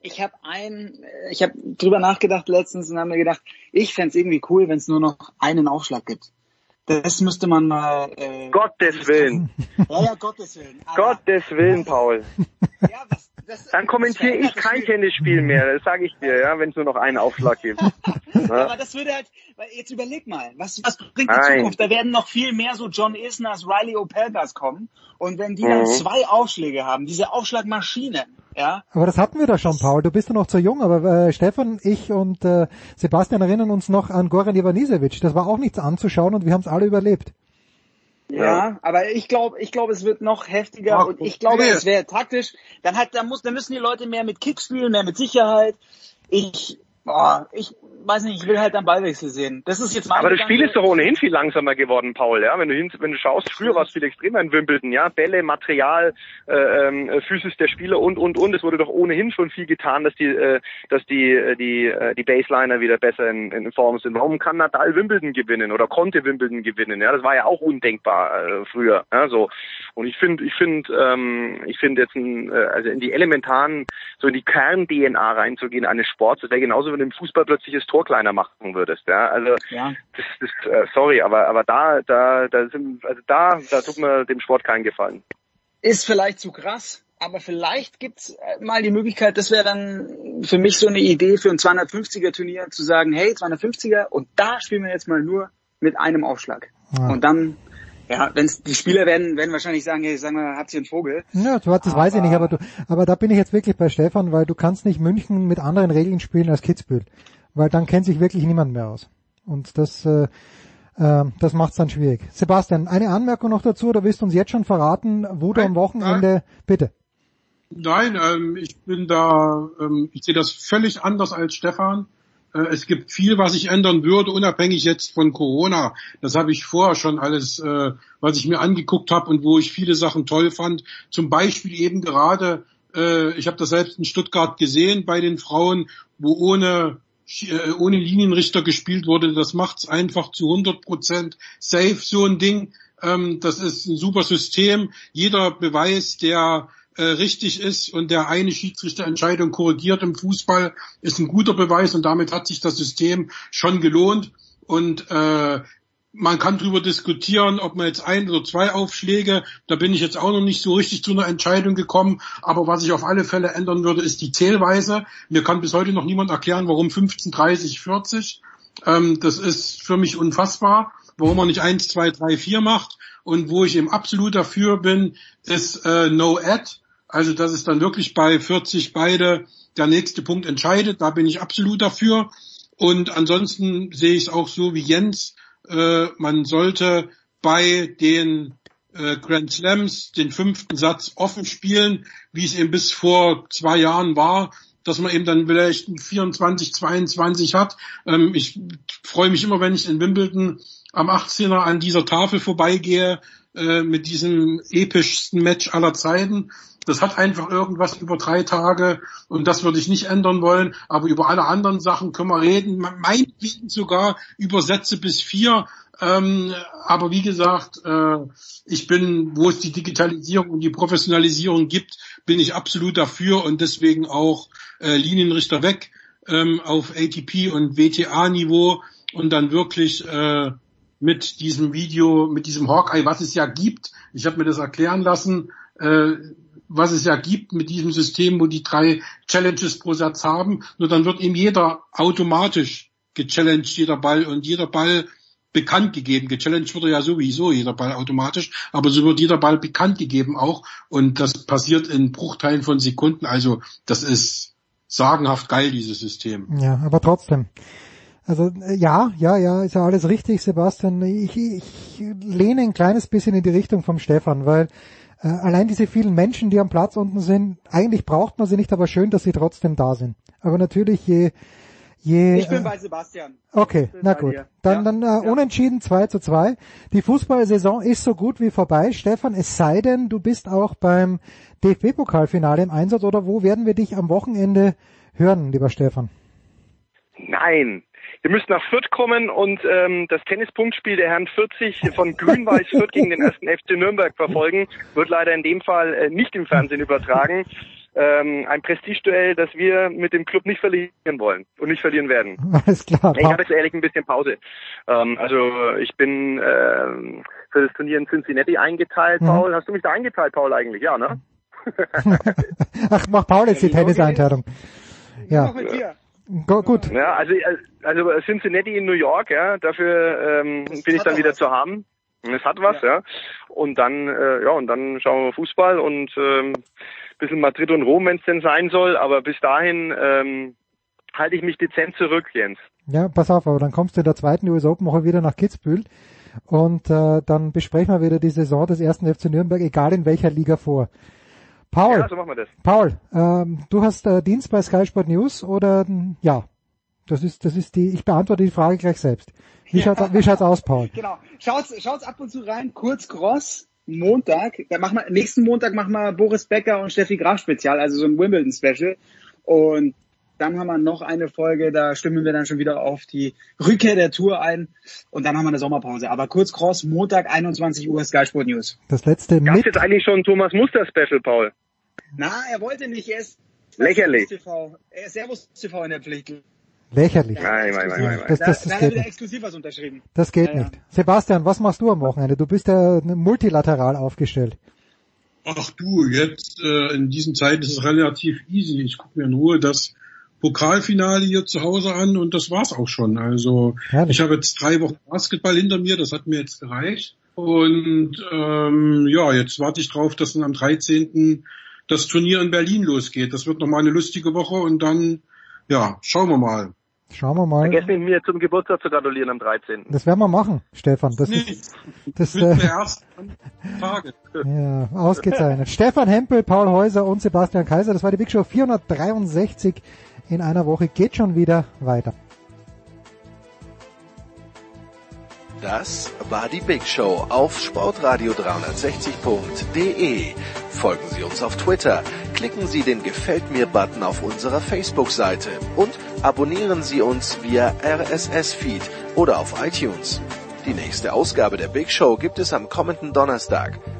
Speaker 25: ich habe ein, ich habe drüber nachgedacht letztens und habe mir gedacht, ich fände irgendwie cool, wenn es nur noch einen Aufschlag gibt Das müsste man mal. Äh,
Speaker 13: Gottes Willen.
Speaker 25: Ja, ja, Gottes Willen.
Speaker 13: Gottes Willen, Paul. Dann kommentiere ich kein Tennisspiel mehr, das sage ich dir, ja, wenn es nur noch einen Aufschlag gibt.
Speaker 25: Aber das würde halt, weil jetzt überleg mal, was, was bringt die
Speaker 13: Nein.
Speaker 25: Zukunft? Da werden noch viel mehr so John Isners, Riley Opelgas kommen. Und wenn die dann
Speaker 19: Mhm.
Speaker 25: zwei Aufschläge haben, diese Aufschlagmaschinen, ja,
Speaker 19: Aber das hatten wir da schon, Paul. Du bist ja noch zu jung, aber äh, Stefan, ich und äh, Sebastian erinnern uns noch an Goran Ivanisevic. Das war auch nichts anzuschauen und wir haben es alle überlebt.
Speaker 25: Ja, aber ich glaube, ich glaube, es wird noch heftiger
Speaker 19: Ach,
Speaker 25: und ich glaube,
Speaker 19: okay.
Speaker 25: es wäre taktisch. Dann hat, dann muss, dann müssen die Leute mehr mit Kick spielen, mehr mit Sicherheit. Ich, boah, ich weiß nicht, ich will halt am Ballwechsel sehen. Das ist jetzt mein
Speaker 13: Aber das
Speaker 25: Gedanke.
Speaker 13: Spiel ist doch ohnehin viel langsamer geworden, Paul. Ja, wenn du hin, wenn du schaust, früher war es viel extremer in Wimbledon. Ja, Bälle, Material, äh, ähm, Physis der Spieler und und und. Es wurde doch ohnehin schon viel getan, dass die, äh, dass die, äh, die, äh, die Baseliner wieder besser in, in Form sind. Warum kann Nadal Wimbledon gewinnen oder konnte Wimbledon gewinnen? Ja, das war ja auch undenkbar äh, früher. Ja, so. Und ich finde, ich finde, ähm, ich finde jetzt, ein, äh, also in die elementaren, so in die Kern-DNA reinzugehen eines Sports, das wäre genauso, wenn du im Fußball plötzlich das Tor kleiner machen würdest. Ja, also
Speaker 25: Ja.
Speaker 13: das, das äh, sorry, aber aber da da da sind also da da tut mir dem Sport keinen Gefallen.
Speaker 25: ist vielleicht zu krass, aber vielleicht gibt's äh, mal die Möglichkeit, das wäre dann für mich so eine Idee für ein 250er Turnier zu sagen, hey, 250er und da spielen wir jetzt mal nur mit einem Aufschlag.
Speaker 19: Ja.
Speaker 25: Und dann, ja, wenn's die Spieler werden, werden wahrscheinlich sagen, hey, sagen wir, habt ihr einen Vogel?
Speaker 19: Ja, du, das weiß ich nicht, aber du, aber da bin ich jetzt wirklich bei Stefan, weil du kannst nicht München mit anderen Regeln spielen als Kitzbühel, weil dann kennt sich wirklich niemand mehr aus. Und das, äh, äh, das macht's dann schwierig. Sebastian, eine Anmerkung noch dazu, oder willst du uns jetzt schon verraten, wo du am Wochenende, bitte.
Speaker 24: Nein, ähm, ich bin da, ähm, ich sehe das völlig anders als Stefan. Äh, es gibt viel, was ich ändern würde, unabhängig jetzt von Corona. Das habe ich vorher schon alles, äh, was ich mir angeguckt habe und wo ich viele Sachen toll fand. Zum Beispiel eben gerade, äh, ich habe das selbst in Stuttgart gesehen bei den Frauen, wo ohne äh, ohne Linienrichter gespielt wurde. Das macht's einfach zu 100 Prozent safe, so ein Ding. Ähm, das ist ein super System. Jeder Beweis, der äh, richtig ist und der eine Schiedsrichterentscheidung korrigiert im Fußball, ist ein guter Beweis und damit hat sich das System schon gelohnt. Und äh, man kann darüber diskutieren, ob man jetzt ein oder zwei Aufschläge, da bin ich jetzt auch noch nicht so richtig zu einer Entscheidung gekommen, aber was ich auf alle Fälle ändern würde, ist die Zählweise. Mir kann bis heute noch niemand erklären, warum 15, 30, 40. Ähm, das ist für mich unfassbar, warum man nicht 1, 2, 3, 4 macht. Und wo ich eben absolut dafür bin, ist äh, No Ad. Also dass es dann wirklich bei 40 beide der nächste Punkt entscheidet. Da bin ich absolut dafür. Und ansonsten sehe ich es auch so wie Jens. Äh, man sollte bei den äh, Grand Slams den fünften Satz offen spielen, wie es eben bis vor zwei Jahren war, dass man eben dann vielleicht ein 24, 22 hat. Ähm, ich freue mich immer, wenn ich in Wimbledon am 18er an dieser Tafel vorbeigehe äh, mit diesem epischsten Match aller Zeiten. Das hat einfach irgendwas über drei Tage und das würde ich nicht ändern wollen. Aber über alle anderen Sachen können wir reden. Meinetwegen sogar über Sätze bis vier. Ähm, aber wie gesagt, äh, ich bin, wo es die Digitalisierung und die Professionalisierung gibt, bin ich absolut dafür und deswegen auch äh, Linienrichter weg ähm, auf ATP und WTA-Niveau und dann wirklich äh, mit diesem Video, mit diesem Hawkeye, was es ja gibt. Ich habe mir das erklären lassen, äh, was es ja gibt mit diesem System, wo die drei Challenges pro Satz haben. Nur dann wird eben jeder automatisch gechallenged, jeder Ball und jeder Ball bekannt gegeben. Gechallenged wird er ja sowieso jeder Ball automatisch, aber so wird jeder Ball bekannt gegeben auch und das passiert in Bruchteilen von Sekunden. Also das ist sagenhaft geil, dieses System.
Speaker 19: Ja, aber trotzdem. Also äh, ja, ja, ja, ist ja alles richtig, Sebastian. Ich, ich lehne ein kleines bisschen in die Richtung vom Stefan, weil äh, allein diese vielen Menschen, die am Platz unten sind, eigentlich braucht man sie nicht, aber schön, dass sie trotzdem da sind. Aber natürlich je je
Speaker 25: Ich bin
Speaker 19: äh,
Speaker 25: bei Sebastian.
Speaker 19: Okay, na gut.
Speaker 25: dir.
Speaker 19: Dann, dann äh, unentschieden 2 zu 2. Die Fußballsaison ist so gut wie vorbei. Stefan, es sei denn, du bist auch beim DFB-Pokalfinale im Einsatz oder wo werden wir dich am Wochenende hören, lieber Stefan?
Speaker 13: Nein. Ihr müsst nach Fürth kommen und ähm, das Tennispunktspiel der Herren 40 von Grün-Weiß Fürth gegen den ersten FC Nürnberg verfolgen. Wird leider in dem Fall äh, nicht im Fernsehen übertragen. ähm, ein Prestigeduell, das wir mit dem Club nicht verlieren wollen und nicht verlieren werden.
Speaker 19: Alles klar.
Speaker 13: Ich habe jetzt ehrlich ein bisschen Pause. Ähm, also ich bin ähm, für das Turnier in Cincinnati eingeteilt,
Speaker 19: Mhm.
Speaker 13: Paul. Hast du mich da eingeteilt, Paul, eigentlich? Ja, ne?
Speaker 19: Ach, mach Paul jetzt die Tenniseinteilung. Ja. Go, gut.
Speaker 13: Ja, also, also Cincinnati in New York, ja, dafür ähm, bin ich dann wieder zu haben. Es hat was, ja. Und dann, äh, ja, und dann schauen wir Fußball und ähm, bisschen Madrid und Rom, wenn es denn sein soll. Aber bis dahin ähm, halte ich mich dezent zurück, Jens.
Speaker 19: Ja, pass auf, aber dann kommst du in der zweiten US Open Woche wieder nach Kitzbühel und äh, dann besprechen wir wieder die Saison des ersten FC Nürnberg, egal in welcher Liga vor. Paul,
Speaker 13: Ja, so machen wir das.
Speaker 19: Paul, ähm, du hast äh, Dienst bei Sky Sport News oder ja? Das ist, das ist die. Ich beantworte die Frage gleich selbst. Wie schaut, wie schaut's aus, Paul?
Speaker 25: Genau. Schaut's, schaut's ab und zu rein. Kurz Cross. Montag. Da machen wir, nächsten Montag machen wir Boris Becker und Steffi Graf Spezial, also so ein Wimbledon Special. Und dann haben wir noch eine Folge, da stimmen wir dann schon wieder auf die Rückkehr der Tour ein. Und dann haben wir eine Sommerpause. Aber kurz Cross, Montag, 21 Uhr, Sky Sport News.
Speaker 19: Das letzte mit.
Speaker 13: jetzt eigentlich schon ein Thomas Muster Special, Paul?
Speaker 25: Na, er wollte nicht, er ist
Speaker 13: Lächerlich.
Speaker 25: Servus TV, er ist Servus TV in der Pflicht.
Speaker 19: Lächerlich.
Speaker 13: Nein, nein, nein, nein.
Speaker 19: Das,
Speaker 25: Da,
Speaker 19: das,
Speaker 25: da
Speaker 19: das
Speaker 25: hat er
Speaker 19: geht
Speaker 25: wieder
Speaker 19: nicht.
Speaker 25: exklusiv was unterschrieben.
Speaker 19: Das geht
Speaker 25: Ja, ja.
Speaker 19: nicht. Sebastian, was machst du am Wochenende? Du bist ja multilateral aufgestellt.
Speaker 24: Ach du, jetzt äh, in diesen Zeiten ist es relativ easy. Ich gucke mir nur das Pokalfinale hier zu Hause an und das war's auch schon. Also
Speaker 19: Herrlich.
Speaker 24: ich habe jetzt drei Wochen Basketball hinter mir, das hat mir jetzt gereicht. Und ähm, ja, jetzt warte ich drauf, dass dann am 13. das Turnier in Berlin losgeht. Das wird nochmal eine lustige Woche und dann, ja, schauen wir mal.
Speaker 19: Schauen wir mal.
Speaker 13: Vergesst nicht, mir zum Geburtstag zu gratulieren am 13.
Speaker 19: Das werden wir machen, Stefan. Das ist das
Speaker 24: Mit
Speaker 19: äh,
Speaker 24: der ersten Tage.
Speaker 19: ja, ausgezeichnet. Stefan Hempel, Paul Häuser und Sebastian Kaiser. Das war die Big Show 463 in einer Woche. Geht schon wieder weiter.
Speaker 27: Das war die Big Show auf sportradio360.de. Folgen Sie uns auf Twitter, klicken Sie den Gefällt mir Button auf unserer Facebook-Seite und abonnieren Sie uns via RSS-Feed oder auf iTunes. Die nächste Ausgabe der Big Show gibt es am kommenden Donnerstag.